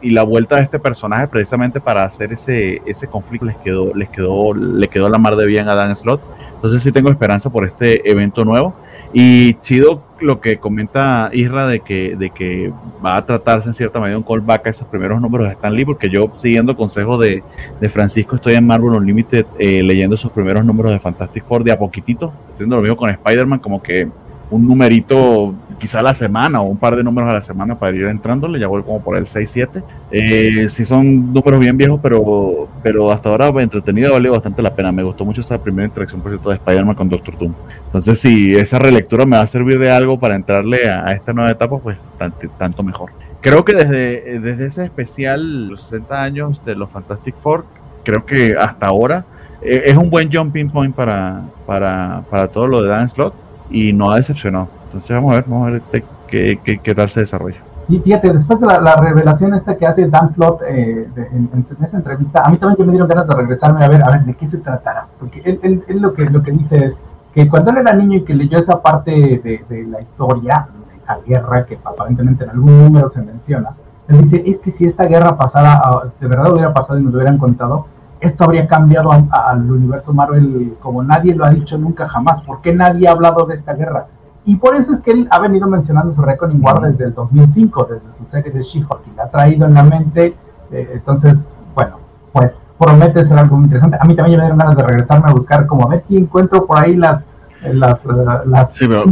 y la vuelta de este personaje precisamente para hacer ese, ese conflicto les quedó, les quedó, le quedó la mar de bien a Dan Slot. Entonces sí tengo esperanza por este evento nuevo. Y chido lo que comenta Isra de que, de que va a tratarse en cierta medida un callback a esos primeros números de Stan Lee, porque yo, siguiendo consejos de, de Francisco, estoy en Marvel Unlimited eh, leyendo esos primeros números de Fantastic Four de a poquitito, haciendo lo mismo con Spider-Man, como que un numerito quizá la semana o un par de números a la semana para ir entrándole, ya voy como por el 6-7. Eh, sí son números bien viejos, pero, pero hasta ahora entretenido, valió bastante la pena. Me gustó mucho esa primera interacción, por cierto, de Spider-Man con Doctor Doom. Entonces, si esa relectura me va a servir de algo para entrarle a, a esta nueva etapa, pues tanto, tanto mejor. Creo que desde, desde ese especial, los 60 años de los Fantastic Four, creo que hasta ahora eh, es un buen jumping point para, para, para todo lo de Dan Slot y no ha decepcionado. Entonces vamos a ver, vamos a ver este, qué, qué, qué, tal se desarrolla. Sí, fíjate, después de la, la revelación esta que hace Dan Slot eh, de, en, en, esa entrevista, a mí también me dieron ganas de regresarme a ver, a ver de qué se tratará. Porque él, él, él lo, que, lo que dice es que cuando él era niño y que leyó esa parte de, de la historia, de esa guerra que aparentemente en algún número se menciona, él dice, es que si esta guerra pasara, de verdad hubiera pasado y nos lo hubieran contado, esto habría cambiado al universo Marvel como nadie lo ha dicho nunca jamás. ¿Por qué nadie ha hablado de esta guerra? Y por eso es que él ha venido mencionando su Reckoning War desde el 2005, desde su serie de She-Hulk, y la ha traído en la mente. Eh, entonces, bueno, pues promete ser algo muy interesante. A mí también me dieron ganas de regresarme a buscar, como a ver si encuentro por ahí las. las, eh, las sí, pero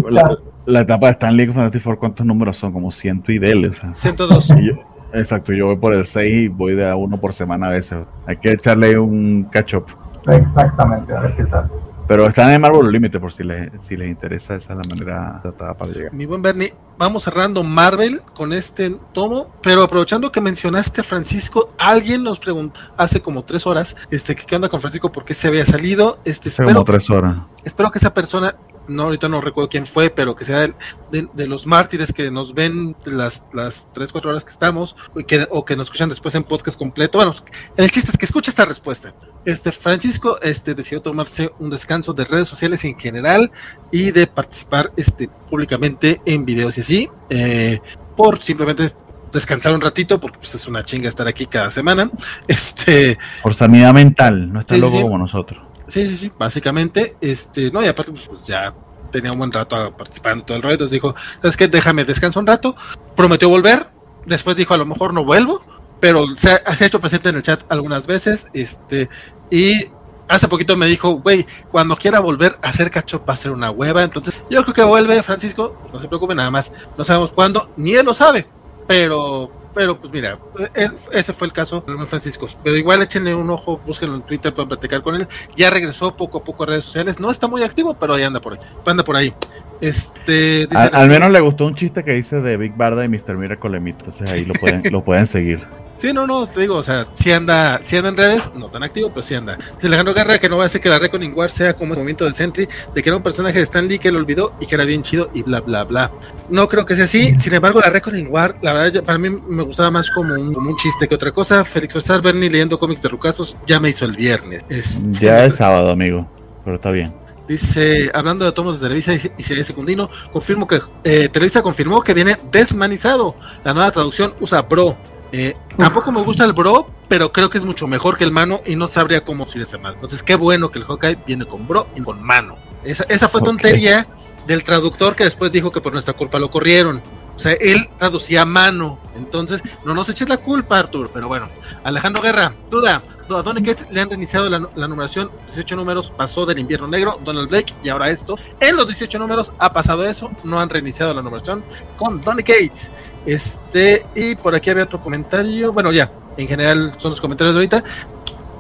la, etapa de Stanley con Fantastic Four, ¿cuántos números son? Como ciento y del. O sea. 102. Exacto, yo voy por el 6 y voy de a uno por semana a veces. Hay que echarle un catch up. Exactamente, a ver qué tal. Pero están en Marvel Límite por si les, si les interesa, esa es la manera tratada para llegar. Mi buen Bernie, vamos cerrando Marvel con este tomo, pero aprovechando que mencionaste a Francisco, alguien nos preguntó hace como tres horas, este, ¿qué onda con Francisco? ¿Por qué se había salido? Este, espero, como tres horas. Espero que esa persona no ahorita no recuerdo quién fue, pero que sea de, de, los mártires que nos ven las, las 3, 4 horas que estamos o que, o que nos escuchan después en podcast completo. Bueno, el chiste es que escuche esta respuesta. Este Francisco este, decidió tomarse un descanso de redes sociales en general y de participar este, públicamente en videos y así, eh, por simplemente descansar un ratito, porque pues, es una chinga estar aquí cada semana. Este, por sanidad mental, no está sí, loco como nosotros. Sí, sí, sí, básicamente, este, no, y aparte, pues, pues ya tenía un buen rato participando todo el rollo, entonces dijo, ¿sabes qué? Déjame descansar un rato, prometió volver, después dijo, a lo mejor no vuelvo, pero se ha, hecho presente en el chat algunas veces, este, y hace poquito me dijo, güey, cuando quiera volver hacer cacho va a ser una hueva, entonces yo creo que vuelve, Francisco, no se preocupe nada más, no sabemos cuándo, ni él lo sabe, pero pero pues mira, ese fue el caso de Francisco. Pero igual échenle un ojo, búsquenlo en Twitter para platicar con él. Ya regresó poco a poco a redes sociales. No está muy activo, pero ahí anda por ahí. Anda por ahí. Este, dice al, menos le gustó un chiste que hice de Big Barda y Mr. Miracle Entonces ahí lo pueden, lo pueden seguir. Sí, no, no, te digo, o sea, si anda, si anda en redes, no tan activo, pero sí anda. Dice Alejandro Guerra que no va a hacer que la Reckoning War sea como el movimiento de Sentry, de que era un personaje de Stan Lee que lo olvidó y que era bien chido y bla, bla, bla. No creo que sea así, sin embargo, la Reckoning War, la verdad, para mí me gustaba más como un, como un chiste que otra cosa. Félix Besar, Bernie leyendo cómics de Rucasos, ya me hizo el viernes. Es, ya es sábado, amigo, pero está bien. Dice, hablando de tomos de Televisa y serie secundino, confirmo que eh, Televisa confirmó que viene desmanizado. La nueva traducción usa bro. Eh, tampoco me gusta el bro, pero creo que es mucho mejor que el mano y no sabría cómo decir ese más. Entonces, qué bueno que el Hawkeye viene con bro y con mano. Esa, esa fue tontería del traductor que después dijo que por nuestra culpa lo corrieron. O sea, él traducía a mano. Entonces, no nos eches la culpa, Artur. Pero bueno, Alejandro Guerra, duda. A Donny Cates le han reiniciado la, la, numeración, 18 números, pasó del invierno negro, Donald Blake, y ahora esto. En los 18 números ha pasado eso, no han reiniciado la numeración con Donny Cates. Este, y por aquí había otro comentario. Bueno, ya, en general son los comentarios de ahorita.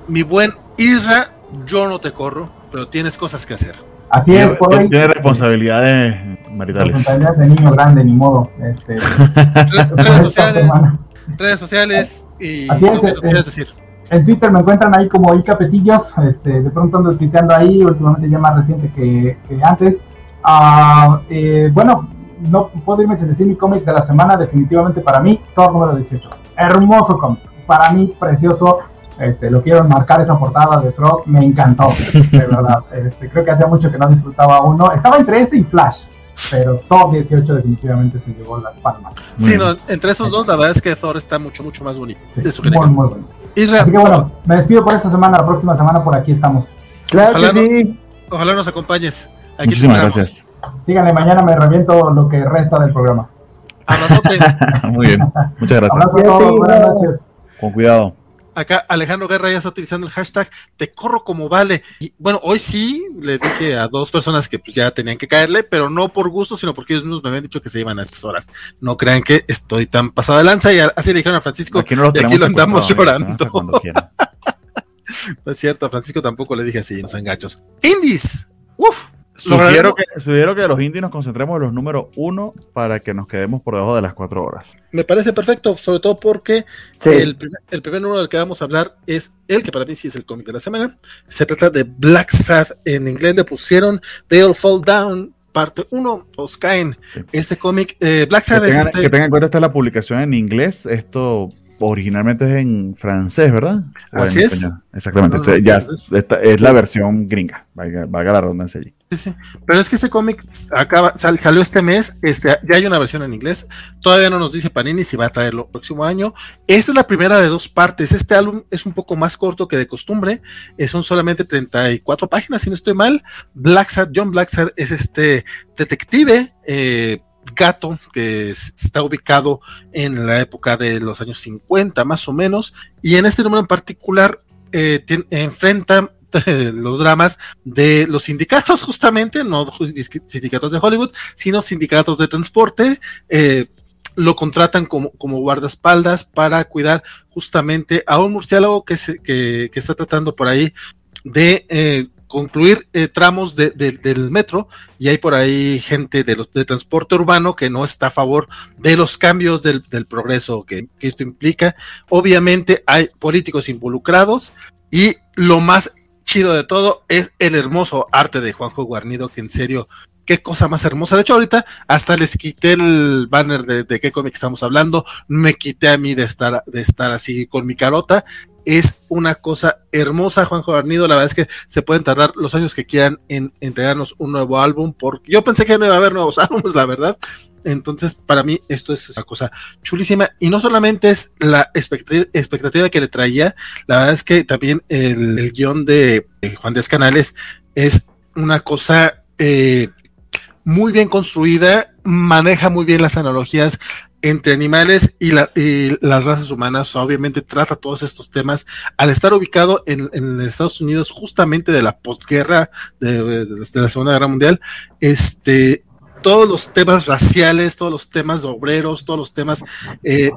Mi buen Isra, yo no te corro, pero tienes cosas que hacer. Así es, por hoy. Tiene responsabilidades maritales. Responsabilidades de niño grande, ni modo. Este, redes sociales, redes sociales y Así es, que quieras decir. En Twitter me encuentran ahí como Ica Petillos, este, de pronto ando tuiteando ahí, últimamente ya más reciente que, que antes. Uh, eh, bueno, no puedo irme sin decir mi cómic de la semana, definitivamente para mí, Thor número 18. Hermoso cómic, para mí precioso, este, lo quiero marcar esa portada de Thor, me encantó, de verdad. Este, creo que hacía mucho que no disfrutaba uno, estaba entre ese y Flash. Pero Thor 18 definitivamente se llevó las palmas. Sí, no, entre esos dos, la verdad es que Thor está mucho, mucho más bonito. Sí, eso muy, muy bueno. Israel, Así que bueno, me despido por esta semana, la próxima semana por aquí estamos. Claro ojalá, que sí. no, ojalá nos acompañes. Aquí Muchísimas gracias. Síganle, mañana me reviento lo que resta del programa. Abrazote. Muy bien, muchas gracias. Abrazo a todos, buenas noches. Con cuidado. Acá Alejandro Guerra ya está utilizando el hashtag te corro como vale. Y bueno, hoy sí le dije a dos personas que pues ya tenían que caerle, pero no por gusto, sino porque ellos mismos me habían dicho que se iban a estas horas. No crean que estoy tan pasado de lanza y así le dijeron a Francisco aquí no y aquí lo andamos llorando. no es cierto, a Francisco tampoco le dije así, no son gachos. Indies, uff. Sugiero que, sugiero que los indies nos concentremos en los números uno para que nos quedemos por debajo de las cuatro horas. Me parece perfecto, sobre todo porque sí. el, primer, el, primer, número del que vamos a hablar es el que para mí sí es el cómic de la semana. Se trata de Black Sad. En inglés le pusieron They All Fall Down, parte 1, os caen. Sí. Este cómic, eh, Black Sad que es tengan, este... Que tengan en cuenta esta la publicación en inglés. Esto originalmente es en francés, ¿verdad? Así es. Exactamente. No, no, no, ya, esta es la versión gringa. Valga, valga la redundancia allí. Sí, sí. Pero es que este cómic acaba, sal- salió este mes, este, ya hay una versión en inglés, todavía no nos dice Panini si va a traerlo el próximo año. Esta es la primera de dos partes, este álbum es un poco más corto que de costumbre, eh, son solamente 34 páginas, si no estoy mal. Blacksad, John Blacksad es este detective, eh, gato que es- está ubicado en la época de los años 50 más o menos, y en este número en particular eh, enfrenta los dramas de los sindicatos justamente, no sindicatos de Hollywood, sino sindicatos de transporte. eh, lo contratan como, como guardaespaldas para cuidar justamente a un murciélago que, se, que, que está tratando por ahí de eh, concluir eh, tramos de, de, del metro y hay por ahí gente de los de transporte urbano que no está a favor de los cambios del, del progreso que, que esto implica. Obviamente hay políticos involucrados y lo más chido de todo es el hermoso arte de Juanjo Guarnido, que en serio, qué cosa más hermosa. De hecho, ahorita hasta les quité el banner de, de qué cómic estamos hablando, me quité a mí de estar, de estar así con mi carota. Es una cosa hermosa, Juanjo Guarnido. La verdad es que se pueden tardar los años que quieran en entregarnos un nuevo álbum, porque yo pensé que no iba a haber nuevos álbumes, la verdad. Entonces, para mí, esto es una cosa chulísima. Y no solamente es la expectativa, que le traía, la verdad es que también el, guion de Juan Díaz Canales es una cosa eh, muy bien construida, maneja muy bien las analogías entre animales y, la, y, las razas humanas, obviamente trata todos estos temas al estar ubicado en, Estados Unidos justamente de la de, de, la Segunda Guerra Mundial, este todos los temas raciales, todos los temas obreros, todos los temas eh,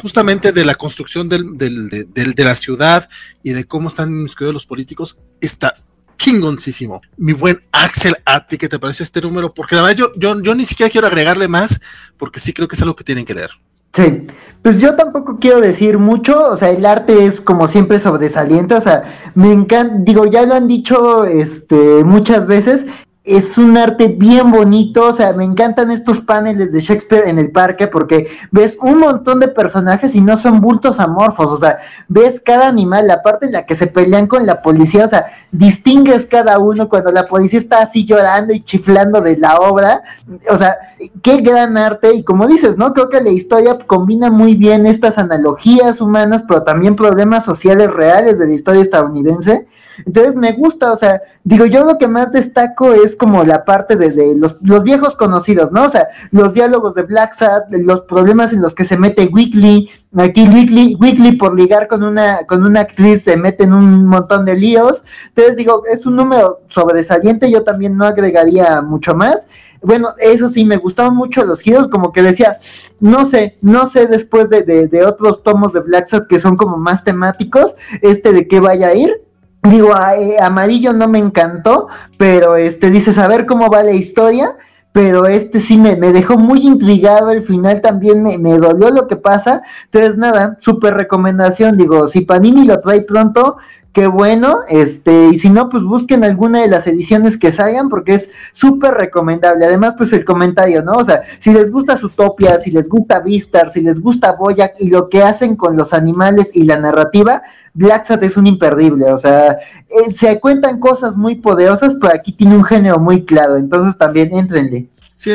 justamente de la construcción del, del, de, de, la ciudad y de cómo están inscritos los políticos, está chingoncísimo. Mi buen Axel, ¿a ti qué te pareció este número? Porque la verdad yo, yo, yo ni siquiera quiero agregarle más, porque sí creo que es algo que tienen que leer. Sí, pues yo tampoco quiero decir mucho, o sea, el arte es como siempre sobresaliente, o sea, me encanta, digo, ya lo han dicho este muchas veces, es un arte bien bonito, o sea, me encantan estos paneles de Shakespeare en el parque porque ves un montón de personajes y no son bultos amorfos, o sea, ves cada animal, la parte en la que se pelean con la policía, o sea, distingues cada uno cuando la policía está así llorando y chiflando de la obra, o sea, qué gran arte y como dices, ¿no? Creo que la historia combina muy bien estas analogías humanas, pero también problemas sociales reales de la historia estadounidense. Entonces me gusta, o sea, digo, yo lo que más destaco es como la parte de, de los, viejos conocidos, ¿no? O sea, los diálogos de Black Sad, los problemas en los que se mete Weekly, aquí Weekly, Weekly por ligar con una, con una actriz se mete en un montón de líos. Entonces digo, es un número sobresaliente, yo también no agregaría mucho más. Bueno, eso sí, me gustaban mucho los giros, como que decía, no sé, no sé después de, de, de otros tomos de Black Sad que son como más temáticos, este de qué vaya a ir, Digo, a, eh, amarillo no me encantó, pero este dices, a ver cómo va la historia, pero este sí me, me dejó muy intrigado, el final también me, me, dolió lo que pasa, entonces nada, súper recomendación, digo, si Panini lo trae pronto, qué bueno, este, y si no, pues busquen alguna de las ediciones que salgan, porque es súper recomendable, además, pues el comentario, ¿no? O sea, si les gusta Zootopia, si les gusta Vistar, si les gusta Boyac y lo que hacen con los animales y la narrativa, Black Sat es un imperdible, o sea, eh, se cuentan cosas muy poderosas, pero aquí tiene un género muy claro, entonces también entrenle. Sí,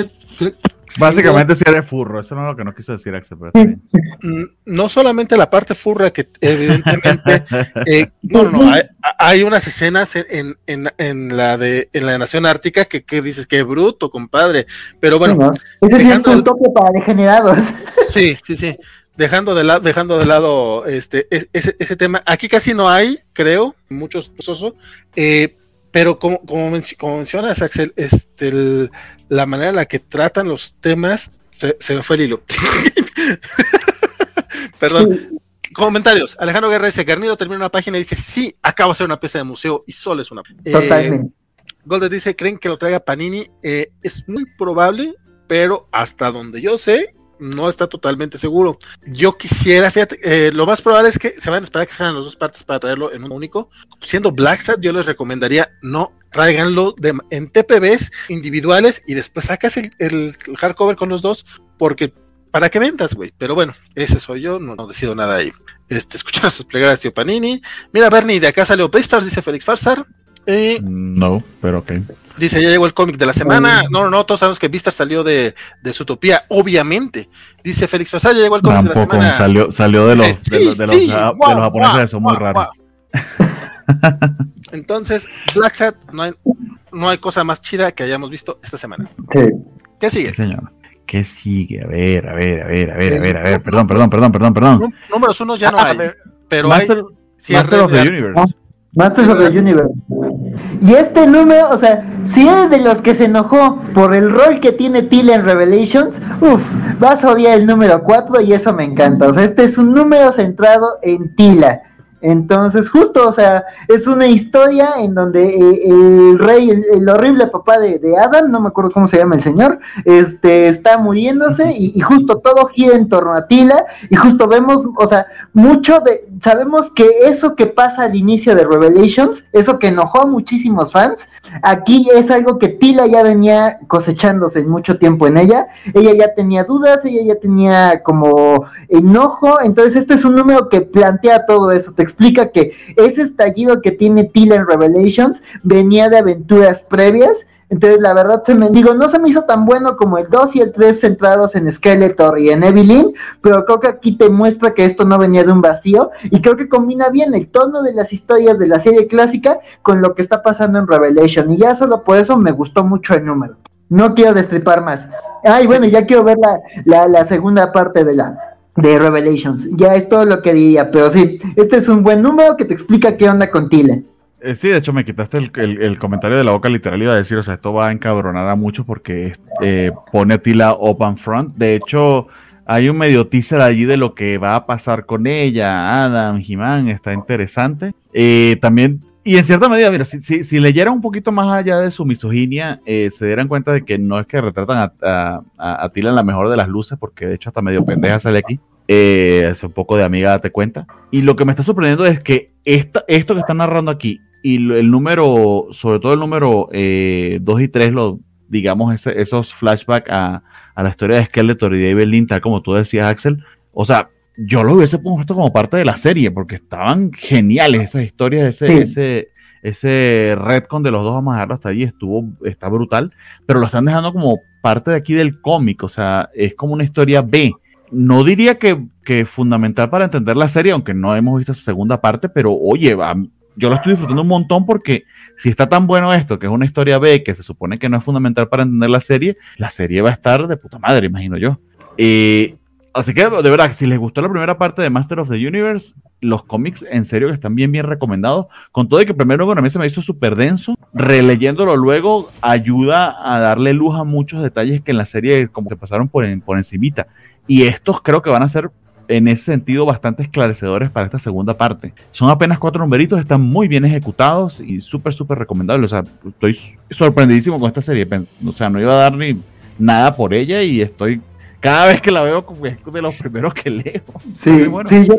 Básicamente sí eres furro, eso no es lo que no quiso decir Axel. Pero Mm, no solamente la parte furra, que evidentemente, eh, no, no, no, hay, hay, unas escenas en, en, en, la de en la Nación Ártica que, que dices que bruto, compadre. Pero bueno, no, ese sí es un toque para degenerados. Sí, sí, sí. Dejando de, la, dejando de lado este, ese, ese tema, aquí casi no hay, creo, muchos soso, eh, pero como, como, mencionas, Axel, este, el, la manera en la que tratan los temas, se, se me fue el hilo. Perdón. Comentarios. Alejandro Guerra dice, Garnido termina una página y dice, sí, acabo de hacer una pieza de museo y solo es una. Totalmente. Eh, Golden dice, ¿creen que lo traiga Panini? Eh, es muy probable, pero hasta donde yo sé, no está totalmente seguro. Yo quisiera, fíjate, eh, lo más probable es que se van a esperar que salgan las dos partes para traerlo en un único. Siendo Black Sat, yo les recomendaría no tráiganlo de, en TPBs individuales y después sacas el, el, hardcover con los dos, porque para que vendas, güey. Pero bueno, ese soy yo, no, no decido nada ahí. Este, escuchar sus plegadas, tío Panini. Mira, Bernie, de acá salió Beastars, dice Félix Farsar. Eh, No, pero ok. dice, ya llegó el cómic de la semana. No, no, no, todos sabemos que Vista salió de, de su utopía, obviamente. Dice Félix Fasal, ya llegó el cómic de la Tampoco semana. salió, salió de los, Sí, de los, de los, sí, ja- de guau, los japoneses, son muy guau. Entonces, Black Sat, no hay, no hay cosa más chida que hayamos visto esta semana. Sí. ¿Qué Sí, sigue? señor. ¿Qué sigue? A ver, a ver, a ver, a ver, a ver, a ver. Perdón, perdón, perdón, perdón, perdón. Nú- Números uno ya no Ah, hay, a ver, pero Master, hay Master of de the Universe. Masters of the Universe. Y este número, o sea, si eres de los que se enojó por el rol que tiene Tila en Revelations, uff, vas a odiar el número 4 y eso me encanta. O sea, este es un número centrado en Tila. Entonces, justo, o sea, es una historia en donde eh, el rey, el, horrible papá de, Adam, no me acuerdo cómo se llama el señor, este, está muriéndose y, y justo todo gira en torno a Tila y justo vemos, o sea, mucho de, sabemos que eso que pasa al inicio de Revelations, eso que enojó a muchísimos fans, aquí es algo que Tila ya venía cosechándose mucho tiempo en ella, ella ya tenía dudas, ella ya tenía como enojo, entonces este es un número que plantea todo eso, te explica que ese estallido que tiene Tila en Revelations venía de aventuras previas, entonces la verdad se me digo, no se me hizo tan bueno como el 2 y el 3 centrados en Skeletor y en Evelyn, pero creo que aquí te muestra que esto no venía de un vacío y creo que combina bien el tono de las historias de la serie clásica con lo que está pasando en Revelation y ya solo por eso me gustó mucho el número. No quiero destripar más. Ay, bueno, ya quiero ver la, la segunda parte de la de Revelations. Ya es todo lo que diría, pero sí, este es un buen número que te explica qué onda con Tila. Eh, sí, de hecho me quitaste el, el- comentario de la boca literal, iba a decir, o sea, esto va a encabronar a muchos porque eh, pone a Tila open front. De hecho, hay un medio teaser allí de lo que va a pasar con ella, Adam, He-Man, está interesante. Eh, también, y en cierta medida, mira, si, si, si leyeran un poquito más allá de su misoginia, eh, se dieran cuenta de que no es que retratan a, a, a- Tila en la mejor de las luces, porque de hecho hasta medio pendeja sale aquí. Eh, es un poco de amiga, date cuenta. Y lo que me está sorprendiendo es que esta, esto que están narrando aquí y el número, sobre todo el número 2 y 3, lo, digamos, ese- esos flashbacks a, a la historia de Skeletor y de Evelyn, tal como tú decías, Axel. O sea, yo lo hubiese puesto como parte de la serie porque estaban geniales esas historias, ese, Sí. ese, ese retcon de los dos, vamos a dejarlo hasta allí, estuvo, está brutal, pero lo están dejando como parte de aquí del cómic, o sea, es como una historia B. No diría que, que fundamental para entender la serie, aunque no hemos visto esa segunda parte, pero oye, a- yo lo estoy disfrutando un montón porque si está tan bueno esto, que es una historia B, que se supone que no es fundamental para entender la serie, la serie va a estar de puta madre, imagino yo. Eh, así que, de verdad, si les gustó la primera parte de Master of the Universe, los cómics en serio que están bien, bien recomendados. Con todo y que primero bueno, a mí se me hizo súper denso, releyéndolo luego ayuda a darle luz a muchos detalles que en la serie como se pasaron por, por encimita. Y estos creo que van a ser en ese sentido bastante esclarecedores para esta segunda parte. Son apenas cuatro numeritos, están muy bien ejecutados y súper, súper recomendables. O sea, estoy sorprendidísimo con esta serie. O sea, no iba a dar ni nada por ella y estoy, cada vez que la veo, como es de los primeros que leo. Sí, bueno. sí, yo,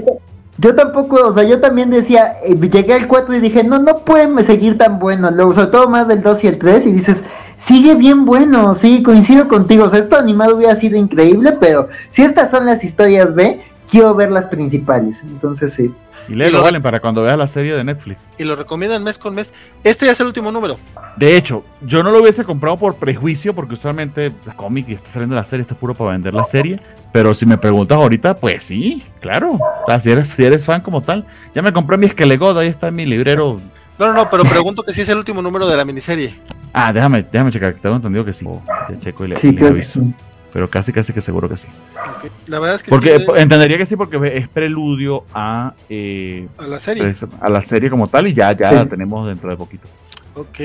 yo tampoco, o sea, yo también decía, eh, llegué al 4 y dije, no, no pueden seguir tan bueno, luego, sobre todo más del 2 y el 3, y dices, sigue bien bueno, sí, coincido contigo, o sea, esto animado hubiera sido increíble, pero si estas son las historias B, quiero ver las principales, entonces sí. Y Y léelo, lo- Valen, para cuando veas la serie de Netflix. Y lo recomiendan mes con mes. Este ya es el último número. De hecho, yo no lo hubiese comprado por prejuicio, porque usualmente la cómic y está saliendo la serie, está puro para vender la serie. Pero si me preguntas ahorita, pues sí, claro. O sea, si eres, si eres fan como tal, ya me compré mi Esquelegod, ahí está en mi librero. No, no, no, pero pregunto que si es el último número de la miniserie. Ah, déjame, déjame checar, que tengo entendido que sí. Ya checo y le, Sí, le creo que sí. Pero casi, casi que seguro que sí. La verdad es que Porque sí, eh, entendería que sí, porque es preludio a, eh, a la serie. pues, a la serie como tal, y ya, ya Sí. la tenemos dentro de poquito. Ok.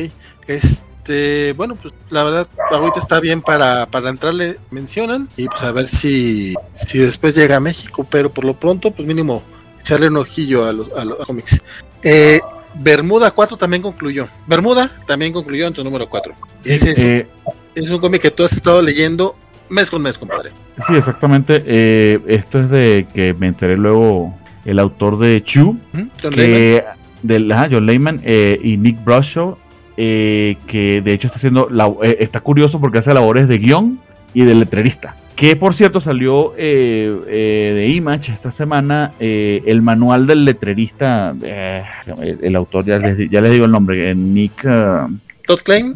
Este, bueno, pues la verdad, ahorita está bien para, para entrarle, mencionan, y pues a ver si, si después llega a México, pero por lo pronto, pues mínimo, echarle un ojillo a los, a los cómics. Eh, Bermuda 4 también concluyó. Bermuda también concluyó en su número 4. Ese es, Eh, es un cómic que tú has estado leyendo mes con mes, compadre. Sí, exactamente. eh, esto es de que me enteré luego el autor de Chu. John Layman. John Layman eh, y Nick Bradshaw, eh, que de hecho está haciendo la- eh, está curioso porque hace labores de guion y de letrerista, Que por cierto salió eh, eh, de Image esta semana eh, el manual del letrerista, el, el autor, ya les, ya les digo el nombre, Nick... uh, Todd Klein,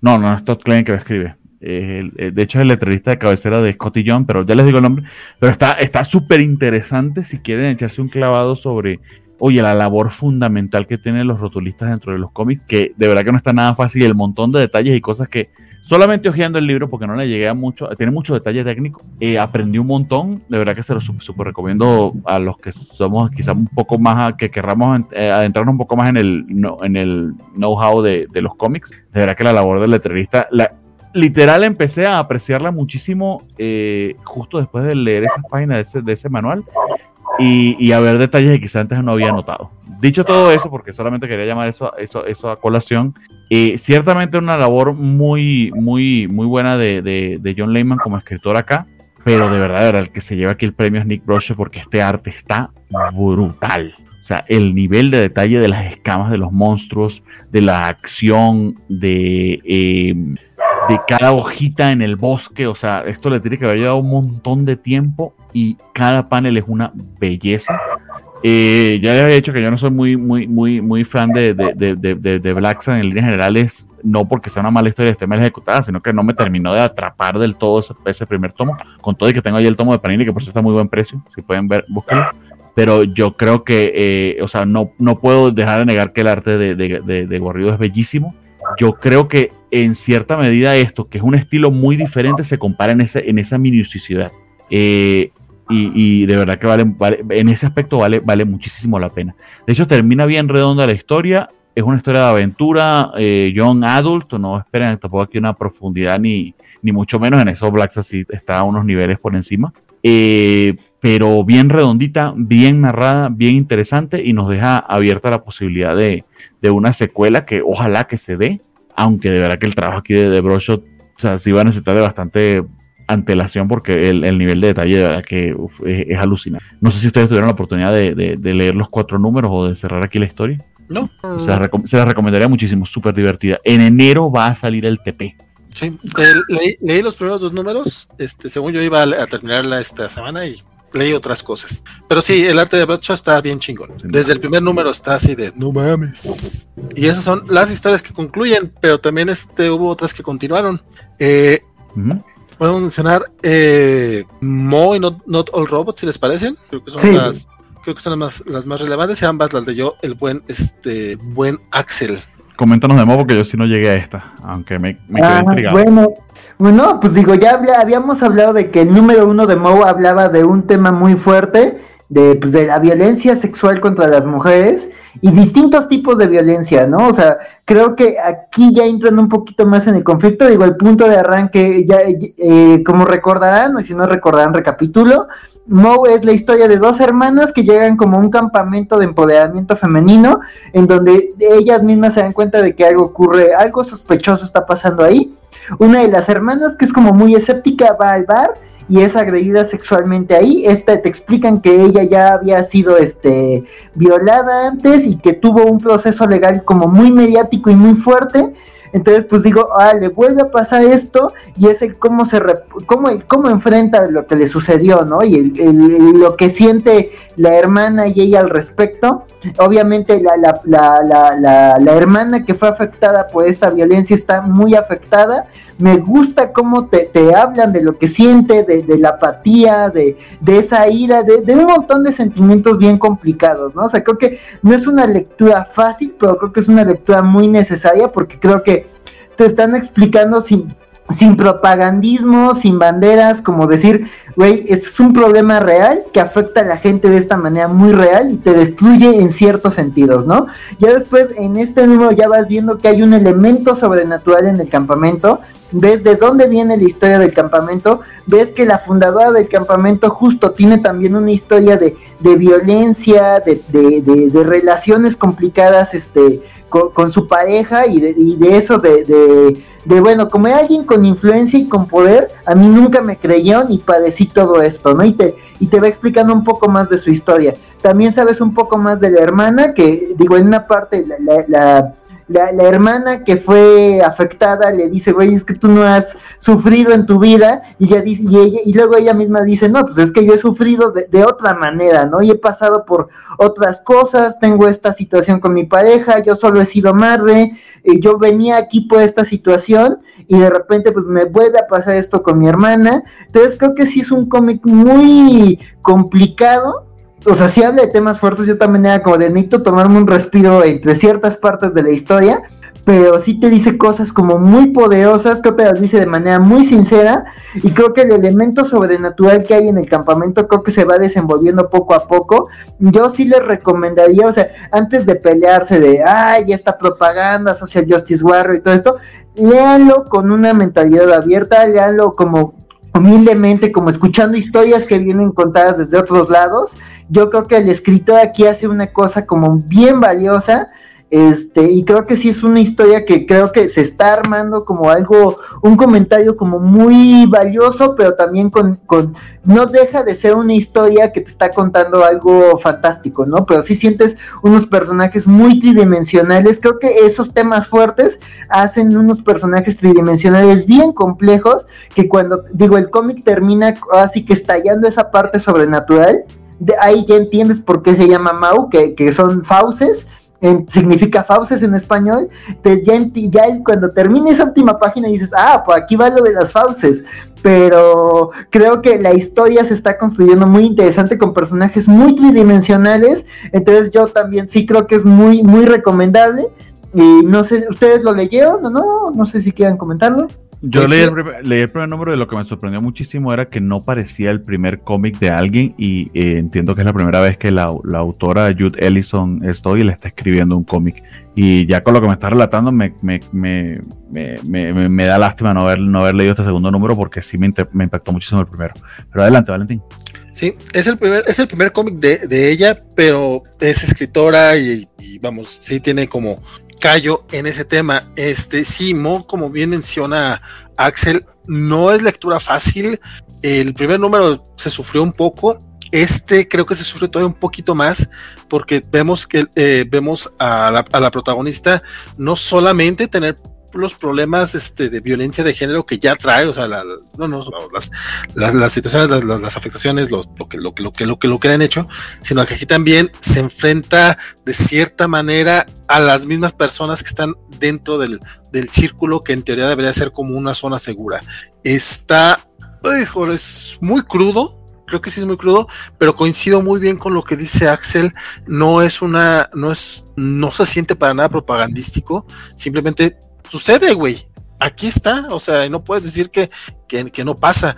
no, no es Todd Klein que lo escribe. Eh, el- de hecho, es el letrerista de cabecera de Scotty John, pero ya les digo el nombre. Pero está está súper interesante si quieren echarse un clavado sobre, oye, la labor fundamental que tienen los rotulistas dentro de los cómics, que de verdad que no está nada fácil, el montón de detalles y cosas que solamente hojeando el libro, porque no le llegué a mucho, tiene mucho detalle técnico, eh, aprendí un montón, de verdad que se lo súper recomiendo a los que somos quizás un poco más, a- que querramos eh, adentrarnos un poco más en el, no- en el know-how de, de los cómics. De verdad que la labor del letrerista, la, literal empecé a apreciarla muchísimo eh, justo después de leer esas páginas de ese, de ese manual y, y a ver detalles que quizás antes no había notado. Dicho todo eso, porque solamente quería llamar eso, eso, eso a colación, eh, ciertamente una labor muy, muy, muy buena de, de, de John Layman como escritor acá, pero de verdad, de verdad, el que se lleva aquí el premio es Nick Brosher porque este arte está brutal. O sea, el nivel de detalle de las escamas de los monstruos, de la acción, de, eh, de cada hojita en el bosque. O sea, esto le tiene que haber llevado un montón de tiempo y cada panel es una belleza. Eh, ya les había dicho que yo no soy muy, muy, muy, muy fan de, de, de, de, Black Sun en líneas generales, no porque sea una mala historia esté mal ejecutada, sino que no me terminó de atrapar del todo ese, ese primer tomo, con todo y que tengo ahí el tomo de Panini, que por cierto está muy buen precio, si pueden ver, búsquenlo. Pero yo creo que, eh, o sea, no, no puedo dejar de negar que el arte de, de Guarrido es bellísimo. Yo creo que en cierta medida esto, que es un estilo muy diferente, se compara en, ese, en esa minuciosidad. Eh, y, y de verdad que vale, vale- en ese aspecto vale, vale muchísimo la pena. De hecho, termina bien redonda la historia. Es una historia de aventura, eh, young adult. No esperen tampoco aquí una profundidad ni, ni mucho menos. En eso Black así está a unos niveles por encima. Eh, pero bien redondita, bien narrada, bien interesante y nos deja abierta la posibilidad de, de una secuela que ojalá que se dé. Aunque de verdad que el trabajo aquí de, de Broshot, o sea, sí va a necesitar de bastante antelación porque el, el nivel de detalle de verdad que uf, es, es alucinante. No sé si ustedes tuvieron la oportunidad de, de- de leer los cuatro números o de cerrar aquí la historia. ¿no? Se recom- se las recomendaría muchísimo, súper divertida. En enero va a salir el TP. Sí, eh, leí, leí los primeros dos números, este, según yo iba a, a terminarla esta semana y leí otras cosas. Pero sí, el arte de Bradshaw está bien chingón. Desde el primer número está así de no mames. Y esas son las historias que concluyen, pero también este, hubo otras que continuaron. Eh. Puedo mencionar eh, Mo y Not, Not All Robots, si les parecen. Creo que son Sí. las, creo que son las más, las más relevantes. Y ambas las de yo, el buen, este, buen Axel. Coméntanos de nuevo porque yo sí no llegué a esta, aunque me, me quedé Ah, intrigado. bueno, bueno, pues digo, ya habíamos hablado de que el número uno de Moe hablaba de un tema muy fuerte, de, pues, de la violencia sexual contra las mujeres y distintos tipos de violencia, ¿no? O sea, creo que aquí ya entran un poquito más en el conflicto, digo, el punto de arranque, ya, eh, como recordarán, o si no recordarán, recapitulo, Moe es la historia de dos hermanas que llegan como a un campamento de empoderamiento femenino, en donde ellas mismas se dan cuenta de que algo ocurre, algo sospechoso está pasando ahí. Una de las hermanas, que es como muy escéptica, va al bar y es agredida sexualmente ahí. Esta te explican que ella ya había sido este violada antes y que tuvo un proceso legal como muy mediático y muy fuerte. Entonces, pues digo, ah, le vuelve a pasar esto y es el cómo se cómo, cómo enfrenta lo que le sucedió, ¿no? Y el- el- lo que siente la hermana y ella al respecto. Obviamente la, la, la, la hermana que fue afectada por esta violencia está muy afectada. Me gusta cómo te, te hablan de lo que siente, de, de la apatía, de, de esa ira, de, de un montón de sentimientos bien complicados, ¿no? O sea, creo que no es una lectura fácil, pero creo que es una lectura muy necesaria porque creo que te están explicando sin, sin propagandismo, sin banderas, como decir, güey, es un problema real que afecta a la gente de esta manera muy real y te destruye en ciertos sentidos, ¿no? Ya después en este número ya vas viendo que hay un elemento sobrenatural en el campamento, ves de dónde viene la historia del campamento, ves que la fundadora del campamento justo tiene también una historia de, de violencia, de, de, de, relaciones complicadas este, con, su pareja y de, y eso de, bueno, como alguien con influencia y con poder, a mí nunca me creyeron y padecí todo esto, ¿no? Y te, y te va explicando un poco más de su historia. También sabes un poco más de la hermana, que digo, en una parte la la, la, hermana que fue afectada le dice, güey, es que tú no has sufrido en tu vida, y y, ella, luego ella misma dice, no, pues es que yo he sufrido de, otra manera, ¿no? Y he pasado por otras cosas, tengo esta situación con mi pareja, yo solo he sido madre, y yo venía aquí por esta situación, y de repente pues me vuelve a pasar esto con mi hermana, entonces creo que sí es un cómic muy complicado, o sea, si habla de temas fuertes, yo también era como de necesito tomarme un respiro entre ciertas partes de la historia, pero sí te dice cosas como muy poderosas, creo que las dice de manera muy sincera, y creo que el elemento sobrenatural que hay en el campamento creo que se va desenvolviendo poco a poco. Yo sí les recomendaría, o sea, antes de pelearse de, ay, ya está propaganda, Social Justice Warrior y todo esto, léanlo con una mentalidad abierta, léanlo como humildemente, como escuchando historias que vienen contadas desde otros lados. Yo creo que el escritor aquí hace una cosa como bien valiosa. Este, y creo que sí es una historia que creo que se está armando como algo, un comentario como muy valioso, pero también con, no deja de ser una historia que te está contando algo fantástico, ¿no? Pero sí sientes unos personajes muy tridimensionales, creo que esos temas fuertes hacen unos personajes tridimensionales bien complejos, que cuando, digo, el cómic termina así que estallando esa parte sobrenatural, de ahí ya entiendes por qué se llama Mau, que son fauces, en, significa fauces en español, entonces ya, cuando termine esa última página dices, ah, pues aquí va lo de las fauces, pero creo que la historia se está construyendo muy interesante con personajes muy tridimensionales, entonces yo también sí creo que es muy, muy recomendable, y no sé, ¿ustedes lo leyeron o no? No sé si quieran comentarlo. Yo leí el, primer, leí el, primer, número y lo que me sorprendió muchísimo era que no parecía el primer cómic de alguien y eh, entiendo que es la primera vez que la, la autora Jude Ellison estoy y le está escribiendo un cómic. Y ya con lo que me está relatando me, me, me, me, me da lástima no haber, no haber leído este segundo número porque sí me, me impactó muchísimo el primero. Pero adelante, Valentín. Sí, es el primer, es el primer cómic de, de, ella, pero es escritora y, y, vamos, sí tiene como callo en ese tema. Este, sí, Mo, como bien menciona Axel, no es lectura fácil. El primer número se sufrió un poco. Este creo que se sufre todavía un poquito más porque vemos que eh, vemos a la, protagonista no solamente tener los problemas este, de violencia de género que ya trae, o sea, la, no, no, las, las, situaciones, las, las, afectaciones, lo, que, lo, que, lo, que, lo, que, lo que han hecho, sino que aquí también se enfrenta de cierta manera a las mismas personas que están dentro del, del círculo que en teoría debería ser como una zona segura. Está, hijo, es muy crudo, creo que sí es muy crudo, pero coincido muy bien con lo que dice Axel. No es una, no es, no se siente para nada propagandístico. Simplemente sucede, güey. Aquí está, o sea, no puedes decir que, que, no pasa.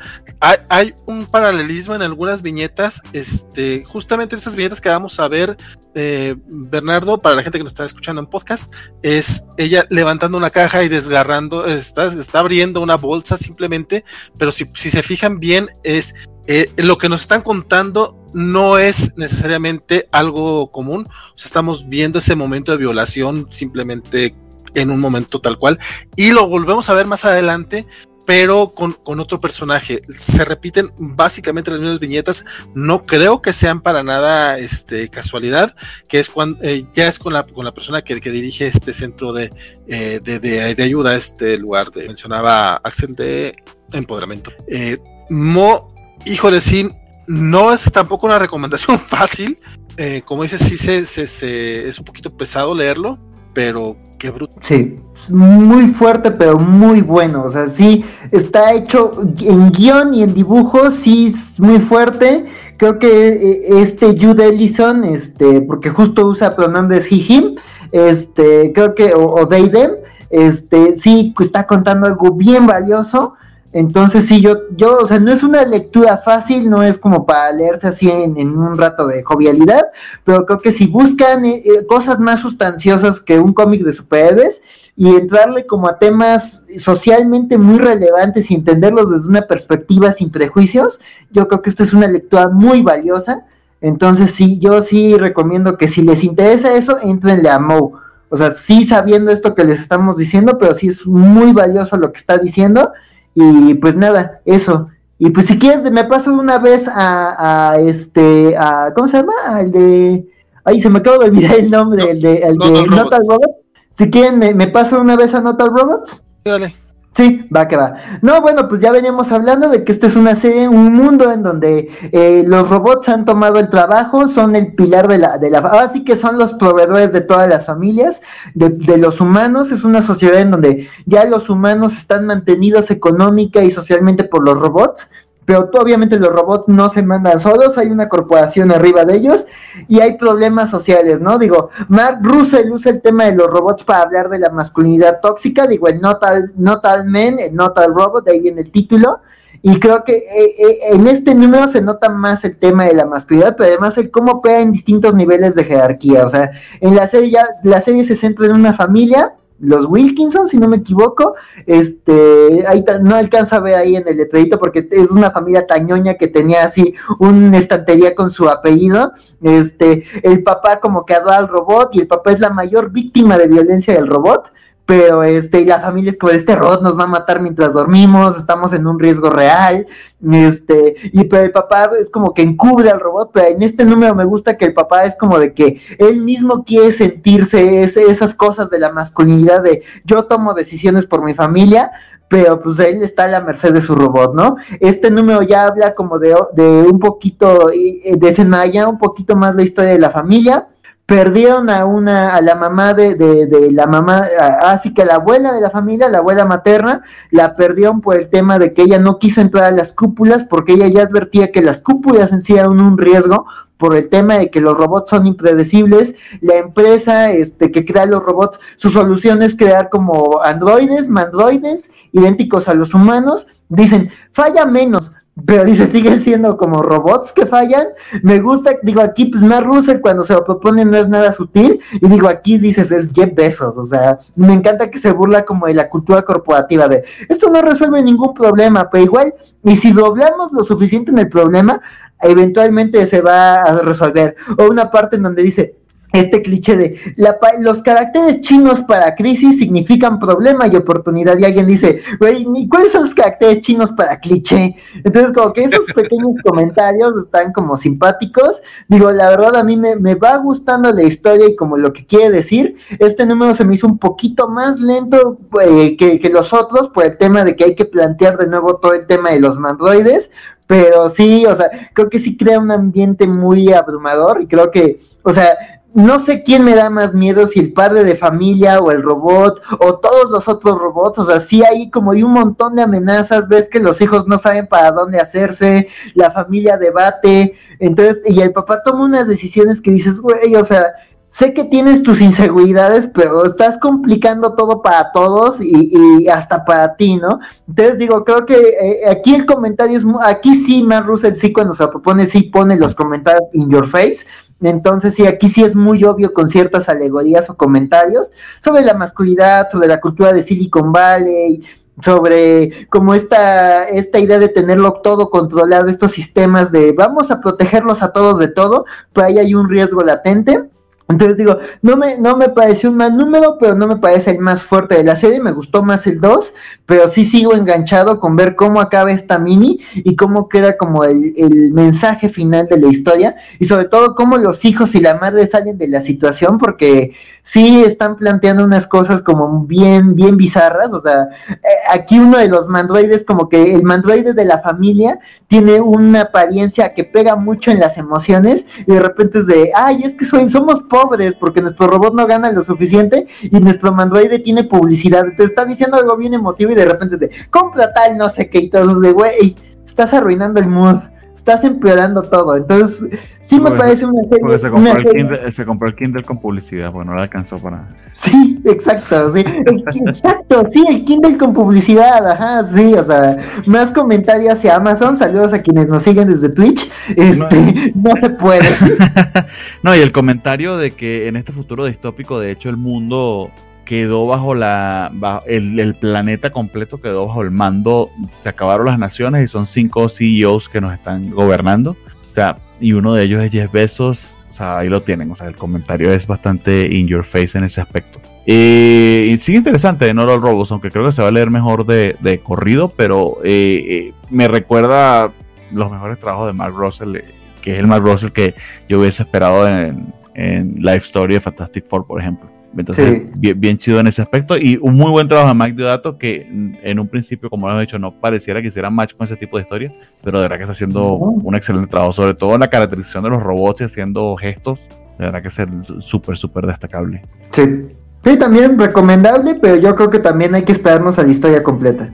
Hay, un paralelismo en algunas viñetas, este, justamente esas viñetas que vamos a ver, eh, Bernardo, para la gente que nos está escuchando en podcast, es ella levantando una caja y desgarrando, está, abriendo una bolsa simplemente, pero si, si se fijan bien, es eh, lo que nos están contando no es necesariamente algo común, o sea, estamos viendo ese momento de violación simplemente en un momento tal cual. Y lo volvemos a ver más adelante, pero con, con, otro personaje. Se repiten básicamente las mismas viñetas. No creo que sean para nada este, casualidad, que es cuando eh, ya es con la, con la persona que, que dirige este centro de, eh, de, de, ayuda, este lugar de, mencionaba Axel de empoderamiento. Eh, Mo, hijo de Sin, no es tampoco una recomendación fácil. Eh, como dices, sí se, se, es un poquito pesado leerlo, pero qué bruto. Sí, muy fuerte, pero muy bueno. O sea, sí, está hecho en guion y en dibujo, sí, es muy fuerte. Creo que este Jude Ellison, este, porque justo usa pronombres he, him, este, creo que, o, o este, sí, está contando algo bien valioso. Entonces sí, yo, yo, o sea, no es una lectura fácil, no es como para leerse así en, un rato de jovialidad, pero creo que si buscan eh, cosas más sustanciosas que un cómic de superhéroes y entrarle como a temas socialmente muy relevantes y entenderlos desde una perspectiva sin prejuicios, yo creo que esta es una lectura muy valiosa. Entonces sí, yo sí recomiendo que si les interesa eso, entrenle a Moe. O sea, sí sabiendo esto que les estamos diciendo, pero sí es muy valioso lo que está diciendo y pues nada, eso. Y pues si quieres, me paso una vez a, a este, a, ¿cómo se llama? Al de, ay, se me acaba de olvidar el nombre, no, el de, el de no, Not Robots. Si quieren, me, me paso una vez a Notal Robots. Dale. Sí, va que va. No, bueno, pues ya veníamos hablando de que esta es una serie, un mundo en donde eh, los robots han tomado el trabajo, son el pilar de la, de la, ahora sí que son los proveedores de todas las familias, de, de los humanos, es una sociedad en donde ya los humanos están mantenidos económica y socialmente por los robots, pero obviamente los robots no se mandan solos, hay una corporación arriba de ellos y hay problemas sociales, ¿no? Digo, Mark Russell usa el tema de los robots para hablar de la masculinidad tóxica, digo, el not all, men, el not all robot, de ahí viene el título, y creo que eh, eh, en este número se nota más el tema de la masculinidad, pero además el cómo opera en distintos niveles de jerarquía, o sea, en la serie ya, la serie se centra en una familia, los Wilkinson, si no me equivoco, este, ahí no alcanza a ver ahí en el letrerito porque es una familia tañoña que tenía así una estantería con su apellido, este, el papá como que adora al robot y el papá es la mayor víctima de violencia del robot, pero este, la familia es como este robot nos va a matar mientras dormimos, estamos en un riesgo real, este, y pero el papá es como que encubre al robot, pero en este número me gusta que el papá es como de que él mismo quiere sentirse ese- esas cosas de la masculinidad de yo tomo decisiones por mi familia, pero pues él está a la merced de su robot, ¿no? Este número ya habla como de, de un poquito, eh, desenmaya un poquito más la historia de la familia, perdieron a una, a la mamá de, de, de la mamá, así que la abuela de la familia, la abuela materna, la perdieron por el tema de que ella no quiso entrar a las cúpulas porque ella ya advertía que las cúpulas en un riesgo por el tema de que los robots son impredecibles, la empresa este, que crea los robots, su solución es crear como androides, mandroides, idénticos a los humanos, dicen, falla menos, pero dice, siguen siendo como robots que fallan. Me gusta, digo, aquí, pues Matt Russell cuando se lo propone no es nada sutil, y digo, aquí dices, es Jeff Bezos, o sea, me encanta que se burla como de la cultura corporativa de, esto no resuelve ningún problema, pero igual, y si doblamos lo suficiente en el problema, eventualmente se va a resolver. O una parte en donde dice, este cliché de la pa- los caracteres chinos para crisis significan problema y oportunidad y alguien dice, güey, ¿y cuáles son los caracteres chinos para cliché? Entonces como que esos pequeños comentarios están como simpáticos. Digo, la verdad a mí me, me va gustando la historia y como lo que quiere decir. Este número se me hizo un poquito más lento eh, que, que los otros por el tema de que hay que plantear de nuevo todo el tema de los mandroides. Pero sí, o sea, creo que sí crea un ambiente muy abrumador y creo que, o sea, no sé quién me da más miedo, si el padre de familia o el robot o todos los otros robots, o sea, sí hay como hay un montón de amenazas, ves que los hijos no saben para dónde hacerse, la familia debate, entonces, y el papá toma unas decisiones que dices, güey, o sea, sé que tienes tus inseguridades, pero estás complicando todo para todos y, y hasta para ti, ¿no? Entonces digo, creo que eh, aquí el comentario es, aquí sí, Matt Russell sí cuando se propone, sí pone los comentarios in your face, entonces sí, aquí sí es muy obvio con ciertas alegorías o comentarios sobre la masculinidad, sobre la cultura de Silicon Valley, sobre como esta, esta idea de tenerlo todo controlado, estos sistemas de vamos a protegerlos a todos de todo, pero ahí hay un riesgo latente. Entonces digo, no me, no me pareció un mal número, pero no me parece el más fuerte de la serie, me gustó más el 2, pero sí sigo enganchado con ver cómo acaba esta mini y cómo queda como el, el mensaje final de la historia y sobre todo cómo los hijos y la madre salen de la situación porque sí están planteando unas cosas como bien, bien bizarras, o sea, eh, aquí uno de los mandroides como que el mandroide de la familia tiene una apariencia que pega mucho en las emociones y de repente es de, ay, es que soy, somos pobres porque nuestro robot no gana lo suficiente y nuestro mandroide tiene publicidad, te está diciendo algo bien emotivo y de repente es compra tal, no sé qué, y todo eso es de, güey, estás arruinando el mood. Estás empeorando todo, entonces sí me parece una serie, Porque se una compró, el serie- Kindle, se compró el Kindle con publicidad, bueno, no le alcanzó para. Sí, exacto, sí, el exacto, sí, el Kindle con publicidad, ajá, sí, o sea, más comentarios hacia Amazon, saludos a quienes nos siguen desde Twitch, este, no, se puede, No, y el comentario de que en este futuro distópico, de hecho, el mundo quedó bajo la. bajo- el, planeta completo quedó bajo el mando. Se acabaron las naciones y son cinco CEOs que nos están gobernando. O sea, y uno de ellos es Jeff Bezos. O sea, ahí lo tienen. O sea, el comentario es bastante in your face en ese aspecto. Eh, y sigue interesante de Noral Robos, aunque creo que se va a leer mejor de, corrido, pero eh, eh, me recuerda los mejores trabajos de Mark Russell, que es el Mark Russell que yo hubiese esperado en, en Life Story de Fantastic Four, por ejemplo. Entonces, bien, bien, chido en ese aspecto. Y un muy buen trabajo de Mike Diodato, que en un principio, como lo he dicho, no pareciera que hiciera match con ese tipo de historia, pero de verdad que está haciendo un excelente trabajo, sobre todo en la caracterización de los robots y haciendo gestos. De verdad que es súper, súper destacable. Sí. Sí, también recomendable, pero yo creo que también hay que esperarnos a la historia completa.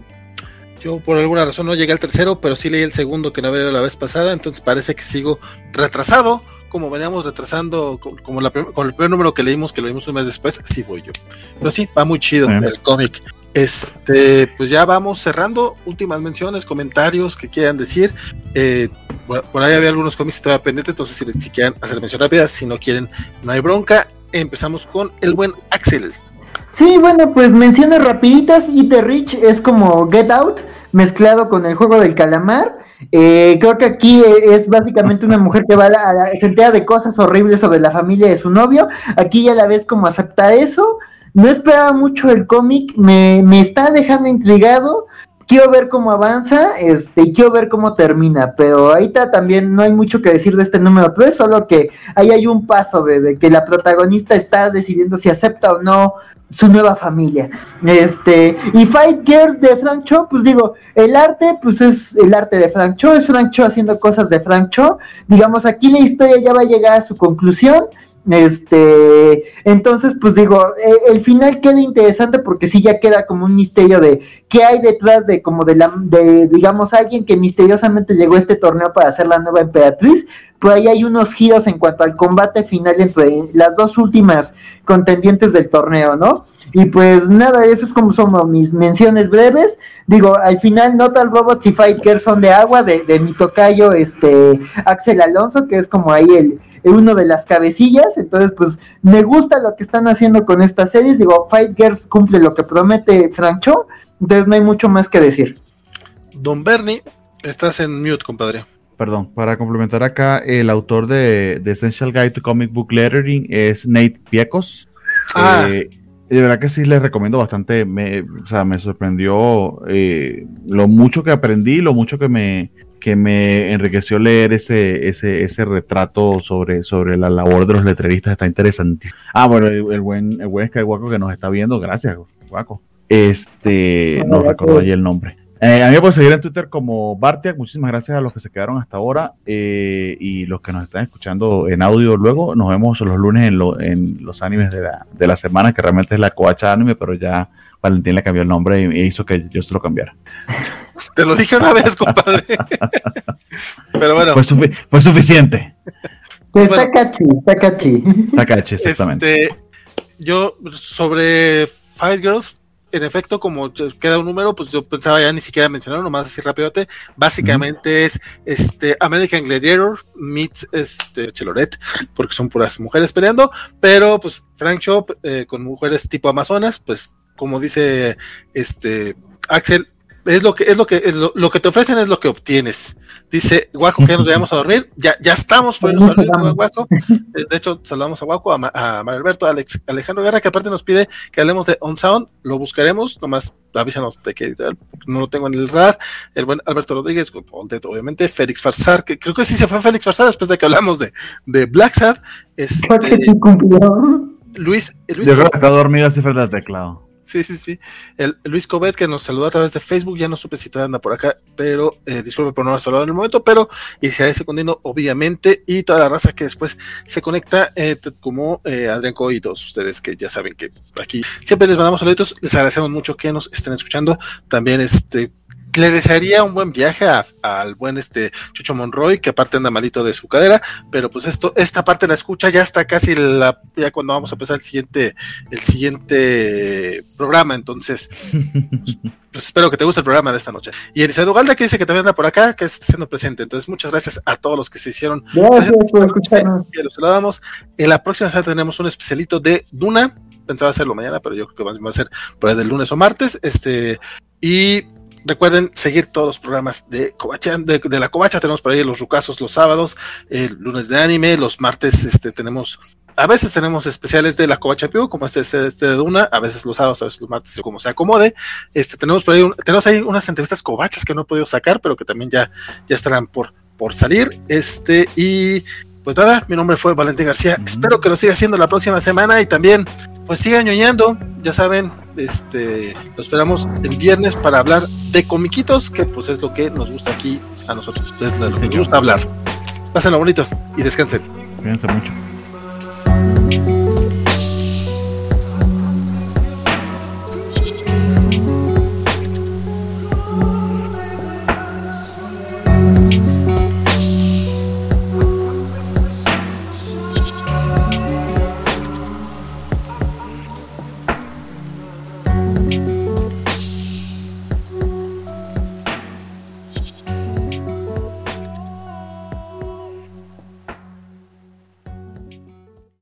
Yo por alguna razón no llegué al tercero, pero sí leí el segundo que no había leído la vez pasada, entonces parece que sigo retrasado, como veníamos retrasando, como la con el primer número que leímos, que lo leímos un mes después, así voy yo. Pero sí, va muy chido el cómic. Este, pues ya vamos cerrando. Últimas menciones, comentarios que quieran decir. Eh, por ahí había algunos cómics todavía pendientes, entonces si, si quieren hacer mención rápida, si no quieren, no hay bronca. Empezamos con el buen Axel. Sí, bueno, pues menciones rapiditas. y The Rich es como Get Out mezclado con el juego del calamar. Eh, creo que aquí es básicamente una mujer que va a la, se entera de cosas horribles sobre la familia de su novio. Aquí ya la ves como aceptar eso. No esperaba mucho el cómic, me, me está dejando intrigado quiero ver cómo avanza este, y quiero ver cómo termina, pero ahorita también no hay mucho que decir de este número 3, solo que ahí hay un paso de, que la protagonista está decidiendo si acepta o no su nueva familia. Este, y Fight Girls de Frank Cho, pues digo, el arte, pues es el arte de Frank Cho, es Frank Cho haciendo cosas de Frank Cho. Digamos, aquí la historia ya va a llegar a su conclusión. Este, entonces, pues digo, e, el final queda interesante porque sí ya queda como un misterio de qué hay detrás de como de la, de, digamos, alguien que misteriosamente llegó a este torneo para ser la nueva emperatriz, pues ahí hay unos giros en cuanto al combate final entre las dos últimas contendientes del torneo, ¿no? Y pues nada, eso es como son mis menciones breves. Digo, al final Notal Robots y Fight son de agua, de, de mi tocayo, este, Axel Alonso, que es como ahí el uno de las cabecillas, entonces pues me gusta lo que están haciendo con estas series, digo, Fight Girls cumple lo que promete Francho, entonces no hay mucho más que decir. Don Bernie, estás en mute, compadre. Perdón, para complementar acá, el autor de, The Essential Guide to Comic Book Lettering es Nate Piecos. Ah. Eh, de verdad que sí les recomiendo bastante, me, o sea, me sorprendió eh, lo mucho que aprendí, lo mucho que me, que me enriqueció leer ese, ese, ese retrato sobre, sobre la labor de los letreristas, está interesantísimo. Ah, bueno, el, buen, el buen Skywalker que nos está viendo, gracias, Guaco. Este, no recuerdo allí el nombre. Eh, a mí me pueden seguir en Twitter como Bartiak. Muchísimas gracias a los que se quedaron hasta ahora eh, y los que nos están escuchando en audio luego. Nos vemos los lunes en, en los animes de la, de la semana, que realmente es la coacha anime, pero ya Valentín le cambió el nombre y hizo que yo se lo cambiara. Te lo dije una vez, compadre. Pero bueno. Fue, suficiente. Pues está cachi, está cachi. Está cachi, exactamente. Este, yo, sobre Fight Girls, en efecto, como queda un número, pues yo pensaba ya ni siquiera mencionarlo, nomás así rápidote. Básicamente es este American Gladiator meets este Cheloret, porque son puras mujeres peleando, pero pues Frank Shop eh, con mujeres tipo Amazonas, pues como dice este Axel, es lo que es lo que es lo, que te ofrecen es lo que obtienes. Dice Guaco que ya nos vayamos a dormir. Ya, ya estamos por irnos a dormir, Guaco. Eh, de hecho, saludamos a Guaco, a, a Mario Alberto, a Alex, Alejandro Guerra, que aparte nos pide que hablemos de On Sound. Lo buscaremos, nomás avísanos de que no lo tengo en el radar. El buen Alberto Rodríguez, obviamente, Félix Farsar, que creo que sí se fue Félix Farsar después de que hablamos de, de Black Sad. Este, Luis, Luis. Yo creo que está dormido así frente al teclado. Sí, sí, sí. El, Luis Covet que nos saludó a través de Facebook, ya no supe si todavía anda por acá, pero eh, disculpe por no haber saludado en el momento, pero y se ese secundino, obviamente, y toda la raza que después se conecta, eh, como eh, Adrián Co y todos ustedes que ya saben que aquí siempre les mandamos saluditos, les agradecemos mucho que nos estén escuchando. También este le desearía un buen viaje al buen este Chucho Monroy, que aparte anda malito de su cadera, pero pues esto, esta parte la escucha ya está casi la, ya cuando vamos a empezar el siguiente, el siguiente programa, entonces, pues, pues, espero que te guste el programa de esta noche. Y Elizabeth Galda que dice que también anda por acá, que está siendo presente, entonces muchas gracias a todos los que se hicieron. Gracias por escucharnos. los saludamos. En la próxima semana tenemos un especialito de Duna, pensaba hacerlo mañana, pero yo creo que va a ser por ahí del lunes o martes, este, y Recuerden seguir todos los programas de, de, la Covacha. Tenemos por ahí los rucasos los sábados, el lunes de anime, los martes este, tenemos a veces tenemos especiales de la Covacha Pio, como este, este, este, de Duna, a veces los sábados, a veces los martes, como se acomode. Este, tenemos por ahí, tenemos ahí unas entrevistas covachas que no he podido sacar, pero que también ya, ya estarán por, por salir. Este, y pues nada, mi nombre fue Valentín García. Espero que lo siga haciendo la próxima semana y también pues sigan ñoñando, ya saben, este, lo esperamos el viernes para hablar de comiquitos, que pues es lo que nos gusta aquí a nosotros, es lo que nos gusta hablar. Pásenlo bonito y descansen. Cuídense mucho.